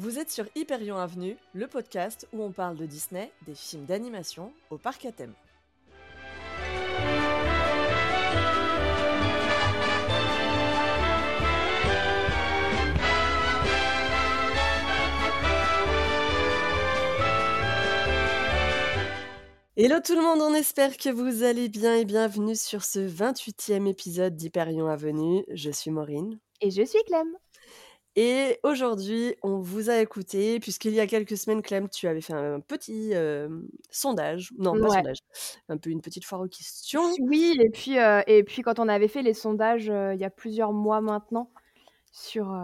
Vous êtes sur Hyperion Avenue, le podcast où on parle de Disney, des films d'animation au parc à thème. Hello tout le monde, on espère que vous allez bien et bienvenue sur ce 28e épisode d'Hyperion Avenue. Je suis Maureen. Et je suis Clem. Et aujourd'hui, on vous a écouté, puisqu'il y a quelques semaines, Clem, tu avais fait un petit sondage. Non, pas sondage. Un peu une petite foire aux questions. Oui, et puis, et puis quand on avait fait les sondages il y a plusieurs mois maintenant sur,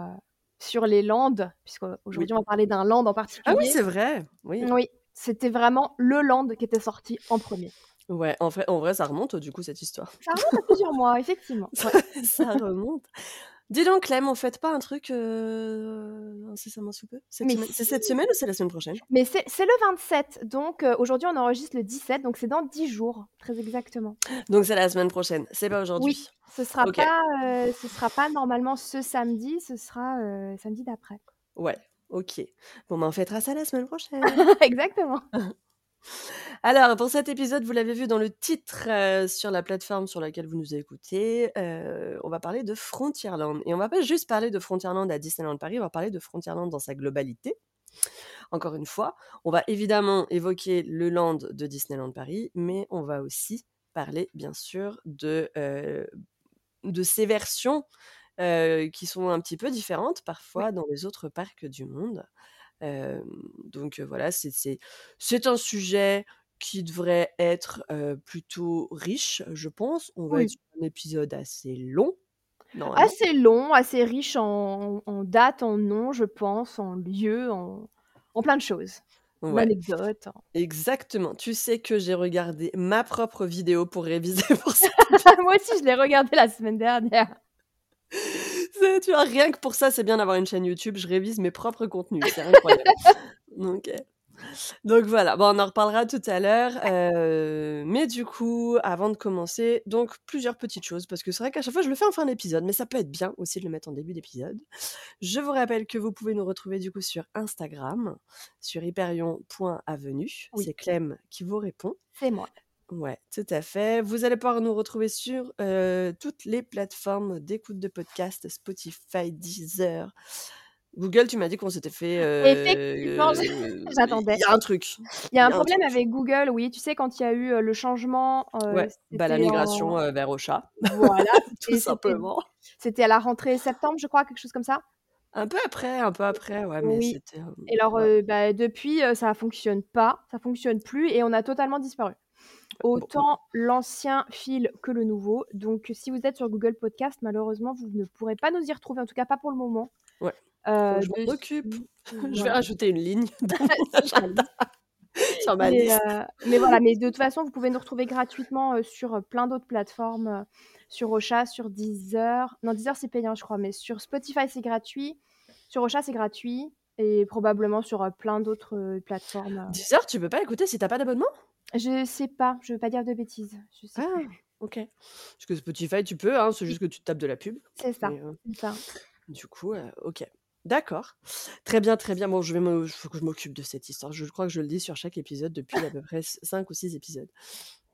sur les Landes, puisqu'aujourd'hui on va parler d'un land en particulier. Ah oui, c'est vrai. Oui. Oui, c'était vraiment le land qui était sorti en premier. Ouais, en vrai, en vrai, ça remonte du coup cette histoire. Ça remonte à plusieurs mois, effectivement. ça remonte. Dis donc, Clem, on fait pas un truc euh, incessamment sous peu? C'est cette semaine ou c'est la semaine prochaine? Mais c'est le 27, donc euh, aujourd'hui on enregistre le 17, donc c'est dans 10 jours, très exactement. Donc c'est la semaine prochaine, c'est pas aujourd'hui Oui, ce sera, pas, euh, ce sera pas normalement ce samedi, ce sera euh, samedi d'après. Ouais, ok. Bon, ben on fêtera ça la semaine prochaine. exactement. Alors, pour cet épisode, vous l'avez vu dans le titre euh, sur la plateforme sur laquelle vous nous écoutez, euh, on va parler de Frontierland. Et on va pas juste parler de Frontierland à Disneyland Paris, on va parler de Frontierland dans sa globalité. Encore une fois, on va évidemment évoquer le land de Disneyland Paris, mais on va aussi parler, bien sûr, de, euh, de ces versions qui sont un petit peu différentes parfois dans les autres parcs du monde donc voilà, c'est un sujet qui devrait être plutôt riche, je pense. On va être sur un épisode assez long. Assez long, assez riche en, en date, en nom, je pense, en lieu, en, en plein de choses. En anecdotes. Exactement. Tu sais que j'ai regardé ma propre vidéo pour réviser pour ça. Moi aussi, je l'ai regardée la semaine dernière tu vois, rien que pour ça, c'est bien d'avoir une chaîne YouTube. Je révise mes propres contenus. C'est incroyable. Donc, donc voilà, bon, on en reparlera tout à l'heure. Euh, mais du coup, avant de commencer, donc plusieurs petites choses, parce que c'est vrai qu'à chaque fois, je le fais en fin d'épisode, mais ça peut être bien aussi de le mettre en début d'épisode. Je vous rappelle que vous pouvez nous retrouver du coup sur Instagram, sur hyperion.avenue. C'est Clem qui vous répond. C'est moi. Ouais, tout à fait. Vous allez pouvoir nous retrouver sur toutes les plateformes d'écoute de podcast, Spotify, Deezer. Google, tu m'as dit qu'on s'était fait. Effectivement, j'attendais. Il y a un truc. Il y a un problème avec Google, oui. Tu sais, quand il y a eu le changement. ouais, bah, la migration vers Ocha. Voilà. tout simplement. C'était à la rentrée septembre, je crois, quelque chose comme ça. Un peu après, un peu après, ouais, mais oui. Et alors, bah, depuis, ça fonctionne pas, ça fonctionne plus, et on a totalement disparu. Autant l'ancien fil que le nouveau. Donc, si vous êtes sur Google Podcast, malheureusement, vous ne pourrez pas nous y retrouver, en tout cas pas pour le moment. Ouais. Euh, je m'en occupe. Je vais rajouter une ligne sur ma mais, euh, mais voilà, mais de toute façon, vous pouvez nous retrouver gratuitement euh, sur plein d'autres plateformes, sur Ocha, sur Deezer. Non, Deezer c'est payant, je crois, mais sur Spotify c'est gratuit. Sur Ocha c'est gratuit et probablement sur plein d'autres plateformes. Deezer, tu peux pas écouter si t'as pas d'abonnement? Je sais pas, je veux pas dire de bêtises. Je sais ah, ok. Parce que Spotify, tu peux, hein, c'est juste que tu tapes de la pub. C'est ça, ça. Du coup, ok. D'accord. Très bien, très bien. Bon, je vais faut que je m'occupe de cette histoire. Je crois que je le dis sur chaque épisode depuis à peu près 5 ou 6 épisodes.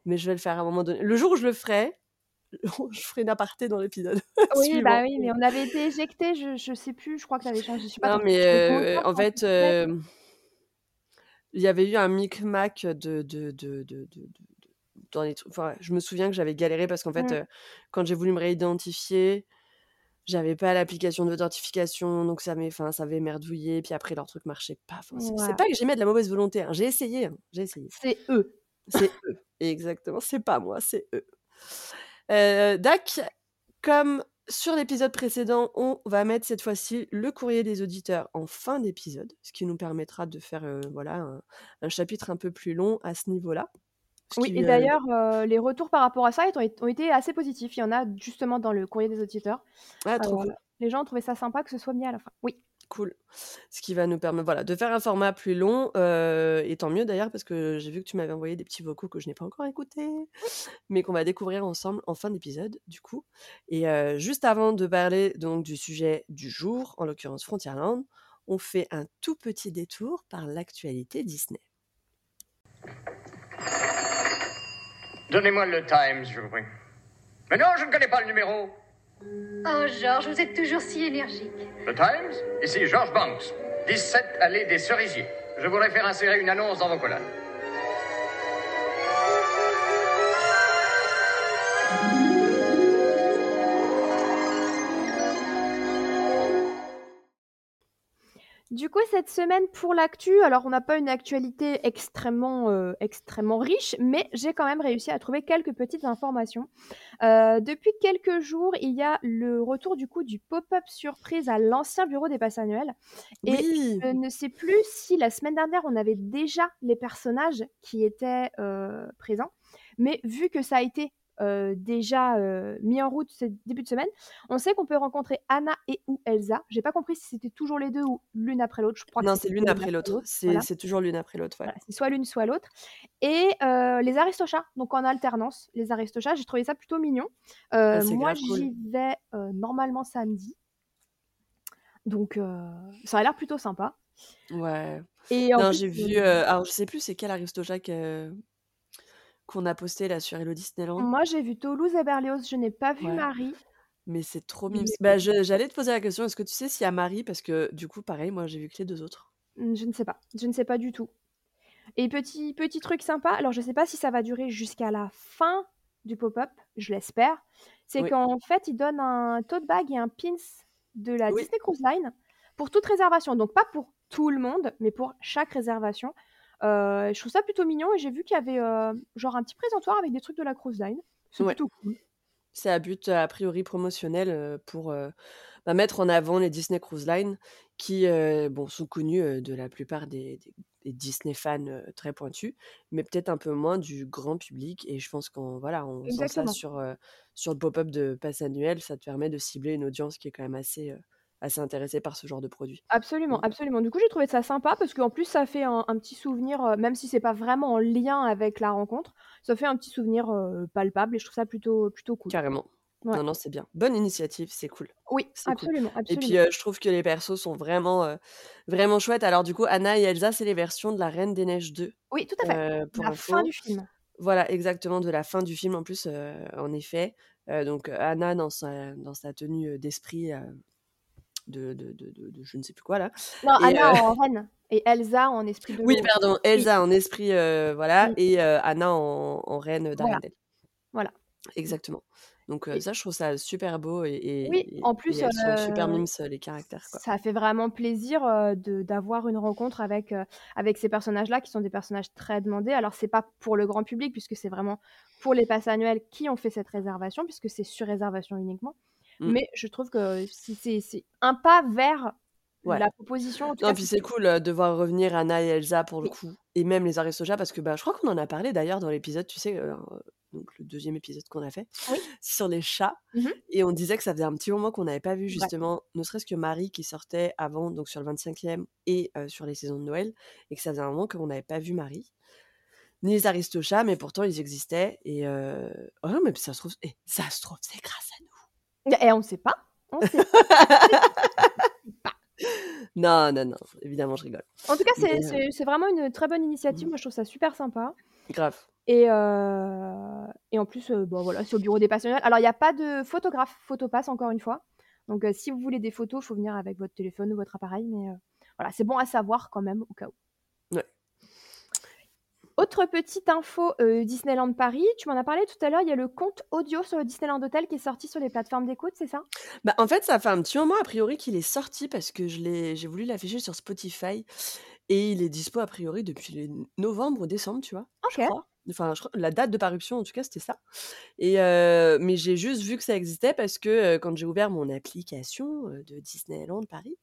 Mais je vais le faire à un moment donné. Le jour où je le ferai, je ferai une aparté dans l'épisode. Oui, bah oui, mais on avait été éjecté, je, je sais plus, je crois que tu avais changé. Je sais pas non, mais en fait, il y avait eu un micmac de, de, de, de, dans les enfin, je me souviens que j'avais galéré parce qu'en fait, mmh. quand j'ai voulu me réidentifier, j'avais pas l'application d'authentification, donc ça enfin, ça avait merdouillé, puis après leur truc marchait pas. Enfin, c'est pas que j'aimais de la mauvaise volonté, hein. j'ai essayé, hein. j'ai essayé. C'est eux. C'est eux, exactement. C'est pas moi, c'est eux. Euh, Dac, comme sur l'épisode précédent, on va mettre cette fois-ci le courrier des auditeurs en fin d'épisode, ce qui nous permettra de faire euh, voilà un, chapitre un peu plus long à ce niveau-là. Oui, et euh, d'ailleurs, euh, les retours par rapport à ça ont, été assez positifs. Il y en a justement dans le courrier des auditeurs. Ah, les gens ont trouvé ça sympa que ce soit mis à la fin. Oui. Cool. Ce qui va nous permettre voilà, de faire un format plus long, euh, et tant mieux d'ailleurs, parce que j'ai vu que tu m'avais envoyé des petits vocaux que je n'ai pas encore écoutés, mais qu'on va découvrir ensemble en fin d'épisode, du coup. Et euh, juste avant de parler donc du sujet du jour, en l'occurrence Frontierland, on fait un tout petit détour par l'actualité Disney. Donnez-moi le Times, je vous prie. Mais non, je ne connais pas le numéro. Oh, Georges, vous êtes toujours si énergique. Le Times Ici, George Banks. 17 allée des Cerisiers. Je voudrais faire insérer une annonce dans vos colonnes. Du coup, cette semaine pour l'actu, alors on n'a pas une actualité extrêmement, euh, extrêmement riche, mais j'ai quand même réussi à trouver quelques petites informations. Euh, depuis quelques jours, il y a le retour du coup du pop-up surprise à l'ancien bureau des passes annuelles. Et Oui. je ne sais plus si la semaine dernière on avait déjà les personnages qui étaient euh, présents, mais vu que ça a été euh, déjà euh, mis en route ce début de semaine. On sait qu'on peut rencontrer Anna et ou Elsa. J'ai pas compris si c'était toujours les deux ou l'une après l'autre. Je crois Non, c'est l'une après l'autre. C'est Voilà. toujours l'une après l'autre. ouais. Voilà, c'est soit l'une, soit l'autre. Et euh, les Aristochats, donc en alternance. Les Aristochats, j'ai trouvé ça plutôt mignon. Ah, moi, cool. j'y vais normalement samedi. Donc, ça a l'air plutôt sympa. Ouais. Et en Non, j'ai vu. alors, je sais plus c'est quel Aristojac euh, qu'on a posté là sur Hello Disneyland. moi, j'ai vu Toulouse et Berlioz. Je n'ai pas vu Ouais. Marie. Mais c'est trop mimes. Bah, j'allais te poser la question, est-ce que tu sais s'il y a Marie? Parce que du coup, pareil, moi j'ai vu que les deux autres. Hmm, Je ne sais pas. Je ne sais pas du tout. Et petit, petit truc sympa, alors je ne sais pas si ça va durer jusqu'à la fin du pop-up, je l'espère, c'est Oui. qu'en fait, ils donnent un tote bag et un pins de la Oui. Disney Cruise Line pour toute réservation. Donc pas pour tout le monde, mais pour chaque réservation. Euh, je trouve ça plutôt mignon et j'ai vu qu'il y avait euh, genre un petit présentoir avec des trucs de la Cruise Line. C'est Ouais. plutôt cool. C'est à but a priori promotionnel euh, pour bah, mettre en avant les Disney Cruise Line qui bon, sont connus de la plupart des, des- des Disney fans euh, très pointus, mais peut-être un peu moins du grand public. Et je pense qu'en voilà, en faisant ça sur, euh, sur le pop-up de passe annuel, ça te permet de cibler une audience qui est quand même assez, euh, assez intéressée par ce genre de produit. Absolument, Mm. absolument. Du coup, j'ai trouvé ça sympa parce qu'en plus, ça fait un, un petit souvenir, euh, même si c'est pas vraiment en lien avec la rencontre, ça fait un petit souvenir euh, palpable et je trouve ça plutôt, plutôt cool. Carrément. Ouais. Non, non, c'est bien. Bonne initiative, c'est cool. Oui, C'est cool. absolument, Et puis, absolument. euh, je trouve que les persos sont vraiment, euh, vraiment chouettes. Alors, du coup, Anna et Elsa, c'est les versions de la Reine des Neiges 2. Oui, tout à fait. euh, pour La fin du film. Voilà, exactement, de la fin du film en plus, en effet. Donc, Anna dans sa, dans sa tenue d'esprit de, de, de, je ne sais plus quoi, là. Non, Et, Anna euh, en reine et Elsa en esprit de Oui, pardon, Elsa en esprit, euh, voilà, et euh, Anna en, en reine d'Arendelle. voilà. Exactement. Donc, euh, Et ça, je trouve ça super beau et, et, oui, et- en et plus, elles sont super mimes, les caractères, quoi. ça fait vraiment plaisir euh, de d'avoir une rencontre avec, avec ces personnages-là qui sont des personnages très demandés. Alors, c'est pas pour le grand public puisque c'est vraiment pour les passes annuelles qui ont fait cette réservation puisque c'est sur réservation uniquement. Mm. Mais je trouve que c'est un pas vers Ouais. la proposition. En tout Non, cas, puis c'est cool euh, de voir revenir Anna et Elsa pour le Oui. coup, et même les Aristochats, parce que bah, je crois qu'on en a parlé d'ailleurs dans l'épisode, tu sais, euh, donc le deuxième épisode qu'on a fait, Oui. sur les chats, Mhm. et on disait que ça faisait un petit moment qu'on n'avait pas vu Ouais. justement, ne serait-ce que Marie qui sortait avant, donc sur le 25e et euh, sur les saisons de Noël, et que ça faisait un moment qu'on n'avait pas vu Marie, ni les Aristochats, mais pourtant ils existaient, et oh, mais ça se trouve, eh, ça se trouve, c'est grâce à nous. Et on ne sait pas. On sait pas. Non, non, non, évidemment, je rigole. En tout cas, c'est euh, vraiment une très bonne initiative. Moi, je trouve ça super sympa. grave. Et, euh, et en plus, euh, bon, voilà, c'est au bureau des passionnels. Alors, il n'y a pas de photographe, photopass, encore une fois. Donc, euh, si vous voulez des photos, il faut venir avec votre téléphone ou votre appareil. Mais voilà, c'est bon à savoir quand même, au cas où. Autre petite info euh, Disneyland Paris, tu m'en as parlé tout à l'heure, il y a le compte audio sur le Disneyland Hotel qui est sorti sur les plateformes d'écoute, c'est ça? Bah, en fait, ça fait un petit moment a priori qu'il est sorti parce que je j'ai voulu l'afficher sur Spotify et il est dispo a priori depuis novembre ou décembre, tu vois, je Ok. crois. Enfin, je crois- la date de parution en tout cas c'était ça. Et euh, mais j'ai juste vu que ça existait parce que euh, quand j'ai ouvert mon application de Disneyland Paris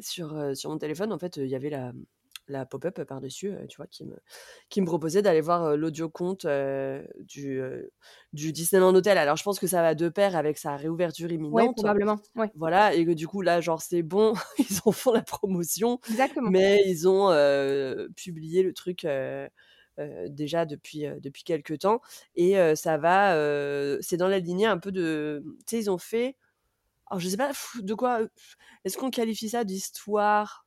sur sur mon téléphone, en fait, il y avait la la pop-up par-dessus, euh, tu vois, qui me, qui me proposait d'aller voir euh, l'audio compte euh, du, du Disneyland Hotel. Alors, je pense que ça va de pair avec sa réouverture Oui, imminente. probablement. Ouais, Voilà, et que du coup, là, genre, c'est bon, ils en font la promotion, exactement. mais ils ont publié le truc euh, déjà depuis, euh, depuis quelques temps, et euh, ça va, c'est dans la lignée un peu de, tu sais, ils ont fait, alors je sais pas de quoi, est-ce qu'on qualifie ça d'histoire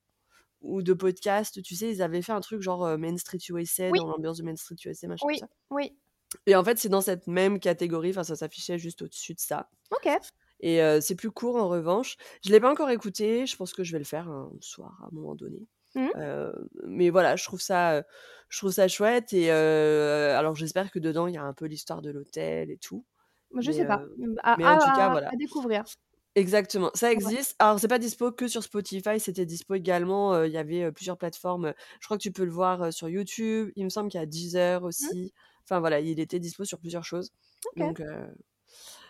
ou de podcasts. Tu sais, ils avaient fait un truc genre Main Street USA, Oui. dans l'ambiance de Main Street USA, machin, Oui, ça. oui. Et en fait, c'est dans cette même catégorie, enfin, ça s'affichait juste au-dessus de ça. OK. Et euh, c'est plus court en revanche. Je l'ai pas encore écouté, je pense que je vais le faire un soir à un moment donné. Euh, mais voilà, je trouve ça, je trouve ça chouette. Et euh, alors, j'espère que dedans, il y a un peu l'histoire de l'hôtel et tout. Je Mais, sais pas. À, mais en tout cas, à- voilà. à découvrir. Exactement, ça Ouais. existe. Alors, c'est pas dispo que sur Spotify, c'était dispo également. Il y avait plusieurs plateformes. Je crois que tu peux le voir sur YouTube. Il me semble qu'il y a Deezer aussi. Enfin, voilà, il était dispo sur plusieurs choses. Ok. Donc,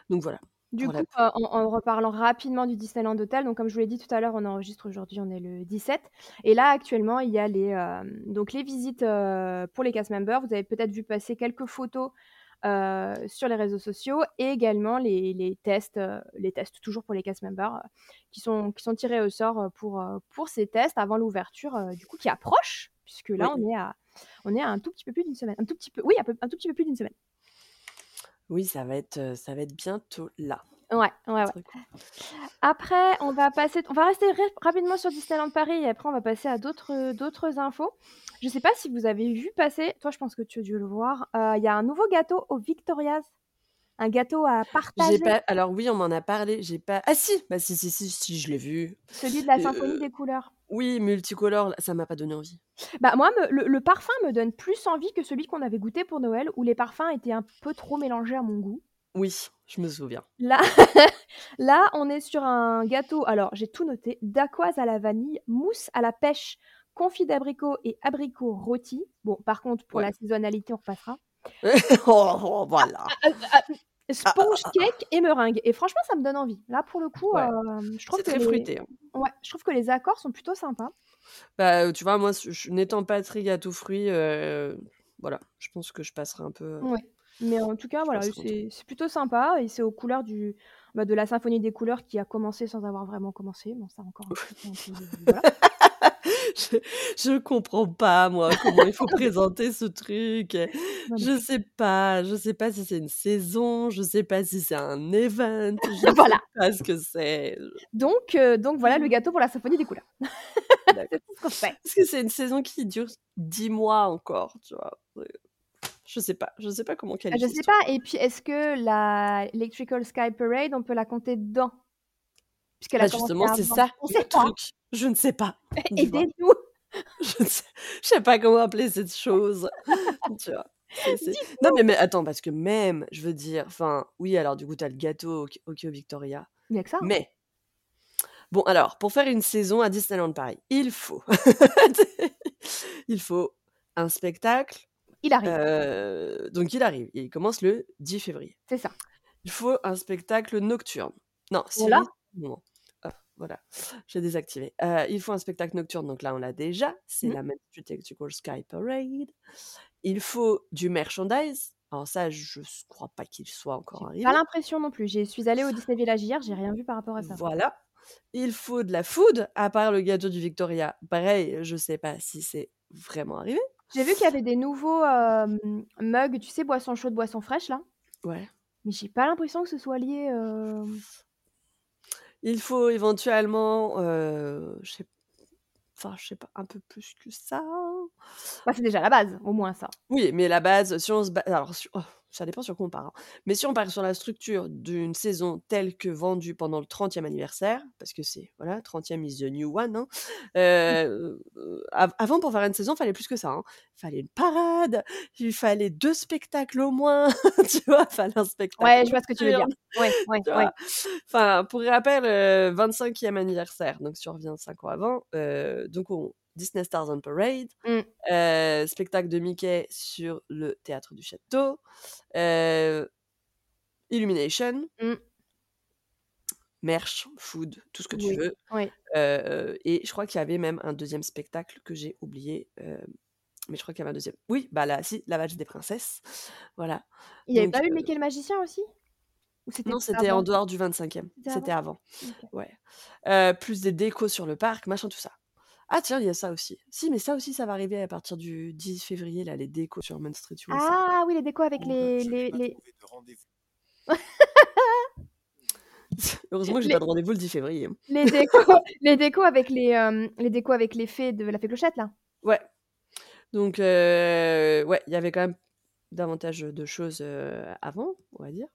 donc voilà. Du pour coup, en, en reparlant rapidement du Disneyland Hotel, donc comme je vous l'ai dit tout à l'heure, on enregistre aujourd'hui, on est le 17. Et là, actuellement, il y a les, donc les visites pour les cast members. Vous avez peut-être vu passer quelques photos euh, sur les réseaux sociaux et également les, les tests, euh, les tests toujours pour les cast members euh, qui, sont, qui sont tirés au sort pour, pour ces tests avant l'ouverture, du coup, qui approche, puisque là, Oui. on, est à, on est à un tout petit peu plus d'une semaine. Un tout petit peu, oui, un, peu- un tout petit peu plus d'une semaine. Oui, ça va être, ça va être bientôt là. Ouais, ouais, ouais. Après, on va passer, on va rester ra- rapidement sur Disneyland Paris et après on va passer à d'autres d'autres infos. Je sais pas si vous avez vu passer, toi je pense que tu as dû le voir, euh, il y a un nouveau gâteau au Victoria's, un gâteau à partager, J'ai pas. Alors oui, on m'en a parlé. J'ai pas. Ah si, bah si, si, si, si, je l'ai vu. celui de la Euh, symphonie des couleurs. Oui, multicolore, ça m'a pas donné envie. Bah moi, me- le, le parfum me donne plus envie que celui qu'on avait goûté pour Noël, où les parfums étaient un peu trop mélangés à mon goût. Oui, je me souviens. Là, là, on est sur un gâteau. Alors, j'ai tout noté dacquoise à la vanille, mousse à la pêche, confit d'abricot et abricot rôti. Bon, par contre, pour Ouais. la saisonnalité, on repassera. oh, voilà. Sponge cake et meringue. Et franchement, ça me donne envie. Là, pour le coup, Ouais. euh, je trouve C'est que très les... fruité. hein. Ouais, je trouve que les accords sont plutôt sympas. Bah, tu vois, moi, n'étant pas très gâteau fruits, euh, voilà, je pense que je passerai un peu. euh, Ouais. Mais en tout cas, voilà, c'est plutôt sympa et c'est aux couleurs du, bah, de la symphonie des couleurs qui a commencé sans avoir vraiment commencé. Bon, ça encore un peu, voilà. je, je comprends pas, moi, comment il faut présenter ce truc. Je sais pas, je sais pas si c'est une saison, je sais pas si c'est un event, je Voilà. sais pas ce que c'est. Donc, euh, donc voilà le gâteau pour la symphonie des couleurs. D'accord. c'est tout ce qu'on fait. Parce que c'est une saison qui dure dix mois encore, tu vois? Je sais pas, je sais pas comment Ah, qualifier. Je sais pas. Et puis, est-ce que la Electrical Sky Parade, on peut la compter dedans? Puisqu'elle Bah, a justement, c'est ça On le sait pas. truc. Je ne sais pas. Aidez-nous. Je ne sais, je sais pas comment appeler cette chose. tu vois. Non, mais, mais attends, parce que même, je veux dire, enfin, oui, alors du coup, t'as le gâteau au, au Kyo Victoria, Il y a que ça. hein. mais. Bon, alors, pour faire une saison à Disneyland Paris, il faut. il faut un spectacle. Il arrive. euh, donc, il arrive. Il commence le 10 février. C'est ça. Il faut un spectacle nocturne. Non, si Voilà. non. Ah, voilà, j'ai désactivé. Euh, il faut un spectacle nocturne, donc là on l'a déjà, c'est Mhm. la Main Street Electrical Sky Parade. Il faut du merchandise. Alors ça, je s- crois pas qu'il soit encore arrivé. Pas l'impression non plus. J'y suis allée au Disney Village hier, j'ai rien vu par rapport à ça. Voilà. Il faut de la food, à part le gâteau du Victoria. Pareil, je sais pas si c'est vraiment arrivé. J'ai vu qu'il y avait des nouveaux euh, mugs, tu sais, boissons chaudes, boissons fraîches là. Ouais. Mais j'ai pas l'impression que ce soit lié. euh, Il faut éventuellement, euh, je sais, enfin, je sais pas, un peu plus que ça. Bah, c'est déjà la base, au moins ça. Oui, mais la base, si on se ba- alors sur- oh, ça dépend sur quoi on part. hein. Mais si on part sur la structure d'une saison telle que vendue pendant le 30e anniversaire, parce que c'est voilà, 30e is the new one. hein, euh, euh, av- avant pour faire une saison, il fallait plus que ça. hein. Il fallait une parade, il fallait deux spectacles au moins. tu vois, il fallait un spectacle. Ouais, je vois ce que tu veux dire. Ouais, ouais, ouais. Enfin, pour rappel, euh, 25e anniversaire, donc si on revient 5 ans avant, euh, donc on, Disney Stars on Parade, Mm. euh, spectacle de Mickey sur le théâtre du château, euh, Illumination, Mm. merch, food, tout ce que tu Oui, veux. oui. Euh, et je crois qu'il y avait même un deuxième spectacle que j'ai oublié. mais je crois qu'il y avait un deuxième. Oui, bah là, si, la valse des princesses. Voilà. Il n'y avait pas eu Mickey le magicien aussi? Non, c'était en dehors du 25e. C'était avant? Ouais. Euh, plus des décos sur le parc, machin, tout ça. Ah tiens, il y a ça aussi. Si, mais ça aussi, ça va arriver à partir du 10 février, là, les décos sur Main Street. Ah oui, les décos avec Donc, les. Les, les... Heureusement que j'ai Les pas de rendez-vous le 10 février. les décos les décos avec les, hem, les décos avec les fées de la fée Clochette, là? Ouais. Donc heu, ouais, il y avait quand même davantage, de choses, heu, avant, on va dire.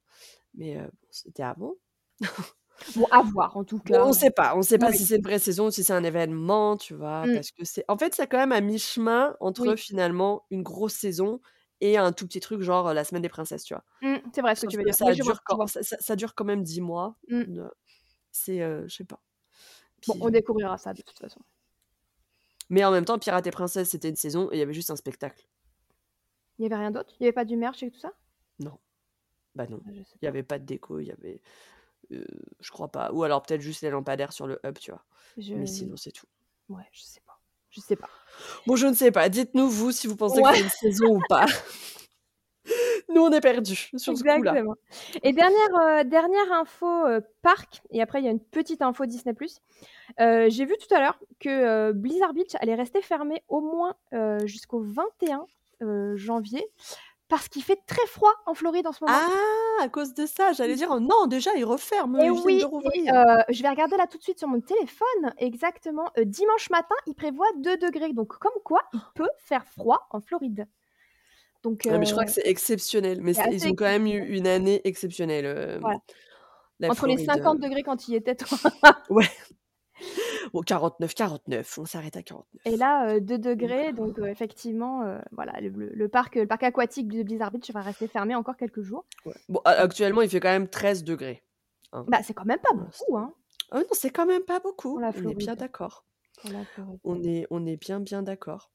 Mais bon, c'était avant. Bon, à voir en tout cas. on sait pas, on sait pas Oui. si c'est une vraie saison ou si c'est un événement, tu vois? Mmh. Parce que c'est en fait, c'est quand même à mi-chemin entre Oui. finalement une grosse saison et un tout petit truc genre, la semaine des princesses, tu vois? Mmh, c'est vrai ce que tu veux dire. ça Oui, dure quand ça ça ça dure quand même 10 mois. Mmh. C'est, heu, je sais pas. Bon, on découvrira ça de toute façon. mais en même temps, Pirates et Princesses, c'était une saison et il y avait juste un spectacle. Il y avait rien d'autre? Il y avait pas du merch et tout ça? Non. Bah non. Ah, Il y pas. avait pas de déco, il y avait, heu, je crois pas. Ou alors peut-être juste les lampadaires sur le hub, tu vois? Je Mais sinon, c'est tout. ouais, je sais pas. Je sais pas. Bon, je ne sais pas. Dites-nous, vous, si vous pensez que Ouais. c'est une saison ou pas. Nous, on est perdus sur ce coup-là. Exactement. Et dernière, heu, dernière info, heu, parc et après il y a une petite info Disney+. Heu, j'ai vu tout à l'heure que, Blizzard Beach allait rester fermé au moins, jusqu'au 21, heu, janvier parce qu'il fait très froid en Floride en ce moment. Ah! À cause de ça, j'allais dire: «Oh non, déjà, ils referment, Et ils oui de et rouvrir». heu, je vais regarder là tout de suite sur mon téléphone exactement, heu, dimanche matin, il prévoit 2 degrés donc comme quoi il peut faire froid en Floride. Donc Ouais, mais je crois heu que c'est exceptionnel. Mais ils ont quand même eu une année exceptionnelle, Voilà. Entre les Floride, 50 heu degrés quand il y était, toi. Ouais. Bon 49, 49, on s'arrête à 49. Et là, heu, 2 Donc degrés donc heu, effectivement, heu, voilà, le parc, le parc aquatique de Blizzard Beach va rester fermé encore quelques jours. Ouais. Bon, actuellement, il fait quand même 13 degrés, hein, Bah, c'est quand même pas beaucoup, hein. Oui, non, c'est quand même pas beaucoup. On est bien d'accord. On est on est bien, bien d'accord.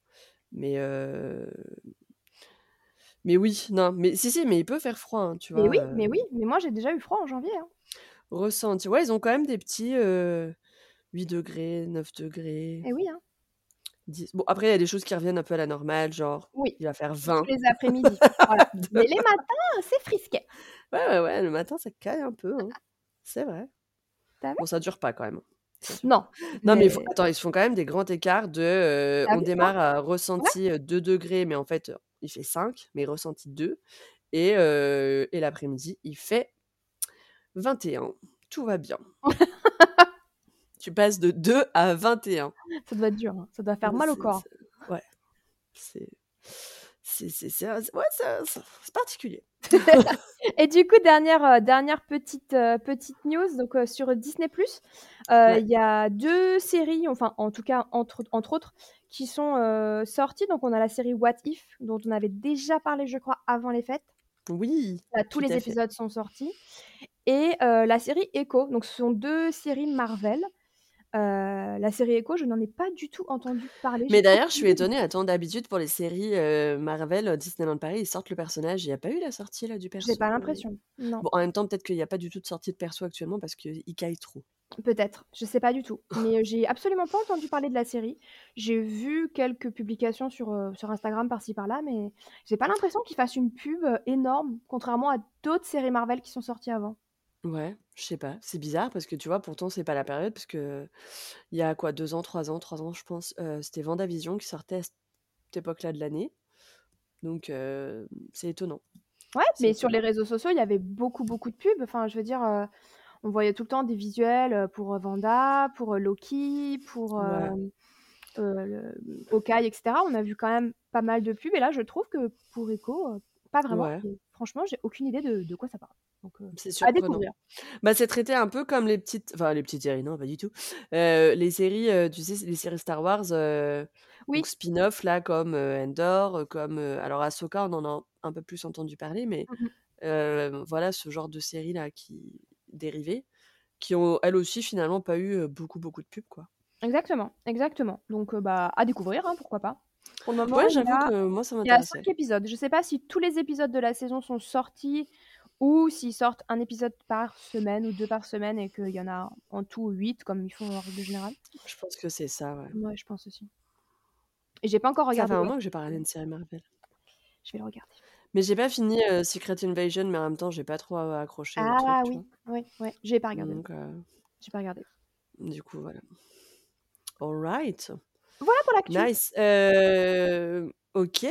Mais heu mais oui, non, mais si, si, mais il peut faire froid, hein, tu Mais vois? oui, mais oui, mais moi j'ai déjà eu froid en janvier, hein. ressenti. Ouais, ils ont quand même des petits, 8 degrés, 9 degrés. Et oui, hein. 10 bon, après, il y a des choses qui reviennent un peu à la normale, genre, Oui, il va faire tous 20. les après-midi, voilà. Mais les matins, c'est frisquet. Ouais, ouais, ouais, le matin, ça caille un peu, hein. C'est vrai. Bon, ça dure pas quand même, hein. Non. Non, mais attends, ils se font quand même des grands écarts de, Tu as on démarre à ressenti, heu, 2 degrés, mais en fait, il fait 5, mais ressenti 2 et heu et l'après-midi, il fait 21. Tout va bien. Tu passes de 2 à 21. Ça doit être dur, hein. Ça doit faire mal au corps. ouais. C'est c'est c'est c'est un ouais, particulier. Et du coup, dernière, heu, dernière petite, heu, petite news donc heu, sur Disney+, Ouais. il y a 2 séries, enfin, en tout cas, entre entre autres, qui sont, sorties. Donc on a la série What If, dont on avait déjà parlé, je crois, avant les fêtes. Oui, Là, tous les fait. épisodes sont sortis et la série Echo, donc ce sont 2 séries Marvel. Heu, la série Echo, je n'en ai pas du tout entendu parler. Mais J'ai d'ailleurs, je suis étonnée, attends, d'habitude pour les séries, heu, Marvel, heu, Disneyland Paris, ils sortent le personnage. Il y a pas eu la sortie là du J'ai perso, pas heu? l'impression, non. Bon, en même temps, peut-être qu'il y a pas du tout de sortie de perso actuellement parce qu'il caille trop. Peut-être, je sais pas du tout. Mais j'ai absolument pas entendu parler de la série. J'ai vu quelques publications sur, sur Instagram par-ci par-là, mais j'ai pas l'impression qu'ils fassent une pub, énorme, contrairement à d'autres séries Marvel qui sont sorties avant. Ouais, je sais pas, c'est bizarre parce que tu vois, pourtant c'est pas la période parce qu'il y a quoi 2 ans, 3 ans 3 ans je pense, heu, c'était WandaVision qui sortait à cette époque-là de l'année. Donc c'est étonnant. Ouais, mais sur les réseaux sociaux, il y avait beaucoup, beaucoup de pubs. Enfin, je veux dire, on voyait tout le temps des visuels, pour, heu, Wanda, pour, Loki, pour, Ouais. hem, heu, le Hawkeye et cetera. On a vu quand même pas mal de pubs et là, je trouve que pour Echo, pas vraiment Ouais. franchement, j'ai aucune idée de de quoi ça parle. Donc heu, C'est à surprenant. découvrir. Bah, c'est traité un peu comme les petites enfin les petites séries, non, pas du tout. Heu, les séries, heu, tu sais, les séries Star Wars, donc Oui. spin-off là comme, Andor, heu, comme, heu, alors Ahsoka, on en a un peu plus entendu parler, mais Mmh voilà ce genre de séries là qui dérivées, qui ont elles aussi finalement pas eu, beaucoup, beaucoup de pubs, quoi. Exactement, exactement. Donc bah, à découvrir, hein, pourquoi pas. Pour le moment, Ouais, il y j'avoue a que moi ça il y a. 5 épisodes. Je sais pas si tous les épisodes de la saison sont sortis ou s'ils sortent 1 épisode par semaine ou 2 par semaine et qu'il y en a en tout 8 comme ils font en règle générale. Je pense que c'est ça, ouais. Mouais, je pense aussi. Et j'ai pas encore Ça fait regardé un moment que j'ai pas regardé une série Marvel. je vais le regarder. Mais j'ai pas fini, heu, Secret Invasion, mais en même temps, j'ai pas trop a accroché truc, Ah vois? oui, oui, ouais, j'ai pas regardé. Donc heu J'ai pas regardé. du coup, voilà. All right. Voilà pour l'actu. Nice, heu, OK.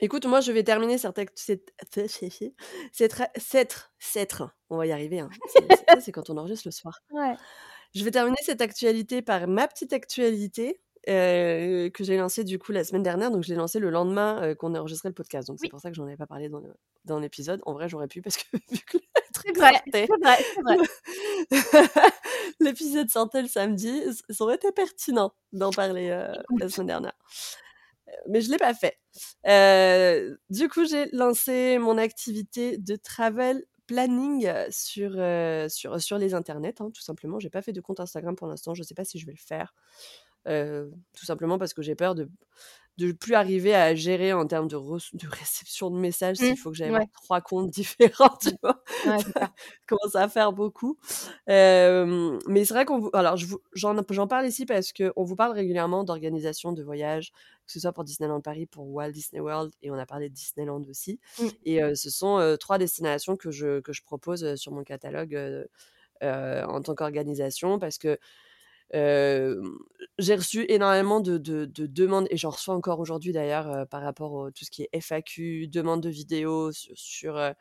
Écoute, moi, je vais terminer cette, cette, cette, cette, cette- on va y arriver. hein. C'est quand on enregistre le soir. Ouais. Je vais terminer cette actualité par ma petite actualité euh, que j'ai lancée du coup la semaine dernière. Donc, je l'ai lancée le lendemain euh, qu'on a enregistré le podcast. Donc, c'est pour ça que j'en avais pas parlé dans l'épisode. En vrai, j'aurais pu parce que vu que l'épisode sortait le samedi, ça aurait été pertinent d'en parler euh, la semaine dernière. Mais je l'ai pas fait. Euh, du coup, j'ai lancé mon activité de travel planning euh, sur, euh, sur, sur les internets, hein, tout simplement. J'ai pas fait de compte Instagram pour l'instant. Je sais pas si je vais le faire. Tout simplement parce que j'ai peur de de plus arriver à gérer en termes de, de réception de messages Mmh, s'il faut que j'aille ouais. trois comptes différents, tu vois? Ouais, c'est ça. commence à faire beaucoup. Euh, mais c'est vrai qu'on vous... Alors, j'en j'en parle ici parce qu'on vous parle régulièrement d'organisation de voyages, que ce soit pour Disneyland Paris, pour Walt Disney World, et on a parlé de Disneyland aussi. Mm. Et euh, ce sont euh, trois destinations que je, que je propose sur mon catalogue en tant qu'organisation parce que euh, j'ai reçu énormément de, de- de demandes, et j'en reçois encore aujourd'hui d'ailleurs euh, par rapport à tout ce qui est FAQ, demande de vidéos sur, sur, euh,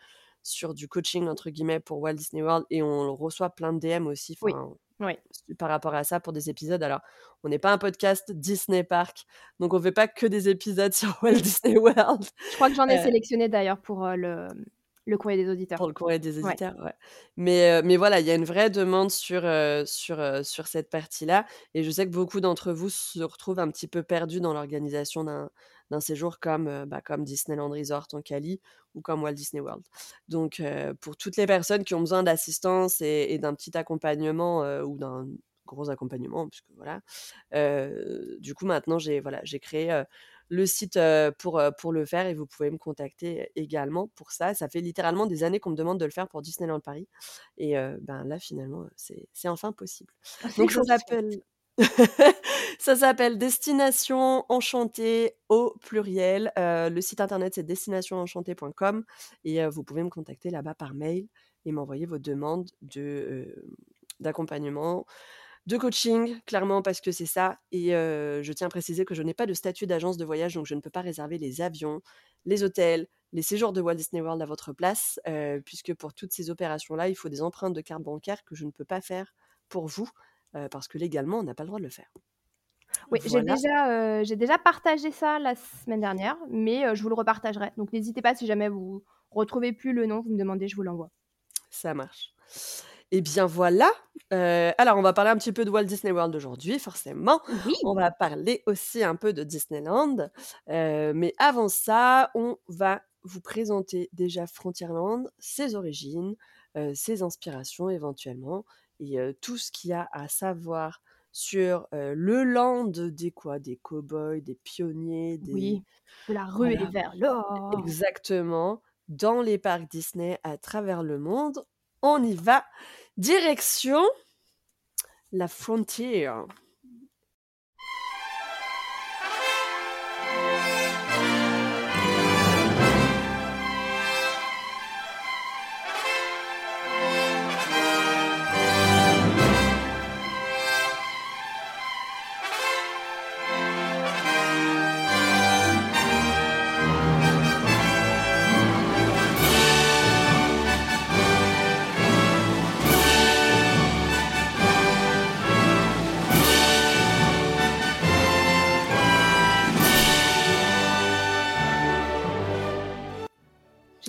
sur du coaching, entre guillemets, pour Walt Disney World, et on reçoit plein de DM aussi Oui, enfin, oui. par rapport à ça pour des épisodes. Alors, on n'est pas un podcast Disney Park, donc on ne fait pas que des épisodes sur Walt Disney World. Je crois que j'en ai Euh, sélectionné d'ailleurs pour euh, le, le courrier des auditeurs. Pour le courrier des auditeurs, ouais. Mais, euh, mais voilà, il y a une vraie demande sur, euh, sur, euh, sur cette partie-là. Et je sais que beaucoup d'entre vous se retrouvent un petit peu perdus dans l'organisation d'un, d'un séjour comme, bah, comme Disneyland Resort en Cali ou comme Walt Disney World. Donc, pour toutes les personnes qui ont besoin d'assistance et, et d'un petit accompagnement ou d'un gros accompagnement, puisque voilà, du coup, maintenant, j'ai voilà, j'ai créé le site pour, pour le faire et vous pouvez me contacter également pour ça. Ça fait littéralement des années qu'on me demande de le faire pour Disneyland Paris. Et ben là, finalement, c'est enfin possible. Ah, Donc, ça s'appelle. ça s'appelle Destination Enchantée au pluriel. Euh, le site internet c'est destinationenchantée.com et euh, vous pouvez me contacter là-bas par mail et m'envoyer vos demandes de, euh, d'accompagnement, de coaching, clairement parce que c'est ça. Et euh, je tiens à préciser que je n'ai pas de statut d'agence de voyage, donc je ne peux pas réserver les avions, les hôtels, les séjours de Walt Disney World à votre place, euh, puisque pour toutes ces opérations-là, il faut des empreintes de carte bancaire que je ne peux pas faire pour vous, euh, parce que légalement, on n'a pas le droit de le faire. Oui, j'ai déjà, j'ai déjà partagé ça la semaine dernière, mais je vous le repartagerai. Donc n'hésitez pas si jamais vous retrouvez plus le nom, vous me demandez, je vous l'envoie. Ça marche. Et bien voilà. Euh, alors, on va parler un petit peu de Walt Disney World aujourd'hui, forcément. Oui. On va parler aussi un peu de Disneyland. Euh, mais avant ça, on va vous présenter déjà Frontierland, ses origines, euh, ses inspirations éventuellement, et tout ce qu'il y a à savoir sur le land des quoi, des cow-boys, des pionniers, des Oui. De la ruée voilà, vers l'or. exactement, dans les parcs Disney à travers le monde. On y va. Direction la frontier.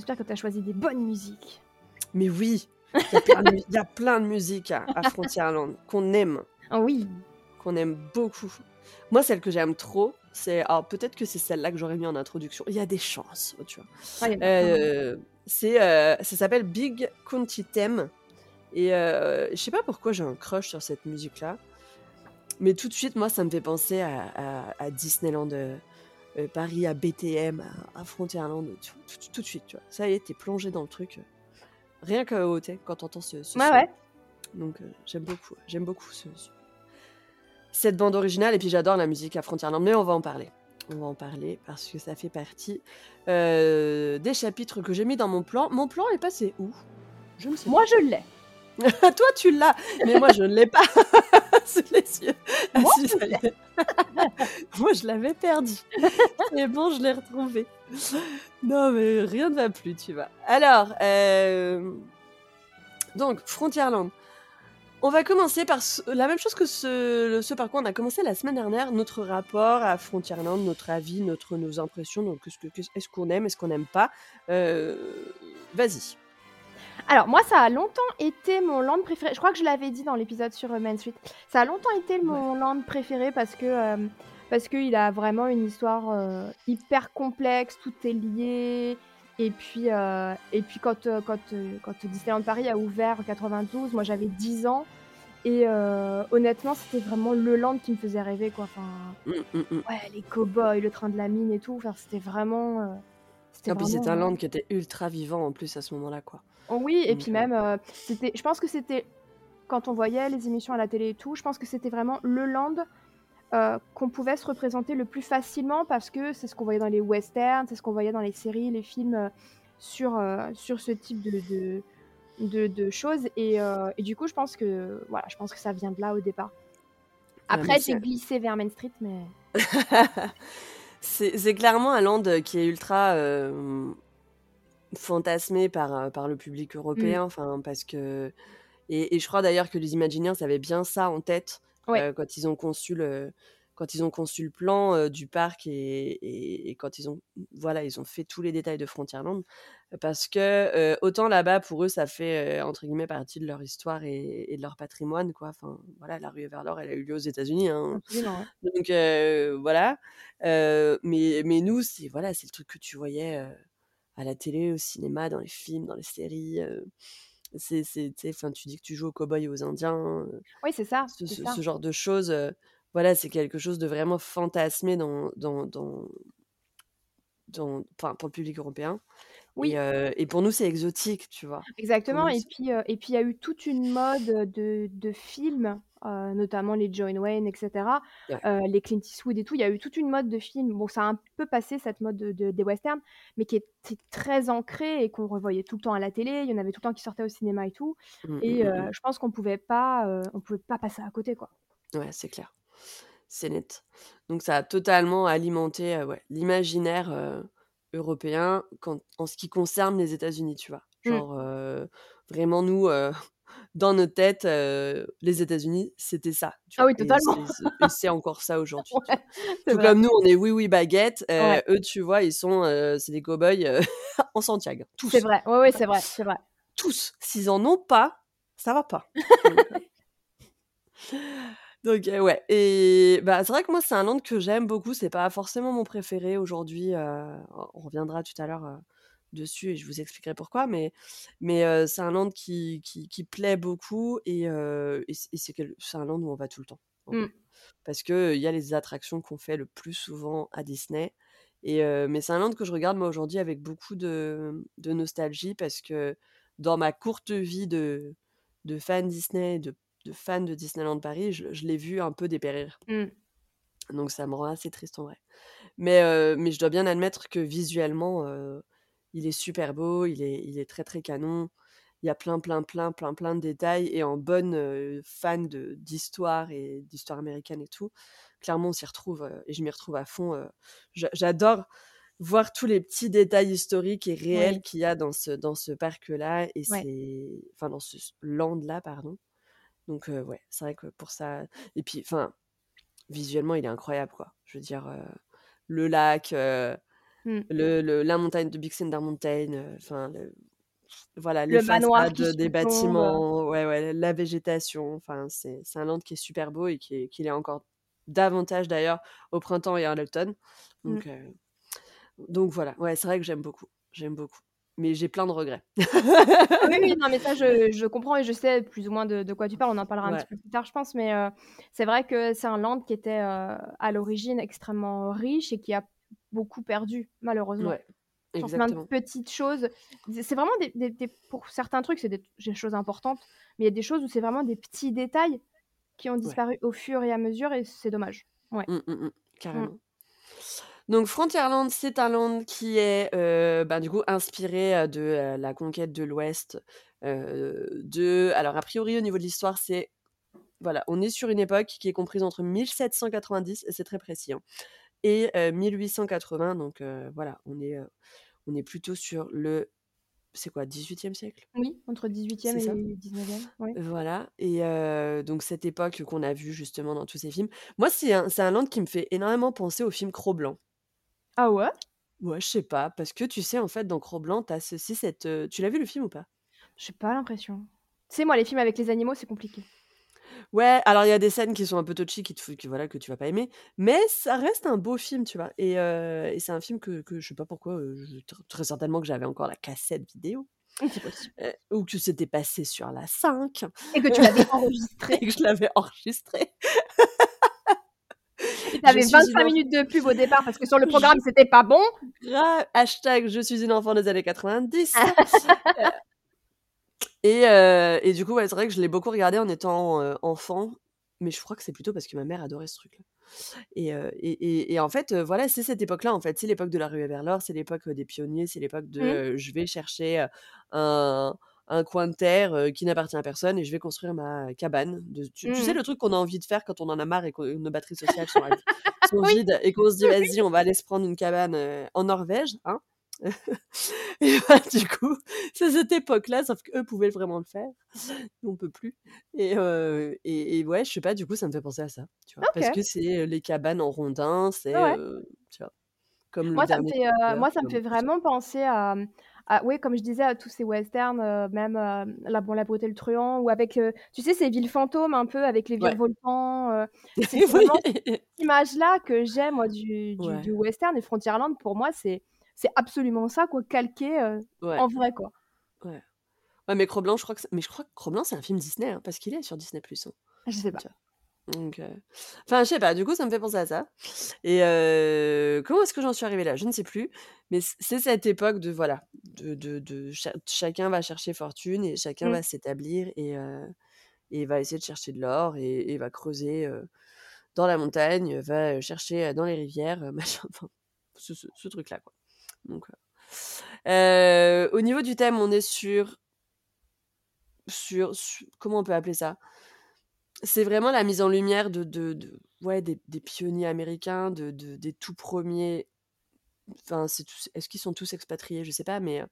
J'espère que tu as choisi des bonnes musiques. Mais oui, il y a plein de, mu- il y a plein de musique à, à Frontierland qu'on aime, Ah oui. qu'on aime beaucoup. Moi, celle que j'aime trop, c'est. Alors, peut-être que c'est celle-là que j'aurais mis en introduction. Il y a des chances, tu vois. Ah. Euh, c'est, euh, ça s'appelle Big County Theme. Et euh, je sais pas pourquoi j'ai un crush sur cette musique-là. Mais tout de suite, moi, ça me fait penser à, à- à Disneyland euh, euh, Paris, à BTM, à, à Frontierland. Tout, tout- tout de suite, tu vois. Ça y est, t'es plongé dans le truc. euh, Rien qu'à haut, quand t'entends ce, ce Ouais, son. ouais. Donc, euh, j'aime beaucoup. J'aime beaucoup ce- ce- cette bande originale. Et puis, j'adore la musique à Frontierland. Mais on va en parler. On va en parler parce que ça fait partie euh, des chapitres que j'ai mis dans mon plan. Mon plan est passé où? Je ne sais Moi, je l'ai. Toi, tu l'as, mais moi, je ne l'ai pas sous les yeux. Ah, Moi, je moi, l'avais perdu. Mais bon, je l'ai retrouvé. Non, mais rien ne va plus, tu vois. Alors, euh, donc, Frontierland. On va commencer par ce- la même chose que ce, ce par quoi on a commencé la semaine dernière, notre rapport à Frontierland, notre avis, notre, nos impressions, donc est-ce qu'on aime, est-ce qu'on n'aime pas? Euh, Vas-y. Alors moi, ça a longtemps été mon land préféré. Je crois que je l'avais dit dans l'épisode sur euh, Main Street. Ça a longtemps été mon land préféré parce que euh, parce qu'il a vraiment une histoire euh, hyper complexe, tout est lié. Et puis euh, et puis quand quand quand Disneyland Paris a ouvert en 92, moi j'avais 10 ans et euh, honnêtement, c'était vraiment le land qui me faisait rêver quoi. Enfin, Mm, mm, mm. ouais, les cow-boys, le train de la mine et tout. Enfin, c'était vraiment euh, c'était Ah, puis vraiment, c'était un land qui était ultra vivant en plus à ce moment-là, quoi. Oh oui, et puis euh, même, euh, c'était, je pense que c'était, quand on voyait les émissions à la télé et tout, je pense que c'était vraiment le land euh, qu'on pouvait se représenter le plus facilement parce que c'est ce qu'on voyait dans les westerns, c'est ce qu'on voyait dans les séries, les films euh, sur, sur ce type de, de, de, de choses. Et, et du coup, je pense que, voilà, je pense que ça vient de là au départ. Après, c'est- j'ai glissé vers Main Street, mais... c'est c'est clairement un land qui est ultra euh, fantasmé par, euh, par le public européen, Mm. enfin parce que et, et je crois d'ailleurs que les Imagineers avaient bien ça en tête Ouais. euh, quand ils ont conçu le quand ils ont conçu le plan euh, du parc et, et- et quand ils ont voilà ils ont fait tous les détails de Frontierland parce que euh, autant là-bas pour eux ça fait entre guillemets partie de leur histoire et, de leur patrimoine quoi enfin voilà la rue vers l'or elle a eu lieu aux États-Unis hein, donc voilà. Mais, mais nous, c'est voilà, c'est le truc que tu voyais à la télé, au cinéma, dans les films, dans les séries. c'est, tu sais, enfin, tu dis que tu joues aux cow-boys et aux Indiens. Oui, c'est ça, ce, ce- ça. ce genre de choses, voilà, c'est quelque chose de vraiment fantasmé dans, dans, dans, dans- pour le public européen. Oui. Et, et pour nous, c'est exotique, tu vois. Pour Exactement, nous, et c'est- puis et puis il y a eu toute une mode de, de films, notamment les John Wayne, etc., Ouais. les Clint Eastwood et tout. Il y a eu toute une mode de films. Bon, ça a un peu passé cette mode de, de- des westerns, mais qui était très ancrée et qu'on revoyait tout le temps à la télé. Il y en avait tout le temps qui sortaient au cinéma et tout. Mm, Et mm, mm, euh, je pense qu'on pouvait pas, on pouvait pas passer à côté, quoi. Ouais, c'est clair. C'est net. Donc ça a totalement alimenté ouais, l'imaginaire européen quand, en ce qui concerne les États-Unis, tu vois? Mm. Genre, euh, vraiment, nous, euh, dans nos têtes, euh, les États-Unis, c'était ça. Tu Ah vois? oui, totalement. c'est- encore ça aujourd'hui. Ouais, Tout vrai. comme nous, on est oui, oui, baguette. euh, Ouais. Eux, tu vois, ils sont, euh, c'est des cow-boys en Santiago. Tous. C'est vrai. Ouais, ouais, c'est vrai, c'est vrai. Tous. S'ils en ont pas, ça va pas. Donc, euh, ouais. Et bah, c'est vrai que moi, c'est un land que j'aime beaucoup. C'est pas forcément mon préféré aujourd'hui. euh, on reviendra tout à l'heure euh, dessus et je vous expliquerai pourquoi. Mais, mais c'est un land qui, qui, qui plaît beaucoup et, et c'est un land où on va tout le temps. Mm. Parce qu'il y a les attractions qu'on fait le plus souvent à Disney. Et, mais c'est un land que je regarde moi aujourd'hui avec beaucoup de, de nostalgie parce que dans ma courte vie de, de fan Disney, de, de fan de Disneyland Paris, je, je l'ai vu un peu dépérir. Mm. Donc ça me rend assez triste en vrai. Mais, euh, mais je dois bien admettre que visuellement, euh, il est super beau, il est, il est très très canon. Il y a plein, plein, plein, plein, plein de détails. Et en bonne euh, fan de- d'histoire et d'histoire américaine et tout, clairement, on s'y retrouve euh, et je m'y retrouve à fond. J'a- J'adore voir tous les petits détails historiques et réels Oui. qu'il y a dans ce, dans ce parc-là. Et Ouais. c'est. Enfin, dans ce land-là, pardon. Donc, euh, ouais, c'est vrai que pour ça. Et puis, enfin, visuellement, il est incroyable, quoi. Je veux dire, euh, le lac, euh, Mm. le, le- la montagne de Big Thunder Mountain, euh, enfin, le- voilà, les Le manoir qui façades des bâtiments, ouais, ouais, la végétation. Enfin, c'est un land qui est super beau et qui est, qui l'est encore davantage d'ailleurs au printemps et à l'automne. Mm. Donc, donc voilà, ouais, c'est vrai que j'aime beaucoup. J'aime beaucoup. Mais j'ai plein de regrets. Oui, oui, non, mais ça, je, je comprends et je sais plus ou moins de, de quoi tu parles. On en parlera un petit peu plus tard, je pense. Mais euh, c'est vrai que c'est un land qui était euh, à l'origine extrêmement riche et qui a beaucoup perdu, malheureusement. Ouais, plein de petites choses. C'est vraiment des, des- des- pour certains trucs, c'est des, des choses importantes, mais il y a des choses où c'est vraiment des petits détails qui ont disparu au fur et à mesure et c'est dommage. Ouais. Mm, mm, mm, carrément. Donc Frontierland, c'est un land qui est euh, bah, du coup inspiré de euh, la conquête de l'Ouest euh, de alors a priori au niveau de l'histoire, c'est voilà, on est sur une époque qui est comprise entre 1790 et c'est très précis, hein, et 1880 donc voilà, on est, on est plutôt sur le c'est quoi, 18e siècle? Oui, entre 18e et 19e. Ouais. Voilà, et donc cette époque qu'on a vue justement dans tous ces films. Moi, c'est un, un land qui me fait énormément penser au film Cro-Blanc. Ah ouais? Ouais, je sais pas, parce que tu sais, en fait, dans Cro-Blanc, t'as ceci, cette. Tu l'as vu le film ou pas? J'ai pas l'impression. Tu sais, moi, les films avec les animaux, c'est compliqué. Ouais, alors il y a des scènes qui sont un peu touchy, qui te, qui, voilà, que tu vas pas aimer, mais ça reste un beau film, tu vois. Et, et c'est un film que, que je sais pas pourquoi, très certainement que j'avais encore la cassette vidéo. C'est possible. ou que c'était passé sur la 5. Et que tu l'avais enregistré. et que je l'avais enregistré. T'avais 25 minutes de pub au départ parce que sur le programme, c'était pas bon. Hashtag je suis une enfant des années 90. et, euh, et, du coup, ouais, c'est vrai que je l'ai beaucoup regardé en étant euh, enfant, mais je crois que c'est plutôt parce que ma mère adorait ce truc-là. Et, euh, et, et, en fait, voilà, c'est cette époque-là, en fait. C'est l'époque de la rue vers l'or, c'est l'époque des pionniers, c'est l'époque de mmh. je vais chercher un, un coin de terre qui n'appartient à personne et je vais construire ma cabane. De, tu, sais, Mmh. le truc qu'on a envie de faire quand on en a marre et que nos batteries sociales sont, sont vides et qu'on se dit, vas-y, on va aller se prendre une cabane en Norvège. Hein? Et bah, du coup, c'est cette époque-là, sauf qu'eux pouvaient vraiment le faire. Nous, on peut plus. Et, et, et, ouais, je sais pas, du coup, ça me fait penser à ça. Tu vois, Parce que c'est les cabanes en rondin, c'est. Ouais. tu vois, comme le Moi, ça me dernier fait, euh, Terminator, moi, ça me fait ça. vraiment penser à, à- oui, comme je disais, à tous ces westerns, euh, même euh, la, bon, la beauté le truand, ou avec, euh, tu sais, ces villes fantômes un peu avec les Ouais. virevoltants. euh, c'est vraiment cette image-là que j'ai, moi, du, du, Ouais. du western et Frontierland. Pour moi, c'est, c'est absolument ça, quoi, calqué Ouais. en vrai, quoi. Ouais. Ouais, mais Cro-Blanc, je crois que c'est... mais je crois que Cro-Blanc, c'est un film Disney, hein, parce qu'il est sur Disney+. Hein. Je sais pas. Tu vois. Donc, euh, enfin, je sais pas. Du coup, ça me fait penser à ça. Et euh, comment est-ce que j'en suis arrivée là? Je ne sais plus. Mais c- c'est cette époque de voilà, de, de, de cha- chacun va chercher fortune et chacun Mm. va s'établir et, euh, et va essayer de chercher de l'or et, et va creuser euh, dans la montagne, va chercher euh, dans les rivières, euh, machin. Enfin, ce, ce- ce truc-là, quoi. Donc, euh, euh, au niveau du thème, on est sur, sur, sur- comment on peut appeler ça C'est vraiment la mise en lumière de, de, de- ouais, des, des pionniers américains, de, de- des tout premiers. Enfin, c'est est-ce qu'ils sont tous expatriés? Je sais pas, mais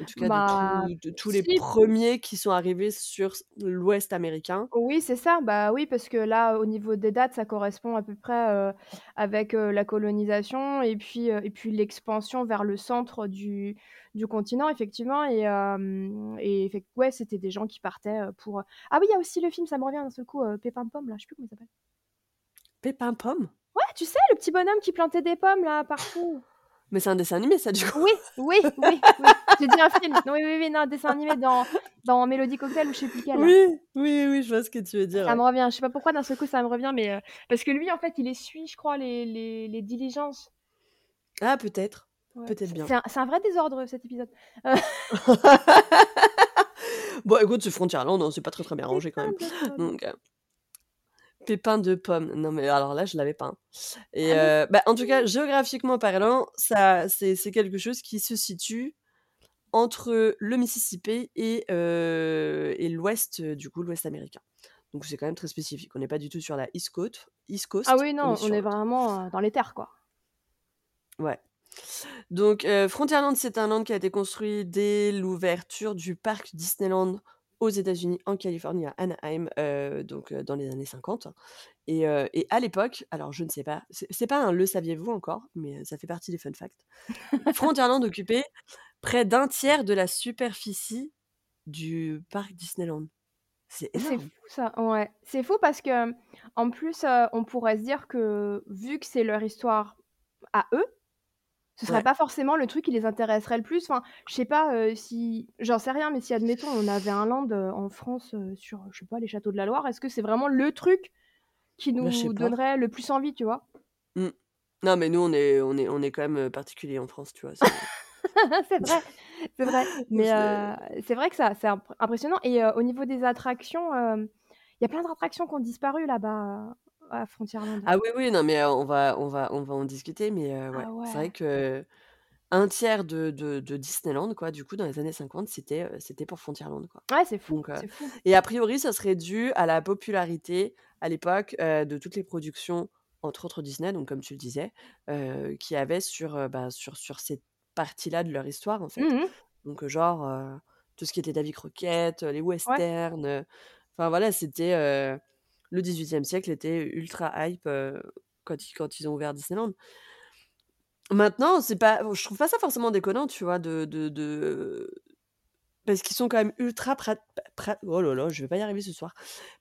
en tout cas Bah, de, tout- de tous les premiers qui sont arrivés sur l'Ouest américain. Oui, c'est ça. Bah oui, parce que là, au niveau des dates, ça correspond à peu près euh, avec euh, la colonisation et puis, euh, et puis l'expansion vers le centre du, du continent, effectivement. Et, euh, ouais, c'était des gens qui partaient pour. Ah oui, il y a aussi le film, ça me revient d'un seul coup, Pépin de Pomme, là, je sais plus comment il s'appelle. Pépin Pomme? Ouais, tu sais, le petit bonhomme qui plantait des pommes là partout. Mais c'est un dessin animé, ça, du coup. Oui, oui, oui, oui. J'ai dit un film. Oui, oui, oui, non, dessin animé dans, dans Mélodie Cocktail ou je sais plus quel. Oui, oui, oui, je vois ce que tu veux dire. Ça ouais. me revient. Je sais pas pourquoi d'un seul coup ça me revient, mais euh, parce que lui en fait il essuie, je crois, les, les, les diligences. Ah, peut-être. Ouais. Peut-être bien. C'est un, vrai désordre cet épisode. Euh, bon, écoute, ce Frontierland, hein, c'est pas très très bien rangé quand même. Pépin de pomme. Donc, euh, pépin de pomme. Non, mais alors là, je l'avais pas. hein. Et Ah, euh, bah, en tout cas, géographiquement parlant, ça, c'est quelque chose qui se situe entre le Mississippi et, euh, et l'ouest, du coup, l'ouest américain. Donc, c'est quand même très spécifique. On n'est pas du tout sur la East Coast. East Coast Ah oui, on non, est on est vraiment euh, dans les terres quoi. Ouais. Donc, euh, Frontierland, c'est un land qui a été construit dès l'ouverture du parc Disneyland aux États-Unis, en Californie, à Anaheim, euh, donc euh, dans les années 50. Et, euh, et à l'époque, alors je ne sais pas, c'est pas un le saviez-vous encore, mais ça fait partie des fun facts. Frontierland occupait près d'un tiers de la superficie du parc Disneyland. C'est fou ça, ouais. C'est fou parce que en plus on pourrait se dire que vu que c'est leur histoire à eux, ce serait Ouais. pas forcément le truc qui les intéresserait le plus. Enfin, je sais pas euh, si, j'en sais rien, mais si admettons on avait un land euh, en France euh, sur, je sais pas, les châteaux de la Loire, est-ce que c'est vraiment le truc qui Bah, nous donnerait le plus envie, tu vois? Mm. Non, mais nous, on est, on est, on est quand même particulier en France, tu vois. c'est- vrai, c'est vrai. Mais c'est- vrai que ça, c'est imp- impressionnant. Et au niveau des attractions, il y a plein d'attractions qui ont disparu là-bas Ah oui, oui, non, mais euh, on va, on va, on va en discuter, mais euh, ouais, Ah c'est ouais. vrai que un tiers de, de, de Disneyland, quoi, du coup, dans les années 50, c'était euh, c'était pour Frontierland, quoi. Ouais, c'est fou, Donc, euh, c'est fou. et a priori, ça serait dû à la popularité à l'époque euh, de toutes les productions, entre autres Disney, donc comme tu le disais, euh, qui avaient sur, euh, bah, sur, sur cette partie-là de leur histoire, en fait. Mmh Donc, euh, genre, euh, tout ce qui était Davy Crockett, euh, les Ouais. westerns. euh, Enfin, voilà, c'était. euh, le 18e siècle était ultra hype euh, quand, ils, quand ils ont ouvert Disneyland. Maintenant, c'est pas, je trouve pas ça forcément déconnant, tu vois, de, de, de... parce qu'ils sont quand même ultra, pra- pra- oh là là, je vais pas y arriver ce soir,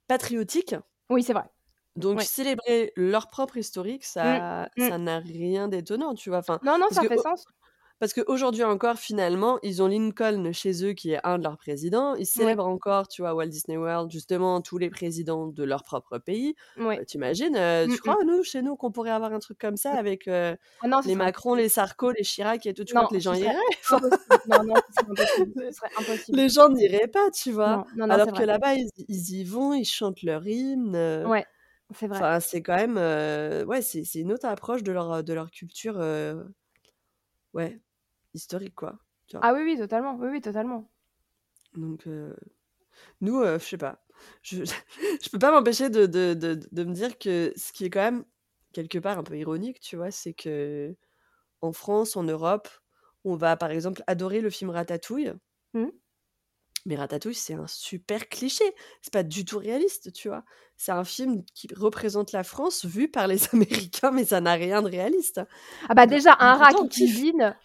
patriotiques. Oui, c'est vrai. Donc célébrer leur propre historique, ça, mm. ça n'a rien d'étonnant, tu vois. Enfin, Non, non, ça que fait sens. Parce qu'aujourd'hui encore, finalement, ils ont Lincoln chez eux, qui est un de leurs présidents. Ils célèbrent encore, tu vois, Walt Disney World, justement, tous les présidents de leur propre pays. Ouais. Euh, T'imagines, euh, Mm, tu crois, nous, chez nous, qu'on pourrait avoir un truc comme ça avec euh, Ah non, ce les Macron, les Sarko, les Chirac et tout? Tu Non, crois que les gens iraient? Non, non, ce serait impossible. Les gens n'iraient pas, tu vois? Non, Alors que là-bas, ils, ils y vont, ils chantent leur hymne. Ouais, c'est vrai. Enfin, c'est quand même, euh, ouais, c'est c'est une autre approche de leur, de leur culture, euh, ouais, historique, quoi. tu vois. Ah oui, oui, totalement. Oui, oui, totalement. Donc, euh, nous, euh, je sais pas. Je, je peux pas m'empêcher de, de, de, de me dire que ce qui est quand même quelque part un peu ironique, tu vois, c'est que en France, en Europe, on va par exemple adorer le film Ratatouille. Mhm. Mais Ratatouille, c'est un super cliché. C'est pas du tout réaliste, tu vois. C'est un film qui représente la France vu par les Américains, mais ça n'a rien de réaliste. Ah bah déjà, un rat qui cuisine.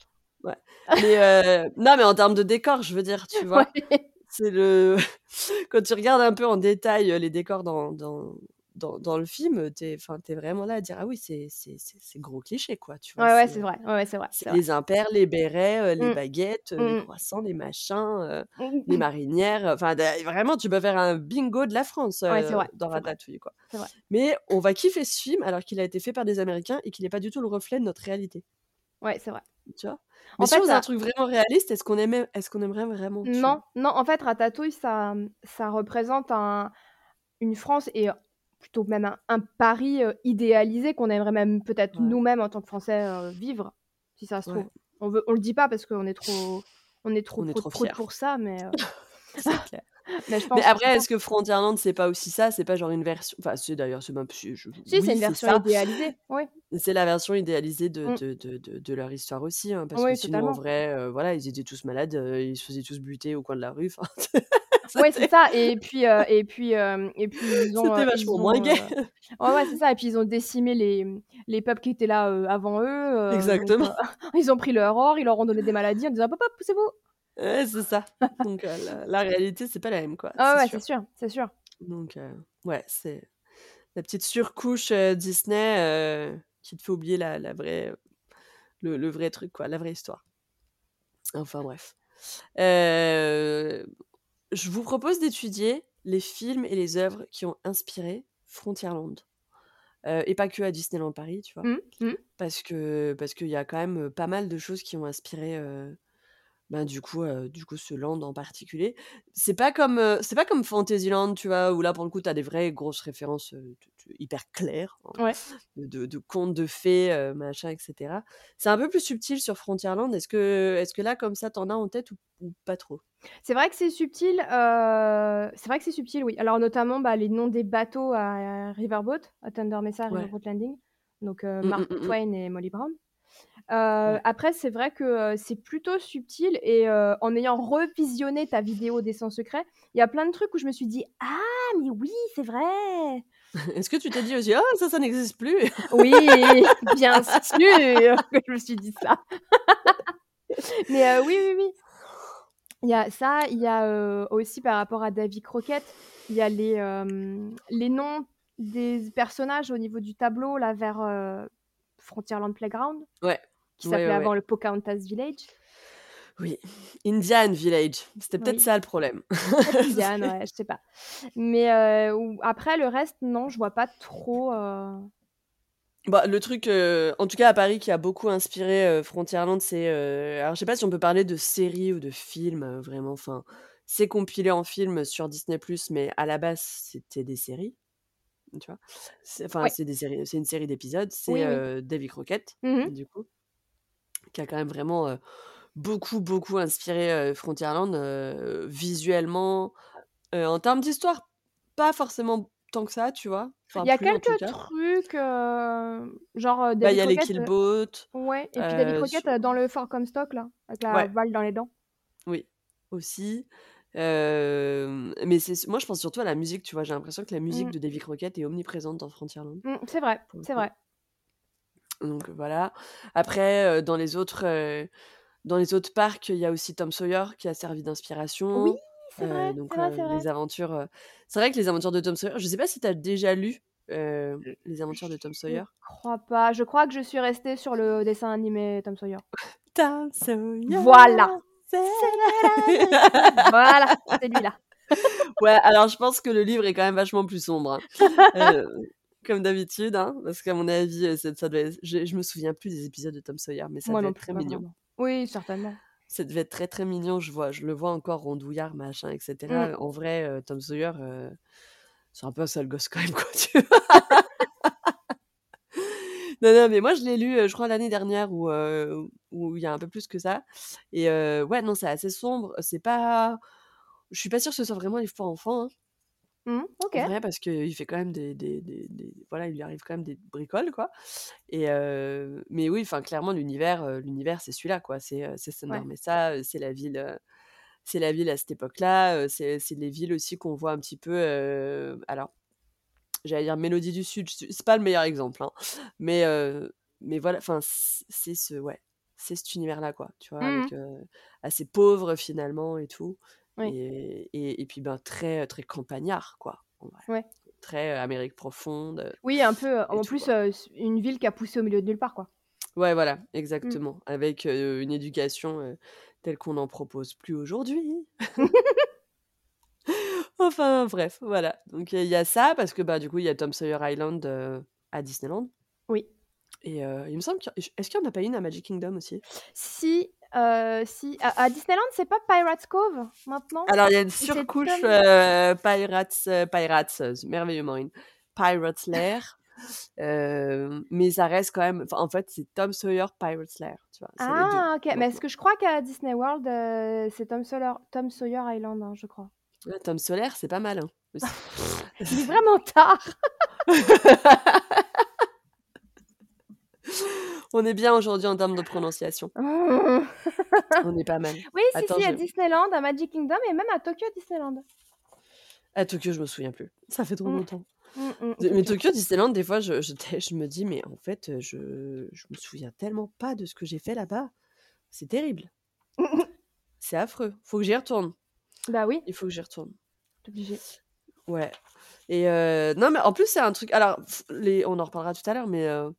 Ouais. Mais euh, non, mais en termes de décor, je veux dire, tu vois, Ouais. c'est le quand tu regardes un peu en détail euh, les décors dans, dans, dans, dans le film, t'es, t'es vraiment là à dire ah oui, c'est gros cliché quoi, tu vois. Ouais, ouais, c'est vrai. Ouais, c'est vrai. les impairs, les bérets, euh, les Mm. baguettes, les Mm. croissants, les machins, euh, Mm. les marinières. Enfin, vraiment, tu peux faire un bingo de la France Ouais, vrai. dans. Ratatouille quoi. Vrai. Mais on va kiffer ce film alors qu'il a été fait par des Américains et qu'il n'est pas du tout le reflet de notre réalité. Ouais, c'est vrai. Tu vois? En Mais si fait, on faisait un truc vraiment réaliste, est-ce qu'on aimait, est-ce qu'on aimerait vraiment Non, non, en fait, Ratatouille, ça, ça représente un, une France et plutôt même un, un Paris euh, idéalisé qu'on aimerait même peut-être Ouais. nous-mêmes en tant que Français euh, vivre, si ça se Ouais. trouve. On veut, on le dit pas parce qu'on est trop, on est trop, On est trop pour ça, mais, euh, C'est clair. Mais je pense. Mais après, est-ce que Frontierland, c'est pas aussi ça? C'est pas genre une version. Enfin, c'est d'ailleurs, c'est même. je- Si, oui, c'est une version ça. idéalisée. Oui, C'est la version idéalisée de, Mm. de, de, de, de leur histoire aussi. hein, parce que sinon, en totalement. vrai, euh, voilà, ils étaient tous malades, euh, ils se faisaient tous buter au coin de la rue. Oui, c'est ça. Et puis, euh, et puis, euh, et puis ils ont, c'était ils vachement ont, moins gay. euh, ouais, ouais, c'est ça. Et puis ils ont décimé les, les peuples qui étaient là avant eux. donc, Exactement. ils ont pris leur or, ils leur ont donné des maladies en disant papa, poussez-vous. Ouais, c'est ça. Donc, euh, la, la réalité, c'est pas la même, quoi. Ah ouais, c'est sûr, c'est sûr. Donc, euh, ouais, c'est la petite surcouche euh, Disney qui te fait oublier la, la vraie, le, le vrai truc, quoi, la vraie histoire. Enfin, bref. Je vous propose d'étudier les films et les œuvres qui ont inspiré Frontierland. Euh, et pas que à Disneyland Paris, tu vois. Hum, hum. Parce que parce qu'il y a quand même pas mal de choses qui ont inspiré euh, ben, du coup euh, du coup ce land en particulier. C'est pas comme euh, c'est pas comme Fantasyland, tu vois, où là pour le coup tu as des vraies grosses références euh, de- de- hyper claires hein, Ouais. de, de, de contes de fées, machin, etc. C'est un peu plus subtil sur Frontierland. Est-ce que est-ce que là comme ça t'en as en tête ou, ou pas trop? C'est vrai que c'est subtil. C'est vrai que c'est subtil, oui. Alors notamment bah, les noms des bateaux à Riverboat, à Thunder Mesa, Ouais. Riverboat Landing. Donc euh, Mm, Mark mm, mm, mm. Twain et Molly Brown. Euh, Ouais. Après, c'est vrai que euh, c'est plutôt subtil et euh, en ayant revisionné ta vidéo des 100 secrets, il y a plein de trucs où je me suis dit Ah, mais oui, c'est vrai Est-ce que tu t'es dit aussi ah ça ça n'existe plus Oui, bien sûr que je me suis dit ça. Mais oui, oui, oui. Il y a ça, il y a aussi par rapport à Davy Crockett, il y a les, les noms des personnages au niveau du tableau, là, vers Frontierland Playground, Ouais. Qui s'appelait ouais, avant ouais. le Pocahontas Village? Oui. Indian Village. C'était peut-être Oui. ça le problème. Indiana, ouais, je sais pas. Mais euh, après, le reste, non, je vois pas trop. euh, Bah, le truc, euh, en tout cas à Paris, qui a beaucoup inspiré Frontierland, c'est. alors, je sais pas si on peut parler de séries ou de films, vraiment. Enfin, c'est compilé en film sur Disney, mais à la base, c'était des séries. Tu vois C'est- Enfin, Ouais. c'est une série d'épisodes. C'est Oui, oui. Davy Crockett, mhm. du coup, qui a quand même vraiment, beaucoup, beaucoup inspiré, Frontierland, visuellement, en termes d'histoire, pas forcément tant que ça, tu vois? Enfin Il y a plus quelques trucs, genre, Bah, il y David a les Crockett, Kill heu Boat, ouais et puis David Crockett, dans le fort Comstock là, avec la ouais, balle dans les dents. oui, aussi, mais c'est moi je pense surtout à la musique, tu vois? J'ai l'impression que la musique Mmh. de Davy Crockett est omniprésente dans Frontierland, Mmh, c'est vrai, c'est vrai. Donc voilà. Après, heu, dans les autres, heu, dans les autres parcs, il y a aussi Tom Sawyer qui a servi Oui, d'inspiration, c'est heu, vrai, donc c'est vrai, heu, c'est vrai. les aventures, c'est vrai que les aventures de Tom Sawyer je sais pas si tu as déjà lu, les aventures de Tom Je Sawyer? crois pas. Je crois que je suis restée sur le dessin animé Tom Sawyer. Tom Sawyer, Voilà! c'est. Voilà, c'est lui-là. Ouais, alors je pense que le livre est quand même vachement plus sombre, hein, comme d'habitude, hein, parce qu'à mon avis, heu, ça ça devait je je me souviens plus des épisodes de Tom Sawyer, mais ça Moi devait être très mignon. Oui, certainement. Ça devait être très, très mignon. Je vois je le vois encore rondouillard, machin et Mmh. En vrai, heu, Tom Sawyer, heu, c'est un peu un sale gosse quand même, quoi, tu vois? Non, non, mais moi je l'ai lu, je crois l'année dernière ou ou il y a un peu plus que ça et ouais, non, c'est assez sombre. C'est pas je suis pas sûre que ce soit vraiment livre pour enfants, hein, Mmh, en OK. vrai, parce qu'il fait quand même des des des des voilà, il lui arrive quand même des bricoles, quoi et heu, mais oui, enfin, clairement, l'univers, heu, l'univers, c'est celui-là, quoi. C'est, c'est Ouais. Mesa, heu, c'est la ville, heu, c'est la ville à cette époque-là, c'est les villes aussi qu'on voit un petit peu, alors, j'allais dire Mélodie du Sud, c'est pas le meilleur exemple, hein, mais mais voilà, enfin, c'est ce ouais, c'est cet univers-là, quoi, tu vois? Mmh Avec, assez pauvre finalement et tout Oui. et et et puis, ben, très, très campagnard, quoi. Ouais. Très, heu, Amérique profonde, Oui, un peu, et en tout, plus, une ville qui a poussé au milieu de nulle part, quoi. Ouais, voilà, Mmh. exactement, avec, une éducation, telle qu'on n'en propose plus aujourd'hui. Enfin bref, voilà, donc il y a ça parce que, bah, du coup, il y a Tom Sawyer Island, à Disneyland Oui. et il me semble qu'il y a est-ce qu'il en a pas une à Magic Kingdom aussi? Si, heu, si, à à Disneyland, c'est pas Pirates Cove, maintenant? Alors il y a une surcouche, heu, Pirates, heu, Pirates, heu, merveilleux Pirates Lair, mais ça reste quand même en fait, c'est Tom Sawyer Pirates Lair, tu vois? C'est les 2 Ah OK, mais est-ce que je crois qu'à Disney World, c'est Tom Sawyer Tom Sawyer Island, hein, je crois. Ouais, Tom Sawyer, c'est pas mal, hein. Il est vraiment tard! On est bien aujourd'hui en termes de prononciation. On est pas mal. Oui, si, Attends, si, à je Disneyland, à Magic Kingdom et même à Tokyo Disneyland. à Tokyo, je me souviens plus. Ça fait trop Mmh. longtemps. Mmh mh, D mais Tokyo. Disneyland, des fois, je je té je me dis: «Mais en fait, je je me souviens tellement pas de ce que j'ai fait là-bas, c'est terrible». C'est affreux. Faut que j'y retourne. Bah oui, Il faut que j'y retourne. obligé. Ouais et heu, non, mais en plus, c'est un truc alors les on en reparlera tout à l'heure, mais heu,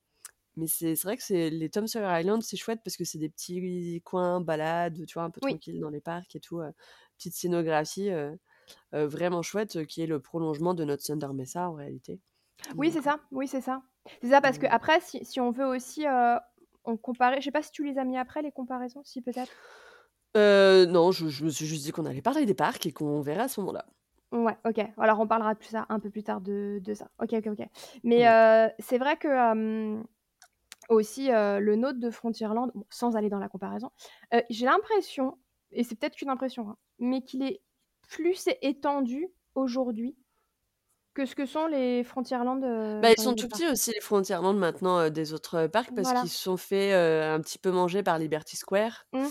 mais c'est vrai que c'est les Tom Sawyer Island, c'est chouette parce que c'est des petits coins balades, tu vois, un peu Oui. tranquilles dans les parcs et tout, heu, petite scénographie, heu heu, vraiment chouette, qui est le prolongement de notre Thunder Mesa en réalité. Oui, c'est ça, oui, c'est ça. C'est ça parce donc qu'après si si on veut aussi, on comparer je sais pas si tu les as mis après les comparaisons? Si peut-être? Non, je je me suis juste dit qu'on allait parler des parcs et qu'on verrait à ce moment-là. Ouais, OK. Alors on parlera plus ça un peu plus tard de de ça. OK, OK, OK. Mais c'est vrai que, aussi, le nôtre de Frontierland, bon, sans aller dans la comparaison, j'ai l'impression, et c'est peut-être qu'une impression, hein, mais qu'il est plus étendu aujourd'hui que ce que sont les Frontierland, Bah, ils sont tout petits aussi les Frontierland maintenant, des autres, parcs parce qu'ils se sont fait, un petit peu manger par Liberty Square. Mmh.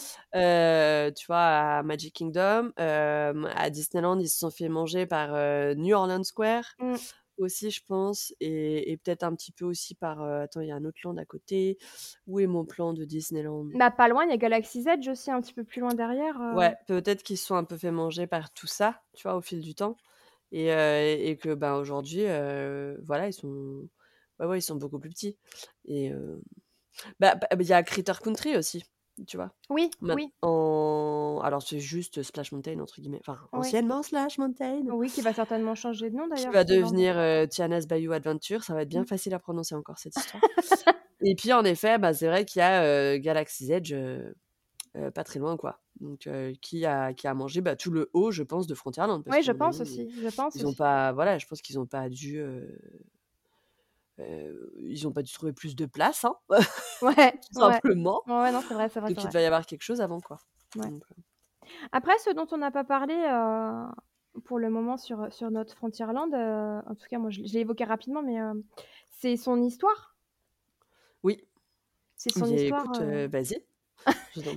Tu vois, à Magic Kingdom, à Disneyland, ils se sont fait manger par, New Orleans Square Mmh. Aussi, je pense et et peut-être un petit peu aussi par, heu, attends, il y a un autre land à côté. Où est mon plan de Disneyland? Bah, pas loin, il y a Galaxy's Edge aussi un petit peu plus loin derrière, heu. Ouais, peut-être qu'ils se sont un peu fait manger par tout ça, tu vois, au fil du temps et heu et que, ben, aujourd'hui, voilà, ils sont ouais, ouais, ils sont beaucoup plus petits et heu, bah bah, il y a Critter Country aussi, tu vois? Oui, oui, en alors c'est juste «Splash Mountain» entre guillemets, enfin, oui. anciennement Splash Mountain, Oui, qui va certainement changer de nom qui d'ailleurs, va ce land. devenir, heu, Tiana's Bayou Adventure. Ça va être bien Mmh. facile à prononcer encore cette histoire et puis en effet, bah, c'est vrai qu'il y a, heu, Galaxy's Edge, heu heu, pas très loin, quoi, donc qui a qui a mangé, bah, tout le haut, je pense, de Frontierland Oui, je pense ils aussi, je pense ils ont pas voilà, je pense qu'ils ont pas dû, ils ont pas dû trouver plus de place, hein, Ouais, tout simplement. Ouais, non, c'est vrai, c'est vrai, Donc il devait y avoir quelque chose avant, quoi. Ouais. Donc, heu Après, ce dont on n'a pas parlé, pour le moment sur, sur notre Frontierland, en tout cas moi je l'ai je l'ai évoqué rapidement, mais, c'est son histoire. Oui. C'est son Mais histoire, écoute, vas-y,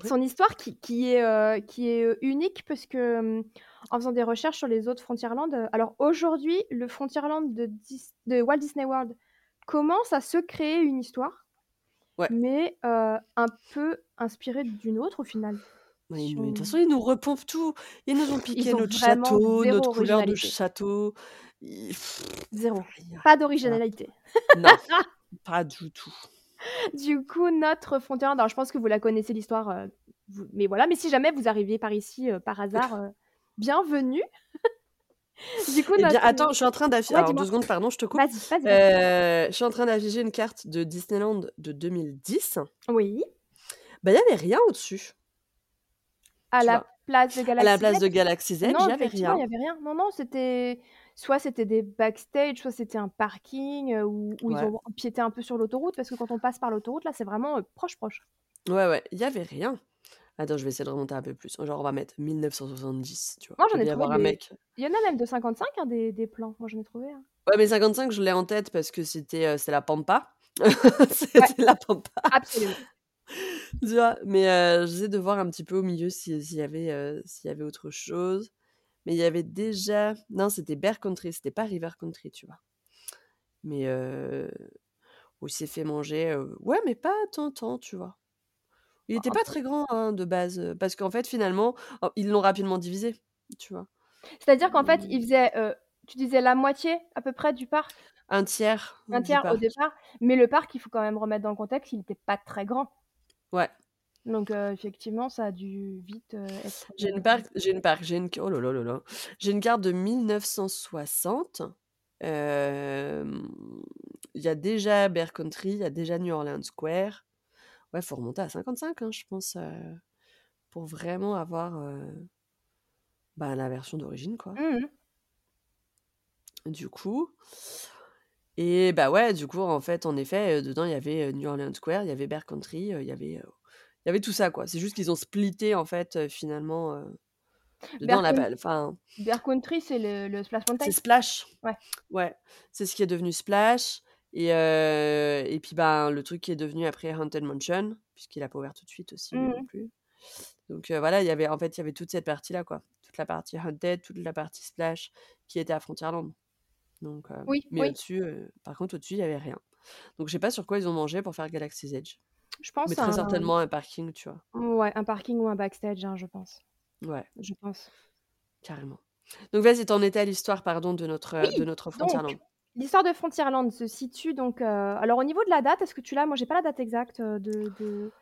son histoire qui qui est, qui est, unique parce que, en faisant des recherches sur les autres Frontierland, alors aujourd'hui, le Frontierland de Dis de Walt Disney World commence à se créer une histoire, Ouais. mais, heu, un peu inspirée d'une autre au final. Mais ils nous de toute on façon, ils nous repompent tout. Ils nous ont piqué ont notre château, 0 notre couleur de château. Ils 0. rien, Pas d'originalité. non, pas du tout. Du coup, notre Frontierland alors je pense que vous la connaissez l'histoire, vous mais voilà, mais si jamais vous arriviez par ici, heu, par hasard, heu, bienvenue. Du coup, Eh bien, notre attends, je suis en train d'affi ouais, alors 2 dis-moi. secondes, pardon, je te coupe. Vas-y, vas-y, vas-y. Heu, je suis en train d'afficher une carte de Disneyland de 2010. Oui. Bah, il y avait rien au-dessus. À la vois? place de À Galaxy's la place de? Galaxy's Edge, il Non, y avait effectivement, il y rien. avait rien. Non, non, c'était soit c'était des backstage, soit c'était un parking, heu, où ils ont empiété un peu sur l'autoroute parce que quand on passe par l'autoroute, là, c'est vraiment, heu, proche, proche. Ouais, ouais, il y avait rien. Attends, je vais essayer de remonter un peu plus. Genre, on va mettre 1970, tu vois? Moi, Il j'en ai trouvé avoir un des mec il y en a même de 55, hein, des des plans. Moi, j'en ai trouvé, hein. Ouais, mais 55, je l'ai en tête parce que c'était, c'est la pampa. Ouais. C'était la pampa. Absolument. Tu vois? Mais, heu, j'essaie de voir un petit peu au milieu si s'il y avait, s'il y avait autre chose. Mais il y avait déjà non, c'était Bear Country, c'était pas River Country, tu vois? Mais, heu, où il s'est fait manger, ouais, mais pas tant, tant, tu vois? Il Bah, était un pas très grand, hein, de base, parce qu'en fait, finalement, oh, ils l'ont rapidement divisé, tu vois? C'est-à-dire qu'en fait, Mmh. il faisait, tu disais la moitié à peu près du parc? 1/3 Un du tiers au départ, mais le parc, il faut quand même remettre dans le contexte, il était pas très grand. Ouais. Donc, effectivement, ça a dû vite, être, J'ai une parc j'ai une parc j'ai une oh là là là là. J'ai une carte de 1960. Hem, il y a déjà Bear Country, il y a déjà New Orleans Square. Ouais, faut remonter à 55, hein, je pense, pour vraiment avoir, bah, la version d'origine, quoi. Mmh mh. Du coup et bah, ouais, du coup, en fait, en effet, dedans, il y avait, New Orleans Square, il y avait Bear Country, il y avait, il y avait tout ça, quoi. C'est juste qu'ils ont splitté, en fait, finalement, dedans Bear la enfin Bear Country, c'est le le Splash c'est Mountain? Splash. Ouais. Ouais, c'est ce qui est devenu Splash et et puis, ben, le truc qui est devenu après Haunted Mansion, puisqu'il a pas ouvert tout de suite aussi, Mmh non mh. plus. Donc, voilà, il y avait en fait, il y avait toute cette partie-là, quoi. Toute la partie Haunted, toute la partie Splash qui était à Frontierland. Donc, Oui, mais oui. au-dessus, par contre, au-dessus, il y avait rien. Donc je sais pas sur quoi ils ont mangé pour faire Galaxy's Edge. Je Mais pense très un certainement un parking, tu vois? ouais, un parking ou un backstage, hein, je pense. Ouais. Je pense. Carrément. Donc vas-y, tu en étais à l'histoire, pardon, de notre, Oui! de notre Donc Frontierland. L'histoire de Frontierland se situe donc, heu alors au niveau de la date, est-ce que tu l'as? Moi, j'ai pas la date exacte, heu, de de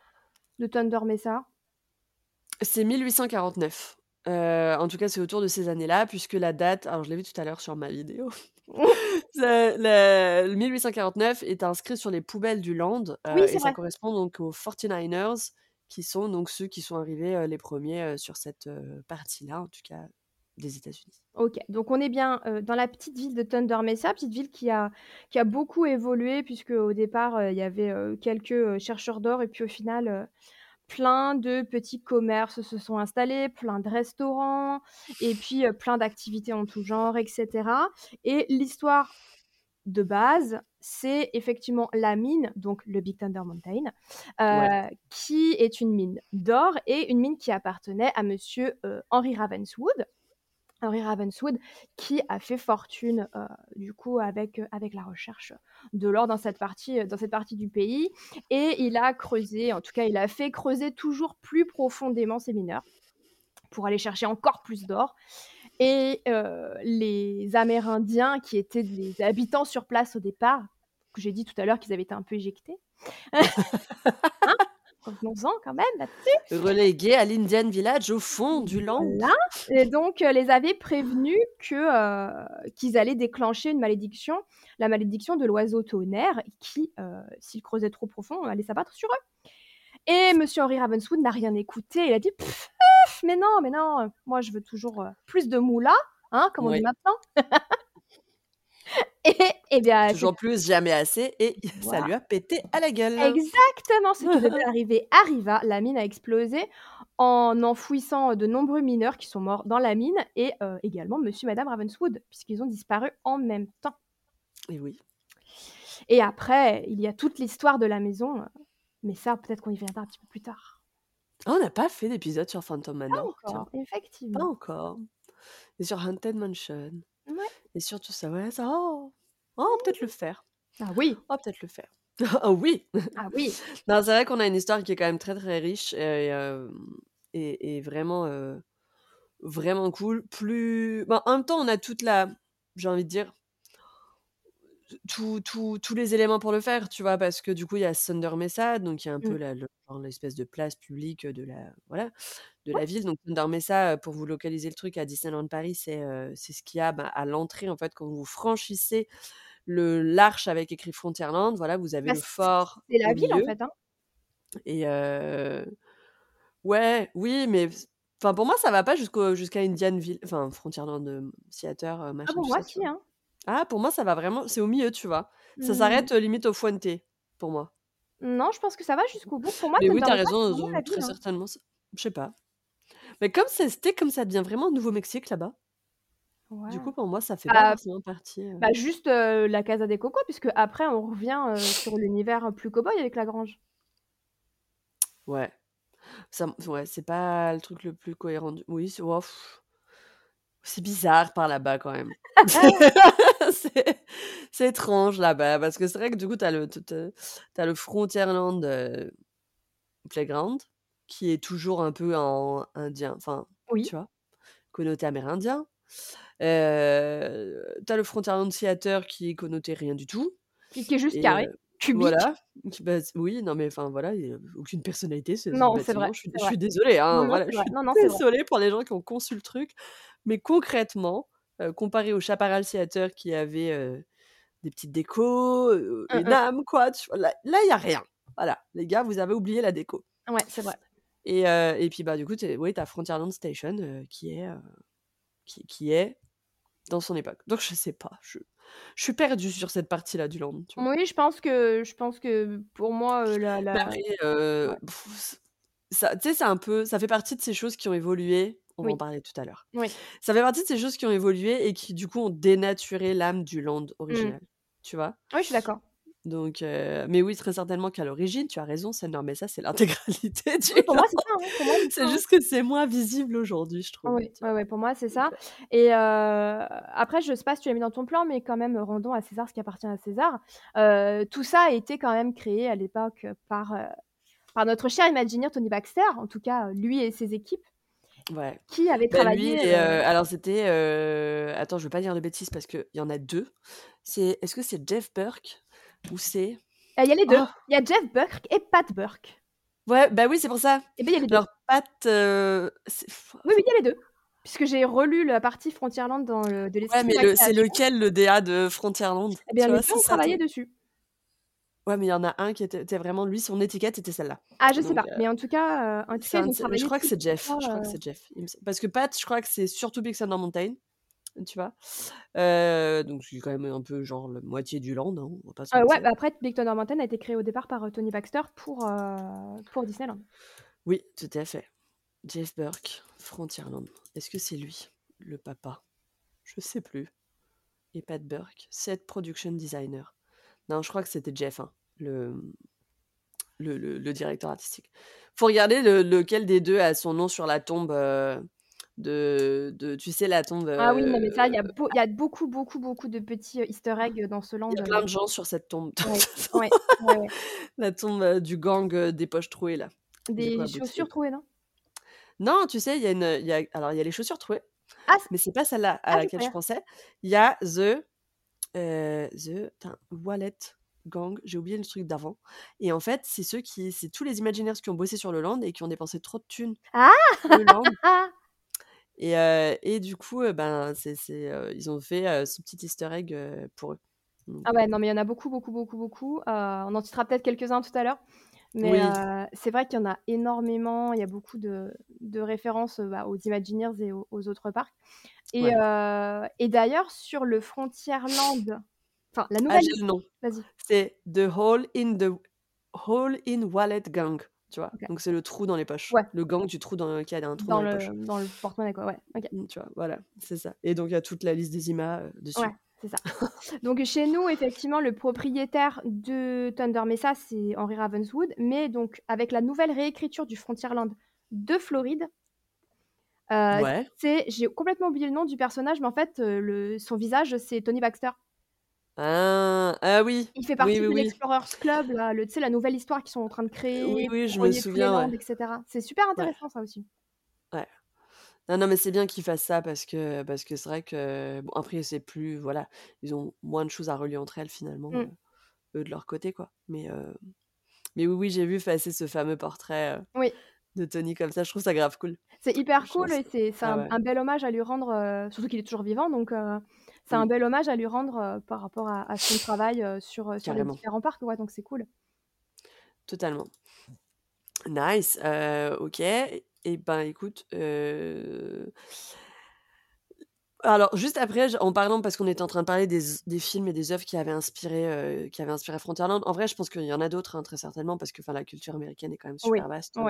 de Thunder Mesa. C'est 1849. Heu, en tout cas, c'est autour de ces années-là puisque la date alors je l'ai vu tout à l'heure sur ma vidéo. C'est le 1849 est inscrit sur les poubelles du land, Oui, heu et c'est ça vrai. correspond donc aux 49ers qui sont donc ceux qui sont arrivés, les 1ers, heu, sur cette, partie-là, en tout cas, des États-Unis. OK, donc on est bien, heu, dans la petite ville de Thunder Mesa, petite ville qui a qui a beaucoup évolué puisqu'au départ, heu, il y avait, heu, quelques, heu, chercheurs d'or et puis au final, plein de petits commerces se sont installés, plein de restaurants et puis, plein d'activités en tout genre et cetera et l'histoire de base, c'est effectivement la mine, donc le Big Thunder Mountain, Ouais. qui est une mine d'or et une mine qui appartenait à monsieur, Henry Ravenswood. Henry Ravenswood qui a fait fortune, heu, du coup avec, heu, avec la recherche de l'or dans cette partie, heu, dans cette partie du pays et il a creusé, en tout cas, il a fait creuser toujours plus profondément ces mineurs pour aller chercher encore plus d'or et les Amérindiens qui étaient les habitants sur place au départ, que j'ai dit tout à l'heure qu'ils avaient été un peu éjectés. Hein? Revenons-en quand même là-dessus. Relégués à l'Indian Village au fond du land. Voilà et donc, heu, les avait prévenus que, heu, qu'ils allaient déclencher une malédiction, la malédiction de l'oiseau tonnerre qui, heu, s'ils creusaient trop profond, allait s'abattre sur eux et monsieur Henry Ravenswood n'a rien écouté. Il a dit: «Mais non, mais non, moi je veux toujours, heu, plus de moulin, hein, comme on dit Ouais. maintenant». Et, et bien, Toujours plus, jamais assez, et ça lui a pété à la gueule. Exactement, ce qui devait arriver arriva. La mine a explosé en enfouissant de nombreux mineurs qui sont morts dans la mine et euh, également Monsieur et Madame Ravenswood, puisqu'ils ont disparu en même temps. Et oui. Et après, il y a toute l'histoire de la maison, mais ça, peut-être qu'on y viendra un petit peu plus tard. Ah, on n'a pas fait d'épisode sur Phantom Manor. encore, Pas effectivement. encore. Et sur Haunted Mansion. Ouais. Et sur tout ça, ouais, ça. Oh, oh peut-être le faire. Ah oui, Oh, peut-être le faire. Ah oui ah oui. Non, c'est vrai qu'on a une histoire qui est quand même très très riche et, euh, et, et vraiment, euh, vraiment cool. Plus... Bon, en même temps, on a toute la, j'ai envie de dire, tout- tout- tous les éléments pour le faire, tu vois, parce que du coup, il y a Thunder Mesa, donc il y a un peu Mm. la- le- genre l'espèce de place publique de la, voilà, de Ouais. la ville. Donc Thunder Mesa, pour vous localiser le truc à Disneyland Paris, c'est euh, c'est ce qu'il y a bah, à l'entrée, en fait, quand vous franchissez le l'arche avec écrit Frontierland, voilà, vous avez Bah, le fort C'est la ville en fait. Hein. Et euh, ouais, oui, mais enfin pour moi ça va pas jusqu'au jusqu'à Indianville, enfin Frontierland, Theater, euh, Ah machin bon, tout moi si. Hein. Ah pour moi ça va vraiment, c'est au milieu, tu vois. Ça Mm. s'arrête euh, limite au Fuente pour moi. Non, je pense que ça va jusqu'au bout. Pour moi, Mais oui, Thunder t'as raison, vraiment la euh, très ville. hein. certainement. Je sais pas. Mais comme c'est- c'était comme ça devient vraiment Nouveau-Mexique là-bas. Ouais. Du coup pour moi ça fait pas Bah, forcément partie. euh. bah, juste euh, la Casa des Cocos, puisque après on revient euh, sur l'univers plus cowboy avec la grange. Ouais. Ça, ouais, c'est pas le truc le plus cohérent. du- Oui, c'est oh, pff. C'est bizarre par là-bas quand même. c'est étrange là-bas parce que c'est vrai que du coup, t'as le, t'as, t'as le Frontierland euh, Playground qui est toujours un peu en indien, enfin, Oui. tu vois, connoté amérindien. Euh, t'as le Frontierland Theater qui est connoté rien du tout. Qui, qui est juste Et carré, euh, cubique. voilà. Bah, oui, non mais enfin voilà, il y a aucune personnalité ce, Non, c'est vrai. Je suis, je désolée, hein, Non, non, voilà, je suis Non, désolée pour les gens qui ont conçu le truc. Mais concrètement, euh, comparé au Chaparral Theater qui avait euh, des petites décos, euh, Hum, hum. énormes, quoi, tu vois, là, il n'y a rien. Voilà, les gars, vous avez oublié la déco. Ouais, c'est vrai. Et, euh, et puis, bah, du coup, oui, t'as Frontierland Station qui, est, qui, qui est dans son époque. Donc, je sais pas. Je, je suis perdue sur cette partie-là du land. Tu vois. Oui, je pense que je pense que pour moi euh, la, la... après, euh, ouais. pff, ça, tu sais, c'est un peu, ça fait partie de ces choses qui ont évolué. On va en parler tout à l'heure. Oui. Ça fait partie de ces choses qui ont évolué et qui, du coup, ont dénaturé l'âme du land Mm. original. Tu vois Oui, je suis d'accord. Donc, euh, mais oui, très certainement qu'à l'origine, tu as raison, Thunder Mesa, c'est l'intégralité du Oui, pour moi c'est ça. hein, c'est ça. C'est hein. juste que c'est moins visible aujourd'hui, je trouve. Oui, ouais, pour moi c'est ça. Et euh, après, je sais pas si tu l'as mis dans ton plan, mais quand même, rendons à César ce qui appartient à César. Euh, tout ça a été quand même créé à l'époque par, par notre cher Imagineer Tony Baxter, en tout cas lui et ses équipes, ouais. qui avaient Bah, lui, travaillé. et, euh, alors c'était. euh, Attends, je veux pas dire de bêtises parce qu'il y en a deux. C'est, Est-ce que c'est Jeff Burke c'est. Il y a les deux. Oh, Il y a Jeff Burke et Pat Burke. ouais, bah oui, c'est pour ça. Et bien il y a les deux. Alors, Pat. euh, Oui, oui, il y a les deux. Puisque j'ai relu la partie Frontierland dans le, de Ouais, mais le- c'est lequel le DA de Frontierland? Eh bien, les deux ont travaillé dessus. Ouais, mais il y en a un qui était, était vraiment. Lui, son étiquette était celle-là. Ah, je sais pas. euh, Mais en tout cas, euh, en tout cas, un je crois que c'est Jeff. Je crois que euh, c'est Jeff. Parce que Pat, je crois que c'est surtout Big Thunder Mountain. Tu vois? Euh, donc, c'est quand même un peu genre la moitié du land, hein, on va pas se ouais, bah après, Big Thunder Mountain a été créé au départ par Tony Baxter pour, pour Disneyland. Oui, tout à fait. Jeff Burke, Frontierland. Est-ce que c'est lui, le papa? Je sais plus. Et Pat Burke, set production designer. Non, je crois que c'était Jeff, hein, le, le, le- le directeur artistique. Faut regarder le- lequel des deux a son nom sur la tombe euh, de, de. Tu sais, la tombe. Ah oui, non, mais ça, il y, a euh, beau- il y a beaucoup, beaucoup, beaucoup de petits euh, easter eggs dans ce land. Il y a euh, plein de gens sur cette tombe. Ouais, ouais, ouais, ouais. la tombe euh, du gang euh, des poches trouées, là. Des à chaussures trouées, non? Non, tu sais, il y a une. il Y a, alors, il y a les chaussures trouées. Ah, Mais c'est pas celle-là à ah, je laquelle je sais. pensais. Il y a The, euh, the putain, Wallet Gang, j'ai oublié le truc d'avant. Et en fait, c'est ceux qui, c'est tous les Imagineers qui ont bossé sur le land et qui ont dépensé trop de thunes Ah le land. Ah Et, euh, et du coup, euh, ben, c'est, c'est, euh, ils ont fait ce petit Easter egg pour eux. Donc, Ah ouais, non, mais il y en a beaucoup, beaucoup, beaucoup, beaucoup. On en citera peut-être quelques-uns tout à l'heure. Mais Oui. c'est vrai qu'il y en a énormément. Il y a beaucoup de de références, bah, aux Imagineers et aux aux autres parcs et Ouais. heu et d'ailleurs sur le Frontierland, enfin la Ah, nouvelle nom. vas-y. C'est The Hole in the Hole in Wallet Gang, tu vois? OK. Donc c'est le trou dans les poches. Ouais. Le gang du trou dans qui a un trou dans Dans les le poches. dans le porte-monnaie quoi, ouais. Mmh, tu vois? Voilà, c'est ça et donc il y a toute la liste des IMA, Ouais, dessus. c'est ça. Donc chez nous, effectivement, le propriétaire de Thunder Mesa, c'est Henry Ravenswood, mais donc avec la nouvelle réécriture du Frontierland de Floride Ouais. c'est j'ai complètement oublié le nom du personnage, mais en fait, le son visage, c'est Tony Baxter. Ah! Ah oui! Il fait partie oui, de oui. l'Explorers Club là, le tu sais la nouvelle histoire qu'ils sont en train de créer oui, je me souviens, lands ouais. et cetera. C'est super Ouais. intéressant ça aussi. Ouais. Non, non, mais c'est bien qu'ils fassent ça parce que parce que c'est vrai que bon après c'est plus voilà, ils ont moins de choses à relier entre elles finalement, Mmh. heu, eux de leur côté quoi. Mais heu, mais oui, oui, j'ai vu passer ce fameux portrait, Oui. de Tony comme ça, je trouve ça grave cool. C'est hyper Je cool et c'est ah un ouais. un bel hommage à lui rendre, surtout qu'il est toujours vivant donc c'est un bel hommage à lui rendre, heu, par rapport à à son travail, sur, heu, sur les différents parcs, ouais, donc c'est cool. Totalement. Nice, OK et ben écoute, alors juste après, en parlant parce qu'on était en train de parler des films et des œuvres qui avaient inspiré, heu, qui avaient inspiré Frontierland. En vrai, je pense qu'il y en a d'autres, hein, très certainement parce que, la culture américaine est quand même Oui, super vaste,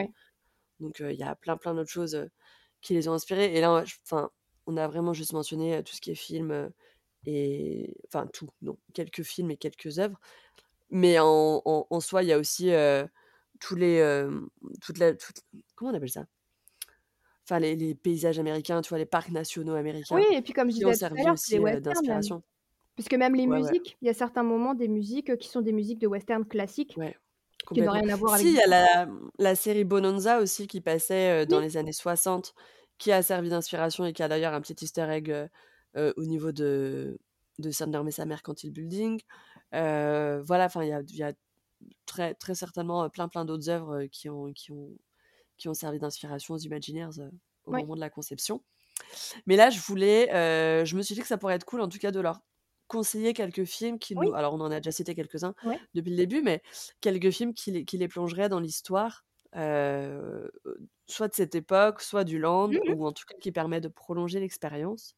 donc il y a plein, plein d'autres choses, qui les ont inspirés et là, enfin, on a vraiment juste mentionné, tout ce qui est film, et enfin tout, non, quelques films et quelques œuvres, mais en en en soi, il y a aussi, tous les, toute la toute comment on appelle ça? Enfin les les paysages américains, tu vois? Les parcs nationaux Oui américains et puis comme je disais tout à l'heure, c'est d'inspiration. Puisque même les Ouais, musiques, il y a certains moments des musiques, qui sont des musiques de western classiques, Ouais, qui n'ont rien à voir avec Si, il y a la, la série Bonanza aussi qui passait, dans Oui. les années 60, qui a servi d'inspiration et qui a d'ailleurs un petit easter egg, heu heu, au niveau de de Mercantile Building. Heu, voilà, enfin il y a d il y a très très certainement, plein, plein d'autres œuvres, qui ont qui ont qui ont servi d'inspiration aux Imagineers, heu, au Oui. moment de la conception. Mais là, je voulais, je me suis dit que ça pourrait être cool en tout cas de leur conseiller quelques films qui nous Oui. alors on en a déjà cité quelques-uns depuis le début, mais quelques films qui qui les plongeraient dans l'histoire, heu, soit de cette époque, soit du land Mmh mh. ou en tout cas qui permet de prolonger l'expérience.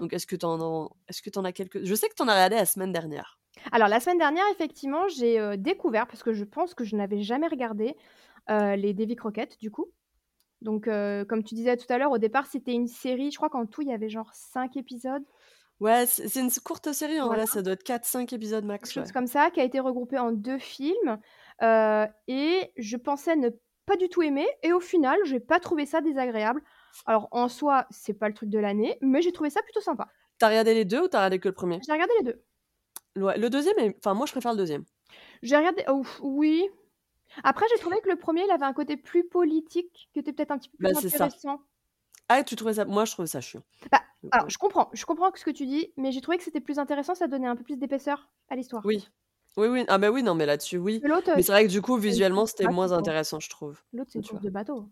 Donc est-ce que tu en en est-ce que en as quelques je sais que tu en as regardé la semaine dernière. Alors la semaine dernière, effectivement, j'ai, heu, découvert, parce que je pense que je n'avais jamais regardé, les Davy Crockett, du coup. Donc comme tu disais tout à l'heure, au départ, c'était une série, je crois qu'en tout, il y avait genre 5 épisodes. Ouais, c'est une courte série en Voilà. vrai, ça doit être 4-5 épisodes Quelque max, chose ouais. comme ça, qui a été regroupé en 2 films, et je pensais ne pas du tout aimer et au final, j'ai pas trouvé ça désagréable. Alors en soi, c'est pas le truc de l'année, mais j'ai trouvé ça plutôt sympa. Tu as regardé les 2 ou tu as regardé que le 1er? J'ai regardé les 2. Ouais, le 2e est enfin moi je préfère le 2e. J'ai regardé ouf, oui. Après j'ai trouvé que le 1er, il avait un côté plus politique, qui était peut-être un petit peu Bah, plus ça. intéressant. Ah tu trouvais ça moi je trouvais ça chiant. Bah, alors je comprends, je comprends ce que tu dis, mais j'ai trouvé que c'était plus intéressant, ça donnait un peu plus d'épaisseur à l'histoire. Oui. Oui, oui, ah bah oui, non mais là-dessus oui, mais c'est vrai que du coup visuellement c'était moins quoi. intéressant je trouve. L'autre, c'est une course de bateau.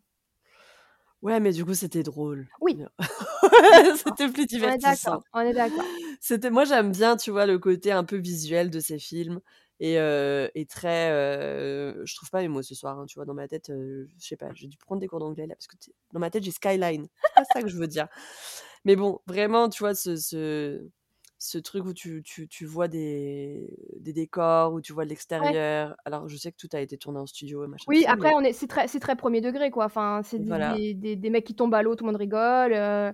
Ouais, mais du coup c'était drôle. Oui. C'était plus divertissant. on est d'accord. C'était moi j'aime bien, tu vois, le côté un peu visuel de ces films et heu et très, heu, je trouve pas mes mots ce soir, hein, tu vois? Dans ma tête, heu, je sais pas, j'ai dû prendre des cours d'anglais là parce que dans ma tête j'ai skyline. C'est pas ça que je veux dire. Mais bon, vraiment, tu vois, ce ce ce truc où tu tu tu vois des des décors, où tu vois de Ouais. l'extérieur. Alors je sais que tout a été tourné en studio et machin Oui, après mais on est c'est très c'est très 1er degré quoi, enfin c'est des Voilà. des des des mecs qui tombent à l'eau, tout le monde rigole,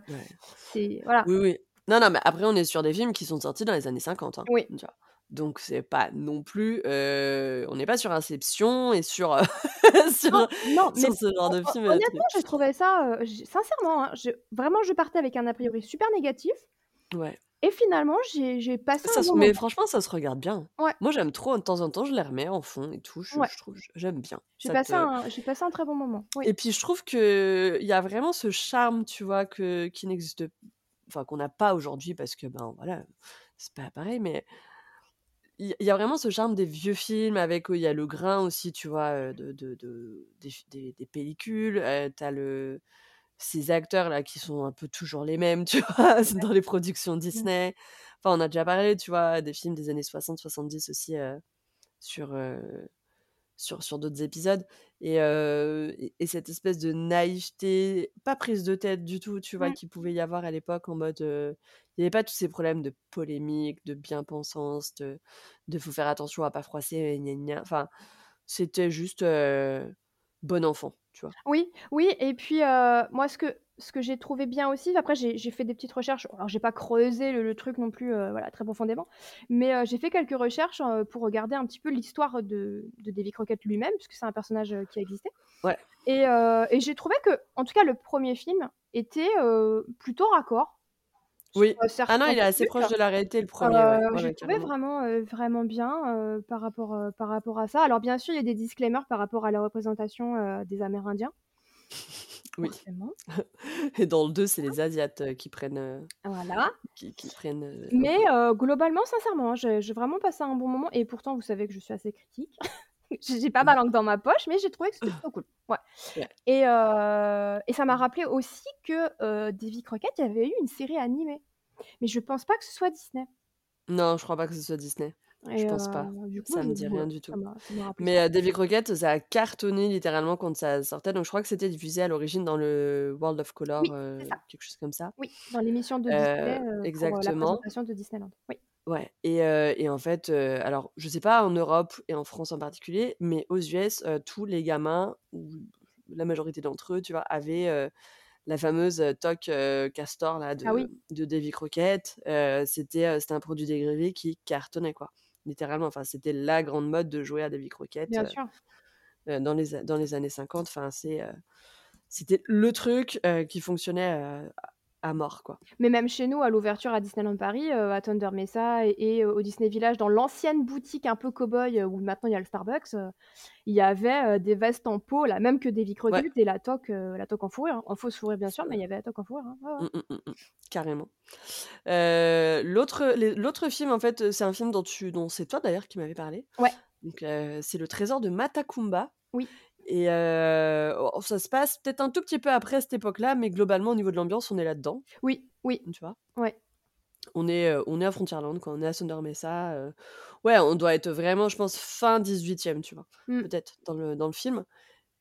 Ouais. c'est voilà. Oui, oui. Non, non, mais après on est sur des films qui sont sortis dans les années 50, hein, Oui. tu vois? Donc c'est pas non plus, heu, on n'est pas sur Inception et sur, Non, sur non, mais sur ce genre de film, heu, honnêtement, j'ai trouvé ça, sincèrement, hein, je vraiment je partais avec un a priori super négatif Ouais. Et finalement j'ai j'ai passé Ça un se bon mais moment. franchement ça se regarde bien. Ouais. Moi j'aime trop, de temps en temps je les remets en fond et tout, je Ouais. je trouve j j'aime bien. J'ai Ça passé te un j'ai passé un très bon moment, oui. et puis je trouve qu'il y a vraiment ce charme, tu vois, que qui n'existe enfin qu'on n'a pas aujourd'hui parce que, ben, voilà, c'est pas pareil, mais il y a il vraiment ce charme des vieux films avec où il y a le grain aussi, tu vois, heu, de de de des f des des pellicules, heu, tu as le ces acteurs-là qui sont un peu toujours les mêmes, tu vois? Ouais. Dans les productions Mmh. Disney. Enfin, on a déjà parlé, tu vois, des films des années 60-70 aussi, heu, sur, heu, sur, sur d'autres épisodes. Et, euh, et, et cette espèce de naïveté, pas prise de tête du tout, tu vois, Mmh. qu'il pouvait y avoir à l'époque en mode. euh, il n'y avait pas tous ces problèmes de polémique, de bien-pensance, de, de faut faire attention à pas froisser, gna gna. Enfin, c'était juste euh, bon enfant, tu vois. Oui, oui et puis, moi ce que ce que j'ai trouvé bien aussi, après j'ai fait des petites recherches, alors j'ai pas creusé le le truc non plus, voilà, très profondément, mais, j'ai fait quelques recherches, pour regarder un petit peu l'histoire de de Davy Crockett lui-même, puisque c'est un personnage, qui a existé Ouais. et et j'ai trouvé que, en tout cas le premier film était, plutôt raccord Oui. Ah non, il est assez proche de la réalité, le Heu, premier, ouais. Ouais, trouvé carrément. vraiment, vraiment bien, heu, par rapport, heu, par rapport à ça. Alors bien sûr, il y a des disclaimers par rapport à la représentation, des Amérindiens. Oui. Et dans le 2, c'est les Asiates euh, qui prennent, euh, Voilà. qui, qui prennent euh, Mais globalement, sincèrement, hein, j'ai vraiment passé un bon moment et pourtant vous savez que je suis assez critique. J'ai pas ma langue dans ma poche, mais j'ai trouvé que c'était plutôt cool. Ouais Ouais. et heu et ça m'a rappelé aussi que, heu, Davy Crockett, il y avait eu une série animée. Mais je pense pas que ce soit Disney Non, je crois pas que ce soit Disney. Je et pense pas. du coup, Ça je me dit rien du tout. Mais euh, Davy Crockett, ça a cartonné littéralement quand ça sortait. Donc je crois que c'était diffusé à l'origine dans le World of Color, Oui, euh, quelque chose comme ça. Oui, dans l'émission de Euh, Disney, heu, pour, la exactement. présentation de Disneyland. Oui. Ouais. Et, euh, et en fait, euh, alors je sais pas en Europe et en France en particulier, mais aux US, euh, tous les gamins, ou la majorité d'entre eux, tu vois, avaient la fameuse toque castor là, Ah oui, de, de Davy Crockett. C'était, c'était un produit dérivé qui cartonnait, quoi. Littéralement. Enfin, c'était la grande mode de jouer à Davy Crockett bien sûr. dans, les, dans les années 50. Enfin, c'est, c'était le truc euh, qui fonctionnait euh, à mort, quoi. Mais même chez nous, à l'ouverture à Disneyland Paris, heu, à Thunder Mesa et et heu, au Disney Village, dans l'ancienne boutique un peu cow-boy, heu, où maintenant il y a le Starbucks, il y avait, des vestes en peau, la même que Davy Ouais. Crockett et la toque, la toque en fourrure, hein. En fausse fourrure bien sûr, mais il y avait la toque en fourrure, hein. Ouais, ouais. Mm, mm, mm, mm. Carrément. Euh, l'autre, l'autre film, en fait, c'est un film dont, tu, dont c'est toi d'ailleurs qui m'avais parlé. Ouais, Donc, euh, c'est Le Trésor de Matakumba. oui. Et euh, oh, ça se passe peut-être un tout petit peu après cette époque-là, mais globalement, au niveau de l'ambiance, on est là-dedans, Oui, oui, tu vois? ouais. On est, on est à Frontierland, quand on est à Thunder Mesa. euh, Ouais, on doit être vraiment, je pense, fin 18e, tu vois. Mmh. Peut-être dans le, dans le film.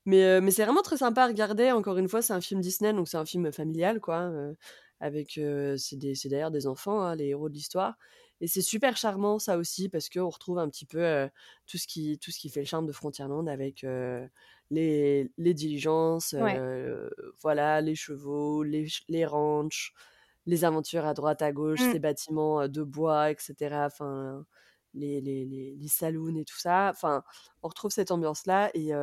Mais, euh, mais c'est vraiment très sympa à regarder. Encore une fois, c'est un film Disney, donc c'est un film familial, quoi. euh, avec, c'est des- c'est d'ailleurs des enfants, hein, les héros de l'histoire. Et c'est super charmant, ça aussi, parce qu'on retrouve un petit peu euh, tout, ce qui, tout ce qui fait le charme de Frontierland avec euh, les, les diligences, Ouais. euh, voilà, les chevaux, les, les ranchs, les aventures à droite, à gauche, Mmh. ces bâtiments de bois, etc. Enfin, les, les, les, les saloons et tout ça. Enfin, on retrouve cette ambiance-là. Et,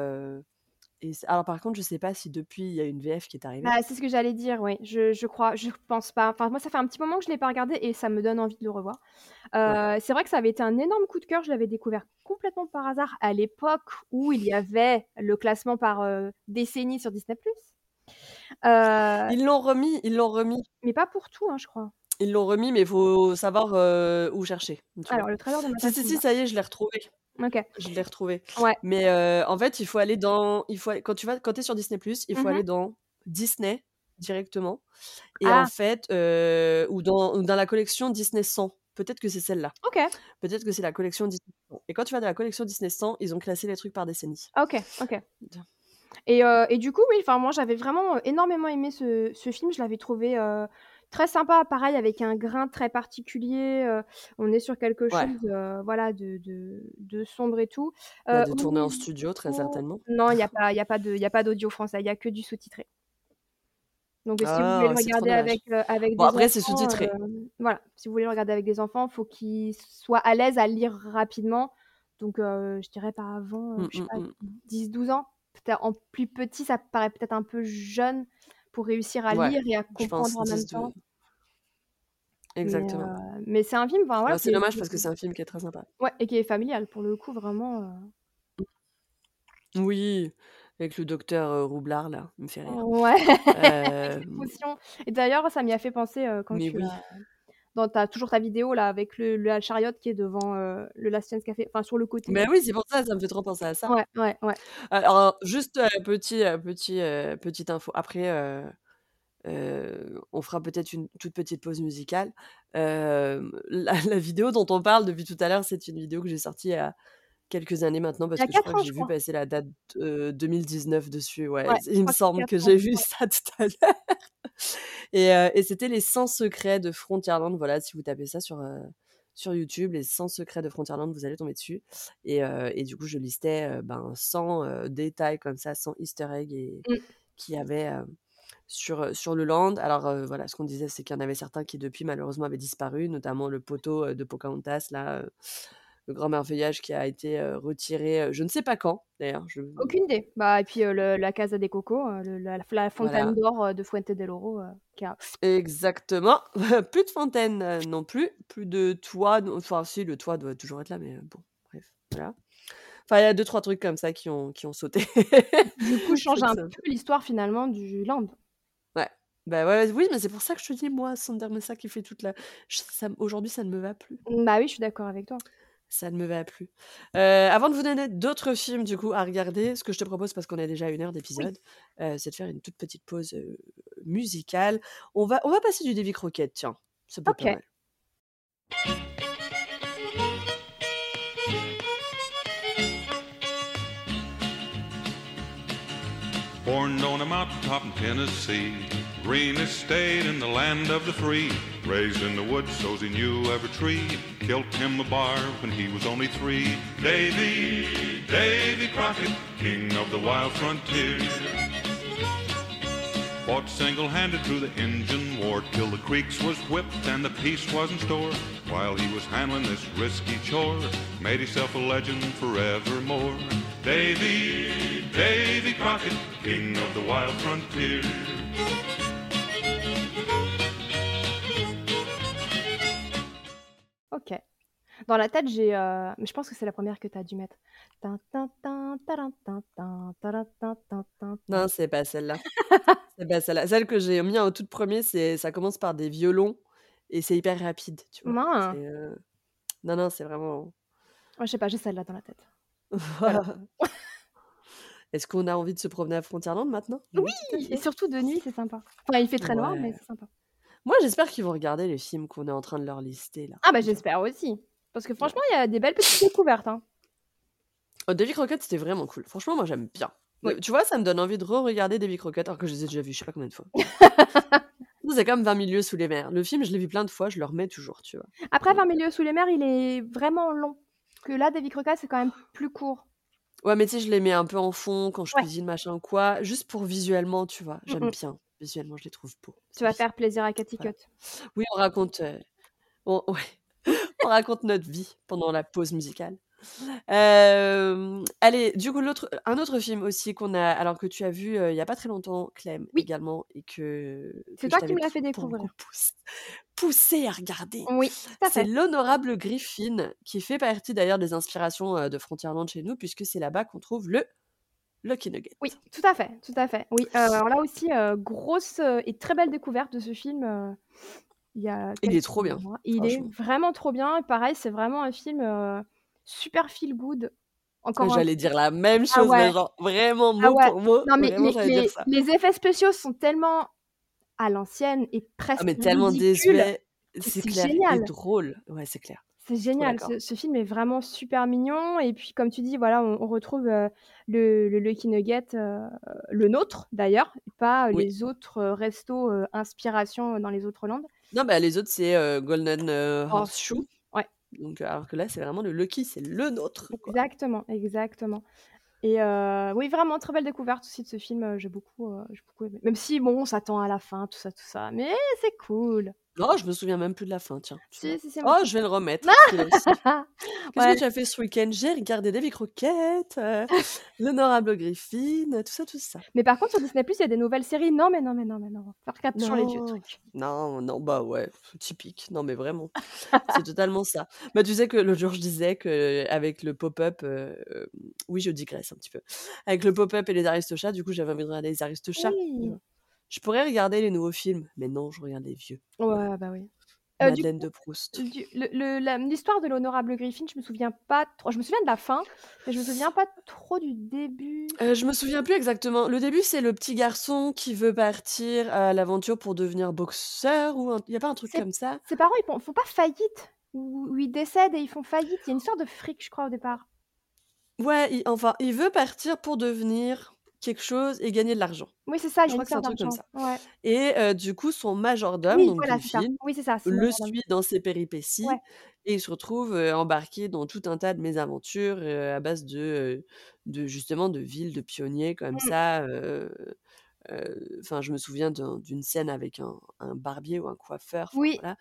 et alors, par contre, je sais pas si depuis il y a une VF qui est arrivée. Bah, c'est ce que j'allais dire, oui. Je je crois je pense pas. Enfin, moi, ça fait un petit moment que je l'ai pas regardé et ça me donne envie de le revoir. Ouais. Heu, c'est vrai que ça avait été un énorme coup de cœur. Je l'avais découvert complètement par hasard à l'époque où il y avait le classement par, heu, décennie sur Disney+. Heu, Ils l'ont remis, ils l'ont remis. mais pas pour tout, hein, je crois. Ils l'ont remis, mais il faut savoir euh, où chercher. Alors, vois. le trésor de Si, si, si, ça y est, je l'ai retrouvé. OK. Je l'ai retrouvé. Ouais. Mais euh, en fait, il faut aller dans. Il faut quand tu vas, quand es sur Disney, il faut Mmh aller dans Disney directement. Et Ah! en fait, euh, ou, dans, ou dans la collection Disney 100. Peut-être que c'est celle-là. OK. Peut-être que c'est la collection Disney 100. Et quand tu vas dans la collection Disney 100, ils ont classé les trucs par décennie. OK, OK. Et heu et du coup, oui, moi, j'avais vraiment, énormément aimé ce ce film. Je l'avais trouvé, très sympa, pareil avec un grain très particulier, heu, on est sur quelque Ouais. chose, heu, voilà, de de de sombre et tout. Bah, Heu, de au tourner en studio, très certainement. non, il y a pas il y a pas de il y a pas d'audio français, il y a que du sous-titré. Donc si vous voulez Ah, le c'est trop regarder dommage. avec, avec Bon, des après, c'est enfants, sous-titré. voilà, si vous voulez le regarder avec des enfants, faut qu'ils soient à l'aise à lire rapidement. Donc je dirais pas avant, heu, Mm, je sais mm, pas, mm. 10-12 ans. Peut-être en plus petit, ça paraît peut-être un peu jeune pour réussir à Ouais, lire et à comprendre en même 10 temps. Mais Exactement. heu, mais c'est un film, enfin voilà, c'est dommage parce que est c'est un film qui est très sympa. ouais et qui est familial pour le coup vraiment, heu Oui, avec le docteur euh, Roublard, là, il me fait rire. ouais, Euh, et d'ailleurs, ça m'y a fait penser, quand mais tu oui. as dans as toujours ta vidéo là avec le le chariot qui est devant, heu, le Last Chance Café, enfin sur le côté. Mais oui, c'est pour ça, ça me fait trop penser à ça. Ouais, ouais, ouais. Alors, juste euh, petit, euh, petit, euh, petite info. Après, euh, euh, on fera peut-être une toute petite pause musicale. Euh, la, la vidéo dont on parle depuis tout à l'heure, c'est une vidéo que j'ai sortie a quelques années maintenant parce que je crois 4 que j'ai vu passer la date, heu, 2019 dessus, ouais. Il me que semble que 4 ans, j'ai vu ouais. ça tout à l'heure et et c'était Les 100 secrets de Frontierland. Voilà, si vous tapez ça sur, sur YouTube, Les 100 secrets de Frontierland, vous allez tomber dessus et et du coup, je listais, ben 100, heu, détails comme ça, 100 easter eggs et qu'il y avait, sur, sur le land. Alors, voilà, ce qu'on disait, c'est qu'il y en avait certains qui depuis malheureusement avaient disparu, notamment le poteau, de Pocahontas là, le grand merveillage qui a été, retiré, je ne sais pas quand d'ailleurs, je Aucune idée. Bah et puis, le la Casa de Coco, heu, le la la fontaine Voilà. d'or, de Fuente del Oro, qui a Exactement. Plus de fontaine, non plus, plus de toit, enfin si, le toit doit toujours être là, mais, bon, bref, voilà. Enfin, il y a 2-3 trucs comme ça qui ont qui ont sauté du coup, change un peu l'histoire finalement du land. Ouais. Bah, ouais, oui, mais c'est pour ça que je te dis, moi, Sonder Messa qui fait toute la aujourd'hui, ça ne me va plus. Bah oui, je suis d'accord avec toi. Ça ne me va plus. Heu, avant de vous donner d'autres films du coup à regarder, ce que je te propose parce qu'on est déjà à 1 heure Oui. d'épisode, heu, c'est de faire une toute petite pause, heu, musicale. On va on va passer du Davy Crockett, tiens, ça peut pas mal. Born on a mountaintop in Tennessee, greenest state in the land of the free. Raised in the woods, so's he knew every tree. Killed him a bar when he was only three. Davy, Davy Crockett, king of the wild frontier. Fought single-handed through the Injun War till the creeks was whipped and the peace was in store. While he was handling this risky chore, made himself a legend forevermore. Davy, Davy Crockett, king of the wild frontier. OK. Dans la tête, j'ai, heu mais je pense que c'est la 1re que tu as dû mettre. Tin tin tin, tarin tin tin, tarin tin tin tin tin. Non, c'est pas celle-là. C'est pas celle-là. Celle que j'ai mis en toute 1er, c'est ça commence par des violons et c'est hyper rapide, tu vois? Mince. C'est, heu non, non, c'est vraiment Ouais, je sais pas, j'ai celle-là dans la tête. Voilà. Est-ce qu'on a envie de se promener à Frontierland maintenant? Oui! Tout à Et fait. surtout de nuit, c'est sympa. Enfin, il fait très noir, mais Ouais. c'est sympa. Moi, j'espère qu'ils vont regarder les films qu'on est en train de leur lister là. Ah bah, j'espère aussi. Parce que franchement, il y a des belles petites découvertes, hein. Oh, Davy Crockett, c'était vraiment cool. Franchement, moi, j'aime bien. Oui. Tu vois, ça me donne envie de re-regarder Davy Crockett alors que je les ai déjà vus je sais pas combien de fois. C'est comme 20 000 lieues sous les mers. Le film, je l'ai vu plein de fois, je le remets toujours, tu vois? Après, Donc 20 heu 000 lieues sous les mers, il est vraiment long. Que là, Davy Crockett, c'est quand même plus court. Ouais, mais tu sais, je les mets un peu en fond quand je Ouais. cuisine, machin quoi, juste pour visuellement, tu vois? Mmh J'aime mh. bien. Visuellement, je les trouve beaux, Tu vas faire plaisir à Cathy Voilà. Cut. Oui, on raconte, heu, on ouais, on raconte notre vie pendant la pause musicale. Allez, du coup, l'autre un autre film aussi qu'on a alors que tu as vu, heu, il y a pas très longtemps, Clem, Oui. également et que C'est toi qui me l'as fait découvrir. pouss poussé à regarder. Oui, C'est. L'Honorable Griffin qui fait partie d'ailleurs des inspirations, heu, de Frontierland chez nous puisque c'est là-bas qu'on trouve le Lucky Nugget. Oui, tout à fait, tout à fait. Oui, heu, alors là aussi, heu, grosse, heu et très belle découverte de ce film, il y a Il quelques est trop bien, mois. Il est vraiment trop bien. Pareil, c'est vraiment un film, super feel good. Encore un J'allais dire la même ah chose, mais genre vraiment Ah mot ouais. pour mot, Non mais vraiment, les j'allais dire les ça. les effets spéciaux sont tellement à l'ancienne et Ah presque mais tellement ridicules désuet, que c'est clair et génial. drôle. Ouais, c'est clair. C'est Trop génial. d'accord. Ce film est vraiment super mignon et puis comme tu dis, voilà, on on retrouve, le le Lucky Nugget, le nôtre d'ailleurs, pas Oui. les autres, restos, heu, inspiration dans les autres landes. Non, bah, les autres, c'est, Golden, heu, Horseshoe. Horseshoe, ouais. Donc alors que là, c'est vraiment le Lucky, c'est le nôtre, quoi. Exactement, exactement et oui, vraiment très belle découverte aussi de ce film, j'ai beaucoup, j'ai beaucoup aimé. Même si bon, on s'attend à la fin, tout ça, tout ça, mais c'est cool. Oh, je me souviens même plus de la fin, tiens? Si, si, si, moi Oh, je vais le remettre. Qu'est-ce Ouais. que tu as fait ce week-end? J'ai regardé Davy Crockett, heu, L'Honorable Griffin, tout ça, tout ça. Mais par contre, sur Disney+, il y a des nouvelles séries. Non, mais non, mais non, mais non. Faire toujours les vieux Non, trucs. non, non, bah, ouais, typique. Non, mais vraiment, c'est totalement ça. Bah, tu sais que l'autre jour, je disais qu'avec le pop-up, heu, oui, je digresse un petit peu. Avec le pop-up et les Aristochats, du coup, j'avais envie de regarder les Aristochats, Oui. Je pourrais regarder les nouveaux films, mais non, je regarde les vieux. Ouais, bah, oui. Du Madeleine coup, de Proust. l'histoire de l'Honorable Griffin, je me souviens pas trop je me souviens de la fin, mais je me souviens pas trop du début. Heu, je me souviens plus exactement. Le début, c'est le petit garçon qui veut partir à l'aventure pour devenir boxeur ou un il y a pas un truc comme ça? ses parents, ils font font pas faillite? Ou ou ils décèdent et ils font faillite? Il y a une histoire de fric, je crois, au départ. Ouais, il enfin, il veut partir pour devenir quelque chose et gagner de l'argent. Oui, c'est ça, il Je a crois une que c'est un truc comme ça Ouais. et heu, du coup, son majordome, Oui, donc du voilà, c'est ça. film, Oui, c'est ça, c'est le majordome. suit dans ses péripéties Ouais. et il se retrouve, heu, embarqué dans tout un tas de mésaventures, heu, à base de, justement de villes de pionniers comme Mmh. ça, enfin, je me souviens d'un d'une scène avec un un barbier ou un coiffeur, enfin Oui. voilà.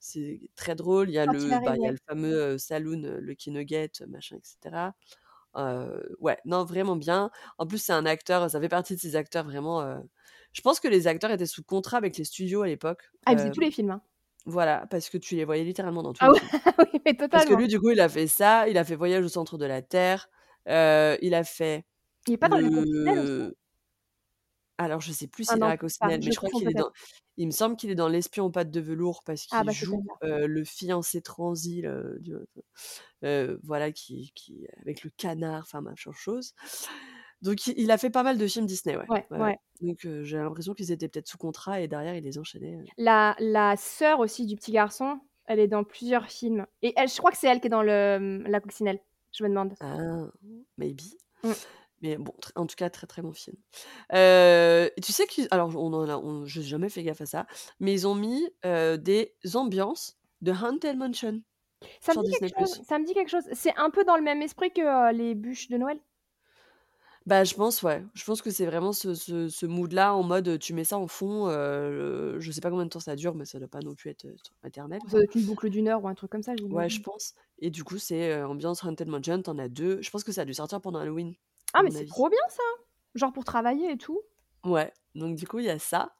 C'est très drôle. Il y a Quand il le bah, arrive, il y a ouais. le fameux, saloon, Lucky Nugget, machin et ouais, non, vraiment bien. En plus, c'est un acteur, ça fait partie de ces acteurs vraiment, je pense que les acteurs étaient sous contrat avec les studios à l'époque, Ah, il faisait hem, tous les films, hein. voilà, parce que tu les voyais littéralement dans tous Ah les films. oui, mais Parce que totalement. lui, du coup, il a fait ça, il a fait Voyage au centre de la terre, il a fait Il est pas dans Coccinelles aussi? le alors je sais plus Ah s'il est dans la peut-être pas, Coccinelle, mais je crois qu'il est dans il me semble qu'il est dans L'espion aux pattes de velours parce Ah qu'il bah, joue, heu, le fiancé transi, heu, de heu, voilà, qui qui avec le canard, enfin machin chose. Donc il il a fait pas mal de films Disney, ouais. Ouais, Ouais, ouais. ouais. Donc j'ai l'impression qu'ils étaient peut-être sous contrat et derrière, il les enchaînait, La la sœur aussi du petit garçon, elle est dans plusieurs films et elle je crois que c'est elle qui est dans le, La Coccinelle, je me demande. Ah, maybe. Mmh. Mais bon, en tout cas, très, très bon film. Heu, tu sais qu'ils alors on en a on j'ai jamais fait gaffe à ça, mais ils ont mis, heu, des ambiances de Haunted Mansion Ça me dit Disney+. quelque chose, ça me dit quelque chose. C'est un peu dans le même esprit que, heu, les bûches de Noël? Bah, je pense, ouais. Je pense que c'est vraiment ce ce ce mood-là en mode, tu mets ça en fond, heu, je sais pas combien de temps ça dure, mais ça doit pas non plus être, heu, éternel, Ça doit être une boucle d'1 heure ou un truc comme ça, Ouais, je pense et du coup, c'est, heu, ambiance Haunted Mansion, tu en as 2. Je pense que ça a dû sortir pendant Halloween, Ah mais c'est trop bien ça! Genre pour travailler et tout. Ouais, donc du coup, il y a ça.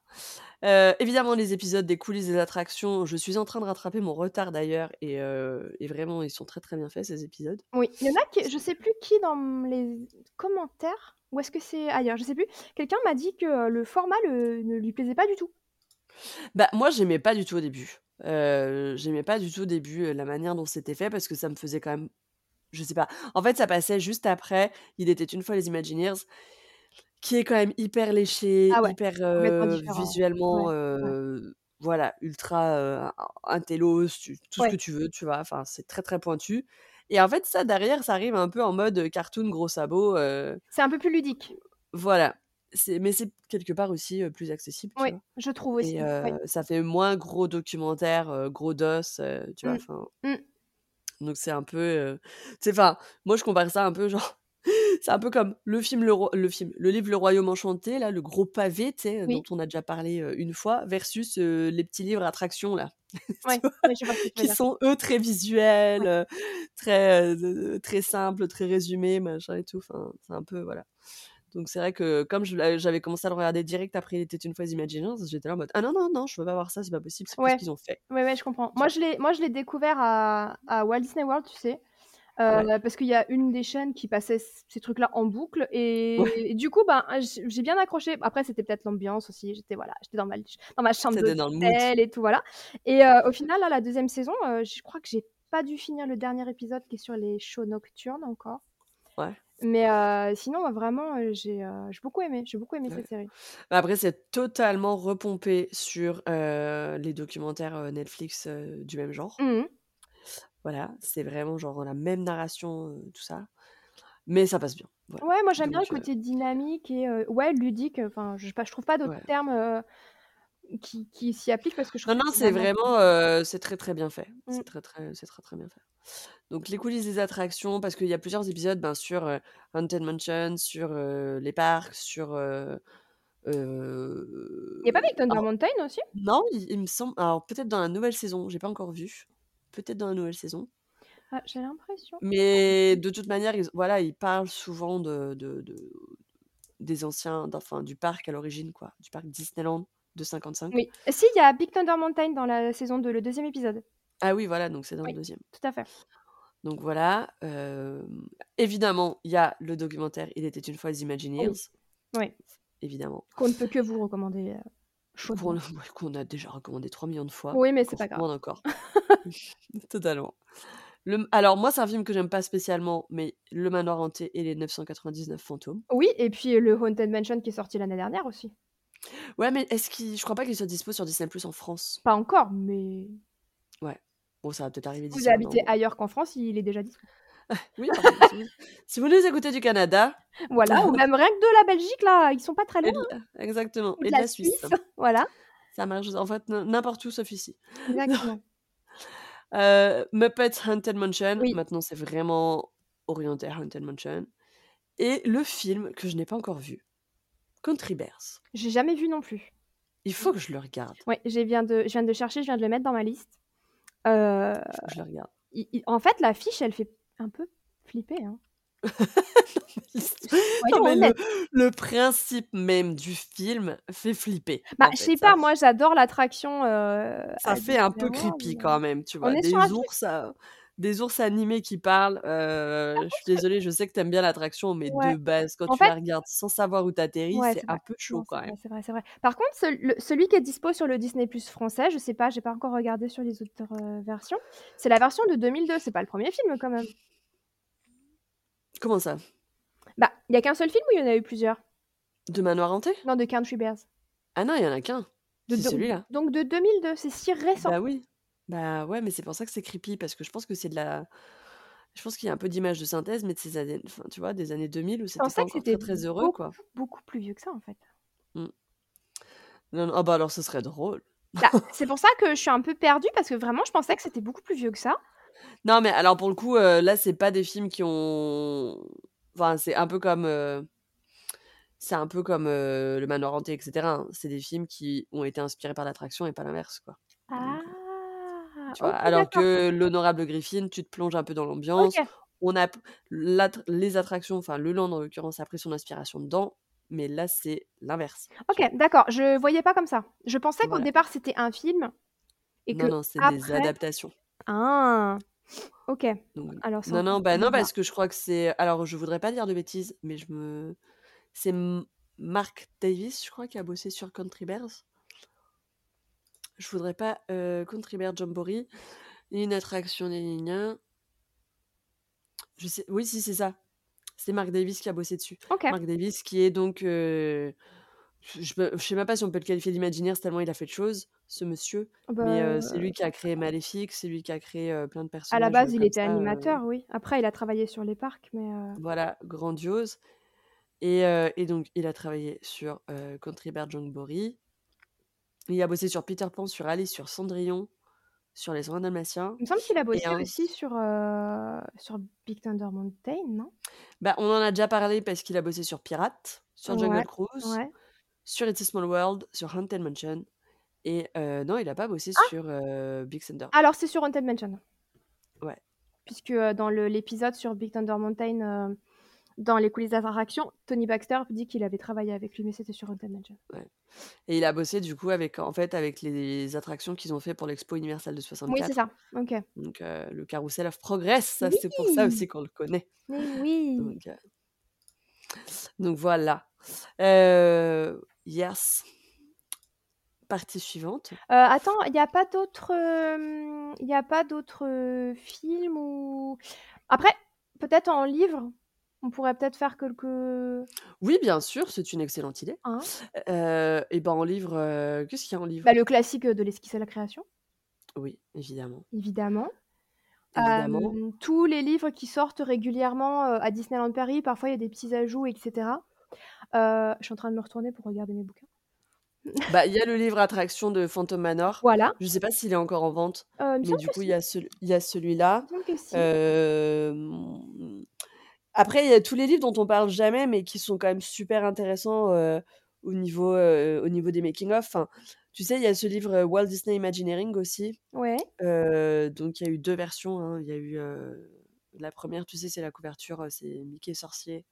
Heu, évidemment, les épisodes des coulisses des attractions, je suis en train de rattraper mon retard d'ailleurs et heu et vraiment, ils sont très, très bien faits ces épisodes. Oui, il y en a qui je sais plus qui dans, les commentaires ou est-ce que c'est ailleurs, je sais plus. Quelqu'un m'a dit que, heu, le format le ne lui plaisait pas du tout. Bah, moi, j'aimais pas du tout au début. J'aimais pas du tout au début, la manière dont c'était fait parce que ça me faisait quand même je sais pas. En fait, ça passait juste après Il était une fois les Imagineers, qui est quand même hyper léché, Ah ouais, hyper. Ouais, visuellement, ouais. heu, voilà, ultra, heu, intello, tout ce que tu veux, tu vois? Enfin, c'est très, très pointu et en fait, ça derrière, ça arrive un peu en mode, cartoon gros sabots, heu, C'est un peu plus ludique. voilà. Mais c'est quelque part aussi, plus accessible, Oui, je trouve Et aussi, oui. ça fait moins gros documentaire, gros dos, tu vois? Mmh. Donc c'est un peu, tu sais, enfin, moi je compare ça un peu genre c'est un peu comme le film le roi le film, le livre Le Royaume Enchanté là, le gros pavé, sais, dont Oui. on a déjà parlé, heu, une fois versus, les petits livres attractions là, Ouais, ouais, je vois que Qui sont eux très visuels, Ouais. heu, très, très simples, très résumés, machin et tout, enfin, c'est un peu voilà. Donc c'est vrai que comme j'avais commencé à le regarder direct après Il était une fois les Imagineers, j'étais là en mode: «Ah non, non, non, je veux pas voir ça, c'est pas possible, c'est pas ce Ouais. qu'ils ont fait». Ouais, ouais, je comprends. Moi je l'ai moi je l'ai découvert à à Walt Disney World, tu sais? Ouais. parce qu'il y a une des chaînes qui passait ces trucs-là en boucle Ouais. et du coup, ben, j j'ai bien accroché. Après, c'était peut-être l'ambiance aussi, j'étais voilà, j'étais dans ma dans ma chambre d'hôtel et tout, voilà et heu, au final, là, la 2e saison, heu, je crois que j'ai pas dû finir le dernier épisode qui est sur les shows nocturnes encore. Ouais. Mais sinon, vraiment, j'ai, beaucoup aimé, j'ai beaucoup aimé Ouais. cette série. Bah, après, c'est totalement repompé sur, les documentaires, Netflix, du même genre. Mmh mh. Voilà, c'est vraiment genre la même narration, tout ça, mais ça passe bien, voilà. Ouais, moi j'aime bien Donc le heu côté dynamique et heu, ouais, ludique, enfin, je sais pas, je trouve pas d'autres Ouais. termes, qui qui s'y appliquent parce que je Non, trouve que non, c'est vraiment c'est très, très bien fait. Mmh. C'est très, très c'est très, très bien fait. Donc les coulisses des attractions, parce qu'il y a plusieurs épisodes, ben, sur, heu, Haunted Mansion, sur, les parcs, sur, Il y a pas Big Thunder alors Mountain aussi? non, il il me semble alors peut-être dans la nouvelle saison, j'ai pas encore vu. Peut-être dans la nouvelle saison. Ah, j'ai l'impression. Mais de toute manière, ils voilà, ils parlent souvent de de de des anciens d'enfin du parc à l'origine quoi, du parc Disneyland de 55. Oui. Si, il y a Big Thunder Mountain dans la saison 2, le 2e épisode. Ah oui, voilà, donc c'est dans le 2e. tout à fait. Donc voilà, hem, évidemment, il y a le documentaire Il était une fois les Imagineers, Oui. Oui. évidemment. Qu'on ne peut que vous recommander, heu, Qu'on a déjà recommandé 3 000 000 de fois, Oui, mais c'est pas grave. recommande encore. Totalement. Le alors moi, c'est un film que j'aime pas spécialement, mais Le Manoir Hanté et les 999 fantômes. Oui et puis, heu, le Haunted Mansion qui est sorti l'année dernière aussi. Ouais, mais est-ce qu'il je crois pas qu'il soit dispo sur Disney+ en France. Pas encore, mais Ouais. Bon, ça va peut-être arriver si d'ici vous 1 an, habitez ailleurs qu'en France, il est déjà dispo. Oui, si vous si vous nous écoutez du Canada Voilà, ou même rien que de la Belgique, là, ils sont pas très loin, exactement et de de la la Suisse. Suisse, voilà, Ça marche en fait n'importe où sauf ici. exactement. Heu, Muppets Haunted Mansion, Oui. maintenant c'est vraiment orienté Haunted Mansion et le film que je n'ai pas encore vu, Country Bears. J'ai jamais vu non plus. Il faut que je le regarde. Ouais, j'ai viens de je viens de chercher, je viens de le mettre dans ma liste. Que je le regarde. en fait, l'affiche, elle fait un peu flipper, hein. Non mais le le principe même du film fait flipper, Bah, je sais ça pas, moi j'adore l'attraction, heu, ça à fait un peu creepy mais quand même, tu on vois? est Des sur un film ours, heu, des ours animés qui parlent, je suis désolée, je sais que tu aimes bien l'attraction, mais Ouais. de base, quand En tu la regardes sans savoir où tu atterris, Ouais, c'est un vrai. peu chaud Non, quand même. c'est vrai, c'est vrai. Par contre, le celui qui est dispo sur le Disney+ français, je sais pas, j'ai pas encore regardé sur les autres, versions. C'est la version de 2002, c'est pas le 1er film quand même? Comment ça? Bah, il y a qu'un seul film ou il y en a eu plusieurs? De Manoir hanté? Non, de Country Bears. Ah non, il y en a qu'un. De C'est celui-là. donc de 2002, c'est si récent? Bah oui. Bah ouais, mais c'est pour ça que c'est creepy parce que je pense que c'est de la je pense qu'il y a un peu d'images de synthèse, mais de ces années enfin, tu vois, des années 2000 où c'était pas pensais que encore c'était très, très heureux, beaucoup, quoi. beaucoup plus vieux que ça, en fait. Mmh. Non, non, ah bah alors ce serait drôle. Bah, c'est pour ça que je suis un peu perdue parce que vraiment je pensais que c'était beaucoup plus vieux que ça. Non, mais alors pour le coup, heu, là, c'est pas des films qui ont enfin, c'est un peu comme, heu c'est un peu comme, heu, Le Manoir hanté et cetera, hein. C'est des films qui ont été inspirés par l'attraction et pas l'inverse, quoi. Donc, Ah! tu vois? Alors d'accord. que L'Honorable Griffin, tu te plonges un peu dans l'ambiance. OK. On a l'attra les attractions, enfin le land en l'occurrence a pris son inspiration dedans, mais là, c'est l'inverse? OK, d'accord, je voyais pas comme ça. Je pensais qu'au Voilà. départ c'était un film et Non, non, c'est des adaptations. ah! OK. Donc voilà. Alors c'est Non, encore non, bah plus non, bizarre. parce que je crois que c'est alors je voudrais pas dire de bêtises, mais je me c'est M Mark Davis, je crois, qui a bossé sur Country Bears. Je voudrais pas, heu, Country Bear Jamboree, une attraction gna gna. Je sais oui, si, c'est ça. C'est Mark Davis qui a bossé dessus. OK. Mark Davis qui est donc, heu, je je sais même pas si on peut le qualifier d'Imagineers tellement il a fait de choses, ce monsieur, mais heu, c'est Bah lui qui a créé Maléfique, c'est lui qui a créé, plein de à la personnages, base, il était ça, animateur, oui. Après, il a travaillé sur les parcs, mais voilà, grandiose et donc il a travaillé sur, Country Bear Jamboree. Il a bossé sur Peter Pan, sur Alice, sur Cendrillon, sur Les 101 Dalmatiens il me semble qu'il a bossé aussi sur, heu, sur Big Thunder Mountain, non? bah, on en a déjà parlé parce qu'il a bossé sur Pirates, sur Jungle Ouais, Cruise, ouais. sur It's a Small World, sur Haunted Mansion et heu, non, il a pas bossé Ah! sur, heu, Big Thunder. Alors c'est sur Haunted Mansion. Ouais. Puisque, dans l'épisode sur Big Thunder Mountain, dans les coulisses d'attraction, Tony Baxter dit qu'il avait travaillé avec lui, mais c'était sur Haunted Mansion. Ouais et il a bossé du coup avec en fait, avec les attractions qu'ils ont fait pour l'expo Universal de Oui, c'est 64. ça. OK. Donc heu, le Carousel of Progress, c'est pour ça aussi qu'on le connaît. Mais oui! Donc heu donc voilà. Heu, yes. Partie suivante. Heu, attends, il y a pas d'autres, il a pas d'autres, films ou après, peut-être en livre? On pourrait peut-être faire quelques Oui, bien sûr, c'est une excellente idée. Hein? Heu et ben en livre, heu, qu'est-ce qu'il y a en livre? Bah, le classique, heu, de l'esquisse à la création. Oui, évidemment. Évidemment. Évidemment. Hem, tous les livres qui sortent régulièrement, heu, à Disneyland Paris, parfois il y a des petits ajouts et cetera. Heu, je suis en train de me retourner pour regarder mes bouquins. Bah, il y a le livre attraction de Phantom Manor. Voilà. Je sais pas s'il est encore en vente, Heu, il me mais semble du que coup, il si. y a cel il y a celui-là. Il me semble que si. Hem, après, il y a tous les livres dont on parle jamais, mais qui sont quand même super intéressants, heu, au niveau, heu, au niveau des making of. Enfin, tu sais, il y a ce livre, heu, Walt Disney Imagineering aussi. Ouais. Donc il y a eu 2 versions, hein. Il y a eu, la 1re, tu sais, c'est la couverture, c'est Mickey sorcier.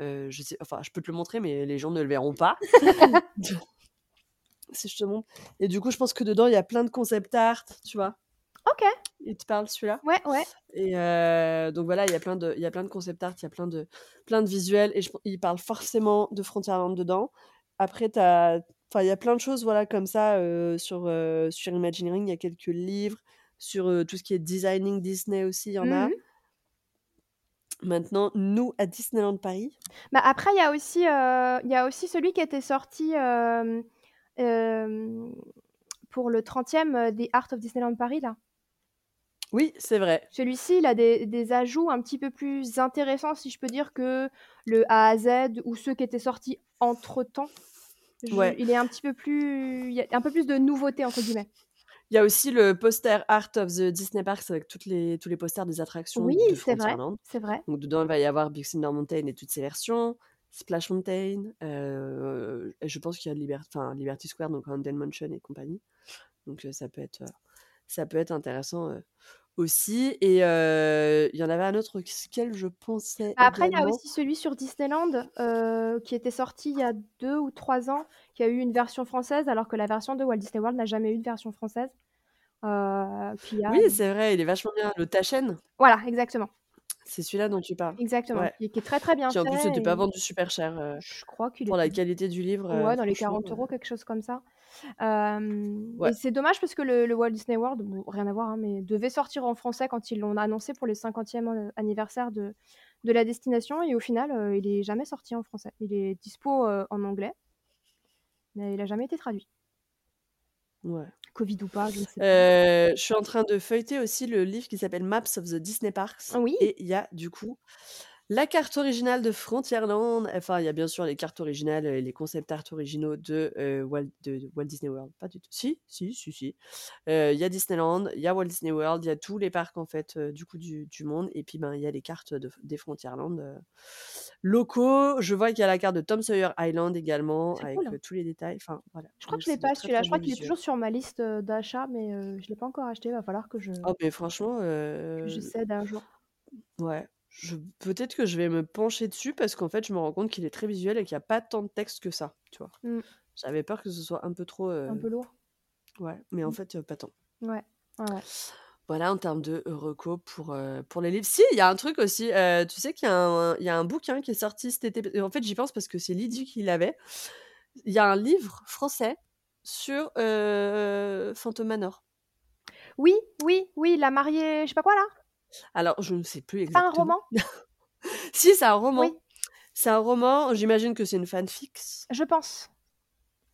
Je sais enfin, je peux te le montrer, mais les gens ne le verront pas. Si je te montre et du coup, je pense que dedans, il y a plein de concept art, tu vois? OK. Il te parle celui-là? Ouais, ouais. Et heu, donc voilà, il y a plein de il y a plein de concept art, il y a plein de plein de visuels et je il parle forcément de Frontierland dedans. Après tu as enfin, il y a plein de choses, voilà, comme ça, heu, sur, heu, sur Imagineering. Il y a quelques livres sur, tout ce qui est designing Disney aussi, il y en Mmh a. mh. Maintenant, nous, à Disneyland Paris Bah, après, il y a aussi, il y a aussi celui qui était sorti, pour le 30e, heu, des Art of Disneyland Paris, là. Oui, c'est vrai. Celui-ci, il a des des ajouts un petit peu plus intéressants, si je peux dire, que le A à Z ou ceux qui étaient sortis entre-temps. Je Ouais. il est un petit peu plus il y a un peu plus de «nouveautés» entre guillemets. Il y a aussi le poster Art of the Disney Parks avec toutes les tous les posters des attractions Oui, de c'est vrai, Frontierland. c'est vrai. Donc dedans, il va y avoir Big Thunder Mountain et toutes ses versions, Splash Mountain, heu et je pense qu'il y a Liber enfin Liberty Square, donc Haunted Mansion et compagnie. Donc heu, ça peut être, heu, ça peut être intéressant, aussi et il y en avait un autre auquel je pensais Après, il y a aussi celui sur Disneyland, qui était sorti il y a 2 ou 3 ans, qui a eu une version française, alors que la version de Walt Disney World n'a jamais eu de version française. A Oui, c'est vrai, il est vachement bien, le Taschen? Voilà, exactement. C'est celui-là dont tu parles? Exactement, Ouais. qui est est très, très bien Qui en plus fait était pas et vendu super cher, je crois qu'il pour la qualité du livre, ouais, dans les franchement, 40 heu €, quelque chose comme ça. Hem Ouais. et c'est dommage parce que le le Walt Disney World, bon, rien à voir, hein, mais devait sortir en français quand ils l'ont annoncé pour les 50e, heu, anniversaire de de la destination et au final, il est jamais sorti en français. Il est dispo, en anglais mais il a jamais été traduit. Ouais. Covid ou pas, je ne sais pas. Heu, je suis en train de feuilleter aussi le livre qui s'appelle Maps of the Disney Parks Oui! et il y a du coup la carte originale de Frontierland, enfin il y a bien sûr les cartes originales et les concept art originaux de, Walt de Walt Disney World, pas du tout si, si, si, si. Heu, il y a Disneyland, il y a Walt Disney World, il y a tous les parcs en fait, du coup du du monde et puis, ben, il y a les cartes de des Frontierland, locaux. Je vois qu'il y a la carte de Tom Sawyer Island également avec, cool. tous les détails, enfin voilà. Je crois que je l'ai pas celui-là, je crois qu'il est toujours sur ma liste, d'achat mais je l'ai pas encore acheté, va falloir que je Oh mais franchement, jour. ouais, je peut-être que je vais me pencher dessus parce qu'en fait, je me rends compte qu'il est très visuel et qu'il y a pas tant de texte que ça, tu vois? Mmh. J'avais peur que ce soit un peu trop, Un heu peu lourd? ouais, mais en Mmh. fait, heu, pas tant. Ouais, ouais, ouais. Voilà en termes de recos pour, pour les livres. Si, il y a un truc aussi, tu sais qu'il y a un il y a un bouquin qui est sorti cet été et en fait, j'y pense parce que c'est Lydie qui l'avait. Il y a un livre français sur, heu, Phantom Manor. Oui, oui, oui, la mariée, je sais pas quoi là? Alors, je ne sais plus C'est pas un exactement. roman? Si, c'est un roman. Oui. C'est un roman, j'imagine que c'est une fanfics. Je pense.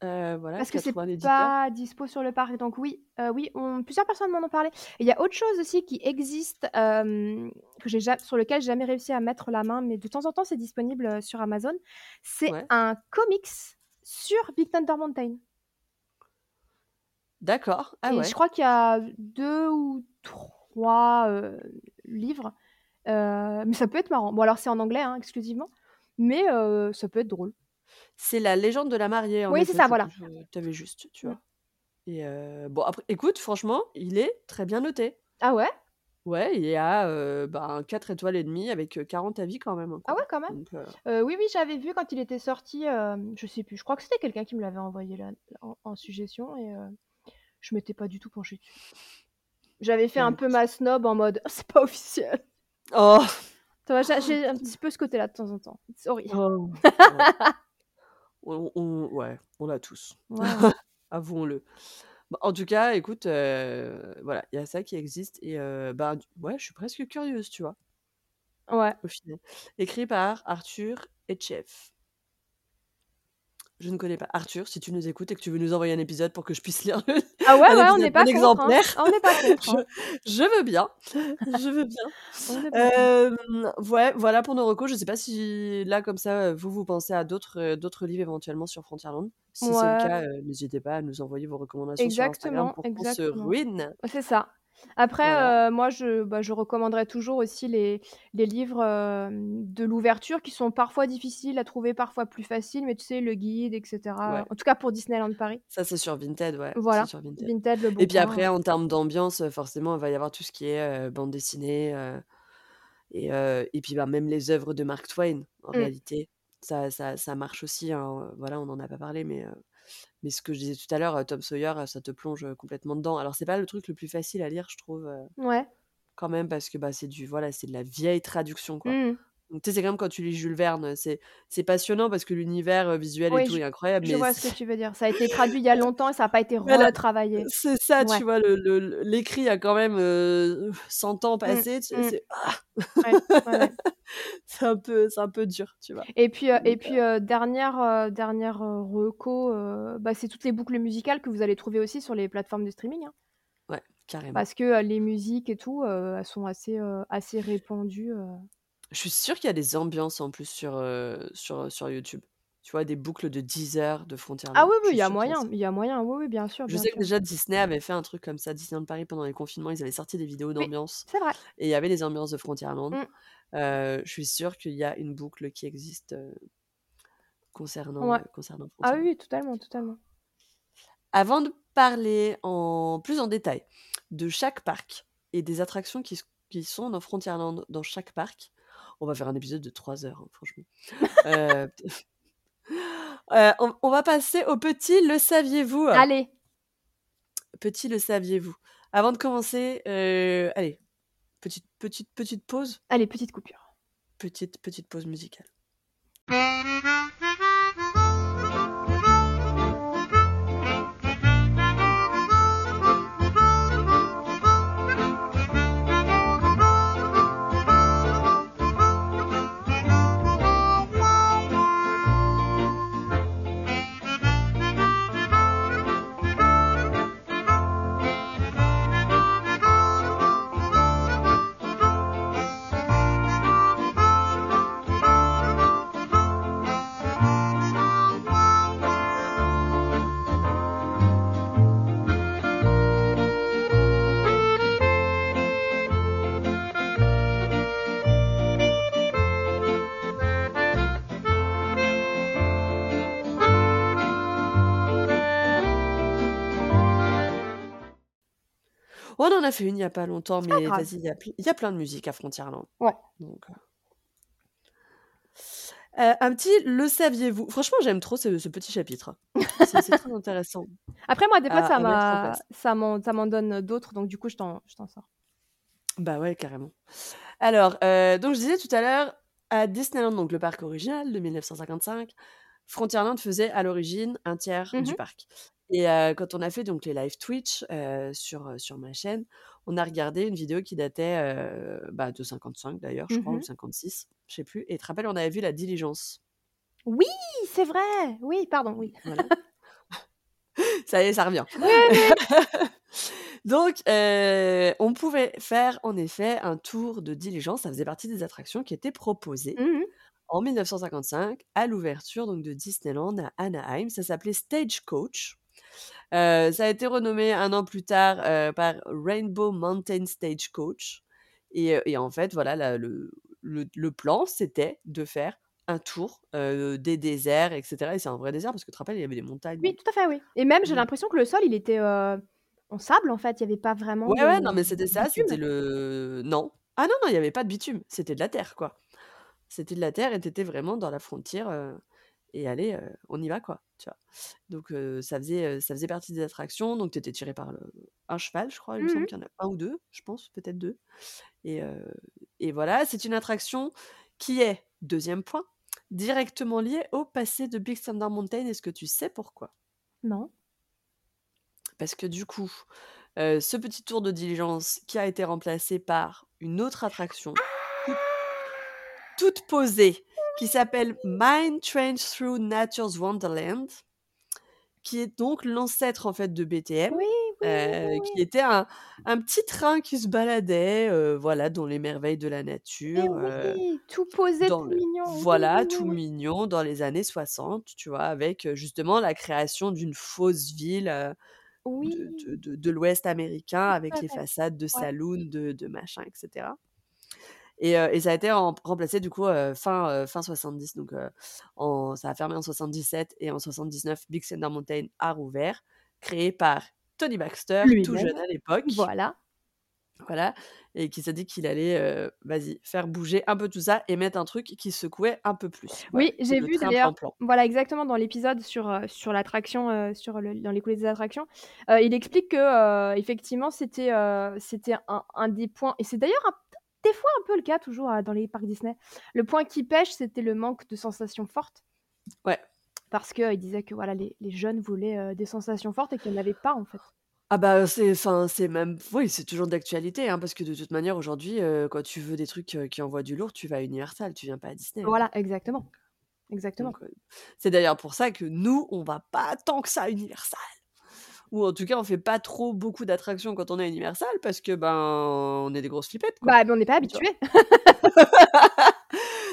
Heu, voilà, Parce qui que a c'est trouvé un éditeur. pas dispo sur le parc donc oui, heu, oui, on plusieurs personnes m'en ont parlé et il y a autre chose aussi qui existe, hem, que j'ai ja sur lequel j'ai jamais réussi à mettre la main, mais de temps en temps, c'est disponible, heu, sur Amazon. C'est Ouais. un comics sur Big Thunder Mountain. D'accord. Ah Et ouais. je crois qu'il y a 2 ou 3, heu, livres, heu, mais ça peut être marrant. Bon alors c'est en anglais, hein, exclusivement, mais heu, ça peut être drôle. C'est la légende de la mariée en Oui, c'est ça, voilà. tu avais juste, tu Mmh. vois? Et bon après écoute, franchement, il est très bien noté. Ah ouais? Ouais, il à, heu, ben 4 étoiles et demie avec, heu, 40 avis quand même, Ah ouais, quand même? Donc oui, oui, j'avais vu quand il était sorti, je sais plus, je crois que c'était quelqu'un qui me l'avait envoyé là en en suggestion et je m'étais pas du tout penchée dessus. J'avais fait un peu écoute. ma snob en mode: «C'est pas officiel». Oh! J'ai un petit peu ce côté-là de temps en temps. Sorry. Oh! Ouais. On on ouais, on l'a tous. Ouais. Avouons-le. Bah, en tout cas, écoute, heu, voilà, il y a ça qui existe et heu, bah, ouais, je suis presque curieuse, tu vois? Ouais. Au final. Écrit par Arthur Etcheff. Je ne connais pas. Arthur, si tu nous écoutes et que tu veux nous envoyer un épisode pour que je puisse lire le Ah ouais, un ouais, on épisode n'est pas bon contre, hein. exemplaire, on n'est pas contre, je hein. je veux bien, je veux bien. Ouais, voilà pour nos recos. Je sais pas si là, comme ça, heu, vous, vous pensez à d'autres, heu, d'autres livres éventuellement sur Frontierland. Si c'est le cas, n'hésitez pas à nous envoyer vos recommandations sur Instagram Exactement, pour qu'on se exactement. ruine. C'est ça. Après, Voilà. heu, moi je bah, je recommanderais toujours aussi les les livres, hem, de l'ouverture qui sont parfois difficiles à trouver, parfois plus faciles, mais tu sais, le guide et cetera. Ouais. En tout cas pour Disneyland Paris. Ça, c'est sur Vinted, ouais, c'est Voilà, sur Vinted. Vinted, Et puis après, en termes d'ambiance, heu, forcément, il va y avoir tout ce qui est, heu, bande dessinée, heu et heu et puis, bah, même les œuvres de Mark Twain, en Mmh. réalité. Ça ça ça marche aussi, hein, voilà, on en a pas parlé, mais heu, mais ce que je disais tout à l'heure, heu, Tom Sawyer, heu, ça te plonge, complètement dedans. Alors c'est pas le truc le plus facile à lire, je trouve, Ouais. quand même parce que, bah, c'est du voilà, c'est de la vieille traduction, quoi. Mmh mh. Donc tu sais, c'est comme quand tu lis Jules Verne, c'est c'est passionnant parce que l'univers, heu, visuel et tout je est incroyable, je mais vois ce que tu veux dire. Ça a été traduit il y a longtemps et ça a pas été Voilà, retravaillé. c'est ça, Ouais. tu vois? Le le le l'écrit a quand même, heu, 100 ans Mmh, tu mmh. c'est ah! Ouais, ouais, ouais. C'est un peu c'est un peu dur, tu vois? Et puis, heu et puis, heu, dernière, dernière, reco, bah, c'est toutes les boucles musicales que vous allez trouver aussi sur les plateformes de streaming, hein. Ouais. carrément. Parce que, les musiques et tout, elles sont assez, assez répandues, Je suis sûre qu'il y a des ambiances en plus sur, sur, sur YouTube. Tu vois, des boucles de 10 heures de Ah Frontierland. oui, oui, il y a moyen, il y a moyen. Oui, oui, bien sûr, Je bien sais que déjà Disney avait fait un truc comme ça, Disneyland Paris pendant les confinements, ils avaient sorti des vidéos Oui, d'ambiance c'est vrai. et il y avait les ambiances de Frontierland. Mmh. Je suis sûre qu'il y a une boucle qui existe, concernant, Ouais. concernant Ah oui, totalement, totalement. Avant de parler en plus en détail de chaque parc et des attractions qui qui sont dans Frontierland, dans chaque parc, on va faire un épisode de 3 heures, hein, franchement. Heu, heu, on on va passer au petit le saviez-vous? Allez! Petit le saviez-vous? Avant de commencer, heu, allez, petite petite petite pause. Allez, petite coupure. Petite petite pause musicale. On en a fait une il y a pas longtemps, mais vas-y, il y a y plein de musique à Frontierland. Ouais. Donc, heu Heu, un petit le saviez-vous? Franchement, j'aime trop ce ce petit chapitre. C'est très intéressant Après moi, des fois, à ça en m'en donne d'autres, donc du coup, je t'en sors. Bah ouais, carrément. Alors, heu, donc je disais tout à l'heure, à Disneyland, donc le parc original de 1955, Frontierland faisait à l'origine 1/3 Mmh du parc et quand on a fait donc les live Twitch, sur, sur ma chaîne, on a regardé une vidéo qui datait, bah, de 55 d'ailleurs, je Mmh crois, ou mh. 56, je sais plus et tu te rappelles, on avait vu la diligence. Oui! C'est vrai! Oui, pardon, oui. Voilà. Ça y est, ça revient. Oui, oui, oui. Donc, on pouvait faire en effet un tour de diligence, ça faisait partie des attractions qui étaient proposées Mmh mh. en 1955 à l'ouverture donc de Disneyland à Anaheim. Ça s'appelait Stagecoach. Heu, ça a été renommé 1 an plus tard, heu, par Rainbow Mountain Stagecoach et et en fait, voilà, la le le le plan, c'était de faire un tour, des déserts et cetera et c'est un vrai désert parce que tu te rappelles, il y avait des montagnes Oui, donc tout à fait, oui et même j'ai mmh. l'impression que le sol, il était, en sable, en fait, il y avait pas vraiment Ouais, de ouais, non, mais c'était ça, c'était le non. Ah non, non, il y avait pas de bitume, c'était de la terre, quoi. C'était de la terre et tu étais vraiment dans la frontière, et allez, on y va, quoi, tu vois? Donc ça faisait, ça faisait partie des attractions, donc tu étais tiré par le un cheval, je crois, il me Mmh semble mh. qu'il y en a 1 ou 2, je pense, peut-être 2 et et voilà. C'est une attraction qui est, 2e point, directement liée au passé de Big Thunder Mountain. Est-ce que tu sais pourquoi? Non. Parce que du coup, ce petit tour de diligence qui a été remplacé par une autre attraction toute posée, qui s'appelle. Mine Train Through Nature's Wonderland, qui est donc l'ancêtre, en fait, de BTM, Oui, oui, oui, oui, heu, qui était un un petit train qui se baladait, heu, voilà, dans les merveilles de la nature, oui! Tout posé, tout le mignon. Voilà, tout mignon dans les années 60, tu vois? Avec, justement la création d'une fausse ville, de de Oui! de de l'Ouest américain avec les façades de saloons, de de machin et cetera et ça a été rem remplacé du coup, heu, fin, heu, fin 70 donc en ça a fermé en 77 et en 79, Big Thunder Mountain a rouvert, créé par Tony Baxter, tout jeune à l'époque. voilà. Voilà et qui s'est dit qu'il allait, vas-y, faire bouger un peu tout ça et mettre un truc qui secouait un peu plus. Voilà, Oui, j'ai vu d'ailleurs, voilà, exactement dans l'épisode sur, sur l'attraction, sur le dans les coulisses des attractions, il explique que, effectivement, c'était, c'était un un des points et c'est d'ailleurs un des fois un peu le cas toujours, heu, dans les parcs Disney. Le point qui pèche, c'était le manque de sensations fortes Ouais. parce qu'il disait que, voilà, les les jeunes voulaient, heu, des sensations fortes et qu'il y en avait pas, en fait. Ah bah, c'est enfin, c'est même oui, c'est toujours d'actualité, hein, parce que de toute manière aujourd'hui, quand tu veux des trucs, qui envoient du lourd, tu vas à Universal, tu viens pas à Disney, Voilà, exactement, exactement. c'est d'ailleurs pour ça que nous, on va pas tant que ça à Universal. Ou en tout cas, on fait pas trop beaucoup d'attractions quand on est à Universal parce que, ben, on est des grosses flippettes, quoi. Bah, mais on n'est pas habitués.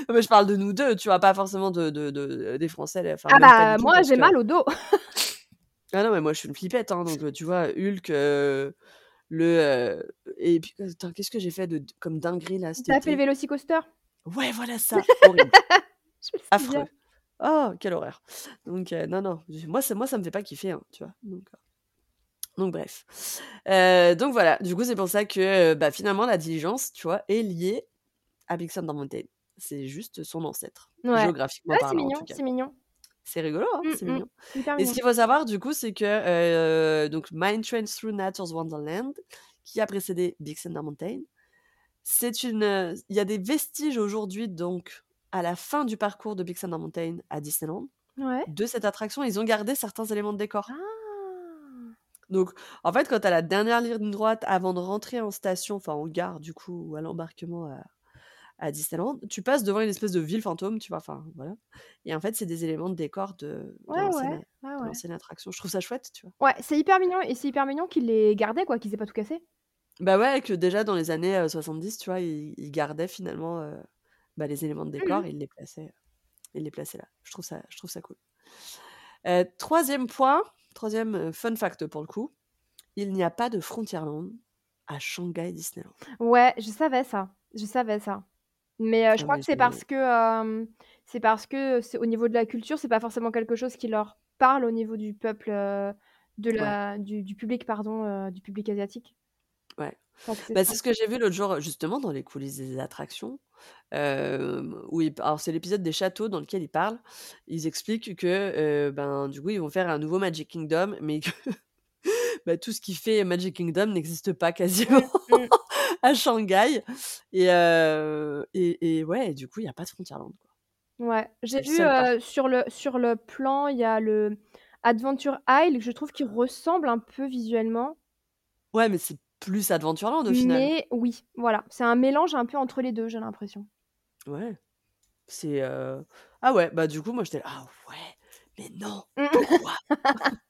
Mais je parle de nous 2, tu vois? Pas forcément de de de des Français, enfin, Ah bah, moi, j'ai que mal au dos. ah non, mais moi, je suis une flippette, hein, donc tu vois? Hulk, heu, le, heu et puis attends, qu'est-ce que j'ai fait de comme dinguerie, là, cet Tu as fait le? Vélocicoaster? Ouais, voilà ça, horrible, affreux. souviens. Oh, quelle horreur. Donc heu, non, non, moi, ça moi, ça me fait pas kiffer, hein, tu vois? Donc donc bref. Heu, donc voilà, du coup, c'est pour ça que, heu, bah, finalement, la diligence, tu vois, est liée à Big Thunder Mountain. C'est juste son ancêtre, Ouais. géographiquement Ouais, c'est parlant, en mignon, c'est mignon. C'est rigolo, hein? Mmh C'est mh. mignon et mignon. ce qu'il faut savoir, du coup, c'est que, heu, donc Mine Train Through Nature's Wonderland, qui a précédé Big Thunder Mountain, c'est une, il y a des vestiges aujourd'hui, donc à la fin du parcours de Big Thunder Mountain à Disneyland, Ouais. de cette attraction. Ils ont gardé certains éléments de décor. Ah! Donc en fait, quand tu as la dernière ligne droite avant de rentrer en station, enfin en gare, du coup, ou à l'embarquement à à Disneyland, tu passes devant une espèce de ville fantôme, tu vois? Enfin, voilà et en fait, c'est des éléments de décor de l'ancienne ouais. Ouais, attraction. Je trouve ça chouette, tu vois? Ouais, c'est hyper mignon et c'est hyper mignon qu'ils l'aient gardé, quoi, qu'ils aient pas tout cassé. Bah, ouais, que déjà dans les années, heu, 70, tu vois, ils ils gardaient finalement, bah, les éléments de Mmh décor et ils les plaçaient ils les plaçaient là. Je trouve ça je trouve ça cool. 3e point, 3e, heu, fun fact pour le coup, il n'y a pas de Frontierland à Shanghai Disneyland. Ouais, je savais ça, je savais ça. Mais heu, je Ah crois mais que c'est je parce que, c'est parce que c'est au niveau de la culture, c'est pas forcément quelque chose qui leur parle au niveau du peuple, de Ouais. la du du public, pardon, du public asiatique. Ouais. Que c'est Bah, ça. ce que j'ai vu l'autre jour, justement dans les coulisses des attractions, où alors c'est l'épisode des châteaux dans lequel ils parlent. Ils expliquent que, ben, du coup, ils vont faire un nouveau Magic Kingdom, mais que, bah, tout ce qui fait Magic Kingdom n'existe pas quasiment Mmh, mmh. à Shanghai et et et ouais, du coup, il y a pas de Frontierland, quoi. Ouais, j'ai C'est le vu, seul parc. heu, sur le sur le plan, il y a le Adventure Isle, je trouve qu'il ressemble un peu visuellement. Ouais, mais c'est plus Adventureland au final. Mais oui, voilà, c'est un mélange un peu entre les 2, j'ai l'impression. Ouais, c'est, heu ah ouais, bah, du coup, moi, j'étais «Ah ouais, mais non, Mmh. pourquoi?»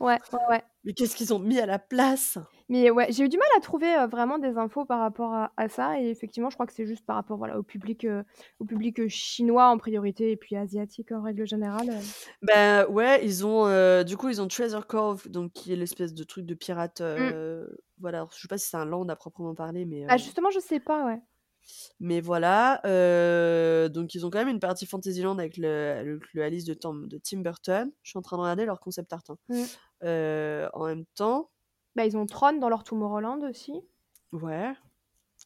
Ouais, ouais, ouais. «Mais qu'est-ce qu'ils ont mis à la place?» Mais ouais, j'ai eu du mal à trouver, heu, vraiment des infos par rapport à à ça et effectivement, je crois que c'est juste par rapport, voilà, au public, heu, au public, heu, chinois en priorité et puis asiatique en règle générale. Bah, ouais, ils ont, du coup, ils ont Treasure Cove, donc qui est l'espèce de truc de pirate, heu, voilà, alors je sais pas si c'est un land à proprement parler, mais heu justement, je sais pas, ouais. Mais voilà, heu, donc ils ont quand même une partie Fantasyland avec le le le Alice de Tim de Tim Burton. Je suis en train de regarder leur concept art, hein. Mmh. Heu, en même temps Bah, ils ont Tron dans leur Tomorrowland aussi. ouais.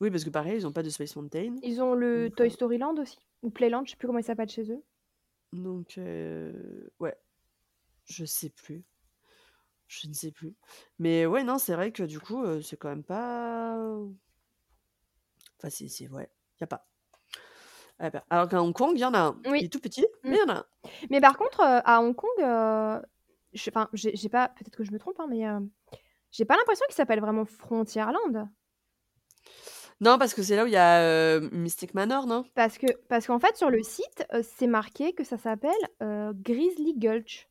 Oui, parce que pareil, ils ont pas de Space Mountain. Ils ont le Donc Toy heu Story Land aussi ou Playland, je sais plus comment il s'appelle chez eux. donc ouais, je sais plus. Je ne sais plus. Mais ouais, non, c'est vrai que du coup, c'est quand même pas enfin, c'est c'est ouais, il y a pas. Ah bah, alors qu'à Hong Kong, il y en a un. Oui. Il est tout petit, mais il y en a un. Mais par contre, heu, à Hong Kong, je enfin, j'ai j'ai pas peut-être que je me trompe, hein, mais heu, j'ai pas l'impression qu'il s'appelle vraiment Frontierland. Non, parce que c'est là où il y a, heu, Mystic Manor, non? Parce que parce qu'en fait, sur le site, c'est marqué que ça s'appelle, Grizzly Gulch.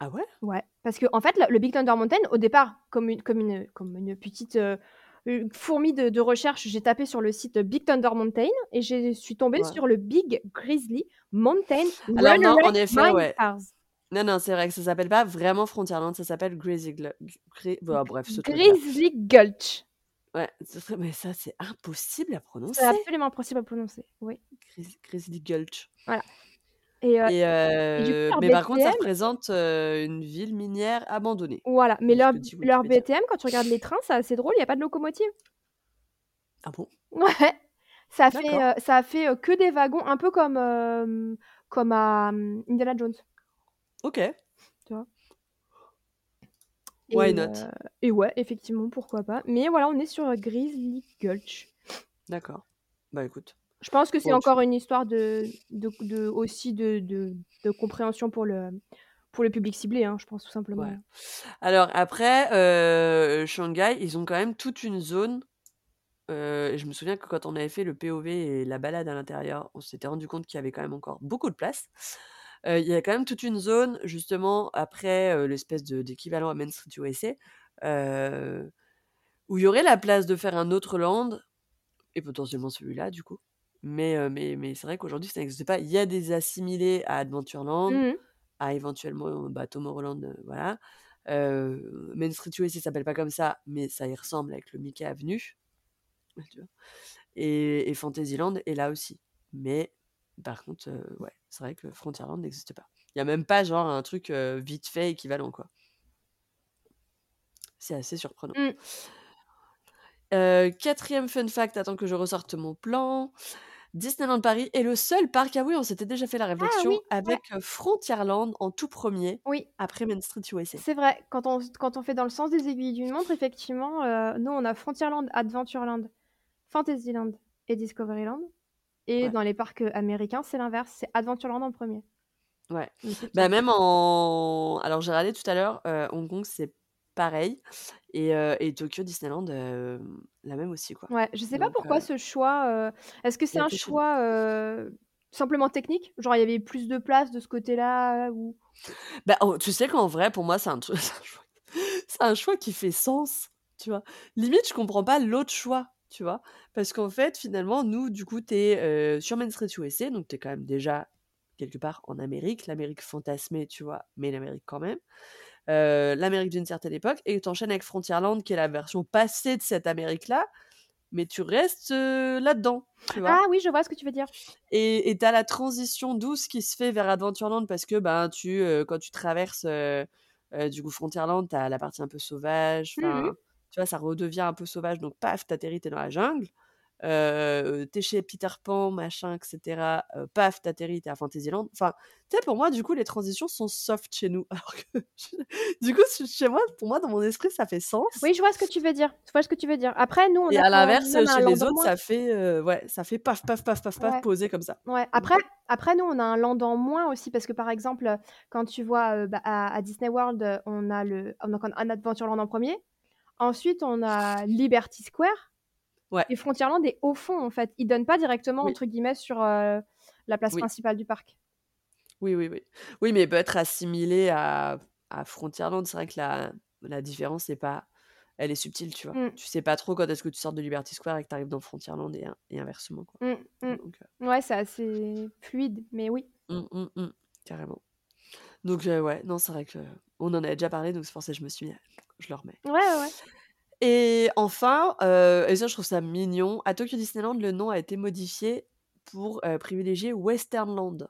Ah ouais? Ouais, parce qu'en fait, le le Big Thunder Mountain, au départ, comme une comme une comme une petite, fourmi de de recherche, j'ai tapé sur le site Big Thunder Mountain et je suis tombée Ouais. sur le Big Grizzly Mountain Alors non, en effet, Mine ouais. Cars. Non, non, c'est vrai que ça s'appelle pas vraiment Frontierland, ça s'appelle Grizzly Gri bah, bref, ce truc-là. Grizzly Gulch. Ouais, mais ça, c'est impossible à C'est prononcer. absolument impossible à prononcer, oui. Grizz Grizzly Gulch. Voilà et heu Et et du coup, heu, leur mais par contre, ça BTM représente, heu, une ville minière abandonnée, Voilà, mais de ce leur que dit leur Wikipédia. BTM, quand tu regardes les trains, c'est assez drôle, il y a pas de locomotive. Ah bon? Ouais, ça fait, D'accord. heu, ça fait, heu, que des wagons, un peu comme, hem, comme à, mmh, Indiana Jones. OK. Tu vois? Why Et not? heu et ouais, effectivement, pourquoi pas. Mais voilà, on est sur, heu, Grizzly Gulch. D'accord. Bah, écoute. Je pense que c'est Bon, encore une histoire de de de aussi de de de compréhension pour le pour le public ciblé, hein, je pense tout simplement. Alors après, heu, Shanghai, ils ont quand même toute une zone, et je me souviens que quand on avait fait le POV et la balade à l'intérieur, on s'était rendu compte qu'il y avait quand même encore beaucoup de place. Heu, il y a quand même toute une zone justement après, l'espèce de d'équivalent à Main Street USA, où il y aurait la place de faire un autre land et potentiellement celui-là du coup. Mais, mais mais c'est vrai qu'aujourd'hui ça n'existe pas. Il y a des assimilés à Adventureland, Mmh mh. à éventuellement, bah, Tomorrowland, voilà. Main Street USA s'appelle pas comme ça, mais ça y ressemble avec le Mickey Avenue. Tu vois? Et et Fantasyland est là aussi. Mais par contre, ouais, c'est vrai que Frontierland n'existe pas. Il y a même pas genre un truc, vite fait équivalent, quoi. C'est assez surprenant. Mmh. Heu, 4e fun fact, attends que je ressorte mon plan. Disneyland Paris est le seul parc ah oui, on s'était déjà fait la Ah oui, réflexion ouais. avec, heu, Frontierland en tout 1er Oui. après Main Street USA. C'est vrai, quand on quand on fait dans le sens des aiguilles d'une montre, effectivement, heu, nous on a Frontierland, Adventureland, Fantasyland et Discoveryland et Ouais. dans les parcs, américains, c'est l'inverse, c'est Adventureland en 1er. Ouais. Bah, même en alors j'ai regardé tout à l'heure, heu, Hong Kong, c'est pareil et Tokyo Disneyland, la même aussi, quoi. Ouais, je sais pas pourquoi ce choix, est-ce que c'est un choix, simplement technique? Genre il y avait plus de place de ce côté-là ou? Bah, tu sais qu'en vrai, pour moi, c'est un truc c'est un choix c'est un choix qui fait sens, tu vois? Limite, je comprends pas l'autre choix, tu vois? Parce qu'en fait, finalement, nous, du coup, tu es, sur Main Street USA, donc tu es quand même déjà quelque part en Amérique, l'Amérique fantasmée, tu vois? Mais l'Amérique quand même. Heu, l'Amérique d'une certaine époque et tu enchaînes avec Frontierland qui est la version passée de cette Amérique-là, mais tu restes, heu, là-dedans, Ah oui, je vois ce que tu veux dire. Et tu as la transition douce qui se fait vers Adventureland parce que, ben, tu, heu, quand tu traverses, du coup, Frontierland, tu as la partie un peu sauvage, Mmh tu vois, ça redevient un peu sauvage, donc paf, tu atterris, tu es dans la jungle. Heu, tu es chez Peter Pan, machin et cetera, heu, paf, tu atterris, tu es à Fantasyland. Enfin, tu sais, pour moi, du coup, les transitions sont soft chez nous, alors que du coup, ch chez moi, pour moi, dans mon esprit, ça fait sens. Oui, je vois ce que tu veux dire, je vois ce que tu veux dire. Après, nous, on Et a à l'inverse, chez les autres, moins. ça fait, ouais, ça fait paf, paf, paf, paf, paf, Ouais. posé comme ça. Ouais, après après nous, on a un land en moins aussi parce que, par exemple, quand tu vois, bah, à à Disney World, on a le donc on a Adventureland en 1er. Ensuite, on a Liberty Square Ouais. et Frontierland est au fond, en fait. Ils donnent pas directement, Oui. entre guillemets, sur, heu, la place Oui. principale du parc. Oui, oui, oui. Oui, mais il peut être assimilé à à Frontierland. C'est vrai que la la différence est pas elle est subtile, tu vois? Mmh. Tu sais pas trop quand est-ce que tu sors de Liberty Square et que tu arrives dans Frontierland et et inversement, quoi. Mmh, mmh. Donc heu Ouais, c'est assez fluide, mais oui. Carrément. Donc heu, ouais, non, c'est vrai qu'on en avait déjà parlé, donc c'est pour ça que je me suis dit: «Je le remets». Ouais, ouais. Et enfin, heu et ça, je trouve ça mignon, à Tokyo Disneyland, le nom a été modifié pour, heu, privilégier Westernland.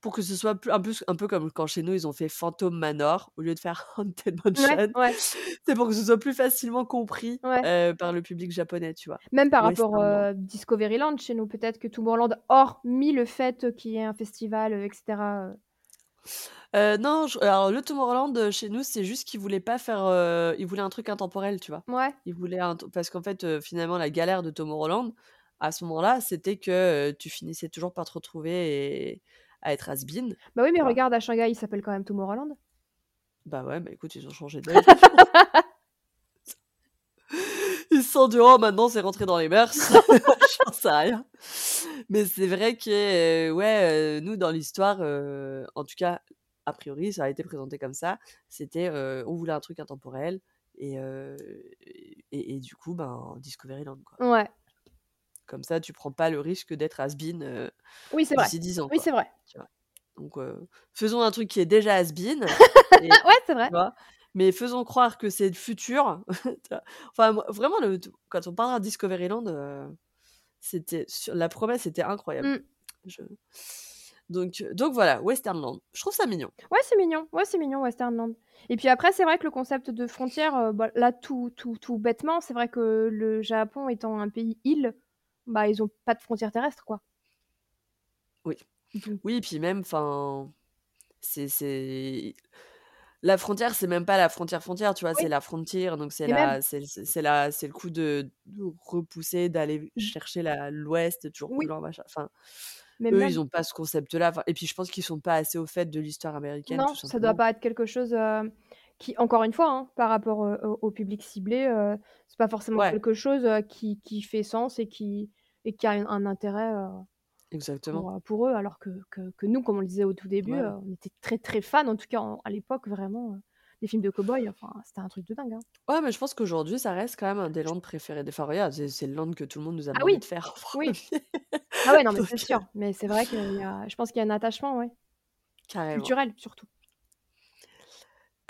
Pour que ce soit plus un peu un peu comme quand chez nous, ils ont fait Phantom Manor au lieu de faire Haunted Ouais, Mansion. ouais. C'est pour que ce soit plus facilement compris, Ouais. heu, par le public japonais, tu vois? Même par rapport, Westernland. heu, Discoveryland chez nous, peut-être que Tomorrowland, hormis le fait qu'il y ait un festival, heu et cetera, heu Heu, non, je alors le Tomorrowland, heu, chez nous, c'est juste qu'ils voulaient pas faire, heu, ils voulaient un truc intemporel, tu vois? Mouais. Ils voulaient un t parce qu'en fait, heu, finalement, la galère de Tomorrowland, à ce moment-là, c'était que, heu, tu finissais toujours par te retrouver et à être has-been, Bah oui, mais tu vois? regarde à Shanghai, il s'appelle quand même Tomorrowland. Bah ouais, bah écoute, ils ont changé nom. Ils se sont dit: «Oh maintenant c'est rentré dans les mœurs». J'en sais rien. Mais c'est vrai que, heu, ouais, heu, nous dans l'histoire, heu, en tout cas, a priori, ça a été présenté comme ça. C'était, on voulait un truc intemporel et et et du coup, ben, Discoveryland, quoi. Ouais. Comme ça, tu prends pas le risque d'être has-been, Oui, c'est vrai. d'ici 10 ans, Oui, c'est vrai. tu vois? Donc faisons un truc qui est déjà has-been Ouais, c'est tu vrai. vois? Mais faisons croire que c'est le futur? Enfin, vraiment, le quand on parlera de Discoveryland, heu, c'était sur la promesse était incroyable. Mmh. Je donc donc voilà, Westernland. Je trouve ça mignon. Ouais, c'est mignon. Ouais, c'est mignon Westernland et puis après, c'est vrai que le concept de frontière, heu, bah, là, tout tout tout bêtement, c'est vrai que le Japon étant un pays île, bah, ils ont pas de frontières terrestres, quoi. Oui. Oui, puis même, enfin, c'est c'est la frontière, c'est même pas la frontière, frontière, tu vois? C'est Oui. la frontier, donc c'est la c'est c'est c'est la c'est le coup de de repousser, d'aller chercher la l'ouest toujours plus Oui. loin, machin. Enfin, Mais eux, ils ont pas ce concept-là, enfin et puis je pense qu'ils sont pas assez au fait de l'histoire américaine, Non, ça doit pas être quelque chose, heu, qui encore une fois, hein, par rapport, heu, au au public ciblé, heu, c'est pas forcément Ouais. quelque chose, heu, qui qui fait sens et qui et qui a un un intérêt, Exactement. pour, heu, pour eux, alors que que que nous, comme on le disait au tout début, Ouais. heu, on était très, très fans, en tout cas en à l'époque, vraiment, heu, des films de cow-boys, enfin, c'était un truc de dingue, hein. Ouais, mais je pense qu'aujourd'hui, ça reste quand même un des lands préférés des regarde, c'est c'est le land que tout le monde nous a Ah demandé oui! de faire en Oui. 1er. Ah ouais, non, mais c'est Donc sûr, mais c'est vrai qu'il y a je pense qu'il y a un attachement, ouais. Carrément. Culturel, surtout.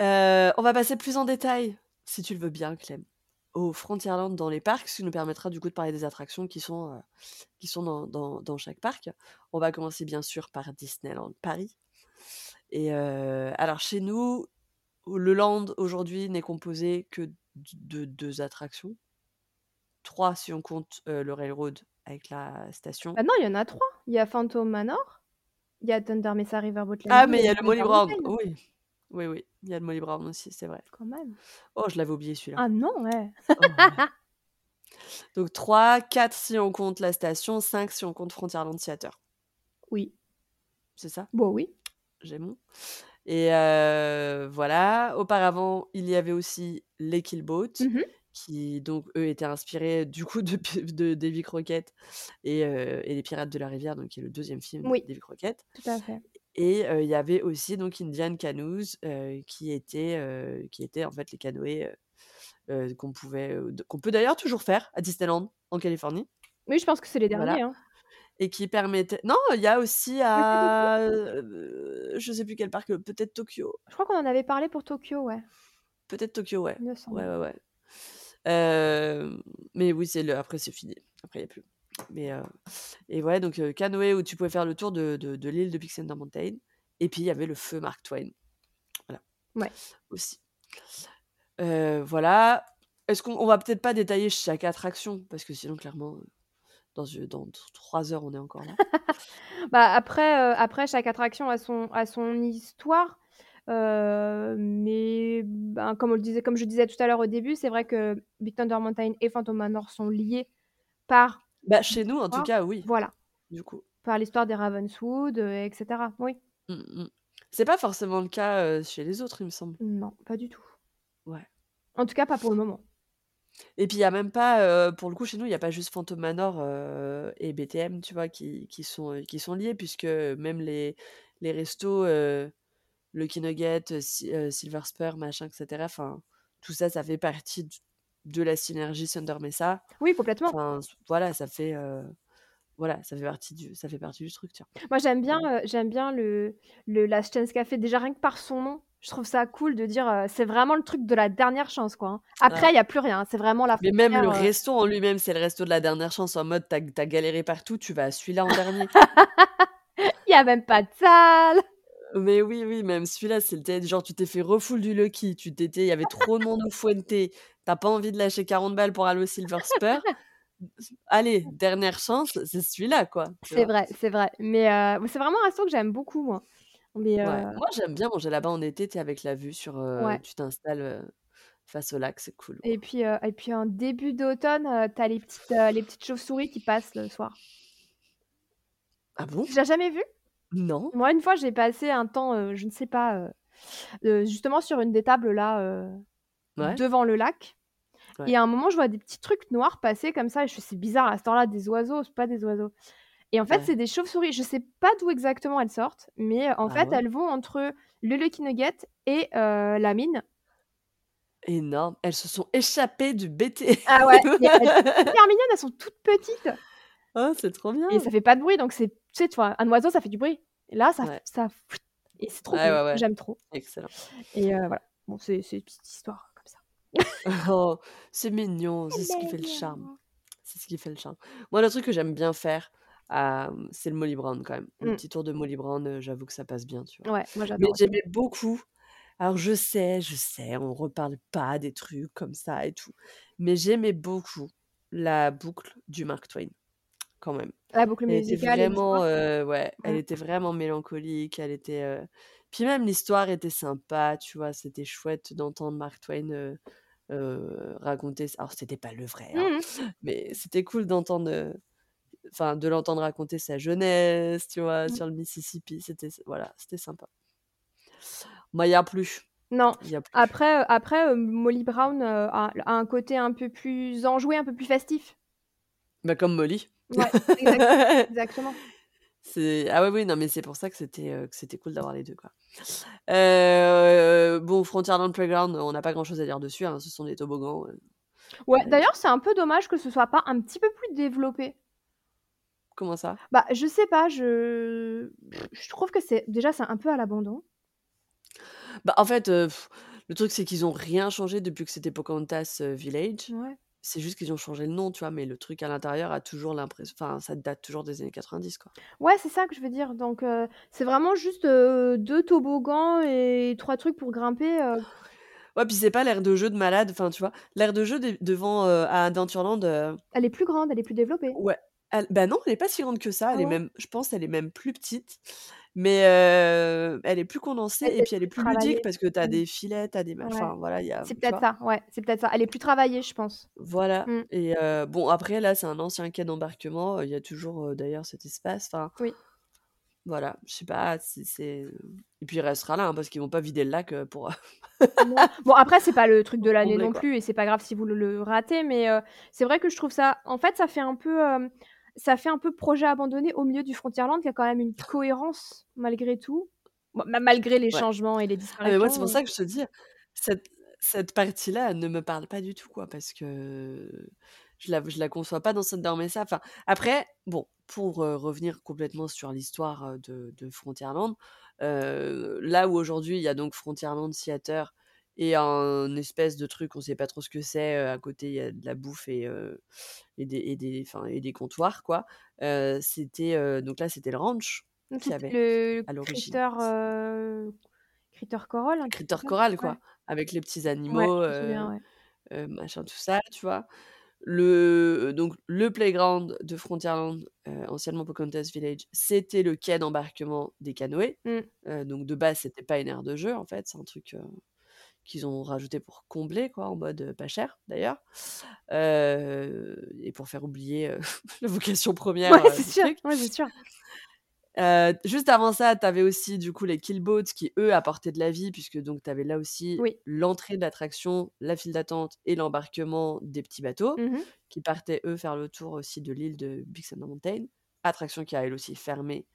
On va passer plus en détail, si tu le veux bien, Clem, au Frontierland dans les parcs, ce qui nous permettra du coup de parler des attractions qui sont, heu, qui sont dans dans dans chaque parc. On va commencer bien sûr par Disneyland Paris et heu, alors chez nous, le land aujourd'hui n'est composé que de 2 attractions. 3 si on compte, heu, le railroad avec la station. Bah non, il y en a 3. Il y a Phantom Manor, il y a Thunder Mesa Riverboat Ah Landing mais et il y a le Molly Thunder Brown, Mountain. oui. Oui, oui, il y a le Molly Brown aussi, c'est vrai. Quand même. Oh, je l'avais oublié celui-là. Ah non, ouais. Oh ouais. Donc 3, 4 si on compte la station, 5 si on compte Frontierland Theater. Oui. C'est ça? Bah oui. J'ai bon et heu, voilà. Auparavant, il y avait aussi les Killboat Mmh mh. qui donc eux étaient inspirés du coup de de Davy Crockett et heu et les Pirates de la Rivière, donc qui est le 2e film de Oui. Davy Crockett Tout à fait. Et il y avait aussi donc Indian Canoes, qui étaient, qui étaient en fait les canoës, qu'on pouvait, qu'on peut d'ailleurs toujours faire à Disneyland en Californie. Oui, je pense que c'est les Voilà derniers, hein. et qui permettaient non, il y a aussi à, heu, je sais plus quel parc, peut-être Tokyo. Je crois qu'on en avait parlé pour Tokyo, ouais. Peut-être Tokyo, ouais. Ouais, ouais, ouais. Mais oui, c'est le après c'est fini. Après il y a plus. Mais et ouais, donc heu, canoë où tu pouvais faire le tour de de de l'île de Big Thunder Mountain et puis il y avait le feu Mark Twain. Voilà. Ouais. Aussi. Voilà. Est-ce qu'on on va peut-être pas détailler chaque attraction? Parce que sinon clairement, dans dans t 3 heures, on est encore là. Bah après, après chaque attraction a son a son histoire, mais ben, comme on le disait comme je disais tout à l'heure au début, c'est vrai que Big Thunder Mountain et Phantom Manor sont liés par Bah, chez nous en tout cas, oui, Voilà. du coup. Par l'histoire des Ravenswood, heu et cetera. Oui. Mmh mh. C'est pas forcément le cas, heu, chez les autres, il me semble. Non, pas du tout. Ouais. En tout cas, pas pour le moment. Et puis il y a même pas, heu, pour le coup, chez nous, il y a pas juste Phantom Manor, et BTM, tu vois, qui qui sont, qui sont liés puisque même les les restos, heu, Lucky Nugget, heu, Si heu, Silver Spur, machin et cetera, enfin, tout ça, ça fait partie de la synergie Thunder Mesa. Oui, complètement. Enfin, voilà, ça fait, heu, voilà, ça fait partie du ça fait partie du truc, tu vois? Moi, j'aime bien, heu, j'aime bien le le Last Chance Café. Déjà, rien que par son nom, je trouve ça cool de dire, heu, c'est vraiment le truc de la dernière chance, quoi, hein. Après, Ah. il y a plus rien, hein, c'est vraiment la Mais même le heu resto en lui-même, c'est le resto de la dernière chance en mode tu as galéré partout, tu vas à celui-là en dernier. Il y a même pas de salle! Mais oui, oui, même celui-là, c'est sais, genre tu t'es fait refoule du Lucky, tu t'étais il y avait trop de monde au Fuente, tu as pas envie de lâcher 40 balles pour aller au Silver Spur. Allez, dernière chance, c'est celui-là, quoi, C'est vrai, c'est vrai. Mais heu, c'est vraiment un resto que j'aime beaucoup, moi. Mais Ouais, heu moi j'aime bien manger là-bas en été, tu sais, avec la vue sur, heu Ouais. tu t'installes, face au lac, c'est cool, Et puis, heu et puis en début d'automne, heu, tu as les petites, heu, les petites chauves-souris qui passent le soir. Ah bon? Tu jamais vues? Non. Moi, une fois, j'ai passé un temps, je ne sais pas, justement sur une des tables là, Ouais. devant le lac Ouais. et à un moment, je vois des petits trucs noirs passer comme ça et je fais: «C'est bizarre à cette heure-là, des oiseaux, c'est pas des oiseaux» et en fait, Ouais. c'est des chauves-souris. Je sais pas d'où exactement elles sortent, mais en Ah fait, ouais? elles vont entre le Lucky Nugget et heu, la mine. Énorme, elles se sont échappées du BT Ah ouais, elles sont mignonnes, elles sont toutes petites Oh, c'est trop bien! et ça fait pas de bruit donc c'est tu sais, tu vois, un oiseau, ça fait du bruit et là, ça Ouais. ça et c'est trop ouais. j'aime trop Excellent. et heu, voilà. Bon, c'est c'est une petite histoire. Oh, c'est mignon, c'est C'est ce qui fait le charme. C'est ce qui fait le charme. Moi, le truc que j'aime bien faire, c'est le Molly Brown quand même. Le Mmh. petit tour de Molly Brown, j'avoue que ça passe bien, tu vois? Ouais, moi Mais j'adore aussi. j'aimais beaucoup alors je sais, je sais, on reparle pas des trucs comme ça et tout, mais j'aimais beaucoup la boucle du Mark Twain, quand même. La boucle Elle était musicale et l'histoire? vraiment, ouais, elle Mmh. était vraiment mélancolique, elle était, puis même l'histoire était sympa, tu vois? C'était chouette d'entendre Mark Twain, raconter alors c'était pas le vrai, hein, Mmh mh. mais c'était cool d'entendre, enfin de l'entendre raconter sa jeunesse, tu vois? Mmh. Sur le Mississippi, c'était voilà, c'était sympa. Bah, il y a plus. Non, Il y a plus. après, après, Molly Brown, a a un côté un peu plus enjoué, un peu plus festif. Bah, comme Molly. Ouais, exact exactement. C'est ah oui, oui, non, mais c'est pour ça que c'était, que c'était cool d'avoir les 2 quoi. Heu, bon, Frontierland Playground, on n'a pas grand chose à dire dessus, hein, ce sont des toboggans, heu, Ouais, heu d'ailleurs, c'est un peu dommage que ce soit pas un petit peu plus développé. Comment ça? Bah, je sais pas, je je trouve que c'est déjà, c'est un peu à l'abandon. Bah, en fait, le truc, c'est qu'ils ont rien changé depuis que c'était Pocahontas, Village. Ouais. C'est juste qu'ils ont changé le nom, tu vois? Mais le truc à l'intérieur a toujours l'impress enfin, ça date toujours des années 90, quoi. Ouais, c'est ça que je veux dire. Donc, heu, c'est vraiment juste, heu, 2 toboggans et 3 trucs pour grimper, heu Ouais, puis c'est pas l'aire de jeu de malade, enfin, tu vois? L'aire de jeu des devant, à Adventureland, Elle est plus grande, elle est plus développée. ouais, elle bah, non, elle est pas si grande que ça, Ah elle est ouais? même je pense, elle est même plus petite, mais elle est plus condensée et puis elle est plus ludique parce que tu as Mmh. des filets, tu as des ma Ouais. enfin, voilà, il y a C'est peut-être ça, ouais, c'est peut-être ça. Elle est plus travaillée, je pense. Voilà Mmh. et bon, après là, c'est un ancien quai d'embarquement, il y a toujours, d'ailleurs cet espace, enfin Oui. voilà, je sais pas, c'est c'est, et puis il restera là, hein, parce qu'ils vont pas vider le lac, pour. Bon, après, c'est pas le truc de l'année non quoi. plus et c'est pas grave si vous le le ratez, mais c'est vrai que je trouve ça en fait, ça fait un peu, ça fait un peu projet abandonné au milieu du Frontierland qui a quand même une cohérence malgré tout. Bon, malgré les Ouais. changements et les Ah mais moi, c'est disparitions, pour ça que je te dis, cette cette partie-là, ne me parle pas du tout, quoi, parce que je la je la conçois pas dans cette mes ça. Enfin, après, bon, pour, heu, revenir complètement sur l'histoire, heu, de de Frontierland, là où aujourd'hui il y a donc Frontierland Theater et un espèce de truc, on sait pas trop ce que c'est, à côté il y a de la bouffe et des et des enfin et des comptoirs, quoi. C'était, donc là, c'était le ranch c'était avait le à. Critter, Critter Coral, truc Critter? Coral, Ouais. quoi, avec les petits animaux, ouais. machin, tout ça, tu vois? Le donc le playground de Frontierland, heu, anciennement Pocahontas Village, c'était le quai d'embarquement des canoës. Mmh. Donc de base, c'était pas une aire de jeu, en fait, c'est un truc, qu'ils ont rajouté pour combler, quoi, en mode, pas cher, d'ailleurs, et pour faire oublier, heu, la vocation Ouais, 1re, heu, c'est sûr, ouais, juste avant ça, tu avais aussi, du coup, les Killboats qui, eux, apportaient de la vie puisque donc tu avais là aussi Oui. l'entrée de l'attraction, la file d'attente et l'embarquement des petits bateaux Mmh mh. qui partaient, eux, faire le tour aussi de l'île de Big Thunder Mountain. Attraction qui a, elle aussi, fermé,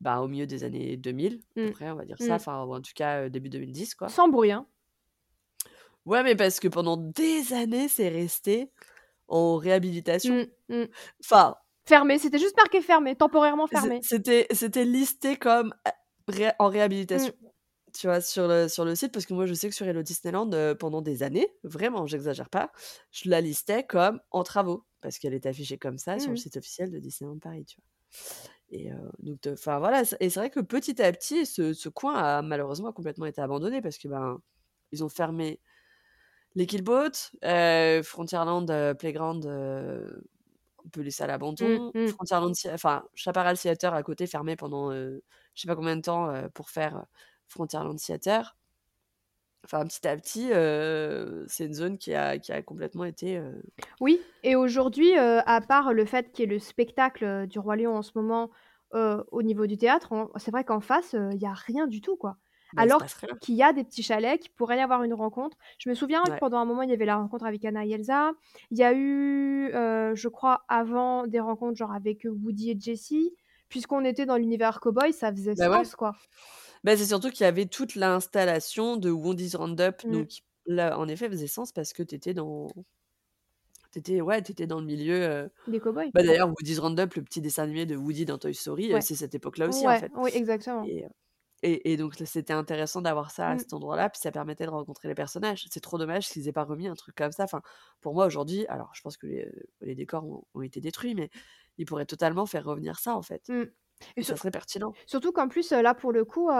bah, au milieu des années 2000, à peu Mmh. près, on va dire ça, Mmh. enfin, en tout cas, début 2010, quoi. Sans bruit, hein. Ouais, mais parce que pendant des années, c'est resté en réhabilitation. Mmh, mmh. Enfin Fermé, c'était juste marqué fermé, temporairement fermé. c'était c'était listé comme, ré en réhabilitation, Mmh. tu vois? Sur le sur le site parce que moi, je sais que sur Hello Disneyland, heu, pendant des années, vraiment, j'exagère pas, je la listais comme en travaux parce qu'elle est affichée comme ça sur le site officiel de Disneyland Paris, tu vois? Et heu, donc enfin, voilà, et c'est vrai que petit à petit, ce ce coin a malheureusement complètement été abandonné parce que, ben, ils ont fermé les Killboats, heu, Frontierland, heu, Playground, heu, un peu laissé à l'abandon. mmh. Frontierland enfin, Chaparral Theater à côté, fermé pendant, je sais pas combien de temps, pour faire, Frontierland Theater. Enfin, petit à petit, c'est une zone qui a qui a complètement été, Oui et aujourd'hui, à part le fait qu'il y ait le spectacle, du Roi Lion en ce moment, au niveau du théâtre, on c'est vrai qu'en face, il y a rien du tout, quoi. Bah, Alors qu'il y a des petits chalets, qu'il pourrait y avoir une rencontre. Je me souviens que pendant un moment, il y avait la rencontre avec Anna et Elsa. Il y a eu, heu, je crois avant des rencontres genre avec, Woody et Jessie. Puisqu'on était dans l'univers cow-boy, ça faisait Bah, ouais. sens, quoi. Bah, c'est surtout qu'il y avait toute l'installation de Wondy's Roundup, Mmh. donc là, en effet, faisait sens parce que tu étais dans tu étais ouais, tu étais dans le milieu, heu Des cow-boys. bah, d'ailleurs, Woody's Roundup, le petit dessin animé de Woody dans Toy Story, Ouais. c'est cette époque-là aussi, en fait oui, exactement. et heu et et donc c'était intéressant d'avoir ça à Mmh. cet endroit-là, puis ça permettait de rencontrer les personnages. C'est trop dommage qu'ils aient pas remis un truc comme ça. Enfin, pour moi, aujourd'hui alors je pense que les, les décors ont ont été détruits, mais ils pourraient totalement faire revenir ça, en fait Mmh et et sur ça serait pertinent. surtout qu'en plus, là, pour le coup,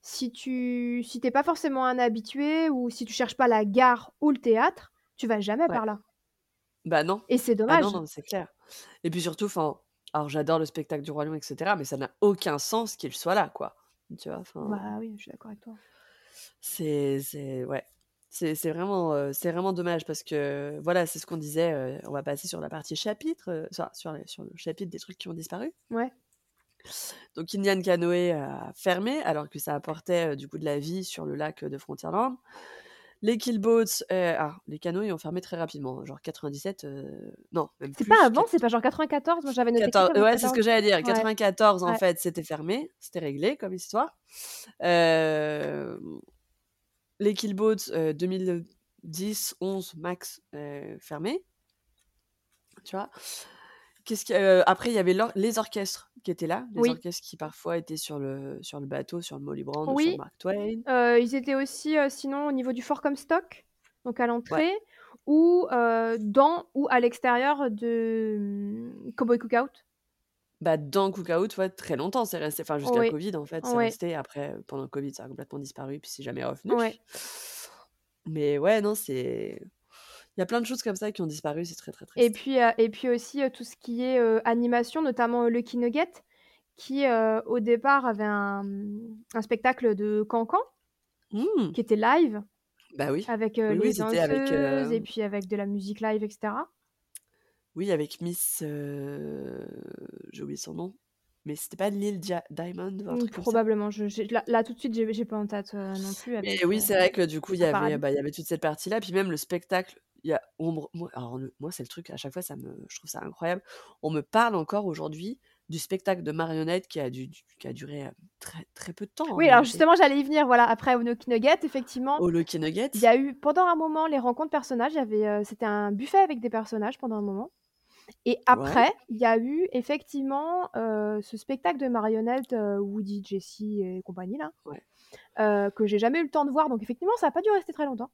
si tu si tu es pas forcément un habitué ou si tu cherches pas la gare ou le théâtre, tu vas jamais Ouais. par là Bah, non. et c'est Ah non, dommage. non, c'est clair et puis surtout, enfin, alors j'adore le spectacle du Roi Lion et cetera, mais ça n'a aucun sens qu'il soit là, quoi. Tu vois? Enfin Bah, oui, je suis d'accord avec toi. c'est c'est ouais, c'est c'est vraiment, heu, c'est vraiment dommage parce que, voilà, c'est ce qu'on disait, heu, on va passer sur la partie chapitre, enfin, sur sur le chapitre des trucs qui ont disparu. Ouais. Donc Indian Canoë a fermé alors que ça apportait, du coup de la vie sur le lac, de Frontierland. Les killboats, euh, ah, les canaux, ils ont fermé très rapidement. Genre 97, euh, non, même C'est pas avant, c'est pas genre 94 Moi j'avais noté 14 ouais, c'est ce 94. que j'allais dire. Ouais. 94, en Ouais. fait, c'était fermé. C'était réglé comme histoire. Euh, les killboats, euh, 2010, 11 max, euh, fermé. Tu vois Qu'est-ce euh, après, il y avait l'or- les orchestres qui étaient là. Les Oui. orchestres qui parfois étaient sur le, sur le bateau, sur le Molly Brand sur Mark Twain. Euh, ils étaient aussi euh, sinon au niveau du fort Comstock, donc à l'entrée, ou dans ou à l'extérieur de hum, Cowboy Cookout. Bah, dans Cookout, ouais, très longtemps, c'est resté. Enfin, jusqu'à Oui. Covid, en fait, c'est resté. Après, pendant le Covid, ça a complètement disparu, puis c'est jamais revenu. Mais ouais, non, c'est. Il y a plein de choses comme ça qui ont disparu, c'est très très Et triste. puis, euh, et puis aussi euh, tout ce qui est euh, animation, notamment Lucky Nugget, qui au départ avait un, un spectacle de cancan Hmm, qui était live Bah oui. avec Oui, oui, les avec, danseuses euh, et puis avec de la musique live, etc. Oui, avec Miss. J'ai oublié son nom. Mais c'était pas Lil Dia- Diamond ou un comme ça? Probablement. Je, là, là, tout de suite, j'ai pas en tête euh, non plus. Mais Avec, oui, c'est vrai que du coup, il y la avait, parade. bah, il y avait toute cette partie-là. Puis même le spectacle, y a, on me- moi, alors le- moi, c'est le truc, à chaque fois, ça me, je trouve ça incroyable. On me parle encore aujourd'hui du spectacle de marionnettes qui a, dû, qui a duré euh, très, très peu de temps. en Oui, alors justement, j'allais y venir. Voilà, après Lucky Nugget, effectivement, Au Lucky Nugget. il y a eu pendant un moment les rencontres personnages. Il y avait, euh, c'était un buffet avec des personnages pendant un moment. Et après, il y a eu effectivement euh, ce spectacle de marionnettes euh, Woody, Jessie et compagnie là, Ouais. que j'ai jamais eu le temps de voir. Donc effectivement, ça n'a pas dû rester très longtemps.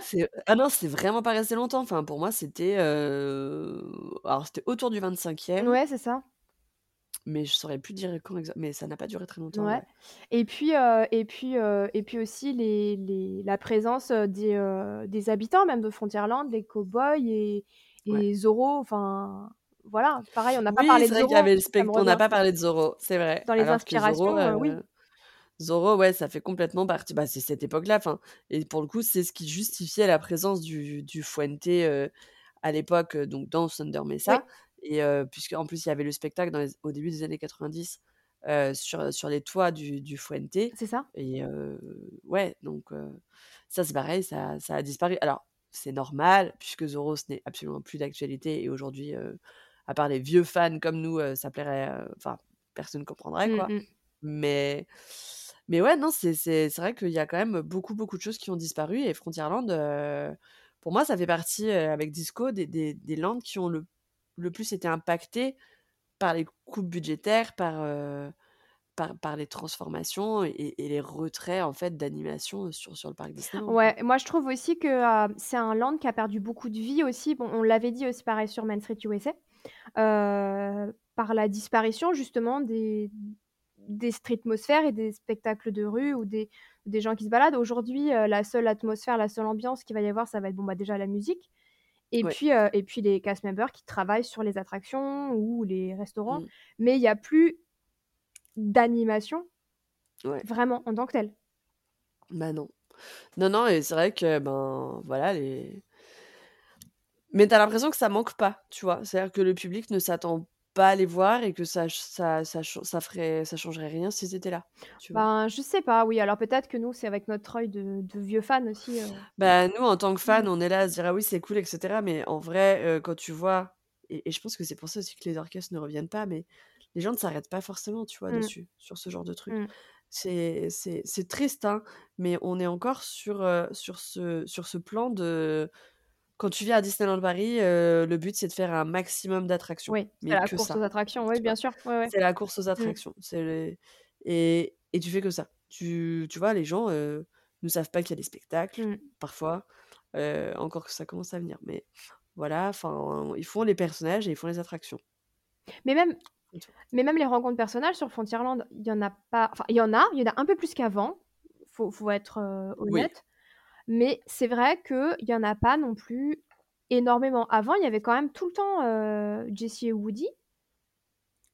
C'est- Ah non, c'est vraiment pas resté longtemps. Enfin, pour moi, c'était. euh, Alors, c'était autour du 25e, Ouais, c'est ça. mais je saurais plus dire quand exact. Mais ça n'a pas duré très longtemps. Ouais. ouais. Et puis, euh, et puis, euh, et puis aussi les, les, la présence des, des habitants même de Frontierland, des cowboys et, et Ouais. Zorro. Enfin, voilà. Pareil, on n'a pas Oui, parlé c'est de vrai qu'il y Zorro. avait le ça me spectacle. On n'a revient. pas parlé de Zorro, c'est vrai. Dans les Alors que inspirations, Zorro, euh, oui. Zorro, ouais, ça fait complètement partie. Bah, c'est cette époque-là. Et pour le coup, c'est ce qui justifiait la présence du, du Fuente euh, à l'époque, euh, donc dans Thunder Mesa. Oui. Et euh, puisque en plus, il y avait le spectacle dans les- au début des années 90 euh, sur, sur les toits du, du Fuente. C'est ça. Et ouais, donc ça, c'est pareil, ça, ça a disparu. Alors, c'est normal, puisque Zorro, ce n'est absolument plus d'actualité. Et aujourd'hui, à part les vieux fans comme nous, ça plairait. Enfin, personne ne comprendrait, Mm, quoi. mm. Mais, mais ouais, non, c'est vrai qu'il y a quand même beaucoup, beaucoup de choses qui ont disparu. Et Frontierland, euh, pour moi, ça fait partie, euh, avec Disco, des, des, des landes qui ont le, le plus été impactées par les coupes budgétaires, par, euh, par, par les transformations et, les retraits en fait d'animation sur, sur le parc quoi. Ouais, moi je trouve aussi que c'est un land qui a perdu beaucoup de vie aussi. Bon, on l'avait dit aussi pareil sur Main Street USA, par la disparition justement des, des streetmosphères et des spectacles de rue ou des, des gens qui se baladent. Aujourd'hui, euh, la seule atmosphère, la seule ambiance qu'il va y avoir, ça va être bon, bah, déjà la musique. Et, Ouais. puis, euh, et puis les cast members qui travaillent sur les attractions ou les restaurants. Mm. Mais il n'y a plus d'animation Ouais. vraiment en tant que telle. Bah non. Non, non, et c'est vrai que, ben, voilà, les... Mais t'as l'impression que ça manque pas, tu vois? C'est-à-dire que le public ne s'attend pas les voir et que ça, ça, ça, ça ferait, ça changerait rien s'ils étaient là, tu vois? Ben, je sais pas, oui. Alors peut-être que nous, c'est avec notre œil de, de vieux fans aussi. euh. Bah, nous, en tant que fans, Mm. on est là à se dire, ah oui, c'est cool, etc. Mais en vrai, euh, quand tu vois, et, et je pense que c'est pour ça aussi que les orchestres ne reviennent pas, mais les gens ne s'arrêtent pas forcément, tu vois, Mm. dessus, sur ce genre de truc. Mm. C'est, c'est, c'est triste, hein, mais on est encore sur, euh, sur, ce, sur ce plan de... Quand tu viens à Disneyland Paris, euh, le but, c'est de faire un maximum d'attractions. Oui, c'est la course aux attractions, oui, bien sûr. C'est la course aux attractions. Et, et tu fais que ça. Tu, tu vois, les gens euh, ne savent pas qu'il y a des spectacles, Mm. parfois. euh, encore que ça commence à venir. Mais voilà, enfin, ils font les personnages et ils font les attractions. Mais même, mais même les rencontres personnelles sur Frontierland, il y en a pas. Enfin, il y en a, il y en a un peu plus qu'avant. Faut, faut être Oui. Mais c'est vrai qu'il y en a pas non plus énormément. Avant, il y avait quand même tout le temps euh, Jessie et Woody.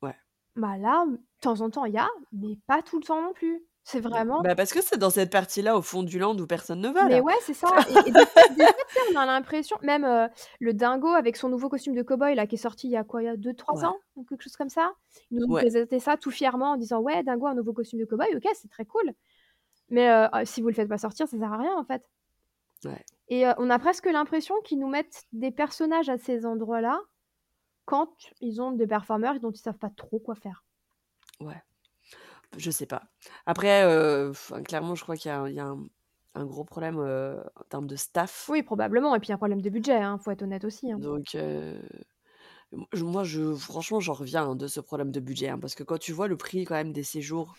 Ouais. Bah là, de temps en temps, il y a, mais pas tout le temps non plus. C'est Non. vraiment. Bah parce que c'est dans cette partie-là, au fond du land, où personne ne va, Mais là. ouais, c'est ça. Et, et des des on a l'impression, même euh, le dingo avec son nouveau costume de cow-boy là, qui est sorti il y a quoi, il y a 2-3 Ouais. ans, ou quelque chose comme ça. Il nous Ouais. présentait ça tout fièrement en disant Ouais, dingo, un nouveau costume de cow-boy, ok, c'est très cool. Mais euh, euh, si vous le faites pas sortir, ça sert à rien en fait. Ouais. Et heu, on a presque l'impression qu'ils nous mettent des personnages à ces endroits-là, quand ils ont des performeurs dont ils savent pas trop quoi faire. Ouais. Je sais pas. Après, enfin, clairement, je crois qu'il y a il y a un un gros problème, heu, en termes de staff. Oui, probablement et puis un problème de budget, hein, faut être honnête aussi, hein. Donc moi, je franchement, j'en reviens, hein, de ce problème de budget, hein, parce que quand tu vois le prix quand même des séjours,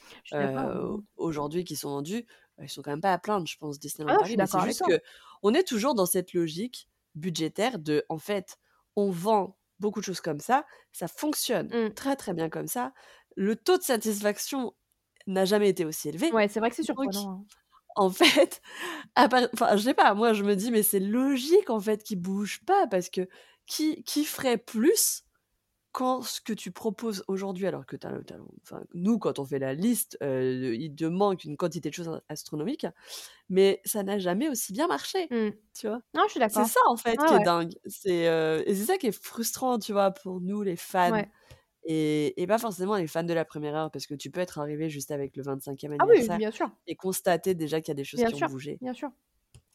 aujourd'hui qui sont vendus, ils sont quand même pas à plaindre, je pense, Ah Disneyland suis Paris. Mais c'est juste toi. qu'on est toujours dans cette logique budgétaire de, en fait, on vend beaucoup de choses comme ça, ça fonctionne Mmh. très, très bien comme ça. Le taux de satisfaction n'a jamais été aussi élevé. Ouais, c'est vrai que c'est surprenant, hein. en fait, à part enfin, je sais pas, moi, je me dis: «Mais c'est logique, en fait, qu'ils bougent pas» parce que qui qui ferait plus quand ce que tu proposes aujourd'hui alors que enfin, nous, quand on fait la liste, heu, il te manque une quantité de choses a astronomiques, mais ça n'a jamais aussi bien marché, Mmh. tu vois? Non, je suis C'est d'accord. ça, en fait, Ouais, qui est dingue. C'est, heu et c'est ça qui est frustrant, tu vois, pour nous, les fans Ouais. et et pas forcément les fans de la 1re heure parce que tu peux être arrivé juste avec le 25e Ah oui, anniversaire bien sûr. et constater déjà qu'il y a des choses Bien qui ont sûr, bougé. bien sûr.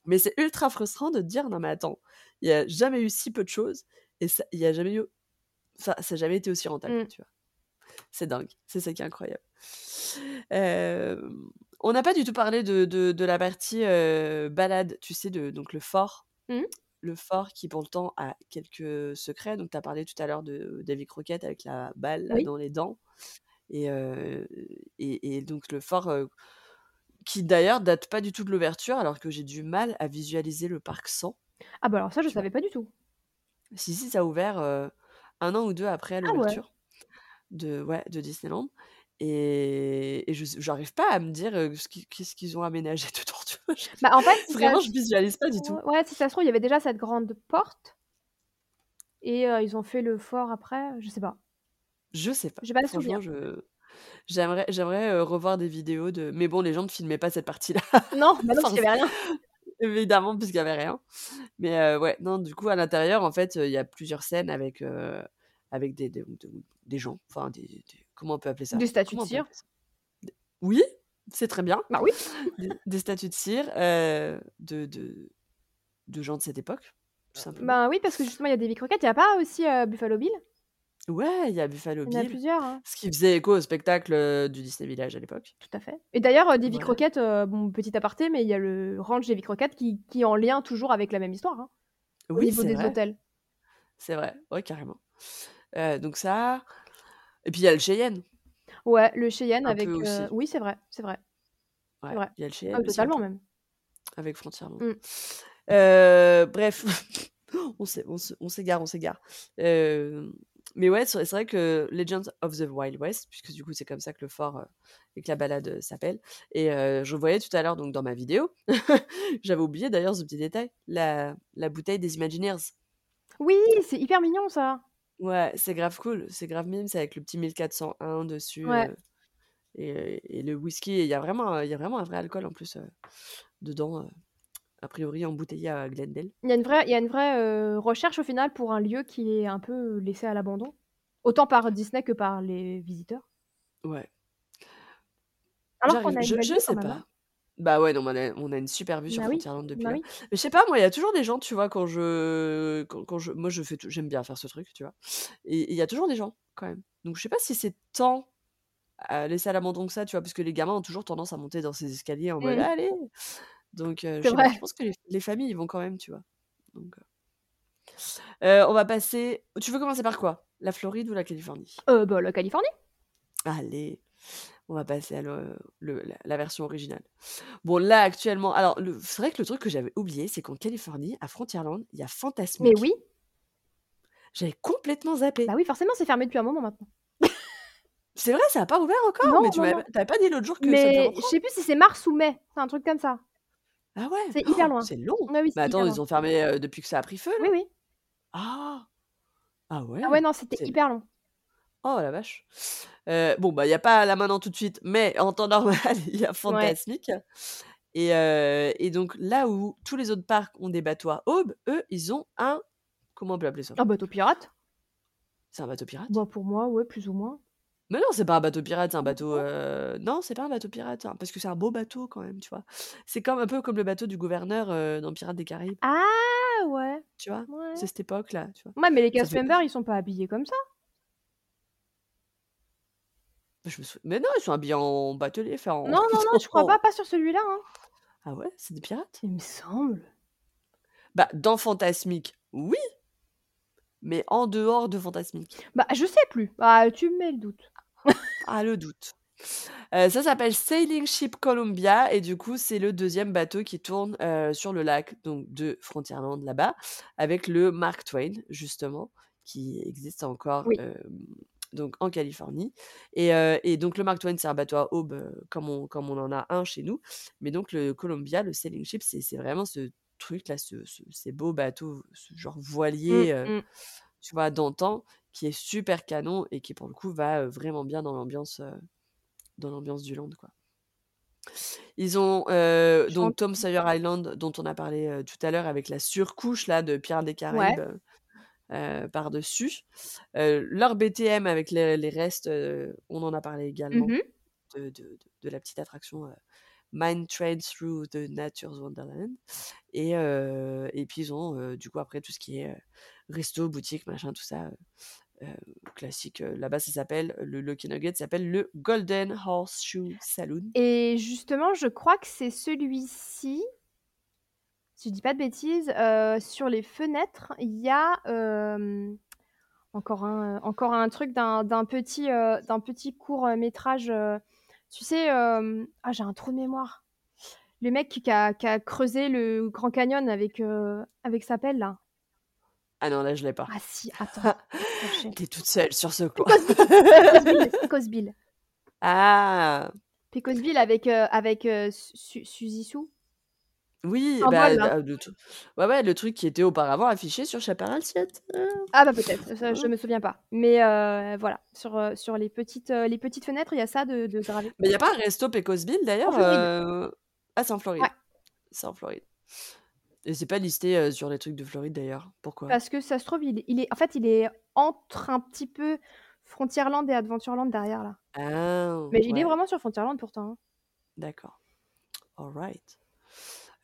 Mais c'est ultra frustrant de te dire: «Non mais attends, il y a jamais eu si peu de choses et il y a jamais eu ça ça a jamais été aussi rentable», Mmh. tu vois? C'est dingue, c'est ça qui est incroyable. Hem, on n'a pas du tout parlé de de de la partie, heu, balade, tu sais, de donc le fort. Mmh. Le fort qui pourtant a quelques secrets. Donc tu as parlé tout à l'heure de Davy Crockett avec la balle Oui. dans les dents et heu et et donc le fort, qui d'ailleurs date pas du tout de l'ouverture alors que j'ai du mal à visualiser le parc sans. Ah bah, alors ça, je vois? savais pas du tout. Si, si, ça a ouvert, 1 an ou 2 après Ah ouais? l'ouverture de ouais, de Disneyland et et je j'arrive pas à me dire, ce qu'est-ce qu'ils ont aménagé dedans, tu vois? Bah, en fait, vraiment, je visualise pas du tout. ouais, si ça se trouve, il y avait déjà cette grande porte et ils ont fait le fort après, je sais pas. Je sais pas. J'ai pas. Franchement, je j'aimerais revoir des vidéos de mais bon, les gens ne filmaient pas cette partie-là. Non, bah non, y avait rien. Évidemment, puisqu'il y avait rien. Mais heu, ouais, non, du coup, à l'intérieur, en fait, il y a plusieurs scènes avec, heu, avec des des de des gens, enfin des des comment on peut appeler ça? Des statues de cire. Des oui, c'est très bien. Bah oui. Des des statues de cire, heu, de de de gens de cette époque, tout simplement. Ben oui, parce que justement, il y a Davy Crockett. Il y a pas aussi, Buffalo Bill? Ouais, il y a Buffalo Il y en a Bill, plusieurs, hein. ce qui faisait écho au spectacle, heu, du Disney Village à l'époque. Tout à fait et d'ailleurs, heu, Davy Voilà. Crockett, heu, bon, petit aparté, mais il y a le ranch Davy Crockett qui qui est en lien toujours avec la même histoire, hein, au Oui, niveau c'est des vrai. hôtels. C'est vrai, ouais, carrément. Donc ça et puis il y a le Cheyenne. Ouais, le Cheyenne Un avec, peu heu aussi. oui, c'est vrai, c'est vrai. Ouais, vrai. il y a le Ah, Cheyenne aussi un totalement peu. même. Avec Frontierland. Mmh. Heu, bref, on s'é on se on s'égare, on s'égare. Hem, mais ouais, c'est vrai que Legends of the Wild West, puisque du coup, c'est comme ça que le fort, heu et que la balade, heu, s'appelle et heu, je voyais tout à l'heure donc dans ma vidéo, j'avais oublié d'ailleurs ce petit détail, la la bouteille des Imagineers. Oui, c'est hyper mignon ça. Ouais, c'est grave cool, c'est grave mimes, c'est avec le petit 1401 dessus, Ouais. heu et et le whisky il y a vraiment, il y a vraiment un vrai alcool en plus, dedans, a priori embouteillé à Glendale. Il y a une vraie il y a une vraie, heu, recherche au final pour un lieu qui est un peu laissé à l'abandon, autant par Disney que par les visiteurs. Ouais. Alors qu'on a une je je sais même, pas. Bah, ouais, non, on a on a une super vue sur Bah oui, Frontierland depuis bah là. oui. Mais je sais pas, moi, il y a toujours des gens, tu vois, quand je quand quand je moi, je fais j'aime bien faire ce truc, tu vois? Et il y a toujours des gens, quand même. Donc je sais pas si c'est tant, heu, laissé à l'abandon que ça, tu vois? Parce que les gamins ont toujours tendance à monter dans ces escaliers en mode: Mmh. «Allez!» Donc je C'est sais pas, je vrai. pense que les les familles y vont quand même, tu vois? Donc on va passer tu veux commencer par quoi? La Floride ou la Californie? Heu, bah, la Californie. Allez, on va passer à le le la la version originale. Bon, là, actuellement alors c'est vrai que le truc que j'avais oublié, c'est qu'en Californie, à Frontierland, il y a Mais Fantasmic. oui. J'avais complètement Bah zappé. oui, forcément, c'est fermé depuis un moment maintenant. C'est vrai, ça a pas rouvert encore? Non, Mais tu non. pas dit l'autre jour que Mais je sais plus si c'est mars ou mai, c'est un truc comme ça. Ah ouais? C'est hyper loin. C'est long! Oui, Mais c'est attends, hyper ils loin. ont fermé, heu, depuis que ça a pris feu, là? Oui, oui. Ah! Ah ouais? Ah ouais, non, c'était C'est hyper long. Oh la vache! Heu, bon, bah, il y a pas là maintenant tout de suite, mais en temps normal, il y a Ouais. Fantasmic et heu et donc là où tous les autres parcs ont des bateaux à aubes, eux, ils ont un comment on peut appeler ça? Un bateau pirate. C'est un bateau pirate? Bah, pour moi, ouais, plus ou moins. Mais non, c'est pas un bateau pirate, c'est un bateau, heu non, c'est pas un bateau pirate, hein, parce que c'est un beau bateau quand même, tu vois? C'est comme un peu comme le bateau du gouverneur, heu, dans Pirates des Caraïbes. Ah ouais! Tu vois? Ouais. C'est cette époque-là, tu vois? Ouais, mais les Ça cast fait members, ils sont pas habillés comme ça. je me mais non, ils sont habillés en batelier, enfin en Non, non, non, je crois pas, pas sur celui-là, hein. Ah ouais? C'est des pirates? Il me semble. Bah, dans Fantasmique, oui, mais en dehors de Fantasmique. Bah, je sais plus. Bah, tu me mets le doute. Ah, le doute. Ça s'appelle Sailing Ship Columbia et du coup, c'est le deuxième bateau qui tourne, sur le lac donc de Frontierland là-bas, avec le Mark Twain justement, qui existe encore, Oui. donc en Californie et donc le Mark Twain, c'est un bateau à aubes, heu, comme on comme on en a un chez nous, mais donc le Columbia, le Sailing Ship, c'est c'est vraiment ce truc-là, ce ce ces beaux bateaux, ce genre voilier, Mmh, heu, mmh. tu vois, d'antan, qui est super canon et qui pour le coup va, vraiment bien dans l'ambiance, dans l'ambiance du land, quoi. Ils ont, donc Tom Sawyer Island dont on a parlé, tout à l'heure avec la surcouche là de Pirates des. Caraïbes, par-dessus. Heu, leur BTM avec les les restes, on en a parlé également Mmh de de de de la petite attraction, Mine Train Through the Nature's Wonderland et et puis ils ont, du coup après tout ce qui est, resto, boutique, machin, tout ça, classique, heu, là-bas ça s'appelle le Lucky Nugget s'appelle le Golden Horseshoe Saloon. Et justement, je crois que c'est celui-ci, si je dis pas de bêtises, sur les fenêtres, il y a, encore un, encore un truc d'un petit, d'un petit court, métrage, tu sais, ah, j'ai un trou de mémoire. Le mec qui a qui a creusé le Grand Canyon avec, avec sa pelle là. Ah non, là je l'ai pas. Ah si, attends, je vais chercher. Tu es toute seule sur ce coin. Pecosville. Ah! Pecosville avec, avec, Su Su Suzy Sue. Oui, bah, vol, le tru ouais, ouais, le truc qui était auparavant affiché sur Chaparral Siete. Heu, Ah bah, peut-être, je me souviens pas. Mais heu, voilà, sur, heu, sur les petites, les petites fenêtres, il y a ça de de gravé. Mais il y a pas un resto Pecosville d'ailleurs, heu? Ah, c'est en Floride. Ouais. C'est en Floride. Et c'est pas listé, sur les trucs de Floride d'ailleurs. Pourquoi? Parce que ça se trouve, il est il est en fait, il est entre un petit peu Frontierland et Adventureland derrière là. Ah! Mais il est vraiment sur Frontierland pourtant, hein. d'accord. Alright.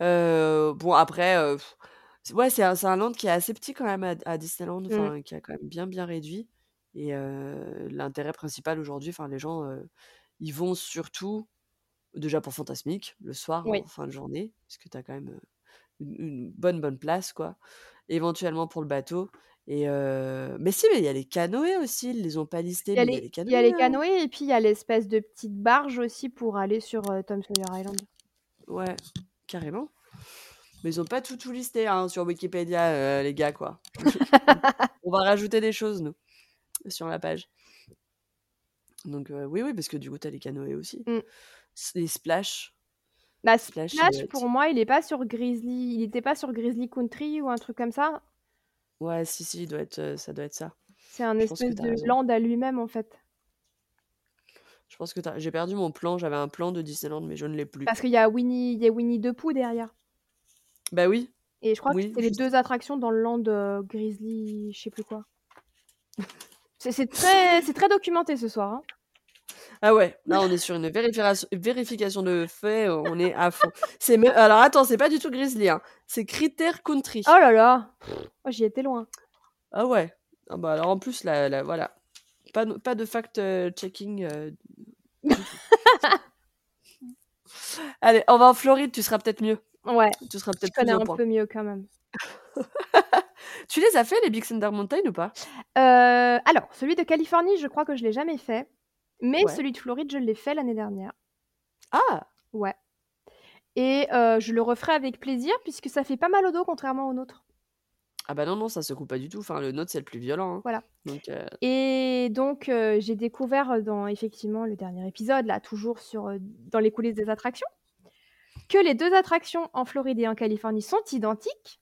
Heu, bon après, ouais, c'est un land qui est assez petit quand même à à Disneyland, Mmh. qui a quand même bien, bien réduit et l'intérêt principal aujourd'hui, enfin les gens, ils vont surtout déjà pour Fantasmique, le soir Oui. en fin de journée, parce que tu as quand même, une une bonne, bonne place quoi. Éventuellement pour le bateau et mais si, mais il y a les canoës aussi, ils les ont pas listés, Il y a les les il y a les canoës, hein. canoës et puis il y a l'espèce de petite barge aussi pour aller sur, Tom Sawyer Island. Ouais, carrément. Mais ils ont pas tout, tout listé, hein, sur Wikipédia, heu, les gars, quoi. On va rajouter des choses, nous, sur la page. Donc heu, oui, oui, parce que du coup, tu as les canoës aussi. S les Splash. Bah, Splash, Splash pour moi, il est pas sur Grizzly il était pas sur Grizzly Country ou un truc comme ça? ouais, si, si, il doit être, heu, ça doit être ça. C'est un Je espèce de raison. land à lui-même, en fait. Je pense que j'ai perdu mon plan, j'avais un plan de Disneyland, mais je ne l'ai plus. Parce qu'il y a Winnie il y a Winnie the Pooh derrière. Bah oui, Et je crois que c'est les 2 attractions dans le land, heu, Grizzly je sais plus quoi. C'est c'est très c'est très documenté ce soir, hein. Ah ouais, là, on est sur une vérification de faits, on est à fond. C'est me alors attends, c'est pas du tout Grizzly, hein, c'est Critter Country. Oh là là! Oh, j'y étais loin. Ah ouais. Ah bah, alors en plus là là voilà, pas de pas de fact, heu, checking, heu, du tout. Allez, on va en Floride, tu seras peut-être mieux. Ouais, Tu seras je peut-être connais un point. peu mieux quand même. Tu les as fait les Big Thunder Mountain ou pas? Heu, alors, celui de Californie, je crois que je l'ai jamais fait, mais Ouais. celui de Floride, je l'ai fait l'année dernière. Ah! Ouais. Et heu, je le referai avec plaisir puisque ça fait pas mal au dos contrairement au nôtre. Ah bah non, non, ça secoue pas du tout. Enfin, le nôtre, c'est le plus violent, hein. Voilà. Donc heu, Et donc heu, j'ai découvert dans effectivement le dernier épisode, là, toujours sur, dans les coulisses des attractions, que les 2 attractions en Floride et en Californie sont identiques,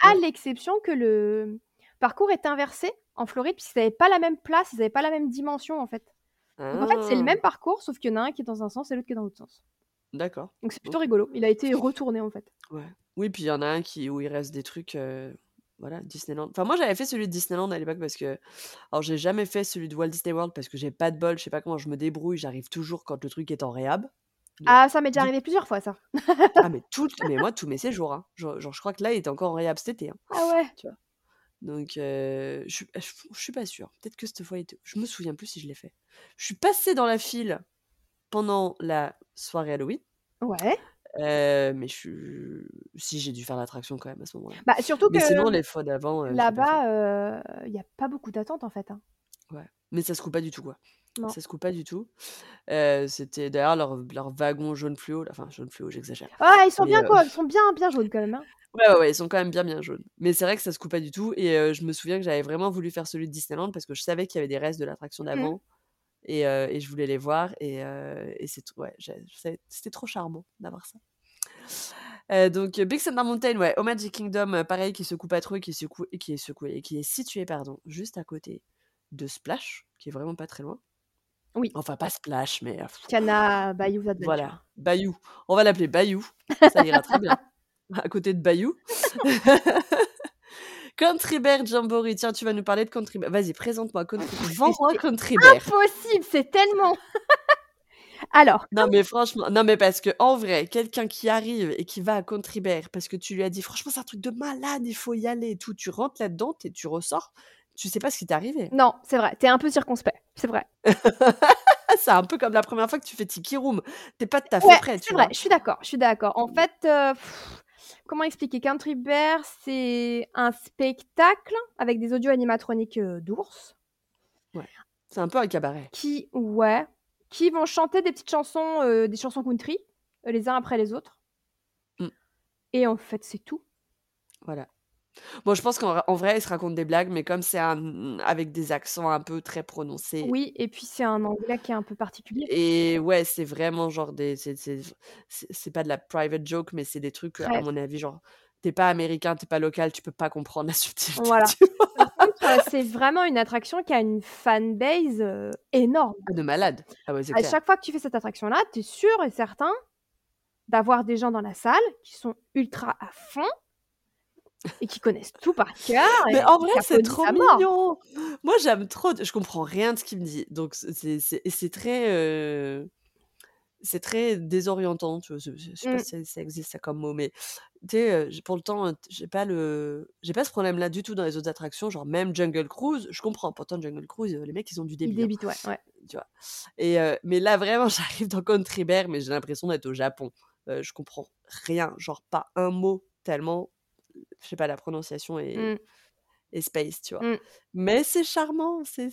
à Ouais. l'exception que le parcours est inversé en Floride puisqu'ils avaient pas la même place, ils avaient pas la même dimension, en fait. Donc en fait, c'est le Ah! même parcours, sauf qu'il y en a un qui est dans un sens et l'autre qui est dans l'autre sens. D'accord. Donc c'est plutôt rigolo. Il a été retourné, en fait. Ouais. Oui, puis il y en a un qui où il reste des trucs, heu, voilà, Disneyland. Enfin, moi, j'avais fait celui de Disneyland à l'époque parce que alors j'ai jamais fait celui de Walt Disney World parce que j'ai pas de bol, je sais pas comment je me débrouille, j'arrive toujours quand le truc est en réhab. Ah, ça m'est déjà arrivé plusieurs fois ça. ah mais tout mais moi tous mes séjours, hein. Genre genre je crois que là, il était encore en réhab cet été, hein, Ah ouais. tu vois? Donc je je je suis pas sûre. Peut-être que cette fois, était je me souviens plus si je l'ai fait. Je suis passée dans la file pendant la soirée Halloween, Ouais. mais je suis si j'ai dû faire l'attraction quand même à ce moment-là. Bah, surtout Mais que sinon les fois d'avant, là-bas, il y a pas beaucoup d'attente en fait, hein. Ouais, mais ça se coupe pas du tout, quoi. Non. Ça se coupe pas du tout. C'était d'ailleurs leur leur wagon jaune fluo enfin jaune fluo, j'exagère. Ah, ils sont Mais bien quoi, ils sont bien, bien jaunes quand même, hein. ouais, ouais, ouais, ils sont quand même bien, bien jaunes. Mais c'est vrai que ça se coupe pas du tout et je me souviens que j'avais vraiment voulu faire celui de Disneyland parce que je savais qu'il y avait des restes de l'attraction Mmh. d'avant et je voulais les voir et heu et c'est ouais, c'était trop charmant d'avoir ça. Donc Big Thunder Mountain, ouais, au Magic Kingdom, heu, pareil, qui secoue pas trop et qui secoue et qui est secoué et qui est situé, pardon, juste à côté de Splash, qui est vraiment pas très loin. Oui. Enfin, pas Splash, mais Cana Bayou Adventure. voilà, Bayou. On va l'appeler Bayou, ça ira très bien. À côté de Bayou. Country Bear Jamboree, tiens, tu vas nous parler de Country Bear. Vas-y, présente-moi Country Mais vends-moi Country Bear. impossible, c'est tellement Alors, Non, mais franchement, non, mais parce qu'en vrai, quelqu'un qui arrive et qui va à Country Bear parce que tu lui as dit: «Franchement, c'est un truc de malade, il faut y aller et tout», tu rentres là-dedans, tu tu ressors, tu sais pas ce qui t'est arrivé. non, c'est vrai, tu es un peu circonspect, c'est vrai. C'est un peu comme la première fois que tu fais Tiki Room. Tu es pas tout à fait Ouais, prêt, c'est vrai, je suis d'accord, je suis d'accord. En fait, heu, comment expliquer? Country Bear, c'est un spectacle avec des audios animatroniques, heu, d'ours Ouais, c'est un peu un cabaret. qui ouais, qui vont chanter des petites chansons, heu, des chansons country, les uns après les autres. Mmh. Et en fait, c'est tout. Voilà. Bon, je pense qu'en vrai en vrai, ils se racontent des blagues, mais comme c'est un avec des accents un peu très prononcés Oui et puis c'est un anglais qui est un peu particulier. et ouais, c'est vraiment genre des c'est c'est c'est c'est pas de la private joke, mais c'est des trucs, à Très. mon avis, genre, tu es pas américain, tu es pas local, tu peux pas comprendre la subtilité, Voilà. tu vois? Par contre, heu, c'est vraiment une attraction qui a une fanbase, heu, énorme. Ah, de malade. Ah ouais, c'est À clair. chaque fois que tu fais cette attraction-là, tu es sûr et certain d'avoir des gens dans la salle qui sont ultra à fond et qui connaissent tout par cœur Mais en vrai, c'est trop mignon! Moi, j'aime trop je comprends rien de ce qu'il me dit, donc c'est très, heu, c'est très désorientant, tu vois? Je je sais pas Mmh. si ça existe ça comme mot, mais tu sais, j'ai pour le temps, j'ai pas le j'ai pas ce problème-là du tout dans les autres attractions, genre même Jungle Cruise, je comprends. Pourtant Jungle Cruise, heu, les mecs, ils ont du Ils débit, hein, débitent, ouais, ouais. tu vois? Et heu, mais là, vraiment, j'arrive dans Country Bear, mais j'ai l'impression d'être au Japon. Heu, je comprends rien, genre pas un mot, tellement, je sais pas, la prononciation est est space, tu vois? Mmh. Mais c'est charmant, c'est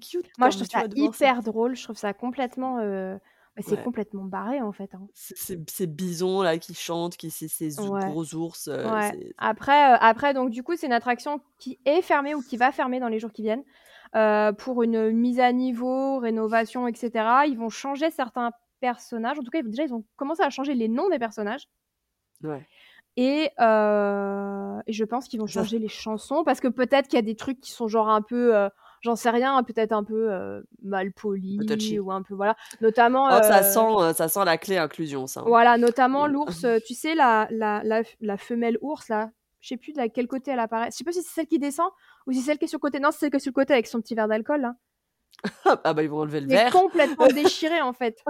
cute Moi, je trouve ça hyper drôle, je trouve ça complètement, heu, bah, c'est Ouais. complètement barré, en fait, hein. C'est ces bisons là qui chantent, qui c'est ces ou Ouais. gros ours, Ouais. c'est Après, heu, après donc du coup, c'est une attraction qui est fermée ou qui va fermer dans les jours qui viennent, pour une mise à niveau, rénovation et cetera. Ils vont changer certains personnages. En tout cas, déjà, ils ont commencé à changer les noms des personnages ouais. Et heu et je pense qu'ils vont changer les chansons parce que peut-être qu'il y a des trucs qui sont genre un peu, heu, j'en sais rien, peut-être un peu, heu, mal polis ou un peu voilà. Notamment, Oh, ça heu sent, ça sent la clé inclusion ça, hein. voilà, notamment l'ours, tu sais la la la femelle ours là, je sais plus de quel côté elle apparaît. Je sais pas si c'est celle qui descend ou si c'est celle qui est sur le côté. Non, c'est celle qui est sur le côté avec son petit verre d'alcool là. Ah bah, ils vont enlever le verre. complètement déchirée en fait.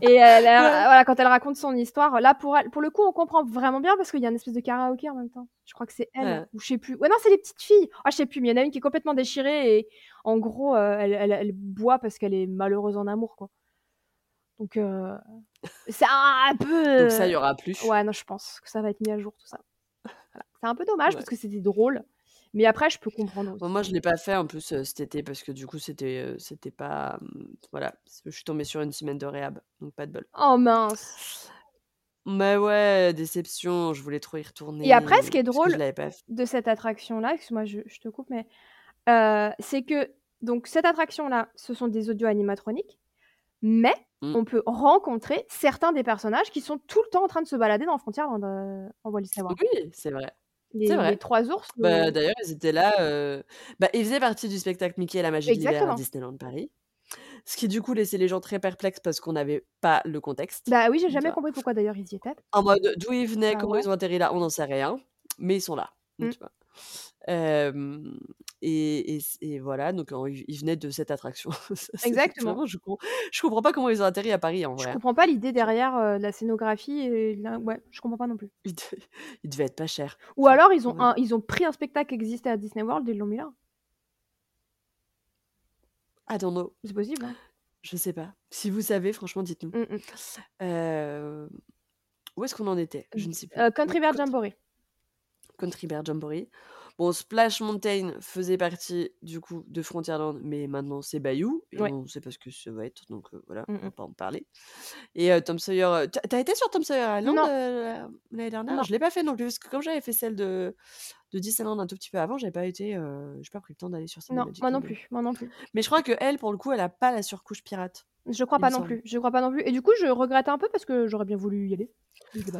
Et elle voilà, quand elle raconte son histoire, là pour elle pour le coup, on comprend vraiment bien parce qu'il y a une espèce de karaoké en même temps. Je crois que c'est elle Ouais. ou je sais plus. Ouais, non, c'est les petites filles. Ah, je sais plus, mais il y en a une qui est complètement déchirée et en gros, heu, elle boit parce qu'elle est malheureuse en amour quoi. Donc heu, c'est un peu, Donc ça, il y aura plus. ouais, non, je pense que ça va être mis à jour tout ça. Voilà. C'est un peu dommage Ouais. parce que c'était drôle, mais après je peux comprendre Bon, moi, je l'ai pas fait en plus, cet été parce que du coup, c'était, c'était pas, mmh, voilà, je suis tombée sur une semaine de réhab, donc pas de bol. Oh mince! Mais ouais, déception, je voulais trop y Et retourner, après, ce qui est parce que je drôle l'avais pas f de cette attraction-là, excuse-moi, je je te coupe, mais c'est que donc cette attraction-là, ce sont des audios animatroniques, mais Mmh. on peut rencontrer certains des personnages qui sont tout le temps en train de se balader dans Frontierland, heu, en World. Oui, c'est vrai. C'est Les vrai. les 3 ours, Bah, d'ailleurs, ils étaient là, bah, ils faisaient partie du spectacle Mickey et la magie de l'hiver à. Disneyland Paris. Ce qui, du coup, laissait les gens très perplexes parce qu'on n'avait pas le contexte, Bah oui, j'ai jamais compris pourquoi d'ailleurs ils y étaient. En mode, d'où ils venaient, Bah comment ouais. ils ont atterri là, on n'en sait rien, mais ils sont là. Mmh. tu vois? Et et c et voilà, donc ils ils venaient de cette attraction. Exactement. vraiment, je com je comprends pas comment ils ont atterri à Paris, en Je vrai, hein. comprends pas l'idée derrière, la scénographie et la ouais, je comprends pas non plus. Il de il devait être pas cher, Ou alors ils ont un ils ont pris un spectacle qui existait à Disney World et ils l'ont mis là. I don't know. C'est possible, hein. Je sais pas. Si vous savez, franchement, dites-nous. Mmh mh. Hem, où est-ce qu'on en était? Je ne sais Oui, Country Bear Jamboree. Country Bear Jamboree. Bon, Splash Mountain faisait partie, du coup, de Frontierland, mais maintenant c'est Bayou et Ouais. on sait pas ce que ça va être, donc heu, voilà, Mmh on va mh. pas en parler et heu, Tom Sawyer, heu, tu as tu as été sur Tom Sawyer Island, Non. heu, l'année dernière? Non. Je l'ai pas fait non plus, parce que comme j'avais fait celle de de Disneyland un tout petit peu avant, j'avais pas été, j'ai pas pris le temps d'aller sur Non, Cinemagic moi non plus, moi non plus. Mais je crois qu'elle, pour le coup, elle a pas la surcouche pirate, Je crois pas non plus, je crois pas non plus et du coup, je regrette un peu parce que j'aurais bien voulu y aller.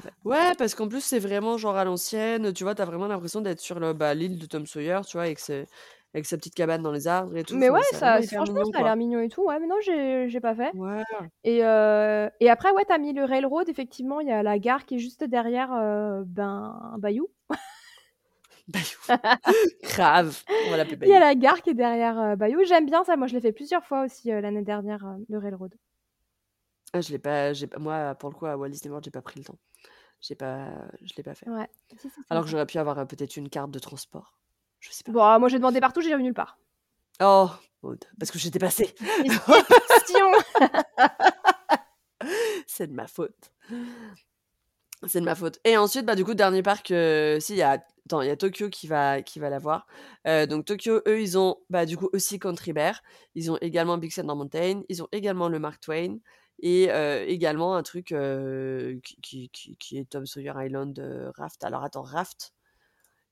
Fait. Ouais, parce qu'en plus, c'est vraiment genre à l'ancienne, tu vois? Tu as vraiment l'impression d'être sur le bah, l'île de Tom Sawyer, tu vois? Avec ses avec sa petite cabane dans les arbres et tout, Mais ouais, enfin, c'est vraiment ça hyper franchement, mignon, ça a l'air mignon et tout, ouais, mais non, j'ai j'ai pas fait Ouais. et heu et après, ouais, tu as mis le railroad, effectivement, il y a la gare qui est juste derrière, heu, ben, Bayou. Bayou. Grave, on va l'appeler Il y a Bayou. la gare qui est derrière, heu, Bayou. J'aime bien ça, moi je l'ai fait plusieurs fois aussi, l'année dernière, le railroad. Ah, je l'ai pas j'ai pas moi, pour le coup, à Walt Disney World, j'ai pas pris le temps. J'ai pas je l'ai pas fait. Ouais. Si, si, c'est Alors que sympa. j'aurais pu avoir, heu, peut-être une carte de transport. Je sais pas. Bah, moi j'ai demandé partout, j'ai vu nulle part. Oh, parce que j'étais passée. Question! C'est de ma faute. C'est de ma faute et ensuite, bah, du coup, dernier parc, heu, si, il y a attends, il y a Tokyo qui va qui va l'avoir. Heu, donc Tokyo, eux, ils ont, bah, du coup, aussi Country Bear. Ils ont également Big Thunder Mountain. Ils ont également le Mark Twain et également un truc, qui qui qui qui est Tom Sawyer Island, Raft. Alors attends, Raft,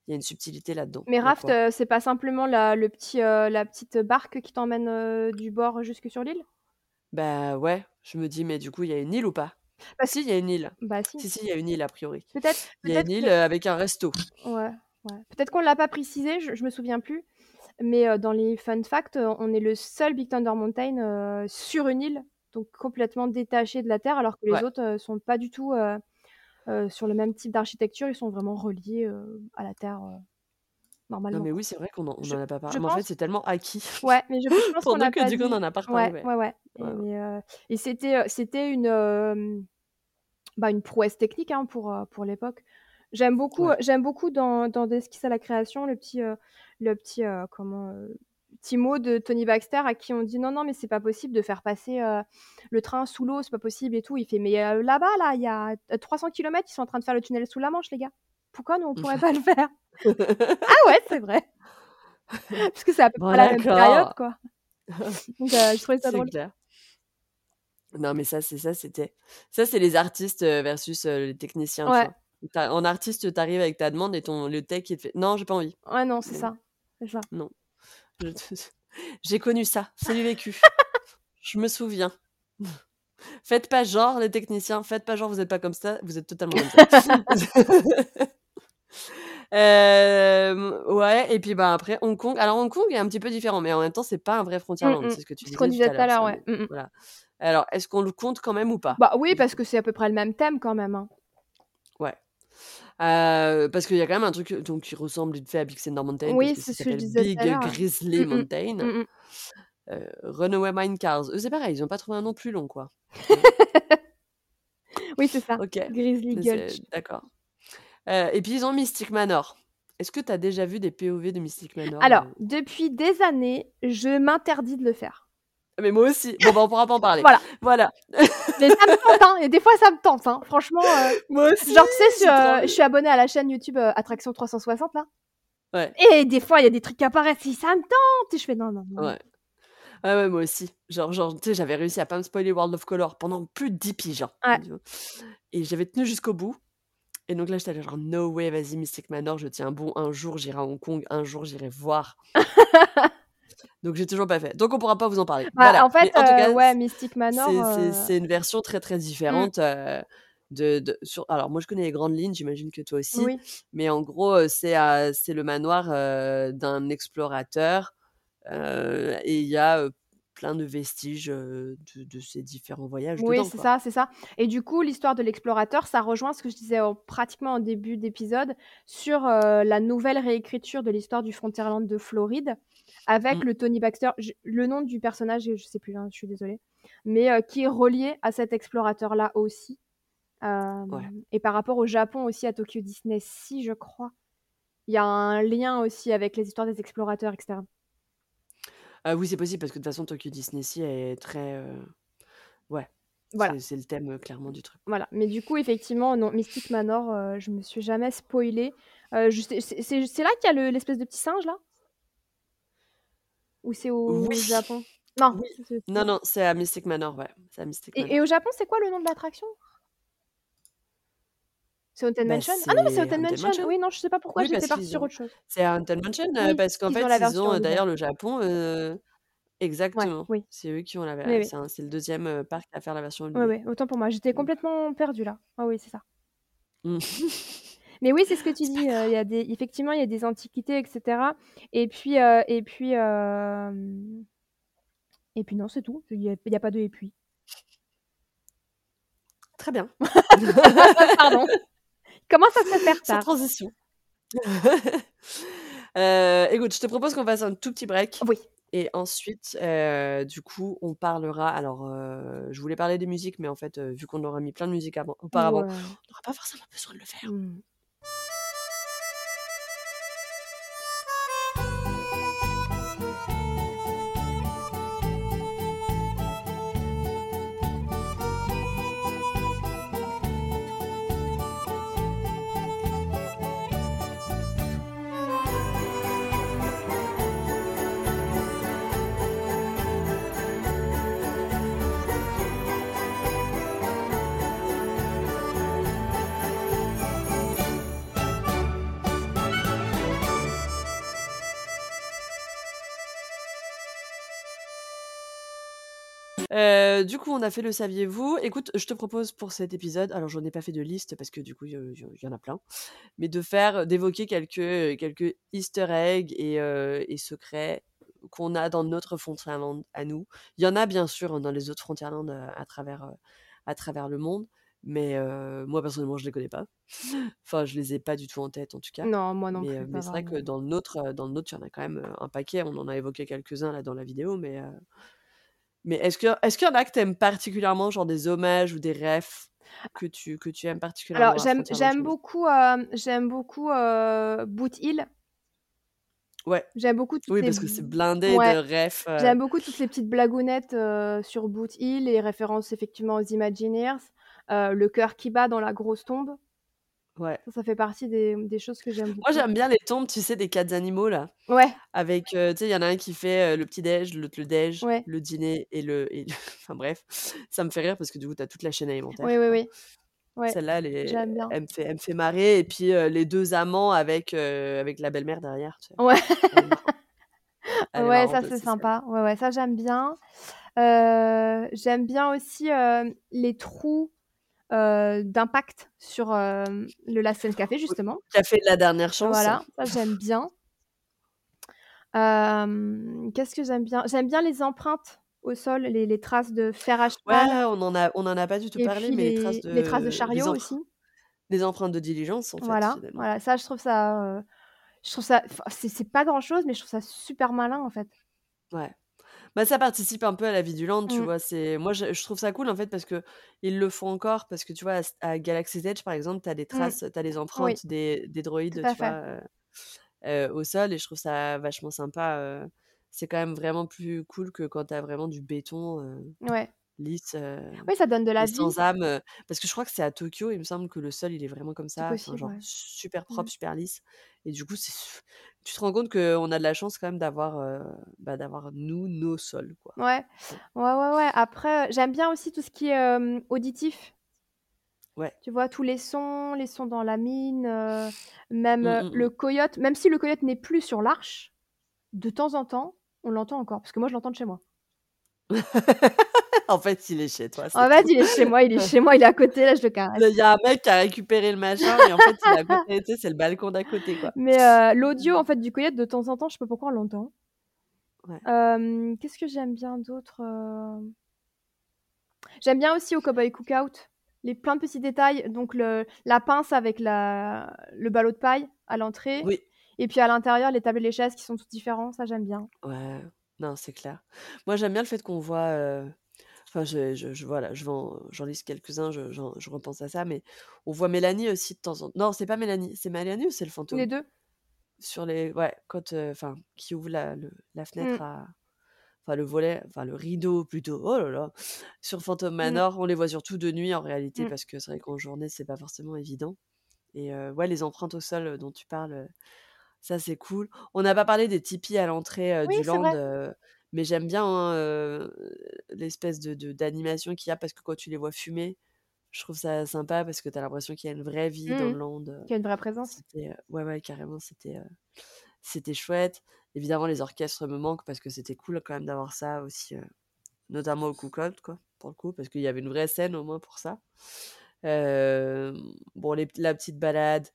il y a une subtilité là-dedans. Mais Raft, c'est pas simplement la le petit, heu, la petite barque qui t'emmène, du bord jusque sur l'île? Bah, ouais, je me dis: «Mais du coup, il y a une île ou pas?» Parce Si, il y a une île. bah, si. Si, si, il y a une île a priori. Peut-être Il y a une île, que avec un resto. ouais, ouais. Peut-être qu'on l'a pas précisé, je je me souviens plus, mais dans les fun facts, on est le seul Big Thunder Mountain, sur une île, donc complètement détaché de la terre, alors que les Ouais. autres, heu, sont pas du tout, heu heu, sur le même type d'architecture. Ils sont vraiment reliés, à la terre, heu, Non, normalement, mais oui, c'est vrai qu'on en on Je en a pas parlé. mais en fait, c'est tellement acquis ouais, mais je je pense qu'on l'a que pas du coup, on en a pas reparlé, Ouais, ouais. ouais, ouais et c'était, c'était une, bah, une prouesse technique, hein, pour, pour l'époque. J'aime beaucoup, Ouais. j'aime beaucoup dans dans D'esquisse à la création, le petit, le petit, comment, petit mot de Tony Baxter à qui on dit: «Non, non, mais c'est pas possible de faire passer, heu, le train sous l'eau, c'est pas possible et tout». Il fait: «Mais heu, là-bas, là, il y a, heu, 300 kilomètres, ils sont en train de faire le tunnel sous la Manche, les gars. Pourquoi nous, on pourrait pas le faire?» «Ah ouais, c'est vrai!» Parce que c'est à peu Bon près la même période, quoi. Donc je trouvais ça drôle. clair. Non, mais ça, c'est ça, c'était ça, c'est les artistes, versus, les techniciens, Ouais. en artiste, tu arrives avec ta demande et ton le tech, il te fait: «Non, j'ai pas envie». Ouais, non, c'est ça, c'est ça. non. J'ai connu ça, c'est du vécu. Je me souviens. Faites pas genre les techniciens, faites pas genre vous êtes pas comme ça, vous êtes totalement comme ça. Hem, ouais et puis, bah, après Hong Kong. Alors Hong Kong est un petit peu différent, mais en même temps, c'est pas un vrai Frontierland, mh. c'est ce que tu disais tout disait à tout à l'heure, ouais. mh. voilà. Alors, est-ce qu'on le compte quand même ou pas? Bah, oui, parce que c'est à peu près le même thème quand même, hein. Ouais. Heu, parce qu'il y a quand même un truc, donc qui ressemble vite fait à Big Thunder Mountain Oui, c'est ce que je disais Big. Grizzly Mmh mh. Mountain. Mmh mh. Heu, Runaway Mine Cars, eux, c'est pareil, ils ont pas trouvé un nom plus long, quoi. Oui, c'est ça. OK, Grizzly Gulch. d'accord. Et puis ils ont Mystic Manor. Est-ce que tu as déjà vu des POV de Mystic Manor, Alors, depuis des années, je m'interdis de le faire. Mais moi aussi. Bon, bah, on pourra pas en parler. Voilà. Voilà. Mais ça me tente, hein, et des fois ça me tente, hein. Franchement, heu, Moi aussi, genre, tu sais, heu, je suis abonnée à la chaîne YouTube, heu, Attraction 360 là Ouais. et des fois, il y a des trucs qui apparaissent et ça me tente et je fais: «Non, non, non, non». Ouais. Ouais, ouais, moi aussi. Genre genre, tu sais, j'avais réussi à pas me spoiler World of Color pendant plus de 10 piges, hein, Ouais. Et j'avais tenu jusqu'au bout et donc là, j'étais genre: «No way, vas-y Mystic Manor, je tiens bon, un jour j'irai à Hong Kong, un jour j'irai voir». Donc j'ai toujours pas fait. Donc on pourra pas vous en parler. Bah, Voilà. en fait, Mais en tout heu, cas, ouais, Mystic Manor, c'est c'est une version très, très Mmh. différente, heu, de de sur alors moi, je connais les grandes lignes, j'imagine que toi aussi, Oui. mais en gros, c'est, le manoir, d'un explorateur, et il y a, plein de vestiges, de de ces différents voyages Oui, c'est ça, c'est ça et du coup, l'histoire de l'explorateur, ça rejoint ce que je disais en pratiquement en début d'épisode sur, la nouvelle réécriture de l'histoire du Frontierland de Floride avec Mmh. le Tony Baxter. Je le nom du personnage, je sais plus, hein, je suis désolée, mais heu, qui est relié à cet explorateur-là aussi. Ouais. et par rapport au Japon aussi, à Tokyo Disney Sea, je crois. Il y a un lien aussi avec les histoires des explorateurs et cetera. Ah oui, c'est possible parce que de toute façon Tokyo Disney Sea est très, heu, ouais, Voilà. c'est le thème, clairement du truc. Voilà, mais du coup, effectivement, non, Mystic Manor, heu, je me suis jamais spoilée. Sais c'est là qu'il y a le l'espèce de petit singe là? Ou c'est au Oui! Japon? Non, Oui. Non, non, c'est à Mystic Manor, ouais, c'est à Mystic et et Manor. au Japon, c'est quoi le nom de l'attraction? C'est Haunted Bah, Mansion? Ah non, mais c'est Haunted Mansion! Mansion. Oui, non, je sais pas pourquoi Oui, j'étais partie sur autre chose. c'est Haunted Mansion, heu, Oui, parce qu'en fait, ils version ont, d'ailleurs le Japon, Ouais, exactement, oui. c'est eux qui ont la Oui, ver oui. c'est le 2e, heu, parc à faire la version Oui, oui, autant pour moi, j'étais Mmh. complètement perdue là. Ah oui, c'est ça. Mais oui, c'est ce que tu dis, y a des effectivement, il y a des antiquités et cetera et puis, heu et puis, hem et puis non, c'est tout. Il y a pas de et puis. Très bien. Pardon. Il commence à se faire Sans transition. Écoute, je te propose qu'on fasse un tout petit break Oui. et ensuite, du coup, on parlera alors, je voulais parler des musiques, mais en fait, vu qu'on aura mis plein de musiques avant auparavant, Ouais. on aura pas forcément besoin de le faire. Mmh. Heu, du coup, on a fait le saviez-vous? Écoute, je te propose pour cet épisode alors j'en ai pas fait de liste parce que du coup, il y en a plein, mais de faire d'évoquer quelques, quelques easter eggs et et secrets qu'on a dans notre Frontierland à nous. Il y en a bien sûr, hein, dans les autres Frontierland, heu, à travers, à travers le monde, mais moi personnellement, je les connais pas. Enfin, je les ai pas du tout en tête en tout cas, Non, moi non mais plus, mais c'est vrai que dans le nôtre, dans le nôtre, il y en a quand même, un paquet. On en a évoqué quelques-uns là dans la vidéo, mais mais est-ce que est-ce qu'il y en a que tu aimes particulièrement, genre des hommages ou des refs que tu que tu aimes Alors particulièrement j'aime Frontierland j'aime beaucoup, j'aime beaucoup, heu, Boot Hill. Ouais. J'aime beaucoup toutes Oui, les parce que c'est blindé de refs, heu j'aime beaucoup toutes les petites blagounettes, heu, sur Boot Hill, les références effectivement aux Imagineers, le cœur qui bat dans la grosse tombe. Ouais. Ça, ça fait partie des, mmh, des choses que j'aime Moi, beaucoup. j'aime bien les tombes, tu sais, des 4 animaux là, Ouais. avec, heu, tu sais, il y en a un qui fait, le petit déj, l'autre le déj, Ouais. le dîner et le et le enfin bref, ça me fait rire parce que du coup, tu as toute la chaîne Oui, alimentaire, oui, quoi. oui. Ouais, Celle-là, elle est j'aime bien. elle me fait elle me fait marrer et puis, les 2 amants avec, avec la belle-mère derrière, tu sais? Ouais. Elle est marrante. Elle est Ouais, ça marrante c'est aussi celle-là. sympa. Ouais, ouais, ça j'aime bien. J'aime bien aussi, les trous, d'impact sur, le Lassen Café justement. a fait La Dernière Chance. Voilà, ça j'aime bien. Qu'est-ce que j'aime bien? J'aime bien les empreintes au sol, les les traces de fer à Ouais, cheval on en a on en a pas du tout et parlé, mais les traces les les traces de de chariot aussi. les empreintes de diligence, en fait, Voilà, voilà, ça je trouve ça, je trouve ça c'est pas grand chose, mais je trouve ça super malin, en fait. Ouais. Bah, ça participe un peu à la vie du land, tu Mmh. vois? C'est moi, je je trouve ça cool, en fait, parce qu'ils le font encore, parce que, tu vois, à s à Galaxy's Edge, par exemple, tu as des Mmh. traces, tu as les Oui. empreintes des des Tout droïdes, à tu fait. vois, heu heu, au sol et je trouve ça vachement sympa, heu, c'est quand même vraiment plus cool que quand tu as vraiment du béton, heu, Ouais. Lisse, Oui, ça donne de la vie. sans âme, heu, parce que je crois que c'est à Tokyo, il me semble que le sol, il est vraiment comme ça, possible, genre ouais. super Mmh. propre, super lisse et du coup, tu te rends compte qu'on a de la chance quand même d'avoir, heu, bah, d'avoir nous, nos sols, quoi. Ouais. Ouais. Ouais. Après, j'aime bien aussi tout ce qui est, auditif. Ouais. Tu vois? Tous les sons, les sons dans la mine, même, Mmh, mmh mh. le coyote, même si le coyote n'est plus sur l'arche, de temps en temps, on l'entend encore, parce que moi je l'entends de chez moi. En fait, il est chez toi, En fait, tout. il est chez moi, il est chez moi, il est à côté, là, je le caresse. Il y a un mec qui a récupéré le machin, mais en fait, il est à côté, tu sais, c'est le balcon d'à côté, quoi. Mais heu, l'audio, en fait, du coyote, de temps en temps, je sais pas pourquoi on l'entend. Ouais. Qu'est-ce que j'aime bien d'autre, heu? J'aime bien aussi au Cowboy Cookout, les plein de petits détails, donc le la pince avec la le ballot de paille à l'entrée Oui. et puis à l'intérieur, les tables et les chaises qui sont toutes différents, ça j'aime bien. Ouais, non, c'est clair. Moi, j'aime bien le fait qu'on voit, heu, enfin, je je je voilà, je vais en j'en liste quelques-uns, je j'en je repense à ça, mais on voit Mélanie aussi de temps en non, c'est pas Mélanie, c'est Mélanie ou c'est le Les fantôme? 2. Sur les ouais, quand, heu, enfin, qui ouvre la le la fenêtre Mmh. à enfin, le volet, enfin, le rideau plutôt, oh là là! Sur Phantom Mmh. Manor, on les voit surtout de nuit en réalité Mmh. parce que c'est vrai qu'en journée, c'est pas forcément évident et heu, ouais, les empreintes au sol, heu, dont tu parles, heu, ça, c'est cool. On n'a pas parlé des tipis à l'entrée, Oui, du c'est land, vrai. mais j'aime bien, hein, l'espèce de de d'animation qu'il y a parce que quand tu les vois fumer, je trouve ça sympa parce que tu as l'impression qu'il y a une vraie vie dans Mmh le mh. land, Qu'il y a une vraie présence. c'était, ouais, ouais, carrément, c'était, chouette. Évidemment, les orchestres me manquent parce que c'était cool quand même d'avoir ça aussi, notamment au Cookout, quoi, pour le coup, parce qu'il y avait une vraie scène au moins pour ça. Bon, les la petite balade,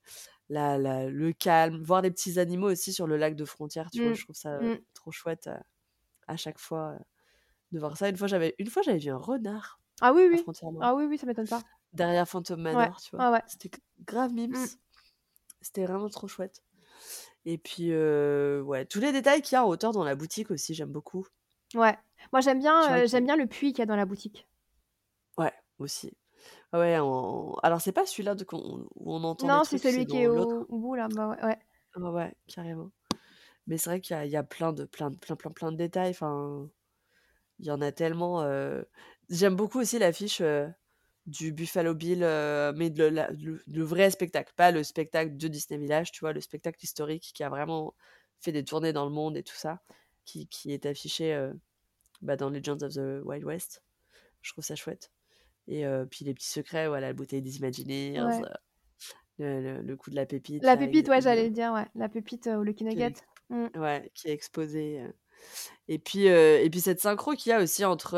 la la le calme, voir des petits animaux aussi sur le lac de Frontières, tu vois? Mmh. Je trouve ça, Mmh. trop chouette, heu, à chaque fois, de voir ça. Une fois, j'avais une fois, j'avais vu un renard Ah oui, oui. Ah oui, oui, ça m'étonne pas. derrière Phantom Ouais. Manor, tu vois? Ouais, ouais. C'était grave mimes. Mmh. C'était vraiment trop chouette et puis, heu, ouais, tous les détails qu'il y a en hauteur dans la boutique aussi, j'aime beaucoup. Ouais. Moi, j'aime bien, qu'il j'aime bien le puits qu'il y a dans la boutique. Ouais, aussi. Ouais, alors c'est pas celui-là de qu'on où on entend des Non, c'est trucs, c'est celui qui est dans au l'autre. au bout là, bah, ouais, ouais. Ouais, ouais, carrément. Mais c'est vrai qu'il y a il y a plein de plein de plein, plein, plein de détails, enfin, il y en a tellement, heu j'aime beaucoup aussi l'affiche, heu, du Buffalo Bill, heu, mais de la le le vrai spectacle, pas le spectacle de Disney Village, tu vois? Le spectacle historique qui a vraiment fait des tournées dans le monde et tout ça, qui qui est affiché, bah, dans Legends of the Wild West. Je trouve ça chouette et puis les petits secrets, voilà, la bouteille des Imagineers, Ouais. le le le coup de la pépite La là, pépite, ouais, j'allais le dire, ouais. La pépite, au Lucky est Nugget. Mmh. ouais, qui est exposée, et puis, et puis cette synchro qu'il y a aussi entre,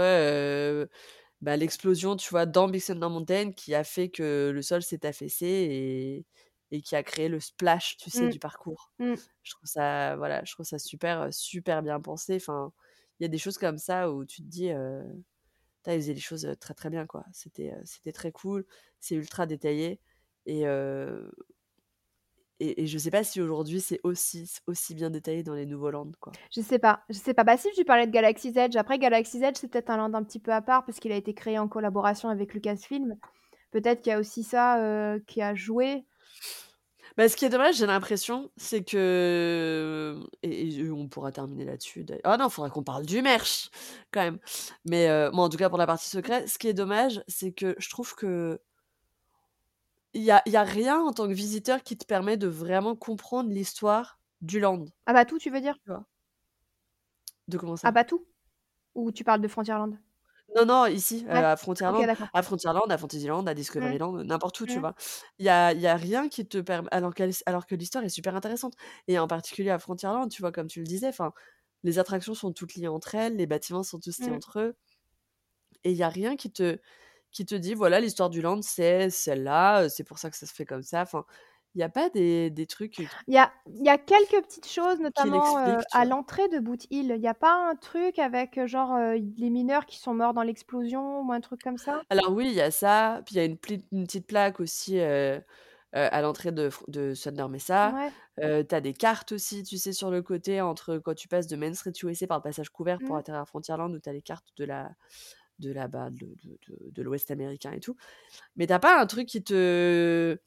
bah, l'explosion, tu vois, dans Big Thunder Mountain qui a fait que le sol s'est affaissé et et qui a créé le splash, tu sais, Mmh. du parcours. Mmh. Je trouve ça, voilà, je trouve ça super, super bien pensé. Enfin, il y a des choses comme ça où tu te dis, heu: «Putain, ils faisaient les choses, très, très bien, quoi». C'était, c'était très cool, c'est ultra détaillé et heu et je sais pas si aujourd'hui c'est aussi aussi bien détaillé dans les nouveaux lands, quoi. Je sais pas, je sais pas. Bah, si, tu parlais de Galaxy's Edge. Après Galaxy's Edge, c'est peut-être un land un petit peu à part parce qu'il a été créé en collaboration avec Lucasfilm. Peut-être qu'il y a aussi ça, qui a joué. Bah, ce qui est dommage, j'ai l'impression, c'est que et et on pourra terminer là-dessus d'ail ah non, faudrait qu'on parle du merch quand même. Mais heu, moi, en tout cas, pour la partie secret, ce qui est dommage, c'est que je trouve que il y a y a rien en tant que visiteur qui te permet de vraiment comprendre l'histoire du land. Ah Batuu, tu veux dire? Tu vois? De comment ça? Batuu? Ou tu parles de Frontierland? Non, non, ici, à OK, Frontierland. d'accord. À Frontierland, à Fantasyland, à Mmh. Discoveryland, heu, n'importe où, tu Mmh. vois? Il y a il y a rien qui te perm alors qu'elle alors que l'histoire est super intéressante et en particulier à Frontierland, tu vois, comme tu le disais, enfin, les attractions sont toutes liées entre elles, les bâtiments sont tous liés Mmh. entre eux et il y a rien qui te qui te dit: «Voilà, l'histoire du land, c'est celle-là, c'est pour ça que ça se fait comme ça». Enfin, il y a pas des des trucs, Il y a y a quelques petites choses, notamment, à l'entrée de Boot Hill. Il y a pas un truc avec, genre, les mineurs qui sont morts dans l'explosion ou un truc comme ça? Alors oui, il y a ça, puis il y a une petite plaque aussi, à l'entrée de de Thunder Mesa. Ouais. Tu as des cartes aussi, tu sais, sur le côté entre quand tu passes de Main Street USA par le passage couvert pour Mmh. atterrir à Frontierland où tu as les cartes de la de la bah, de de de de l'Ouest américain et tout. Mais tu as pas un truc qui te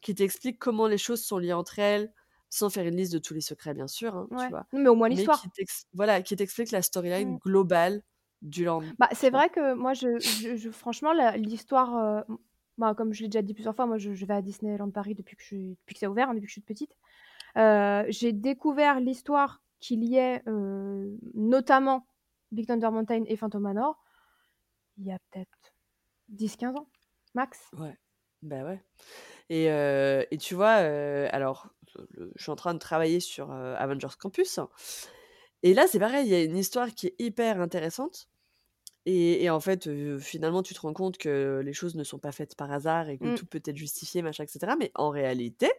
qui t'explique comment les choses sont liées entre elles, sans faire une liste de tous les secrets, bien sûr, hein, tu vois? Mais au moins l'histoire. voilà, qui t'explique la storyline Mmh. globale du land, Bah, c'est vrai que moi, je je je franchement, l'histoire, heu, m bah, comme je l'ai déjà dit plusieurs fois, moi, je je vais à Disneyland Paris depuis que je depuis que c'est ouvert, hein, depuis que je suis petite. Heu, j'ai découvert l'histoire qui liait, heu, notamment Big Thunder Mountain et Phantom Manor, il y a peut-être 10-15 ans, max. Ouais, bah, ouais et et tu vois, alors, le je suis en train de travailler sur, Avengers Campus et là, c'est pareil, il y a une histoire qui est hyper intéressante et et en fait, finalement, tu te rends compte que les choses ne sont pas faites par hasard et que Mmh. tout peut être justifié, machin et cetera. Mais en réalité,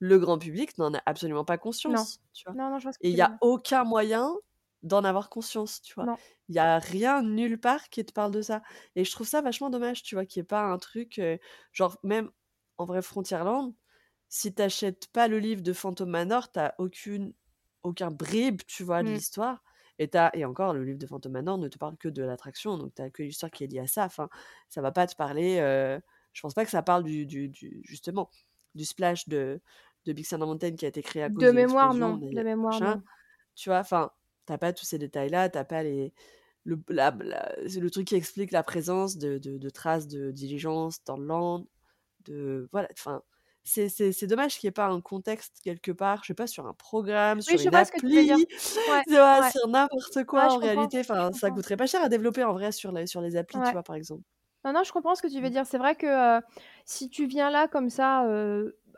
le grand public n'en a absolument pas Non. conscience, tu vois? Non, non, je vois ce que Et il tu y veux a aucun moyen d'en avoir conscience, tu vois? Non. Il y a rien nulle part qui te parle de ça et je trouve ça vachement dommage, tu vois? Qu'il y ait pas un truc, genre même en vrai Frontierland, si tu achètes pas le livre de Phantom Manor, tu as aucune aucun bribe, tu vois, de Mmh. l'histoire et et encore le livre de Phantom Manor ne te parle que de l'attraction, donc tu as que l'histoire qui est liée à ça, enfin, ça va pas te parler, heu, je pense pas que ça parle du du du justement, du splash de de Big Thunder Mountain qui a été créé à cause De de mémoire, non. De mémoire, machin, non. tu vois? Enfin, tu as pas tous ces détails-là, tu as pas les le la le truc qui explique la présence de de de traces de diligence dans le land, de voilà, enfin, c'est c'est c'est dommage qu'il y ait pas un contexte quelque part, je sais pas, sur un programme, Oui, sur une appli, Ouais, ouais. Sur n'importe quoi en réalité, enfin, ça coûterait pas cher à développer en vrai sur les sur les applis, tu vois, par exemple. Non, non, je comprends ce que tu veux Mmh. dire. C'est vrai que, si tu viens là comme ça,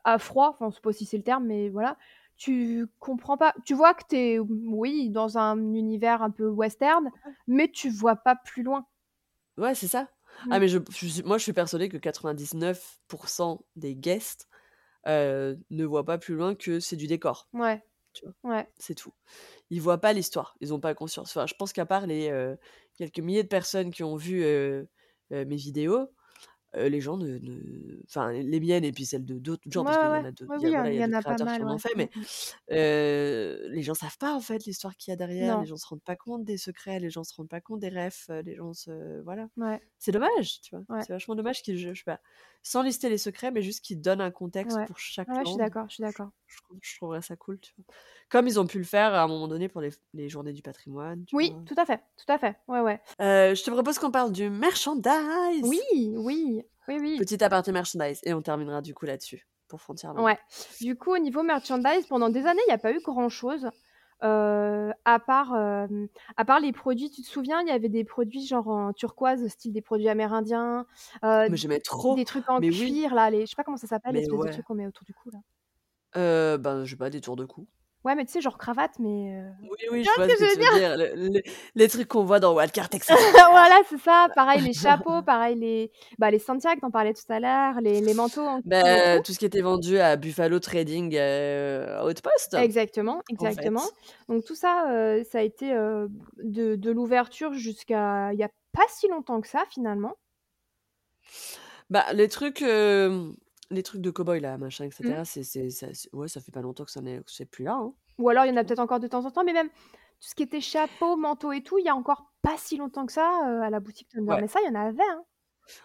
à froid, enfin, je sais pas si c'est le terme, mais voilà, tu comprends pas. Tu vois que tu es, oui, dans un univers un peu western, mais tu vois pas plus loin. Ouais, c'est ça. Ah Mmh. mais je moi, je suis persuadée que 99% des guests, heu, ne voient pas plus loin que c'est du décor, Ouais. tu vois? Ouais. C'est tout. Ils voient pas l'histoire, ils ont pas conscience. Enfin, je pense qu'à part les, heu, quelques milliers de personnes qui ont vu, heu, mes vidéos, heu, les gens ne ne enfin, les miennes et puis celles de d'autres gens Ouais, parce qu'il ouais, y en ouais. a d'autres Oui, il y oui, voilà, il y en a pas mal, en ouais. fait, Mmh mais mh. heu, les gens savent pas, en fait, l'histoire qu'il y a derrière, les gens se rendent pas compte des secrets, les gens se rendent pas compte des refs, heu, les gens se voilà. Ouais. C'est dommage, tu vois? Ouais. C'est vachement dommage qu'ils je je sais pas, sans lister les secrets, mais juste qu'ils donnent un contexte Ouais. pour chaque Ouais, je suis d'accord, je suis d'accord. Je trouve je trouverais ça cool, tu vois? Comme ils ont pu le faire à un moment donné pour les les journées du patrimoine, Oui, vois? tout à fait, tout à fait. Ouais, ouais. Heu, je te propose qu'on parle du merchandise! Oui, oui, oui, oui. Petit aparté merchandise et on terminera du coup là-dessus, pour Frontierland. Ouais. Du coup, au niveau merchandise, pendant des années, il y a pas eu grand-chose, heu, à part, hem, à part les produits. Tu te souviens, il y avait des produits genre en turquoise, style des produits amérindiens, Mais j'aimais trop! des trucs en Mais oui! cuir là, les je sais pas comment ça s'appelle, de ouais. truc qu'on met autour du cou là. Heu, ben, je sais pas, des tours de cou. Ouais, mais tu sais, genre cravate, mais heu, Oui, oui, je vois ce que tu veux dire? dire, le les trucs qu'on voit dans Wildcard Texas. Voilà, c'est ça. Pareil les chapeaux, pareil les bah, les Santiago, tu en parlais tout à l'heure, les les manteaux en cuir et Bah, tout. ce qui était vendu à Buffalo Trading, heu, Outpost, Exactement, fait. exactement. Donc tout ça, heu, ça a été, heu, de de l'ouverture jusqu'à il y a pas si longtemps que ça, finalement. Bah, les trucs, les trucs de cow-boy là, machin et Mmh. c'est c'est ça c'est ouais, ça fait pas longtemps que ça n'est que c'est plus là, hein, Ou alors il y en a peut-être encore de temps en temps, mais même tout ce qui était chapeau, manteau et tout, il y a encore pas si longtemps que ça, heu, à la boutique Thunder Ouais. Mesa, il y en avait, hein.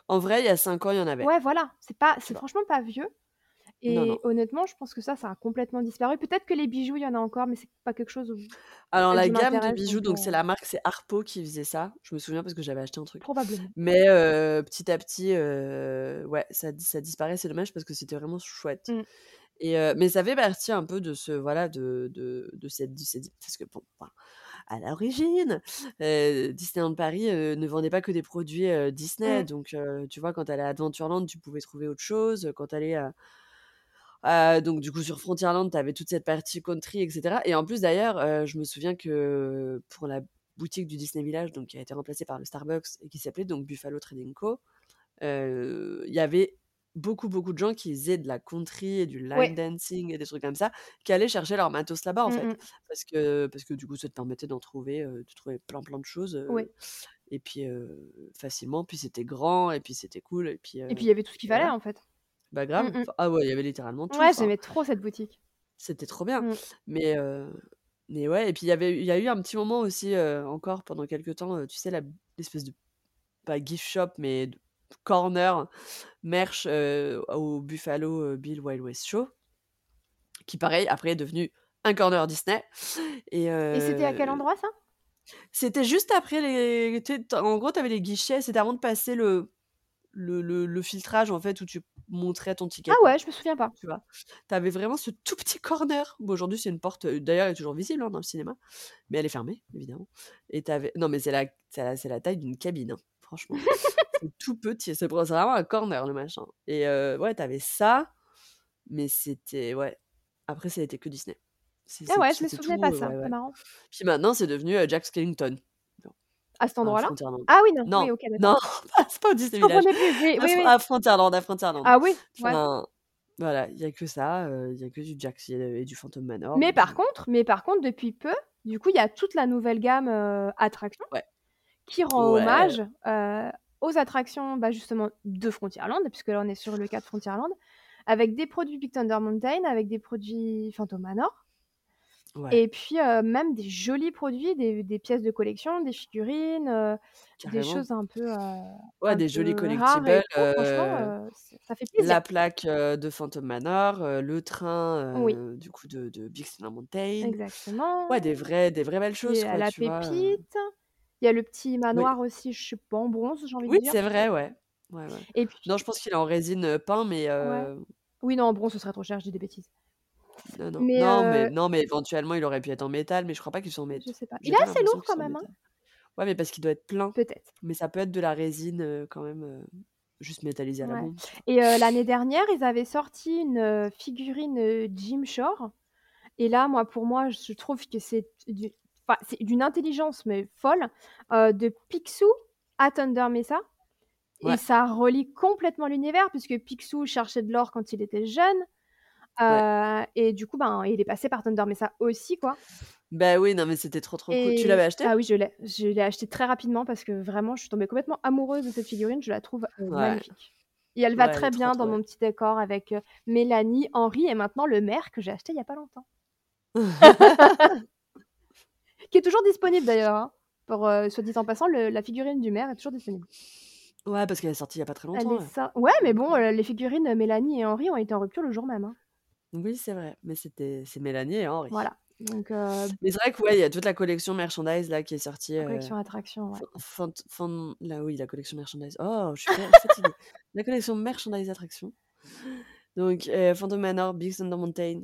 En vrai, il y a 5 ans, il y en avait. Ouais, voilà, c'est pas Tu c'est vois? franchement pas vieux et non. honnêtement, je pense que ça, ça a complètement disparu. Peut-être que les bijoux, il y en a encore, mais c'est pas quelque chose où Alors la gamme de bijoux, donc donc c'est la marque, c'est Harpo qui faisait ça. Je me souviens parce que j'avais acheté un truc. Probablement. Mais heu, petit à petit, heu, ouais, ça dis ça disparaît, c'est dommage parce que c'était vraiment chouette Mmh. et mais ça fait partie un peu de ce voilà, de de de cette de cette parce que bon, enfin, à l'origine, Disneyland Paris, ne vendait pas que des produits, Disney Mmh. donc tu vois, quand tu allais à Adventureland, tu pouvais trouver autre chose, quand tu allais à à donc du coup, sur Frontierland, tu avais toute cette partie country et cetera et en plus d'ailleurs, heu, je me souviens que pour la boutique du Disney Village, donc qui a été remplacée par le Starbucks et qui s'appelait donc Buffalo Trading Co, heu, il y avait beaucoup, beaucoup de gens qui faisaient de la country et du line Ouais. dancing et des trucs comme ça, qui allaient chercher leur matos là-bas, en Mmh fait. Parce que parce que du coup, ça te permettait d'en trouver, de trouver plein, plein de choses, Ouais. et puis, facilement, puis c'était grand et puis c'était cool et puis, Et puis il y avait tout ce qu'il fallait, voilà. en fait. Bah, Mmh grave, mh. enfin ah ouais, il y avait littéralement tout, Ouais, enfin j'aimais trop cette boutique. c'était trop bien. Mmh. Mais heu, mais ouais et puis il y avait il y a eu un petit moment aussi, heu, encore pendant quelque temps, heu, tu sais la l'espèce de pas gift shop, mais de corner merch, au Buffalo, Bill Wild West Show qui pareil, après est devenu un corner Disney et Et c'était à quel endroit ça? c'était juste après les en gros, tu avais les guichets, c'était avant de passer le le le le filtrage, en fait, où tu montrais ton Ah ticket, quoi. ouais, je me souviens pas. Tu vois? Tu avais vraiment ce tout petit corner. Bon, aujourd'hui, c'est une porte, heu, d'ailleurs, elle est toujours visible, hein, dans le cinéma, mais elle est fermée, évidemment et tu avais non, mais c'est la c'est la taille d'une cabine, hein, franchement. C'est tout petit, c'est vraiment un corner, le machin et heu, ouais, tu avais ça, mais c'était ouais, après ça été que Disney. Ah ouais, je me souvenais tout, pas ça, ouais, c'est ouais. marrant. Puis maintenant, c'est devenu, heu, Jack Skellington? À cet endroit-là? Ah oui, non, Non, oui, OK, d'accord. non, pas c'est pas au Disney Village, plus, oui, à oui, à Frontierland à Frontierland. Ah oui? Ouais. Enfin, voilà, il y a que ça, heu, il y a que du Jack et du Phantom Manor Mais par heu contre mais par contre, depuis peu, Du coup, il y a toute la nouvelle gamme euh, attractions Ouais. qui rend Ouais. hommage euh, aux attractions bah, justement de Frontierland, puisque là on est sur le cas de Frontierland, avec des produits Big Thunder Mountain, avec des produits Phantom Manor, Ouais, et puis même des jolis produits, des, des pièces de collection, des figurines, des carrément. choses un peu, Ouais, un des jolis peu rares et collectibles. tout. Franchement, c'est- ça fait plaisir. la plaque de Phantom Manor, le train Oui, du coup de, de Big Thunder Mountain. exactement. Ouais, des vraies, des vraies belles Il choses, y a quoi, la tu vois. pépite. Il y a le petit Oui, manoir aussi, je sais pas, en bronze, j'ai envie de oui, dire. c'est vrai, ouais. Ouais, ouais. Et puis, Non, je pense qu'il est en résine peint, mais ouais. Oui, non, en bronze, ce serait trop cher, je dis des bêtises. Non, non, Mais non, mais euh, non, mais éventuellement il aurait pu être en métal, mais je crois pas qu'il soit en je métal. sais pas. J'ai Il est pas assez l'impression lourd quand en même, hein. métal. Ouais, mais parce qu'il doit être plein. Peut-être. Mais ça peut être de la résine euh, quand même, euh, juste métallisée à la Ouais. bombe. Et euh, l'année dernière, ils avaient sorti une euh, figurine euh, Jim Shore. Et là, moi, pour moi, je trouve que c'est du- enfin, c'est d'une intelligence mais folle euh, de Picsou à Thunder Mesa. Et Ouais, ça relie complètement l'univers puisque Picsou cherchait de l'or quand il était jeune. Euh, et du coup, ben, il est passé par Thunder Mesa aussi, quoi. Bah oui, non, mais c'était trop trop cool. Tu l'avais Et acheté? ah oui, je l'ai. Je l'ai acheté très rapidement parce que vraiment, je suis tombée complètement amoureuse de cette figurine. Je la trouve euh, Ouais, magnifique. Et elle va ouais, elle très bien trop dans mon petit décor avec euh, Mélanie, Henri et maintenant le maire que j'ai acheté il y a pas longtemps. Qui est toujours disponible d'ailleurs. hein. Pour, euh, soit dit en passant, le- la figurine du maire est toujours disponible. Ouais, parce qu'elle est sortie il y a pas très Elle longtemps. est ouais. mais bon, euh, les figurines Mélanie et Henri ont été en rupture le jour même. hein. Oui, c'est vrai. Mais c'était c'est Mélanie et Henri. Voilà. Donc, euh, Mais c'est vrai que ouais, il y a toute la collection merchandise là qui est sortie. la euh, collection attraction, ouais. fin, fin- fin- là oui, la collection merchandise. Oh, je suis fa- fatiguée. La collection merchandise attraction. Donc euh, Phantom Manor, Big Thunder Mountain.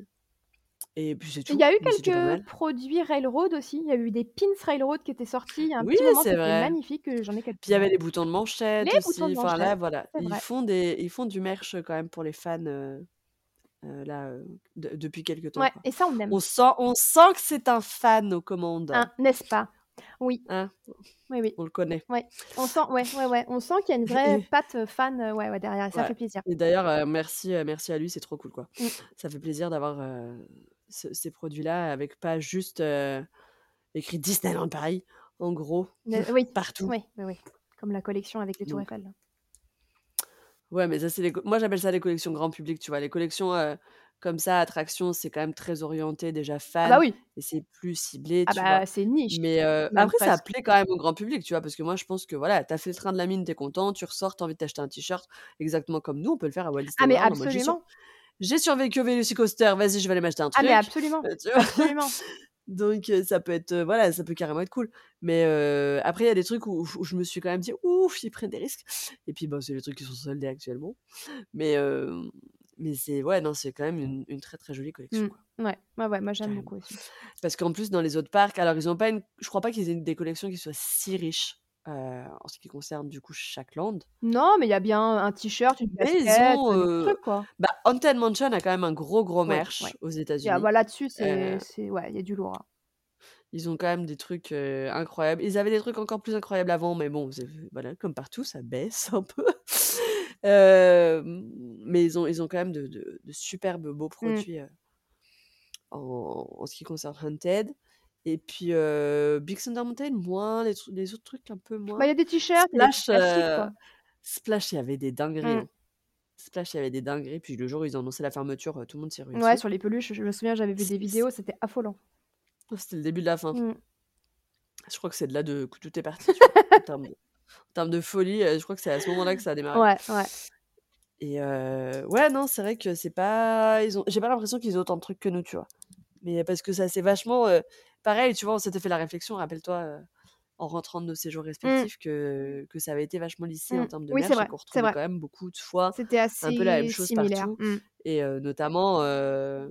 Et puis c'est Il tout. y a eu Mais c'est déjà pas quelques mal. produits Railroad aussi. Il y a eu des pins Railroad qui étaient sortis il y a un Oui, petit moment. c'est C'était vrai. magnifique. euh, J'en ai Puis il y avait les boutons de manchette Les boutons aussi. de Enfin là, manchette, voilà, c'est ils vrai. font des, ils font du merch quand même pour les fans euh, euh, là euh, de- depuis quelques temps. Ouais, et ça, on aime. On sent, on sent que c'est un fan aux commandes. Hein, N'est-ce pas? Oui, Hein, oui, oui. on le connaît. Ouais. On sent, ouais, ouais, ouais. On sent qu'il y a une vraie patte euh, fan euh, ouais, ouais, derrière. Ça Ouais. fait plaisir. Et d'ailleurs, merci, merci à lui, c'est trop cool quoi. Mm. Ça fait plaisir d'avoir ce- ces produits-là avec pas juste écrit Disneyland Paris, en gros, oui, partout. oui, oui, oui. Comme la collection avec les tours Eiffel. Ouais, mais ça c'est les, co- moi j'appelle ça les collections grand public, tu vois. Les collections euh, comme ça, attractions, c'est quand même très orienté déjà Ah bah fan oui. et c'est plus ciblé, Ah tu vois. bah c'est niche. Mais euh, Même après, ça presque. plaît quand même au grand public, tu vois, parce que moi, je pense que voilà, t'as fait le train de la mine, t'es content, tu ressors, t'as envie de t'acheter un t-shirt, exactement comme nous, on peut le faire à Walt Ah Disney mais World, en mode j'ai sur- absolument. j'ai survécu au Velocicoaster, vas-y, je vais aller m'acheter un Ah mais truc, absolument. euh, tu vois? Absolument. Donc ça peut être, voilà, ça peut carrément être cool. Mais euh, après, il y a des trucs où, où je me suis quand même dit, ouf, ils prennent des risques. Et puis, bon, c'est les trucs qui sont soldés actuellement. Mais, euh, mais c'est, ouais, non, c'est quand même une, une très très jolie collection. Mm. quoi. Ouais, ouais, ouais, moi j'aime beaucoup aussi. Parce qu'en plus, dans les autres parcs, alors ils ont pas une, je crois pas qu'ils aient des collections qui soient si riches euh, en ce qui concerne du coup chaque land. Non, mais il y a bien un t-shirt, une Mais ils ont, des euh, trucs quoi. bah, Haunted Mansion a quand même un gros gros merch ouais. aux ah, États-Unis. bah, là-dessus, c'est, Euh, c'est, ouais, il y a du lourd. hein. ils ont quand même des trucs euh, incroyables. Ils avaient des trucs encore plus incroyables avant, mais bon, voilà, comme partout, ça baisse un peu. Euh, mais ils ont, ils ont quand même de, de- de superbes beaux Mm. produits euh, en, en ce qui concerne Haunted. Et puis Big Thunder Mountain, moins, les, autres trucs un peu Bah, il moins. y a des t-shirts, Splash, quoi. Splash, il y avait des dingueries. Mm. hein. Splash, il y avait des dingueries. Puis le jour où ils ont annoncé la fermeture, tout le monde s'est rué Ouais, sur les peluches, je me souviens, j'avais vu des vidéos, c'était affolant. C'était le début de la fin. Mm. Je crois que c'est de là de, que tout est parti. en, termes de, en termes de folie, je crois que c'est à ce moment-là que ça a démarré. Ouais, ouais. Et euh, ouais, non, c'est vrai que c'est pas. Ils ont... J'ai pas l'impression qu'ils aient autant de trucs que nous, tu vois. Mais parce que ça, c'est vachement. euh, Pareil, tu vois, on s'était fait la réflexion, rappelle-toi, euh, en rentrant de nos séjours Mm. respectifs, que, que ça avait été vachement lissé en Mm. termes de Oui, merch et vrai, qu'on c'est retrouvait quand même beaucoup de fois C'était un peu la même chose similaire. partout. Mm. Et euh, notamment, euh,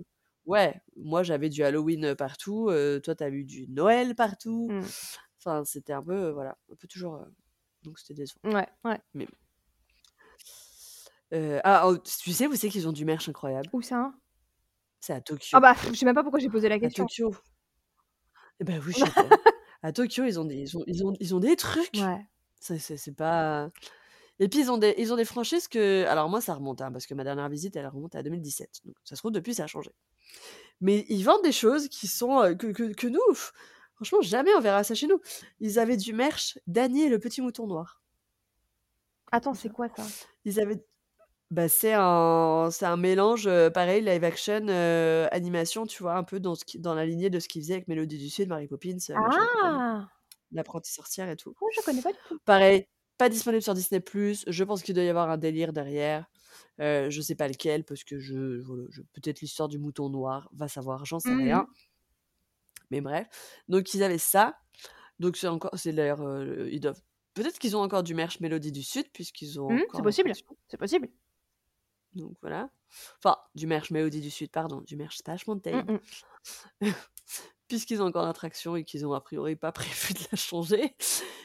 ouais, moi j'avais du Halloween partout, euh, toi t'as eu du Noël partout. Enfin, c'était un peu, voilà, un peu toujours. donc c'était décevant. Ouais, ouais. Mais ah, oh, tu sais, vous savez qu'ils ont du merch incroyable? Où ça? Hein C'est à Tokyo. Ah bah, je sais même pas pourquoi j'ai posé la À question. Tokyo. Eh ben oui, je sais pas. À Tokyo, ils ont des, ils ont, ils ont, ils ont des trucs. Ouais. C'est c'est- c'est pas. Et puis ils ont des, ils ont des franchises que. Alors moi, ça remonte, hein, parce que ma dernière visite, elle remonte à 2017. Donc ça se trouve, depuis, ça a changé. Mais ils vendent des choses qui sont. euh, que, que, que nous, Franchement, jamais on verra ça chez nous. Ils avaient du merch Dany et le petit mouton noir. Attends, c'est quoi ça? Ils avaient bah, c'est un c'est un mélange, heu, pareil live action, heu, animation, tu vois? Un peu dans ce qui dans la lignée de ce qu'ils faisaient avec Mélodie du Sud, Mary Poppins, heu, machin et compagnie. Ah! L'apprentie sorcière et tout. Oh, je connais pas du tout. Pareil, pas disponible sur Disney+, je pense qu'il doit y avoir un délire derrière, heu, je sais pas lequel parce que je voilà, je peut-être l'histoire du mouton noir, va savoir, j'en sais Mmh rien. mh. Mais bref, donc ils avaient ça, donc c'est encore c'est d'ailleurs, heu, ils doivent peut-être qu'ils ont encore du merch Mélodie du Sud puisqu'ils ont Mmh, c'est possible, c'est possible. Donc voilà. Enfin, du merch Mélodie du Sud, pardon, du merch Splash Mountain. Mmh mh. Puisqu'ils ont encore l'attraction et qu'ils ont a priori pas prévu de la changer.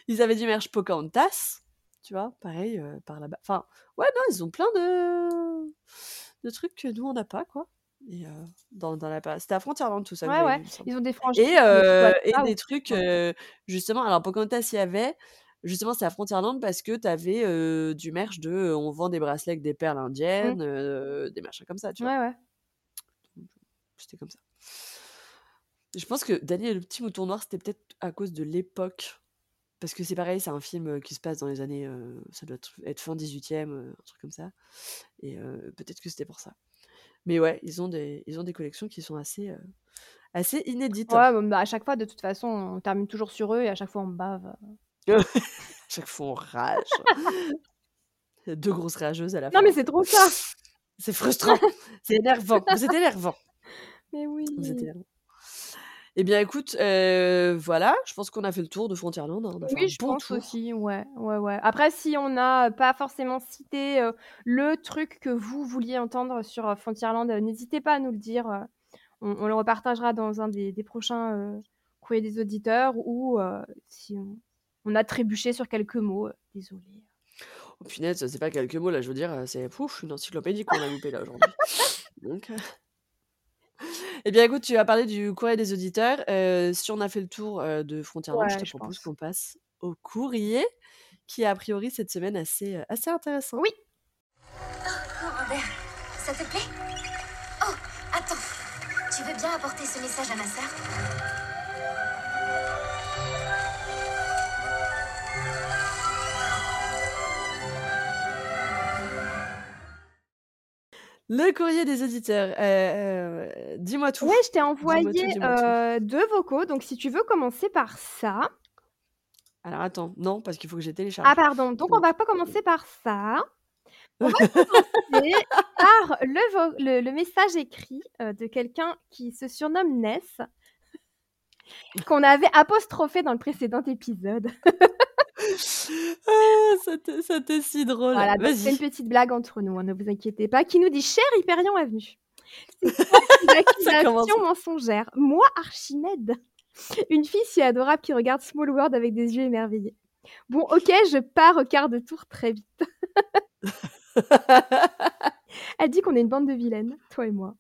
Ils avaient du merch Pocahontas, tu vois? Pareil, heu, par là-bas. Enfin, ouais, non, ils ont plein de de trucs que nous on n'a pas, quoi. Et heu, dans dans la c'était à Frontierland tout ça Ouais, ouais, vu, ils ont des franchises Et exploitent et des trucs, justement alors Pocahontas, il y avait, justement c'était à Frontierland parce que tu avais, du merch de, on vend des bracelets avec des perles Mmh. indiennes, des machins comme ça, tu vois? Ouais, c'était comme ça. Je pense que Dany et le petit mouton noir, c'était peut-être à cause de l'époque. Parce que c'est pareil, c'est un film, qui se passe dans les années, ça doit être fin 18e, heu, un truc comme ça. Et peut-être que c'était pour ça. Mais ouais, ils ont des ils ont des collections qui sont assez, assez inédites. Ouais, bon, bah, à chaque fois, de toute façon, on termine toujours sur eux et à chaque fois on bave, chaque fois on rage. 2 grosses rageuses à la Non, fin. mais c'est trop ça! C'est frustrant, c'est énervant, vous êtes énervant. Mais oui. Vous êtes énervant. Eh bien écoute, heu, voilà, je pense qu'on a fait le tour de Frontierland, hein, on a fait un Oui, je bon pense tour. aussi, ouais, ouais, ouais. Après si on n'a pas forcément cité, heu, le truc que vous vouliez entendre sur, heu, Frontierland, heu, n'hésitez pas à nous le dire, on on le repartagera dans un des des prochains, courriers des auditeurs ou si on on a trébuché sur quelques mots, heu, désolée. Oh punaise, c'est pas quelques mots là, je veux dire, heu, c'est pouf, une encyclopédie qu'on a loupée là aujourd'hui. Donc heu Eh bien écoute, tu as parlé du courrier des auditeurs, si on a fait le tour, de Frontierland, je Ouais, te je propose pense. qu'on passe au courrier qui est a priori cette semaine assez, assez intéressant. Oui. Oh, verre. Ça te plaît? Oh, attends. Tu veux bien apporter ce message à ma sœur? Le courrier des auditeurs, heu heu, dis-moi tout. Ouais, je t'ai Dis-moi tout, envoyé, dis-moi heu, 2 vocaux, donc si tu veux commencer par ça. Alors attends, non, parce qu'il faut que je les Ah pardon, donc on Donc va pas commencer par ça. On va commencer par le vo le le message écrit, de quelqu'un qui se surnomme Ness qu'on avait apostrophé dans le précédent épisode. Ah, c'était si drôle. Voilà, c'est une petite blague entre nous, hein, ne vous inquiétez pas, qui nous dit: «Cher Hyperion Avenue, c'est accusations mensongères? Moi, Archimède, une fille si adorable qui regarde Small World avec des yeux émerveillés. Bon, OK, je pars au quart de tour très vite». Elle dit qu'on est une bande de vilaines, toi et moi.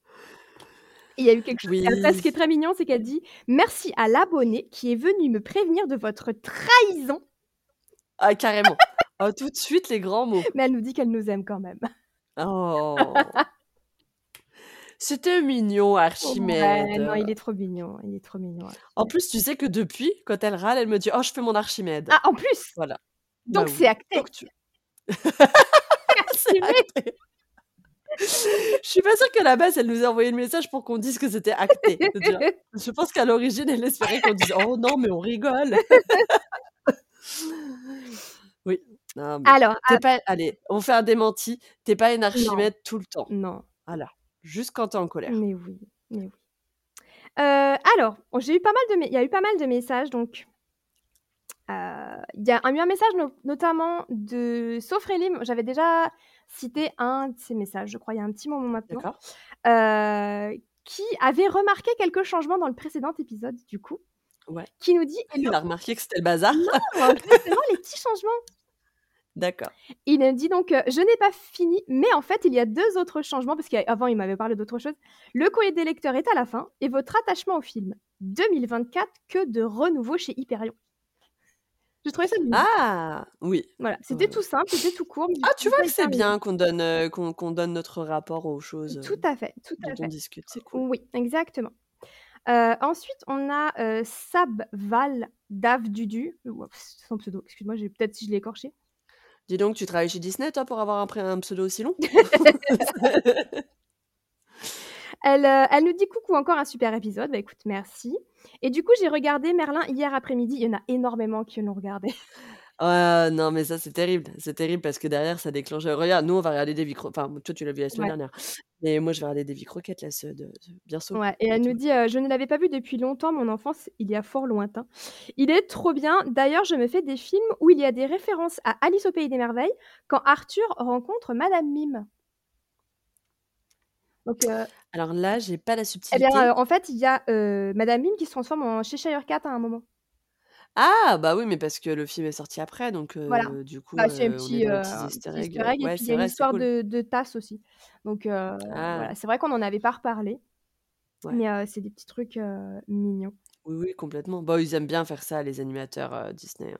Et il y a eu quelque chose Oui. ce qui est très mignon, c'est qu'elle dit: «Merci à l'abonné qui est venu me prévenir de votre trahison». Ah carrément. Oh tout de suite les grands mots. Mais elle nous dit qu'elle nous aime quand même. Oh. C'était mignon Ouais, Archimède. non, il est trop mignon, il est trop mignon, En plus, tu sais que depuis, quand elle râle, elle me dit: «Oh, je fais mon Archimède». Ah, en plus? Voilà. Donc Bah c'est oui. acté. Donc tu acté. Je suis pas sûre qu'à la base, elle nous a envoyé le message pour qu'on dise que c'était acté? Je pense qu'à l'origine, elle espérait qu'on dise: «Oh non, mais on rigole». Non mais Alors, pas allez, on fait un démenti, tu es pas une. Archimède tout le temps. Non. Voilà, juste quand tu es en colère. Mais oui, mais oui. Heu, alors, j'ai eu pas mal de il y a eu pas mal de messages donc heu, il y a eu un message no notamment de Sofrélim, j'avais déjà cité un de ses messages, je crois, il y a un petit moment maintenant, heu, qui avait remarqué quelques changements dans le précédent épisode du coup, Ouais. qui nous dit: Il a remarqué que c'était le bazar? non, justement les petits changements. D'accord. Il nous dit donc, heu: «Je n'ai pas fini, mais en fait, il y a 2 autres changements» parce qu'avant il m'avait parlé d'autre chose. «Le courrier des lecteurs est à la fin et votre attachement au film. 2024, que de renouveau chez Hyperion». J'ai trouvé ça mignon. Ah! Oui. Voilà, c'était tout simple, c'était tout court, Ah, tu vois que c'est bien qu'on donne, heu, qu'on donne notre rapport aux choses, Tout à fait, tout à dont on fait. discute, c'est cool. Oui, exactement. Ensuite, on a, heu, Sab Val Dav Dudu. Son pseudo, excuse-moi, j'ai peut-être si je l'ai écorché. Dis donc, tu travailles chez Disney, toi, pour avoir un, un pseudo aussi long? Elle, euh, elle nous dit coucou encore un super épisode. Bah écoute, merci. Et du coup, j'ai regardé Merlin hier après-midi. Il y en a énormément qui l'ont regardé. Ouais, non, mais ça, c'est terrible. C'est terrible parce que derrière, ça déclenche. Regarde, nous, on va regarder des vies Enfin, toi, tu l'as vu la semaine Ouais. dernière. Mais moi, je vais regarder des croquettes, là, ce- de, bientôt. Ouais, et elle nous dit euh, Je ne l'avais pas vu depuis longtemps, mon enfance, il y a fort lointain. Il est trop bien. D'ailleurs, je me fais des films où il y a des références à Alice au Pays des Merveilles quand Arthur rencontre Madame Mime. Donc, euh, Alors là, j'ai pas la eh subtilité. bien, euh, en fait, il y a euh, Madame Mime qui se transforme en Cheshire Cat à un moment. Ah, bah oui, mais parce que le film est sorti après, donc Voilà. du coup, Bah, c'est un on est petit, dans les petits un easter petit eggs. easter egg, et Ouais, puis il y c'est a une vrai, c'est histoire cool. de, de tasse aussi. Donc Ah. voilà, c'est vrai qu'on n'en avait pas reparlé, Ouais. mais c'est des petits trucs mignons. Oui, oui, complètement. Bon, ils aiment bien faire ça, les animateurs Disney. hein.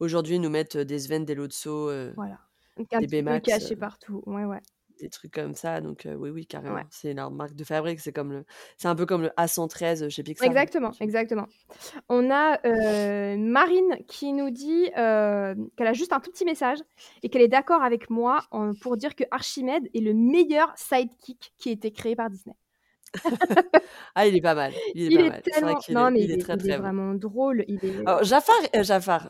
Aujourd'hui, ils nous mettent des Sven, des Lotso, Voilà. Donc un des petit peu Baymax, caché euh, partout. Ouais, ouais. Des trucs comme ça. Donc euh, oui, oui, carrément. Ouais. C'est leur marque de fabrique. C'est comme le, c'est un peu comme le A113 chez Pixar. Exactement, exactement. On a euh, Marine qui nous dit euh, qu'elle a juste un tout petit message et qu'elle est d'accord avec moi en- pour dire que Archimède est le meilleur sidekick qui a été créé par Disney. Ah, il est pas mal. Il est Il pas est mal. C'est vrai tellement. qu'il Non, est, mais il est très il très est bon. vraiment drôle. Il est. Alors, Jafar, euh, Jafar,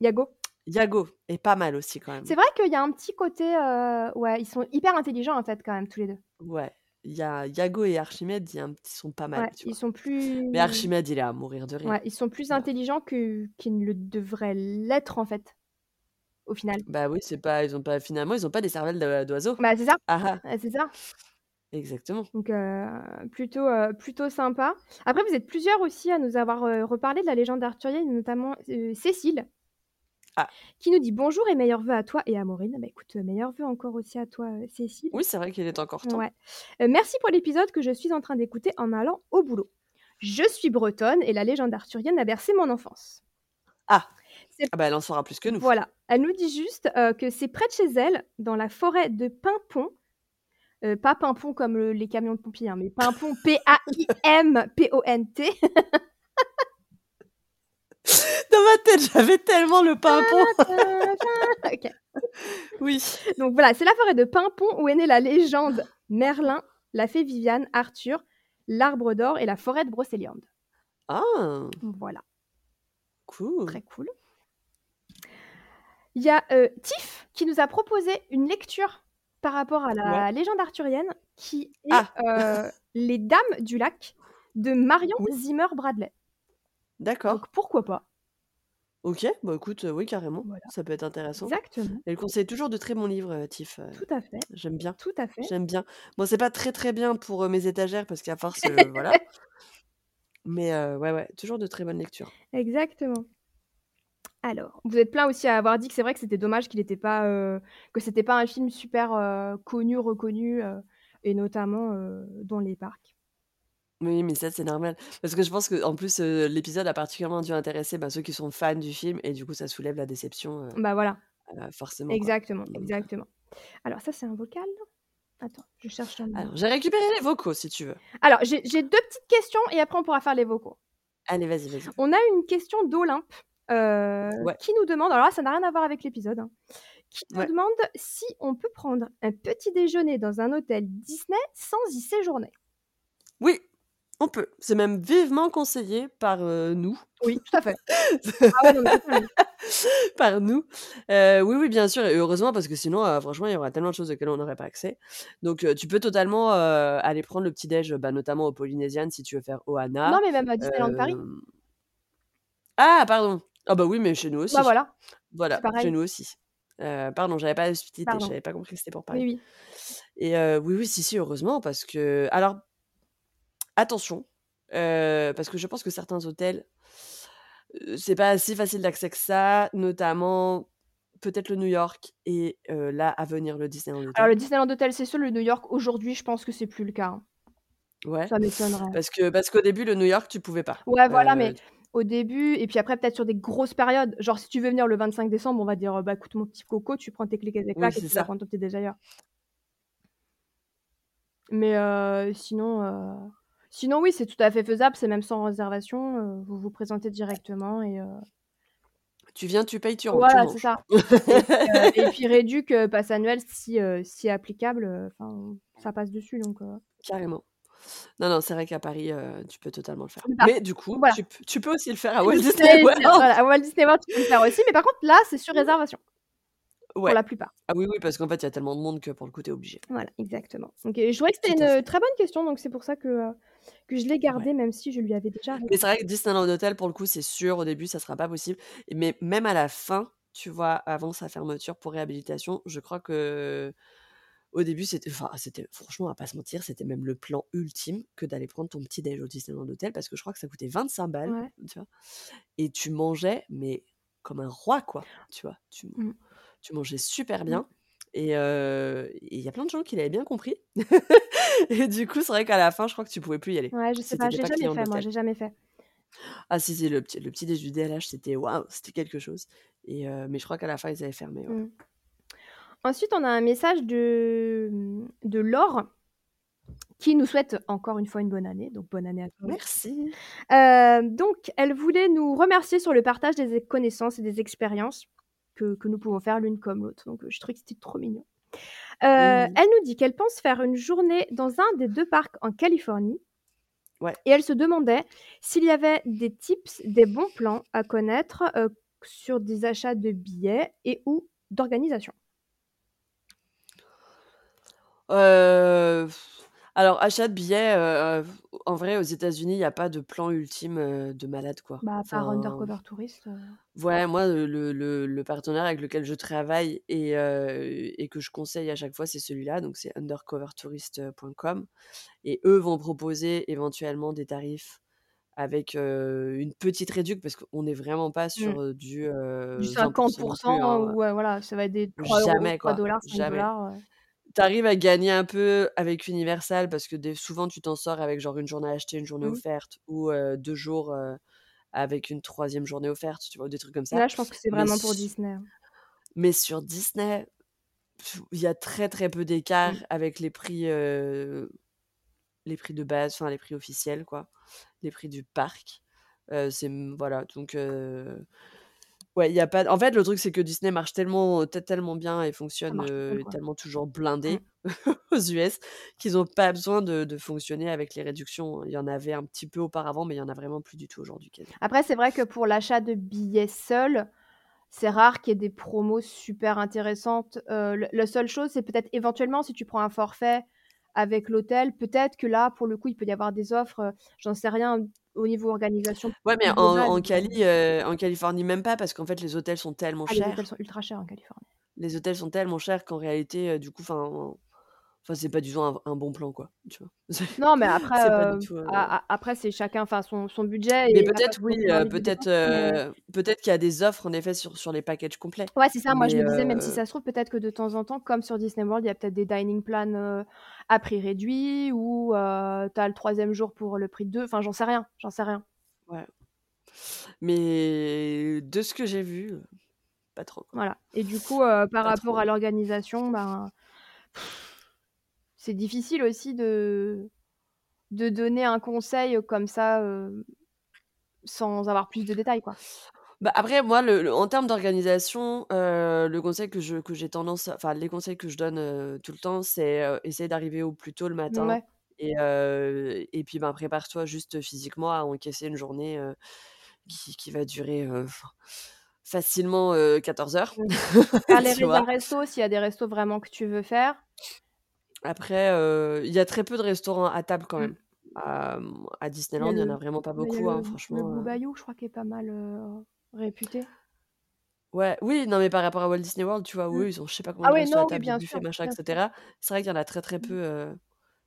Yago. Yago est pas mal aussi quand même. C'est vrai qu'il y a un petit côté. euh, Ouais, ils sont hyper intelligents en fait, quand même, tous les deux. Ouais. Il y a Yago et Archimède, ils sont pas mal. Ouais, tu ils vois. sont plus. Mais Archimède, il est à mourir de rire. Ouais, ils sont plus intelligents que qu'ils ne le devraient l'être en fait, au final. Bah oui, c'est pas, ils ont pas, finalement, ils ont pas des cervelles d'o- d'oiseaux. Bah, c'est ça. Ah ah, C'est ça. exactement. Donc, euh, plutôt, euh, plutôt sympa. Après, vous êtes plusieurs aussi à nous avoir euh, reparlé de la légende arthurienne, notamment Cécile, Ah. qui nous dit bonjour et meilleurs vœux à toi et à Maureen. Bah écoute, euh, meilleurs vœux encore aussi à toi, euh, Cécile. Oui, c'est vrai qu'il est encore temps. Ouais. Euh, merci pour l'épisode que je suis en train d'écouter en allant au boulot. Je suis bretonne et la légende arthurienne a bercé mon enfance. Ah. Ah bah elle en saura plus que nous. Voilà. Elle nous dit juste euh, que c'est près de chez elle, dans la forêt de Pimpon. Euh, pas Pimpon comme le- les camions de pompiers, hein, mais Pimpon, P-A-I-M-P-O-N-T. Dans ma tête, j'avais tellement le pimpon. Ok. oui. Donc voilà, c'est la forêt de Pimpon où est née la légende Merlin, la fée Viviane, Arthur, l'arbre d'or et la forêt de Brocéliande. Ah, Voilà, cool. très cool. Il y a euh, Tiff qui nous a proposé une lecture par rapport à la légende arthurienne qui est Ah. euh, Les Dames du Lac de Marion Oui. Zimmer Bradley. D'accord. Donc pourquoi pas? Ok, bah écoute, oui, carrément. Voilà. Ça peut être intéressant. Exactement, Elle conseille toujours de très bons livres, euh, Tiff. euh, tout à fait, J'aime bien. tout à fait. J'aime bien. Bon, c'est pas très très bien pour euh, mes étagères parce qu'à force, voilà. Mais ouais, ouais, toujours de très bonnes lectures. Exactement. Alors, vous êtes plein aussi à avoir dit que c'est vrai que c'était dommage qu'il n'était pas, que c'était pas un film super connu, reconnu, et notamment dans les parcs. Oui, mais ça, c'est normal. Parce que je pense que en plus, euh, l'épisode a particulièrement dû intéresser bah, ceux qui sont fans du film et du coup, ça soulève la déception, euh, Bah voilà, euh, forcément. quoi. exactement, Donc, euh, exactement. Alors ça, c'est un vocal. Attends, je cherche un. Alors, j'ai récupéré les vocaux si tu veux. Alors, j'ai j'ai deux petites questions et après on pourra faire les vocaux. Allez, vas-y, vas-y. On a une question d'Olympe euh, Ouais. qui nous demande, alors là, ça n'a rien à voir avec l'épisode, hein, qui nous Ouais. demande si on peut prendre un petit déjeuner dans un hôtel Disney sans y séjourner. Oui, on peut. C'est même vivement conseillé par euh, nous. Oui, tout à fait. ah ouais, non, par nous. Euh, oui, oui, bien sûr, et heureusement, parce que sinon, euh, franchement, il y aura tellement de choses auxquelles on n'aurait pas accès. Donc, tu peux totalement aller prendre le petit-déj, bah, notamment au Polynesian, si tu veux faire Ohana. non, mais même à Disneyland Paris. Ah, pardon. Ah bah oui, mais chez nous aussi. Bah voilà. Voilà, chez nous aussi. Euh, pardon, j'avais pas Pardon. j'avais pas compris que c'était pour Paris. Oui, oui. Et euh, oui, oui, si, si, heureusement, parce que... Alors, attention, euh, parce que je pense que certains hôtels, euh, c'est pas si facile d'accès que ça, notamment peut-être le New York et euh, là, à venir, le Disneyland Hotel. Alors, le Disneyland Hotel, c'est sûr. Le New York, aujourd'hui, je pense que c'est plus le cas. hein. Ouais, Ça m'étonnerait. parce que parce qu'au début, le New York, tu pouvais pas. Ouais, voilà, mais au début, et puis après, peut-être sur des grosses périodes. Genre, si tu veux venir le 25 décembre, on va dire, bah écoute, mon petit coco, tu prends tes clics et tes claques et tu vas ça. prendre ton petit déj ailleurs. Mais sinon, Sinon, oui, c'est tout à fait faisable, c'est même sans réservation, heu, vous vous présentez directement et heu Tu viens, tu payes, tu ren tu Voilà, c'est manges. ça et puis, heu et puis réduc, heu, pass annuel si, si applicable, ça passe dessus donc Carrément. Non, non, c'est vrai qu'à Paris, tu peux totalement le faire. Mais par Mais du coup, voilà. tu p tu peux aussi le faire à Walt Disney, c'est World. voilà, à Walt Disney World, tu peux le faire aussi, mais par contre, là, c'est sur réservation. Pour Ouais. la plupart. Ah oui, oui, parce qu'en fait, il y a tellement de monde que pour le coup, tu es obligé. Voilà, exactement. Donc je trouvais que Tout c'était à une, fait. très bonne question, donc c'est pour ça que, que je l'ai Ouais. gardée, même si je lui avais déjà Mais c'est vrai que Disneyland Hotel, pour le coup, c'est sûr, au début, ça sera pas possible. Mais même à la fin, tu vois, avant sa fermeture pour réhabilitation, je crois qu'au début, c'était enfin, c'était franchement, on va pas se mentir, c'était même le plan ultime que d'aller prendre ton petit déj au Disneyland Hotel parce que je crois que ça coûtait 25 balles, Ouais. tu vois? Et tu mangeais, mais comme un roi, quoi, tu vois? Tu Mmh. tu mangeais super Mmh. bien et il y a plein de gens qui l'avaient bien compris. Et du coup, c'est vrai qu'à la fin, je crois que tu pouvais plus y aller Ouais, je sais pas, pas jamais fait moi, j'ai jamais fait. Ah si, si, le petit le petit déj du DLH, c'était waouh, c'était quelque chose et mais je crois qu'à la fin, ils avaient fermé, ouais. Mmh. Ensuite, on a un message de, mmh, de Laure qui nous souhaite encore une fois une bonne année, donc bonne année à toi aussi. Merci. Heu, donc elle voulait nous remercier sur le partage des connaissances et des expériences que que nous pouvons faire l'une comme l'autre, donc heu, je trouvais que c'était trop mignon. Mmh mh. elle nous dit qu'elle pense faire une journée dans un des 2 parcs en Californie Ouais. et elle se demandait s'il y avait des tips, des bons plans à connaître, heu, sur des achats de billets et ou d'organisation. Alors achat de billets, en vrai, aux États-Unis, il y a pas de plan ultime, de malade, quoi. Bah, à part Enfin, Undercover Tourist, heu ouais, moi, le le le partenaire avec lequel je travaille et que je conseille à chaque fois, c'est celui-là, donc c'est undercovertourist.com et eux vont proposer éventuellement des tarifs avec, une petite réduc parce qu'on n'est vraiment pas Mmh. sur, du, Du heu, 20 50 non plus, hein. ouais, voilà, ça va être des 3 €, Jamais, 3 quoi, $, 5 jamais. $, Tu arrives à gagner un peu avec Universal parce que des souvent, tu t'en sors avec genre une journée achetée, une journée Mmh. offerte ou heu, 2 jours, avec une 3e journée offerte, tu vois? Ou des trucs comme ça. Là, je pense que c'est Mais vraiment pour Disney, hein. mais sur Disney, il y a très, très peu d'écart Mmh. avec les prix, les prix de base, enfin les prix officiels, quoi, les prix du parc. C'est, voilà, donc ouais, il y a pas en fait, le truc, c'est que Disney marche tellement tel tellement bien et fonctionne, tellement toujours Mmh. blindé aux US qu'ils ont pas besoin de de fonctionner avec les réductions. Il y en avait un petit peu auparavant, mais il y en a vraiment plus du tout aujourd'hui. Après, c'est vrai que pour l'achat de billets seuls, c'est rare qu'il y ait des promos super intéressantes. La seule chose, c'est peut-être éventuellement si tu prends un forfait avec l'hôtel, peut-être que là, pour le coup, il peut y avoir des offres, j'en sais rien, au niveau organisation Ouais, mais en Cali, heu, en Californie, même pas parce qu'en fait, les hôtels sont tellement Ah, les hôtels chers. sont ultra chers en Californie. Les hôtels sont tellement chers qu'en réalité, heu, du coup, enfin enfin, c'est pas du tout un un bon plan, quoi, tu vois? C'est Non, mais après, c'est tout, a a après, c'est chacun enfin son son budget Mais peut-être oui, le peut-être, peut-être qu'il y a des offres en effet sur sur les packages complets. Ouais, c'est ça, moi je me disais même si ça se trouve, peut-être que de temps en temps, comme sur Disney World, il y a peut-être des dining plans, à prix réduit ou tu as le 3e jour pour le prix de 2, enfin, j'en sais rien, j'en sais rien. Ouais. Mais de ce que j'ai vu, pas trop, quoi. Voilà et du coup, par Pas rapport trop. à l'organisation, ben c'est difficile aussi de de donner un conseil comme ça, heu, sans avoir plus de détails, quoi. Bah, après, moi, le le en termes d'organisation, heu, le conseil que je que j'ai tendance enfin, les conseils que je donne, heu, tout le temps, c'est, heu, essaye d'arriver au plus tôt le matin et et puis, ben, prépare-toi juste physiquement à encaisser une journée, qui qui va durer, facilement, heu, 14 heures. Faire les tu réserves vois? resto s'il y a des restos vraiment que tu veux faire. Après, heu, il y a très peu de restaurants à table quand Mmh. même. À, a Disneyland, il y en a le vraiment pas beaucoup, hein, le le franchement, Blue heu Bayou, je crois, qui est pas mal, heu, réputé. Ouais, oui, non, mais par rapport à Walt Disney World, tu vois, où Mmh. eux, ils ont je sais pas combien Ah de oui, à oui, table, bien sûr, buffets, machin et bien sûr. cetera. C'est vrai qu'il y en a très, très peu, Mmh. heu,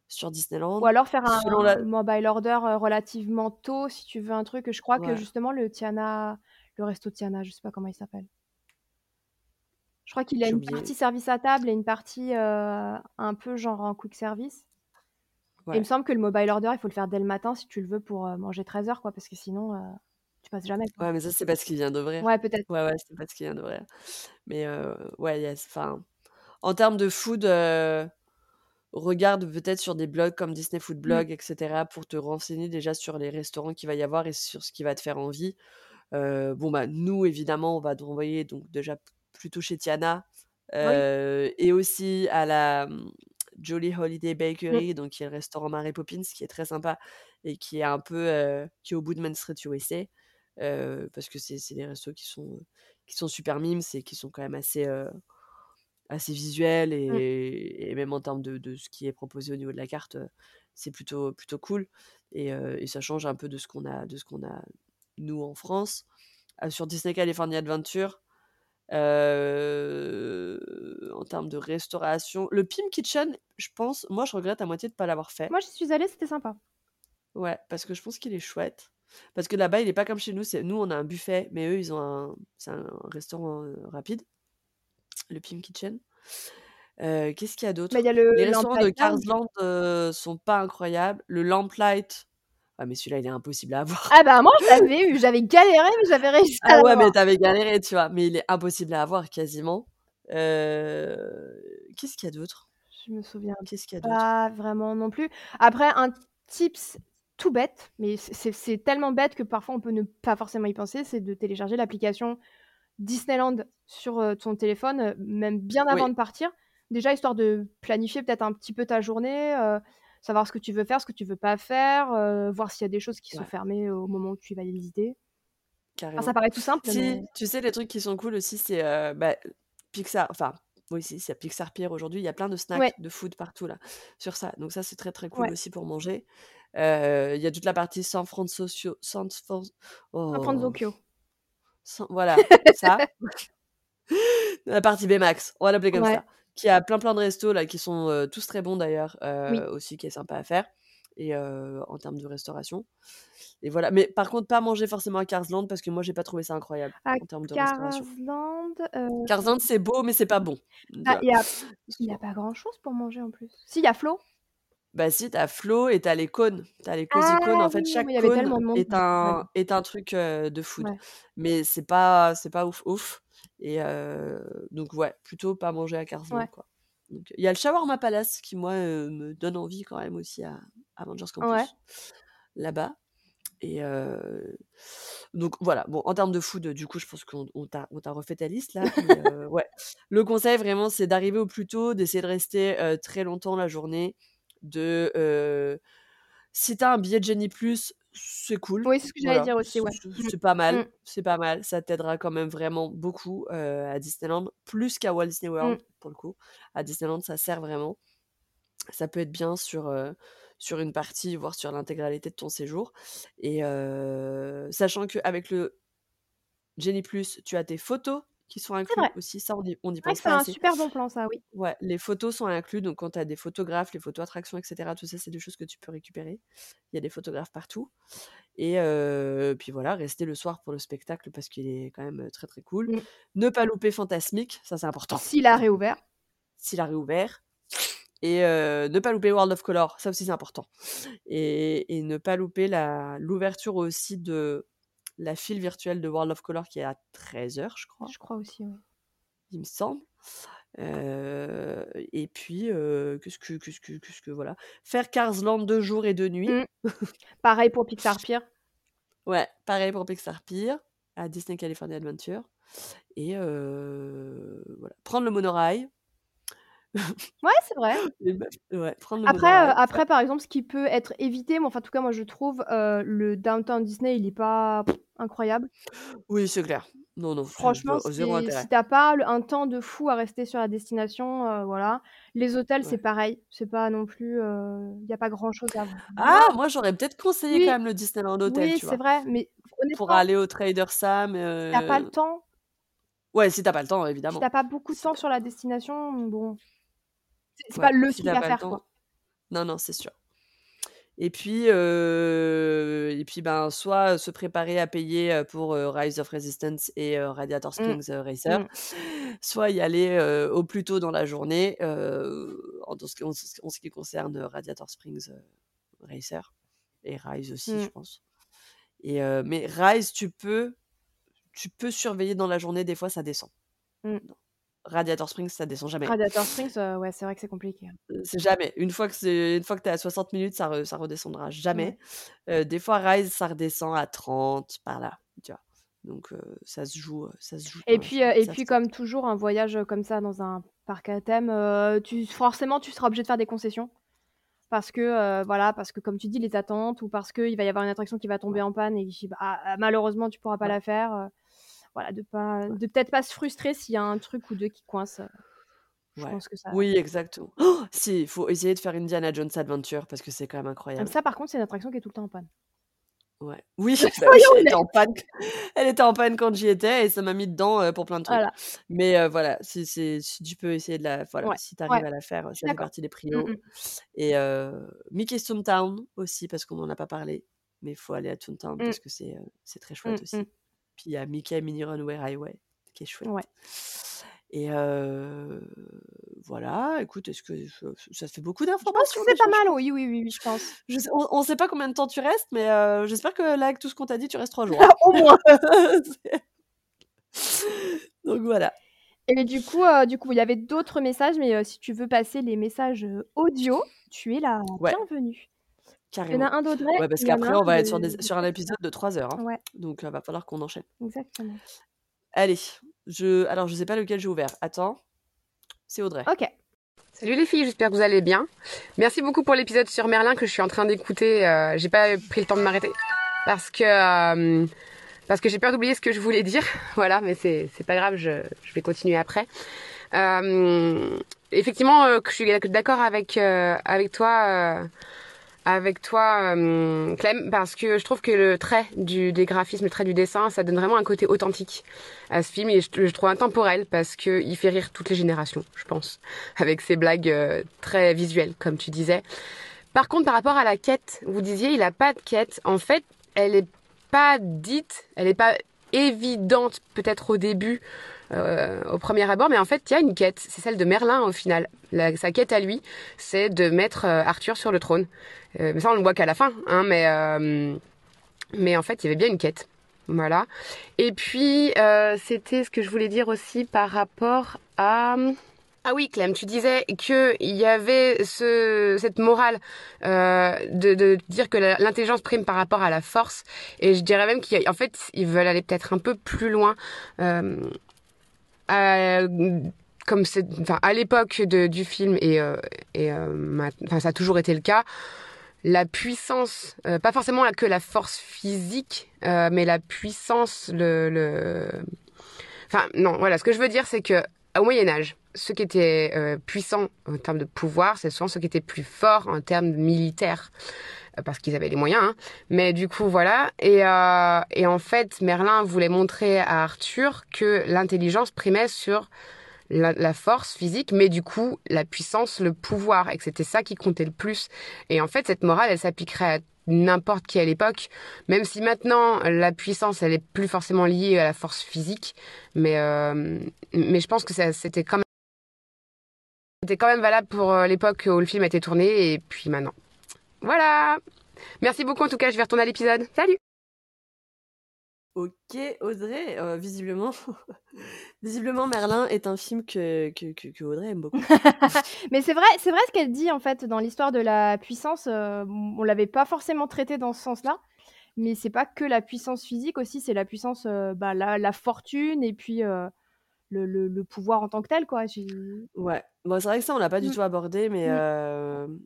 sur Ou Disneyland. alors faire un Selon la mobile order, relativement tôt si tu veux un truc, je crois que justement le Tiana le resto Tiana, je sais pas comment il s'appelle. Je crois qu'il a une oublié. partie service à table et une partie, heu, un peu genre en quick service. Et il me semble que le mobile order, il faut le faire dès le matin si tu le veux pour, heu, manger 13 heures, quoi, parce que sinon, heu, tu passes jamais, quoi. Ouais, mais ça, c'est parce qu'il vient d'ouvrir. Ouais, peut-être. Ouais, ouais, c'est parce qu'il vient d'ouvrir. Mais heu, ouais, il y a enfin, en termes de food, regarde peut-être sur des blogs comme Disney Food Mmh. Blog, etc., pour te renseigner déjà sur les restaurants qu'il va y avoir et sur ce qui va te faire envie. Bon, bah, nous, évidemment, on va te renvoyer donc déjà plutôt chez Tiana, Oui. heu et aussi à la, mmh, Jolly Holiday Mmh. Bakery, donc qui est le restaurant Mary Poppins, qui est très sympa et qui est un peu, heu, qui est au bout de Main Street USA, heu, parce que c'est des restos qui sont, qui sont super mimes et qui sont quand même assez, assez visuels Mmh. et et même en termes de de ce qui est proposé au niveau de la carte, c'est plutôt plutôt cool et ça change un peu de ce qu'on a de ce qu'on a nous en France. Sur Disney California Adventure, heu, en termes de restauration, le Pim Kitchen, je pense moi, je regrette à moitié de pas l'avoir fait. Moi, j'y suis allée, c'était sympa. Ouais, parce que je pense qu'il est chouette. Parce que là-bas, il est pas comme chez nous, c'est nous, on a un buffet, mais eux, ils ont un c'est un restaurant, heu, rapide, le Pim Kitchen. Heu, qu'est-ce qu'il y a d'autre? Bah, il y a le Les restaurants de Lamplight Cars Lounge. Land, heu, sont pas incroyables. Le Lamplight, ah mais celui-là, il est impossible à avoir. Ah bah, moi, je l'avais eu, j'avais galéré, mais j'avais réussi à Ah ouais, mais l'avoir. tu avais galéré, tu vois? Mais il est impossible à avoir quasiment. Heu, qu'est-ce qu'il y a d'autre? Je me souviens Qu'est-ce qu'il y a d'autre? pas vraiment non plus. Après, un tips tout bête, mais c'est tellement bête que parfois on peut ne pas forcément y penser, c'est de télécharger l'application Disneyland sur, heu, ton téléphone, heu, même bien avant Oui. de partir. Déjà, histoire de planifier peut-être un petit peu ta journée, savoir ce que tu veux faire, ce que tu veux pas faire, heu, voir s'il y a des choses qui sont fermées au moment où tu vas les visiter. Enfin, ça paraît tout simple, Si, mais tu sais, les trucs qui sont cool aussi, c'est, heu, bah, Pixar enfin, oui, si, c'est Pixar Pier aujourd'hui, il y a plein de Ouais. snacks, de food partout là, sur ça. Donc ça, c'est très, très cool Ouais. aussi pour manger. Heu, il y a toute la partie San Fransocio San Fran San oh, Franzocchio. San voilà, ça. La partie Baymax, on va l'appeler comme ça, qui a plein, plein de restos là, qui sont, tous très bons d'ailleurs, Oui. aussi qui est sympa à faire et en termes de restauration et voilà. Mais par contre, pas manger forcément à Cars Land parce que moi, j'ai pas trouvé ça incroyable À en termes de restauration. Land, heu Cars Land, c'est beau, mais c'est pas bon, bah, il y a pas grand-chose pour manger en plus. Si, il y a Flow. Bah si, tu as Flow et tu as les cônes. Tu as les Ah cozy cônes. En fait, oui, chaque cône est un vu. est un truc, de food. Ouais. Mais c'est pas c'est pas ouf, ouf et donc ouais, plutôt pas manger à Land, Ouais. quoi. Il y a le Shawarma Palace qui, moi, me donne envie quand même aussi à Avengers Ouais. Campus, là-bas et donc voilà. Bon, en termes de food, du coup, je pense qu'on on t'a on t'a refait ta liste là, mais ouais. Le conseil vraiment, c'est d'arriver au plus tôt, d'essayer de rester, très longtemps la journée, de, si tu as un billet de Genie+, c'est cool, Oui, c'est ce que j'allais voilà, dire aussi, c'est ouais. c'est Mmh. c'est pas Mmh. mal, c'est pas mal. Ça t'aidera quand même vraiment beaucoup, heu, à Disneyland, plus qu'à Walt Disney Mmh. World, pour le coup. À Disneyland, ça sert vraiment. Ça peut être bien sur, heu, sur une partie, voire sur l'intégralité de ton séjour et heu, sachant qu'avec le Genie+, tu as tes photos qui sont inclus aussi, ça on y on que pense c'est pas un assez. super bon plan ça, oui. Ouais, les photos sont inclus, donc quand tu as des photographes, les photos attractions et cetera, tout ça, c'est des choses que tu peux récupérer. Il y a des photographes partout et puis voilà, rester le soir pour le spectacle parce qu'il est quand même, très, très cool. Mmh. Ne pas louper Fantasmic, ça c'est important. S'il a réouvert. S'il a réouvert et ne pas louper World of Color, ça aussi c'est important et et ne pas louper la l'ouverture aussi de la file virtuelle de World of Color qui est à 13:00, je crois. Je crois aussi, ouais. Il me semble, heu et puis, heu, qu'est-ce que qu'est-ce que qu'est-ce que voilà, faire Cars Land de jour et de nuit. Mmh. Pareil pour Pixar Pier. Ouais, pareil pour Pixar Pier, à Disney California Adventure et heu, voilà. Prendre le monorail. Ouais, c'est vrai. Ouais, prendre le Après, après par exemple, ce qui peut être évité, mais enfin en tout cas moi je trouve, le Downtown Disney, il est pas incroyable. Oui, c'est clair. Non, non, Franchement, pas 0 c'est intérêt. si tu as pas le un temps de fou à rester sur la destination, voilà. Les hôtels, c'est pareil, c'est pas non plus, il y a pas grand-chose à Ah! voir. Moi, j'aurais peut-être conseillé quand même le Disneyland Hotel, oui, c'est vrai, mais Pour aller au Trader Sam, si tu as pas le temps ouais, si tu as pas le temps, si évidemment. as pas beaucoup de Si temps sur la destination, bon c'est pas le si truc à faire, quoi. non, non, c'est sûr et puis, heu et puis, ben, soit se préparer à payer, heu, pour, heu, Rise of Resistance et Radiator Mmh. Springs, Racer, Mmh. soit y aller, au plus tôt dans la journée, en ce qui en ce en ce qui concerne, Radiator Springs, Racer et Rise aussi, je Mmh. pense et mais Rise, tu peux tu peux surveiller dans la journée, des fois ça descend. Radiator Springs, ça descend jamais. Radiator Springs, heu, ouais, c'est vrai que c'est compliqué, hein. C'est jamais. Une fois que c'est une fois que tu es à 60 minutes, ça re ça redescendra jamais. Des fois, Rise, ça redescend à 30 par là, tu vois? Donc ça se joue, ça se joue Et puis, et puis comme toujours, un voyage, comme ça dans un parc à thème, tu forcément, tu seras obligé de faire des concessions. Parce que, voilà, parce que comme tu dis, les attentes ou parce qu'il va y avoir une attraction qui va tomber Ouais. en panne et qui bah, ah, malheureusement, tu pourras pas Ouais. la faire, voilà, de pas de peut-être pas se frustrer s'il y a un truc ou 2 qui coince, je Ouais. pense que ça Oui, exactement. Si, il faut essayer de faire Indiana Jones Adventure parce que c'est quand même Comme incroyable. ça, par contre, c'est une attraction qui est tout le temps en panne. Ouais. Oui, bah oui, elle était en panne elle était en panne quand j'y étais et ça m'a mis dedans, heu, pour plein de trucs. Voilà. Mais heu, voilà, si tu peux essayer de la voilà, Ouais, si tu arrives ouais, à la faire, ça fait partie des Mmh prios et heu, Mickey's Toontown aussi parce qu'on m'en a pas parlé, mais il faut aller à Toontown Mmh. parce que c'est, c'est très chouette Mmh mh. aussi. Puis il y a Mickey Mini Runway Railway qui est chouette. Ouais. Et heu, voilà, écoute, est-ce que je ça fait beaucoup Je pense que d'informations c'est pas je mal, oui, oui, oui, oui, je pense. On on sait pas combien de temps tu restes, mais heu, j'espère que là, avec tout ce qu'on t'a dit, tu restes 3 jours, hein. Au moins! Donc voilà. Et du coup, heu, du coup, il y avait d'autres messages, mais si tu veux passer les messages, audio, tu es la Ouais. bienvenue. Il y en Carrément. a un d'Audrey Ouais, parce il qu'après, on va être sur des sur un épisode de 3 heures, hein, Ouais. donc heu, va falloir qu'on enchaîne. Exactement. Allez, je alors je sais pas lequel j'ai ouvert. Attends, c'est Audrey. OK. Salut les filles, j'espère que vous allez bien. Merci beaucoup pour l'épisode sur Merlin que je suis en train d'écouter. Euh, j'ai pas pris le temps de m'arrêter parce que euh, parce que j'ai peur d'oublier ce que je voulais dire. Voilà, mais c'est c'est pas grave, je, je vais continuer après. Euh, effectivement, euh, je suis d'accord avec euh, avec toi. Avec toi, euh, Clem, parce que je trouve que le trait du, des graphismes, le trait du dessin, ça donne vraiment un côté authentique à ce film et je, je trouve intemporel parce que il fait rire toutes les générations, je pense, avec ses blagues euh, très visuelles, comme tu disais. Par contre, par rapport à la quête, vous disiez, il a pas de quête. En fait, elle est pas dite, elle est pas évidente peut-être au début, euh, au premier abord, mais en fait, il y a une quête. C'est celle de Merlin au final. Sa quête à lui, c'est de mettre euh, Arthur sur le trône. Euh, mais ça, on le voit qu'à la fin, hein, mais euh, mais en fait, il y avait bien une quête. Voilà. Et puis, euh, c'était ce que je voulais dire aussi par rapport à... Ah oui, Clem, tu disais qu'il y avait ce, cette morale de, dire que l'intelligence prime par rapport à la force. Et je dirais même qu'en fait, ils veulent aller peut-être un peu plus loin. À- comme à l'époque du film et, et enfin, ça a toujours été le cas la puissance, euh, pas forcément que la force physique, euh, mais la puissance, le, le... Enfin, non, voilà, ce que je veux dire, c'est que au Moyen Âge, ceux qui étaient euh, puissants en termes de pouvoir, c'est souvent ceux qui étaient plus forts en termes militaires, parce qu'ils avaient les moyens. Hein. Mais du coup, voilà. Et en fait, Merlin voulait montrer à Arthur que l'intelligence primait sur la, la force physique, mais du coup, la puissance, le pouvoir, et que c'était ça qui comptait le plus. Et en fait, cette morale, elle s'appliquerait à n'importe qui à l'époque, même si maintenant la puissance, elle est plus forcément liée à la force physique, mais euh, mais je pense que c'était quand même c'était quand même valable pour euh, l'époque où le film a été tourné et puis maintenant. Voilà. Merci beaucoup en tout cas, je vais retourner à l'épisode. Salut. OK, Audrey, heu, visiblement visiblement Merlin est un film que que que que Audrey aime beaucoup. Mais c'est vrai c'est vrai ce qu'elle dit, en fait, dans l'histoire de la puissance, heu, on l'avait pas forcément traité dans ce sens-là, mais c'est pas que la puissance physique aussi, c'est la puissance, heu, bah, la la fortune et puis, heu, le le le pouvoir en tant que tel, quoi. Ouais, bon, c'est vrai que ça, on l'a pas du Mmh. tout abordé, mais Mmh. hem,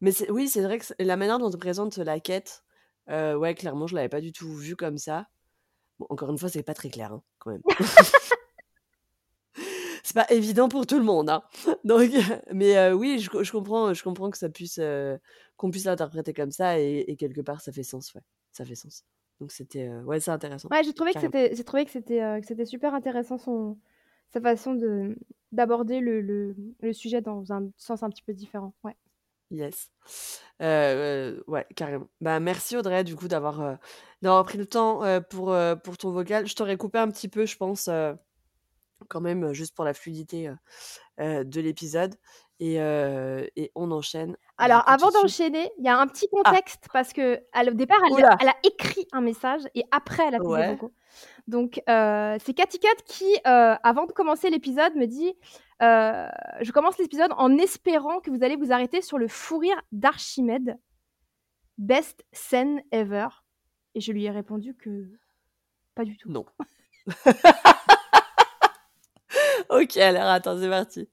mais c'est oui, c'est vrai que la manière dont on présente la quête, ouais, clairement, je l'avais pas du tout vu comme ça. Bon, encore une fois, c'est pas très clair, hein, quand même. C'est pas évident pour tout le monde, hein. Donc mais heu, oui, je co je comprends, je comprends que ça puisse, heu, qu'on puisse l'interpréter comme ça et et quelque part, ça fait sens, ouais, ça fait sens. Donc c'était, heu, ouais, c'est intéressant, Ouais, j'ai trouvé que c'était j'ai trouvé que c'était, que c'était super intéressant son sa façon de d'aborder le le le sujet dans un sens un petit peu différent, ouais. Yes. Heu, ouais, carrément. Bah, merci Audrey, du coup, d'avoir, d'avoir pris le temps, pour, pour ton vocal. Je t'aurais coupé un petit peu, je pense, quand même, juste pour la fluidité, de l'épisode Et, et on enchaîne. Alors, du coup, tout avant de suite. d'enchaîner, il y a un petit Ah! contexte parce qu'au départ, elle, a écrit un message et après, elle a fait des Ouais. vocaux. Donc, euh, c'est Cathy Cut qui, euh, avant de commencer l'épisode, me dit euh, Je commence l'épisode en espérant que vous allez vous arrêter sur le fou rire d'Archimède. Best scène ever. Et je lui ai répondu que pas du tout. Non. OK, alors attends, c'est parti.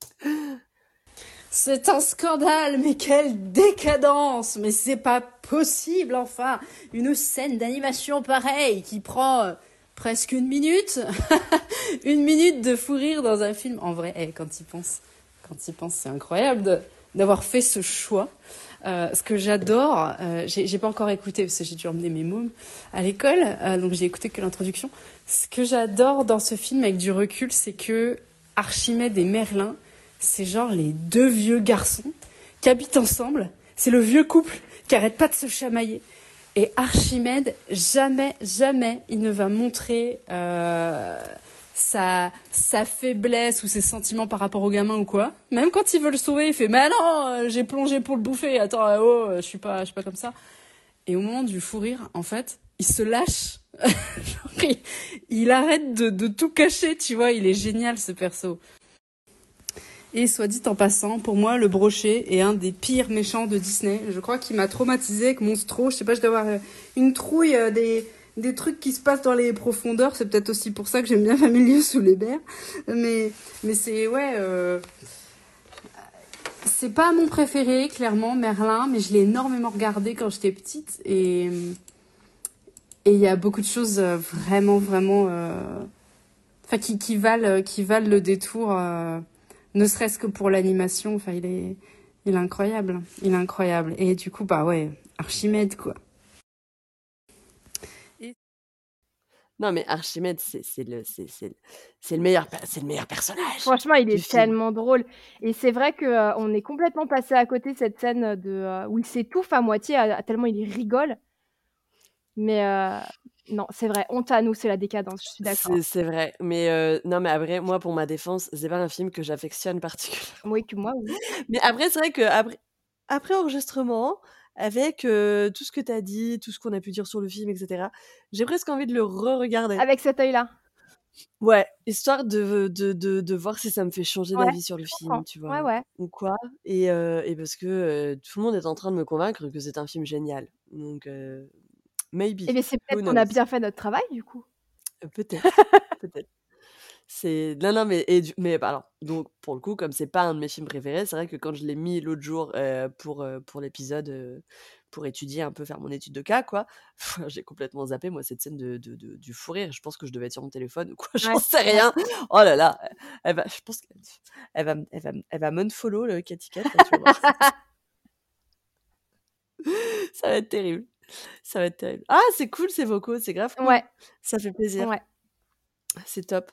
C'est un scandale, mais quelle décadence Mais c'est pas possible, enfin Une scène d'animation pareille qui prend euh, presque une minute Une minute de fou rire dans un film. En vrai, eh, quand il pense, quand il pense, c'est incroyable d'avoir fait ce choix. Euh, ce que j'adore, euh, j'ai j'ai pas encore écouté parce que j'ai dû emmener mes mômes à l'école, euh, donc j'ai écouté que l'introduction. Ce que j'adore dans ce film avec du recul, c'est que Archimède et Merlin, c'est genre les deux vieux garçons qui habitent ensemble. C'est le vieux couple qui arrête pas de se chamailler. Et Archimède, jamais, jamais, il ne va montrer euh, sa, sa faiblesse ou ses sentiments par rapport au gamin ou quoi. Même quand il veut le sauver, il fait Mais non, euh, j'ai plongé pour le bouffer. Attends, euh, oh, je suis suis pas comme ça. Et au moment du fou rire, en fait, il se lâche. Il, il arrête de, de tout cacher, tu vois. Il est génial ce perso. Et soit dit en passant, pour moi, le brochet est un des pires méchants de Disney. Je crois qu'il m'a traumatisé avec Monstro. Je sais pas, je dois avoir euh, une trouille euh, des, trucs qui se passent dans les profondeurs. C'est peut-être aussi pour ça que j'aime bien Familier sous les berres. Mais, mais c'est, ouais, euh, c'est pas mon préféré, clairement, Merlin, mais je l'ai énormément regardé quand j'étais petite. Et, il y a beaucoup de choses vraiment, vraiment, enfin, qui, qui valent, le détour. Ne serait-ce que pour l'animation, enfin, il est, il est incroyable. Il est incroyable. Et du coup, bah ouais, Archimède, quoi. Non, mais Archimède, c'est le, c'est c'est le, c'est le meilleur, per- c'est le meilleur personnage. Franchement, il est film. tellement drôle. Et c'est vrai que euh, on est complètement passé à côté de cette scène de, euh, où il s'étouffe à moitié, à- à tellement il rigole. Mais euh, non, c'est vrai, honte à nous, c'est la décadence, je suis d'accord. C'est vrai. Mais euh, non, mais après, moi, pour ma défense, c'est pas un film que j'affectionne particulièrement. Oui, que moi, oui. Mais après, c'est vrai que après, après enregistrement, avec euh, tout ce que tu as dit, tout ce qu'on a pu dire sur le film, etc., j'ai presque envie de le re-regarder. Avec cet œil-là. Ouais, histoire de, de, de, de voir si ça me fait changer Ouais, d'avis sur le film, tu Ouais, vois, ouais. ou quoi. Et, et parce que tout le monde est en train de me convaincre que c'est un film génial. Donc, maybe. Et bien, c'est peut-être qu'on a bien fait notre travail, du coup. Euh, Peut-être, peut-être. C'est non non mais et du- mais bah, alors donc pour le coup comme c'est pas un de mes films préférés c'est vrai que quand je l'ai mis l'autre jour euh, pour euh, pour l'épisode euh, pour étudier un peu faire mon étude de cas quoi j'ai complètement zappé moi cette scène de, de- de- du fou rire je pense que je devais être sur mon téléphone ou quoi j'en Ouais, sais rien oh là là elle va je pense qu'elle elle va elle va elle va follow le Cathy Cat, ça va être terrible ça va être terrible. Ah c'est cool ces vocaux c'est grave cool. Ouais, ça fait plaisir. Ouais. C'est top.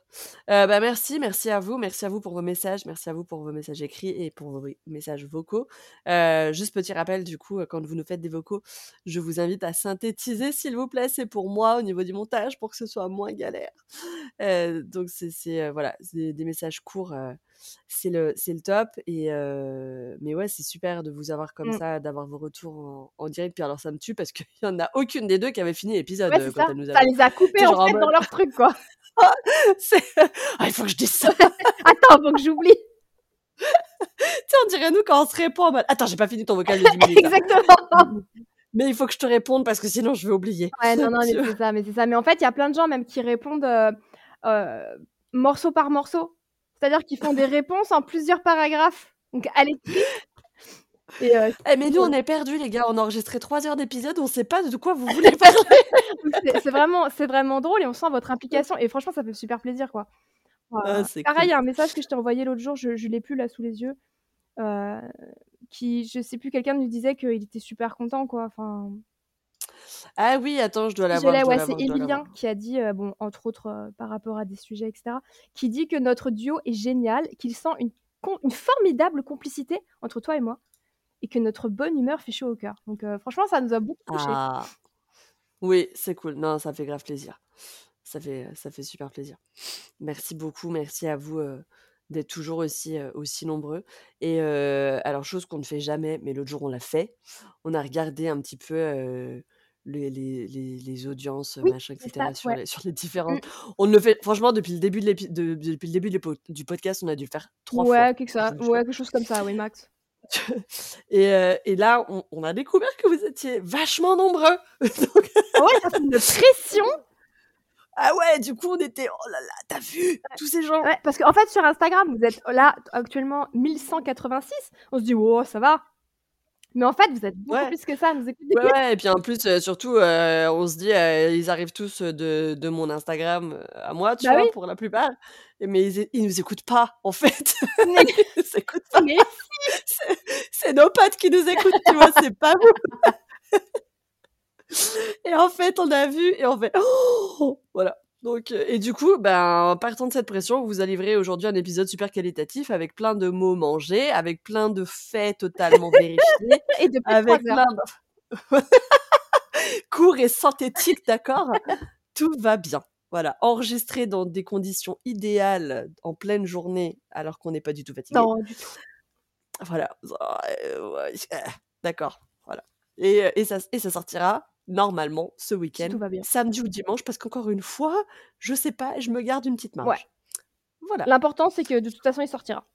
Euh, bah merci, merci à vous, merci à vous pour vos messages, merci à vous pour vos messages écrits et pour vos messages vocaux. Euh, juste petit rappel, du coup, quand vous nous faites des vocaux, je vous invite à synthétiser, s'il vous plaît, c'est pour moi au niveau du montage, pour que ce soit moins galère. Euh, donc c'est euh, voilà, des messages courts, euh, c'est le le top. Et euh, mais ouais, c'est super de vous avoir comme Mm. ça, d'avoir vos retours en, en direct. Puis alors ça me tue parce qu'il y en a aucune des deux qui avait fini l'épisode Ouais, euh, quand ça. elle nous Ça a. les a coupés, en fait, mode- dans leur truc, quoi. Ah, il faut que je dise ça. Attends, faut que j'oublie. Tu sais, on dirait nous quand on se répond en mode Attends, j'ai pas fini ton vocal de 10 minutes. Exactement. Mais il faut que je te réponde parce que sinon je vais oublier. Ouais, non, non, mais c'est ça, mais c'est ça. Mais en fait, il y a plein de gens même qui répondent euh, euh, morceau par morceau. C'est-à-dire qu'ils font des réponses en plusieurs paragraphes. Donc, à l'écrit. Et euh, Eh, mais nous, on est perdus, les gars. On a enregistré 3 heures d'épisode. On sait pas de quoi vous voulez parler. c'est vraiment, vraiment drôle et on sent votre implication. Et franchement, ça fait super plaisir, quoi. Euh, Ah, pareil, il cool. y a un message que je t'ai envoyé l'autre jour, je, je l'ai plus là sous les yeux. euh, qui, je sais plus, quelqu'un nous disait qu'il était super content, quoi. Enfin, Ah oui, attends, je dois l'avoir. ouais, c'est Emilien qui a dit, euh, bon, entre autres euh, par rapport à des sujets, etc., qui dit que notre duo est génial, qu'il sent une formidable complicité entre toi et moi, et que notre bonne humeur fait chaud au cœur. Donc euh, franchement, ça nous a beaucoup touchés. Ah. Oui, c'est cool. Non, ça fait grave plaisir. Ça fait, ça fait super plaisir. Merci beaucoup. Merci à vous euh, d'être toujours aussi, heu, aussi nombreux et alors chose qu'on ne fait jamais, mais l'autre jour on l'a fait, on a regardé un petit peu, les les les les audiences, Oui, machin et c'est ça, cetera sur ouais. les sur les différentes on le fait franchement depuis le début de de depuis le début de du podcast, on a dû le faire 3 fois, quelque ça, ouais, quelque chose comme ça, oui, max. Et heu et là, on on a découvert que vous étiez vachement nombreux. Donc Ah ouais, ça fait une pression! ah ouais, du coup, on était: «Oh là là, tu as vu tous ces gens?» Ouais, parce qu'en fait, sur Instagram, vous êtes là, actuellement 1186. On se dit: «Oh, ça va». Mais en fait, vous êtes beaucoup Ouais. plus que ça à nous écouter. Ouais, ouais et puis en plus, heu, surtout, heu, on se dit, heu: «Ils arrivent tous, de de mon Instagram, à moi», tu Bah vois? oui. Pour la plupart. Mais ils ils nous écoutent pas, en fait. Mais Ils nous écoutent pas. mais C'est c'est nos potes qui nous écoutent, tu vois? C'est pas vous. Et en fait, on a vu et on fait: «Oh!» voilà. Donc heu et du coup, ben, partant de cette pression, on vous a livré aujourd'hui un épisode super qualitatif avec plein de mots mangés, avec plein de faits totalement vérifiés, Et 3 avec plein d'inf court et synthétique, d'accord? Tout va bien. Voilà, enregistré dans des conditions idéales, en pleine journée, alors qu'on n'est pas du tout fatigué. Non, du tout. Voilà. Heu, ouais, d'accord, voilà. Et heu et ça et ça sortira normalement ce week-end, samedi ou dimanche, parce qu'encore une fois, je sais pas, je me garde une petite Ouais. marge. Voilà. L'important, c'est que de toute façon, il sortira.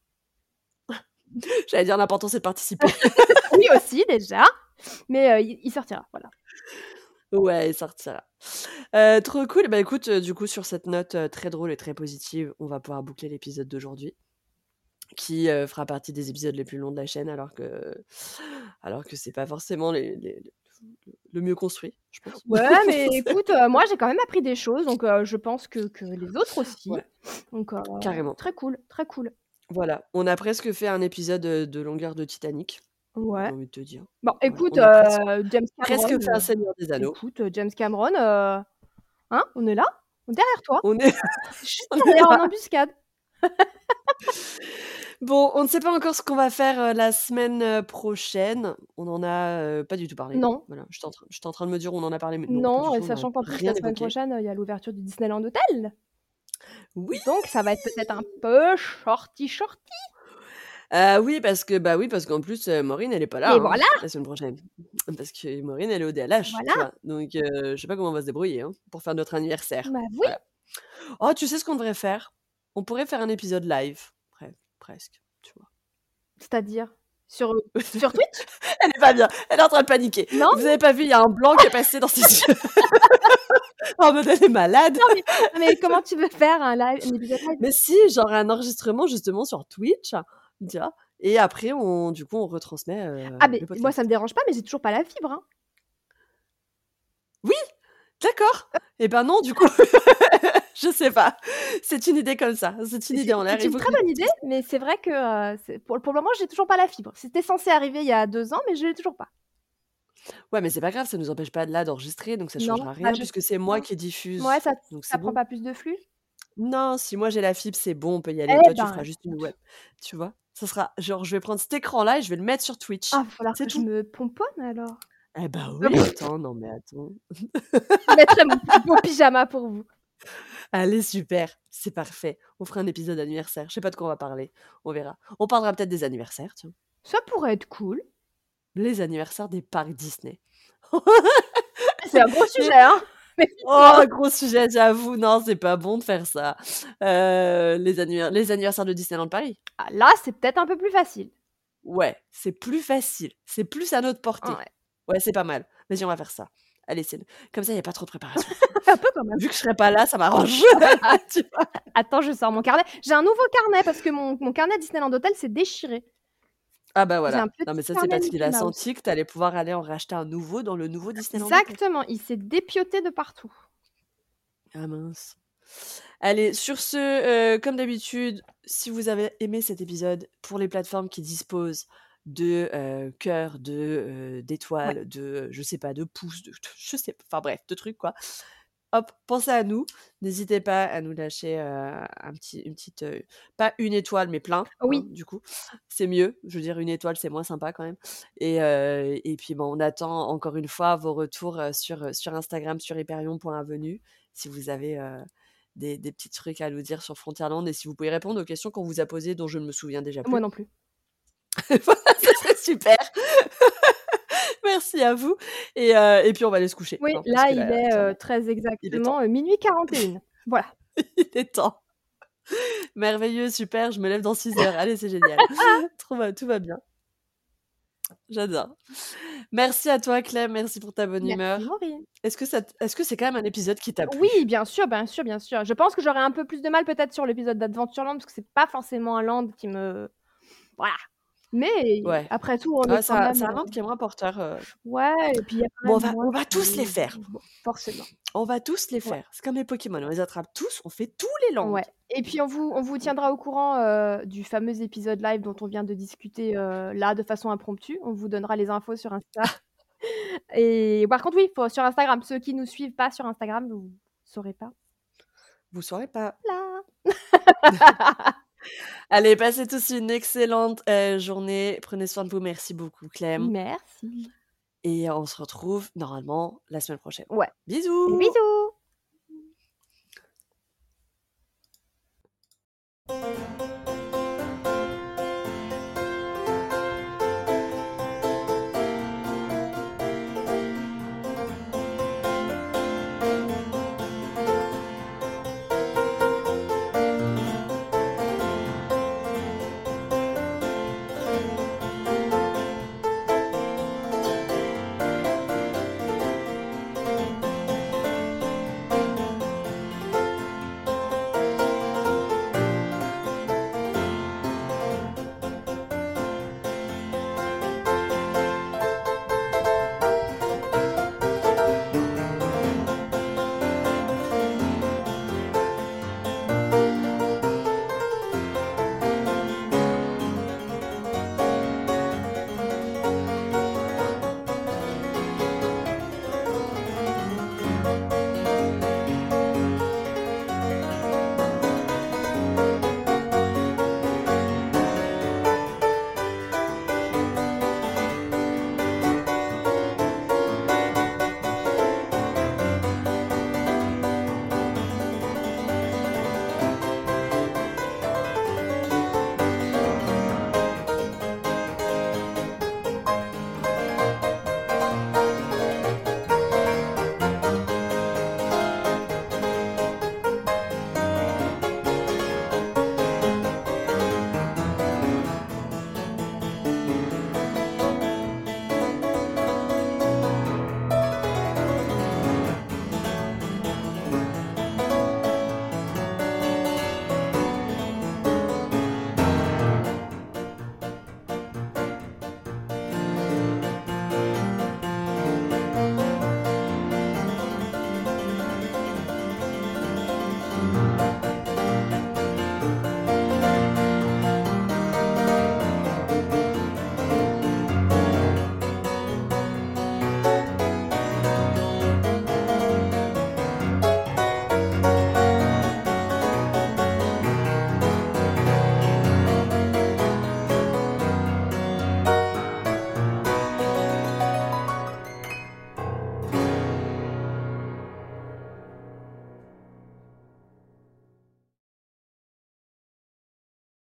J'allais dire l'important c'est de participer. Oui aussi déjà, mais heu, il sortira, voilà. Ouais, il sortira. Heu, trop cool. Bah, écoute, heu, du coup, sur cette note, très drôle et très positive, on va pouvoir boucler l'épisode d'aujourd'hui, qui, fera partie des épisodes les plus longs de la chaîne alors que alors que c'est pas forcément les les le mieux construit, je pense. Ouais, mais écoute, heu, moi, j'ai quand même appris des choses, donc heu, je pense que que les autres aussi. Ouais. Donc heu, Carrément. très cool, très cool. Voilà, on a presque fait un épisode, de longueur de Titanic, j'ai Ouais. envie de te dire. Bon, écoute, presque James Cameron, presque fait un Seigneur des Anneaux. écoute, James Cameron, hein, on est là, derrière toi. On est Juste derrière en embuscade. Bon, on ne sait pas encore ce qu'on va faire, heu, la semaine, heu, prochaine. On en a, heu, pas du tout parlé. Non. Voilà, en train j'étais en train de me dire: «On en a parlé», mais non, et tout, sachant qu'en plus la semaine évoqué. prochaine, il y a l'ouverture du Disneyland Hotel. Oui! Donc ça va être peut-être un peu shorty, shorty. Heu, oui, parce que, bah, oui, parce qu'en plus, Maureen, elle est pas là, hein, voilà! la semaine prochaine. Parce que Maureen, elle est au DLH, tu Voilà. vois? Donc heu, je sais pas comment on va se débrouiller, hein, pour faire notre anniversaire. Bah oui. Voilà. Oh, tu sais ce qu'on devrait faire? On pourrait faire un épisode live, pre presque, tu vois? C'est-à-dire? Sur, Twitch? Elle est pas bien, elle est en train de paniquer. Non. Vous avez pas vu, il y a un blanc qui est passé dans ses yeux. En mode elle est malade. Non mais comment tu veux faire un live un épisode live? Mais si, genre un enregistrement justement sur Twitch, tu vois? Et après on du coup, on retransmet, heu, Ah mais moi ça me dérange pas, mais j'ai toujours pas la fibre, hein. Oui! D'accord. Et ben non, du coup, je sais pas. C'est une idée comme ça, c'est une idée en l'air. c'est une très bonne idée, mais c'est vrai que, c'est pour pour le moment, j'ai toujours pas la fibre. C'était censé arriver il y a 2 ans, mais je l'ai toujours pas. Ouais, mais c'est pas grave, ça nous empêche pas là d'enregistrer, donc ça Non, changera rien je puisque c'est moi qui diffuse. Ouais, ça Donc ça prend bon. pas plus de flux? Non, si moi j'ai la fibre, c'est bon, on peut y aller. Eh Toi, tu ben, feras juste une web, tu vois? Ça sera genre je vais prendre cet écran-là et je vais le mettre sur Twitch. Ah, va falloir C'est que je tout. me pomponne alors. Eh bah Ah oui, attends, non mais attends. Je mettrai mon beau pyjama pour vous. Allez, super, c'est parfait. On fera un épisode anniversaire. Je sais pas de quoi on va parler, on verra. On parlera peut-être des anniversaires. Ça pourrait être cool. Les anniversaires des parcs Disney. C'est un gros sujet, hein. Oh, gros sujet, j'avoue. Non, c'est pas bon de faire ça. Heu, les anniver les anniversaires de Disneyland Paris. Ah là, c'est peut-être un peu plus facile. Ouais, c'est plus facile, c'est plus à notre portée. Ouais. Ouais, c'est pas mal. Vas-y, on va faire ça. Allez, c'est comme ça, il y a pas trop de préparation. Un peu quand même. Vu que je serai pas là, ça m'arrange. Attends, je sors mon carnet. J'ai un nouveau carnet parce que mon mon carnet Disneyland Hotel s'est déchiré. Ah bah voilà. Non, mais ça, c'est parce qu'il a senti que tu allais pouvoir aller en racheter un nouveau dans le nouveau Disneyland Hotel. Exactement, il s'est dépioté de partout. Ah mince. Allez, sur ce, heu, comme d'habitude, si vous avez aimé cet épisode, pour les plateformes qui disposent de, heu, cœurs, de, Ouais. d'étoiles, de, je sais pas, de pouces, de je sais enfin bref, de trucs quoi. Hop, pensez à nous. N'hésitez pas à nous lâcher, un petit une petite, pas une étoile, mais plein, hein, Oui. du coup. C'est mieux. Je veux dire une étoile, c'est moins sympa quand même et et puis, bon, on attend encore une fois vos retours, sur, sur Instagram, sur hyperion.avenue, si vous avez, des, des petits trucs à nous dire sur Frontierland et si vous pouvez répondre aux questions qu'on vous a posées dont je ne me souviens déjà plus. Moi non plus. voilà, serait super. Merci à vous. Et, euh, et puis on va aller se coucher. Oui, hein, là, il là, est euh, très est exactement euh, minuit 41. Voilà. Il est temps. Merveilleux, super, je me lève dans 6 heures. Allez, c'est génial. Tout va, tout va bien. J'adore. Merci à toi, Clem. Merci pour ta bonne humeur. Merci. Est-ce que ça, est-ce que c'est quand même un épisode qui t'a plu? Oui, bien sûr, bien sûr, bien sûr. Je pense que j'aurais un peu plus de mal peut-être sur l'épisode d'Adventureland parce que c'est pas forcément un land qui me. Voilà. Mais Ouais. après tout, on Ah, est même. c'est un euh, qui est moins porteur. euh. Ouais, et puis Bon, on va, moins on va tous les faire. Forcément. On va tous les Ouais. faire. C'est comme les Pokémon. On les attrape tous. On fait tous les lands. Ouais. Et puis on vous, on vous tiendra au courant euh, du fameux épisode live dont on vient de discuter euh, là de façon impromptue. On vous donnera les infos sur Insta. Et par contre, oui, faut, sur Instagram. Ceux qui nous suivent pas sur Instagram, vous saurez pas. Vous saurez pas. Là. Allez, passez tous une excellente euh, journée. Prenez soin de vous. Merci beaucoup, Clem. Merci. Et on se retrouve normalement la semaine prochaine. Ouais. Bisous. Bisous.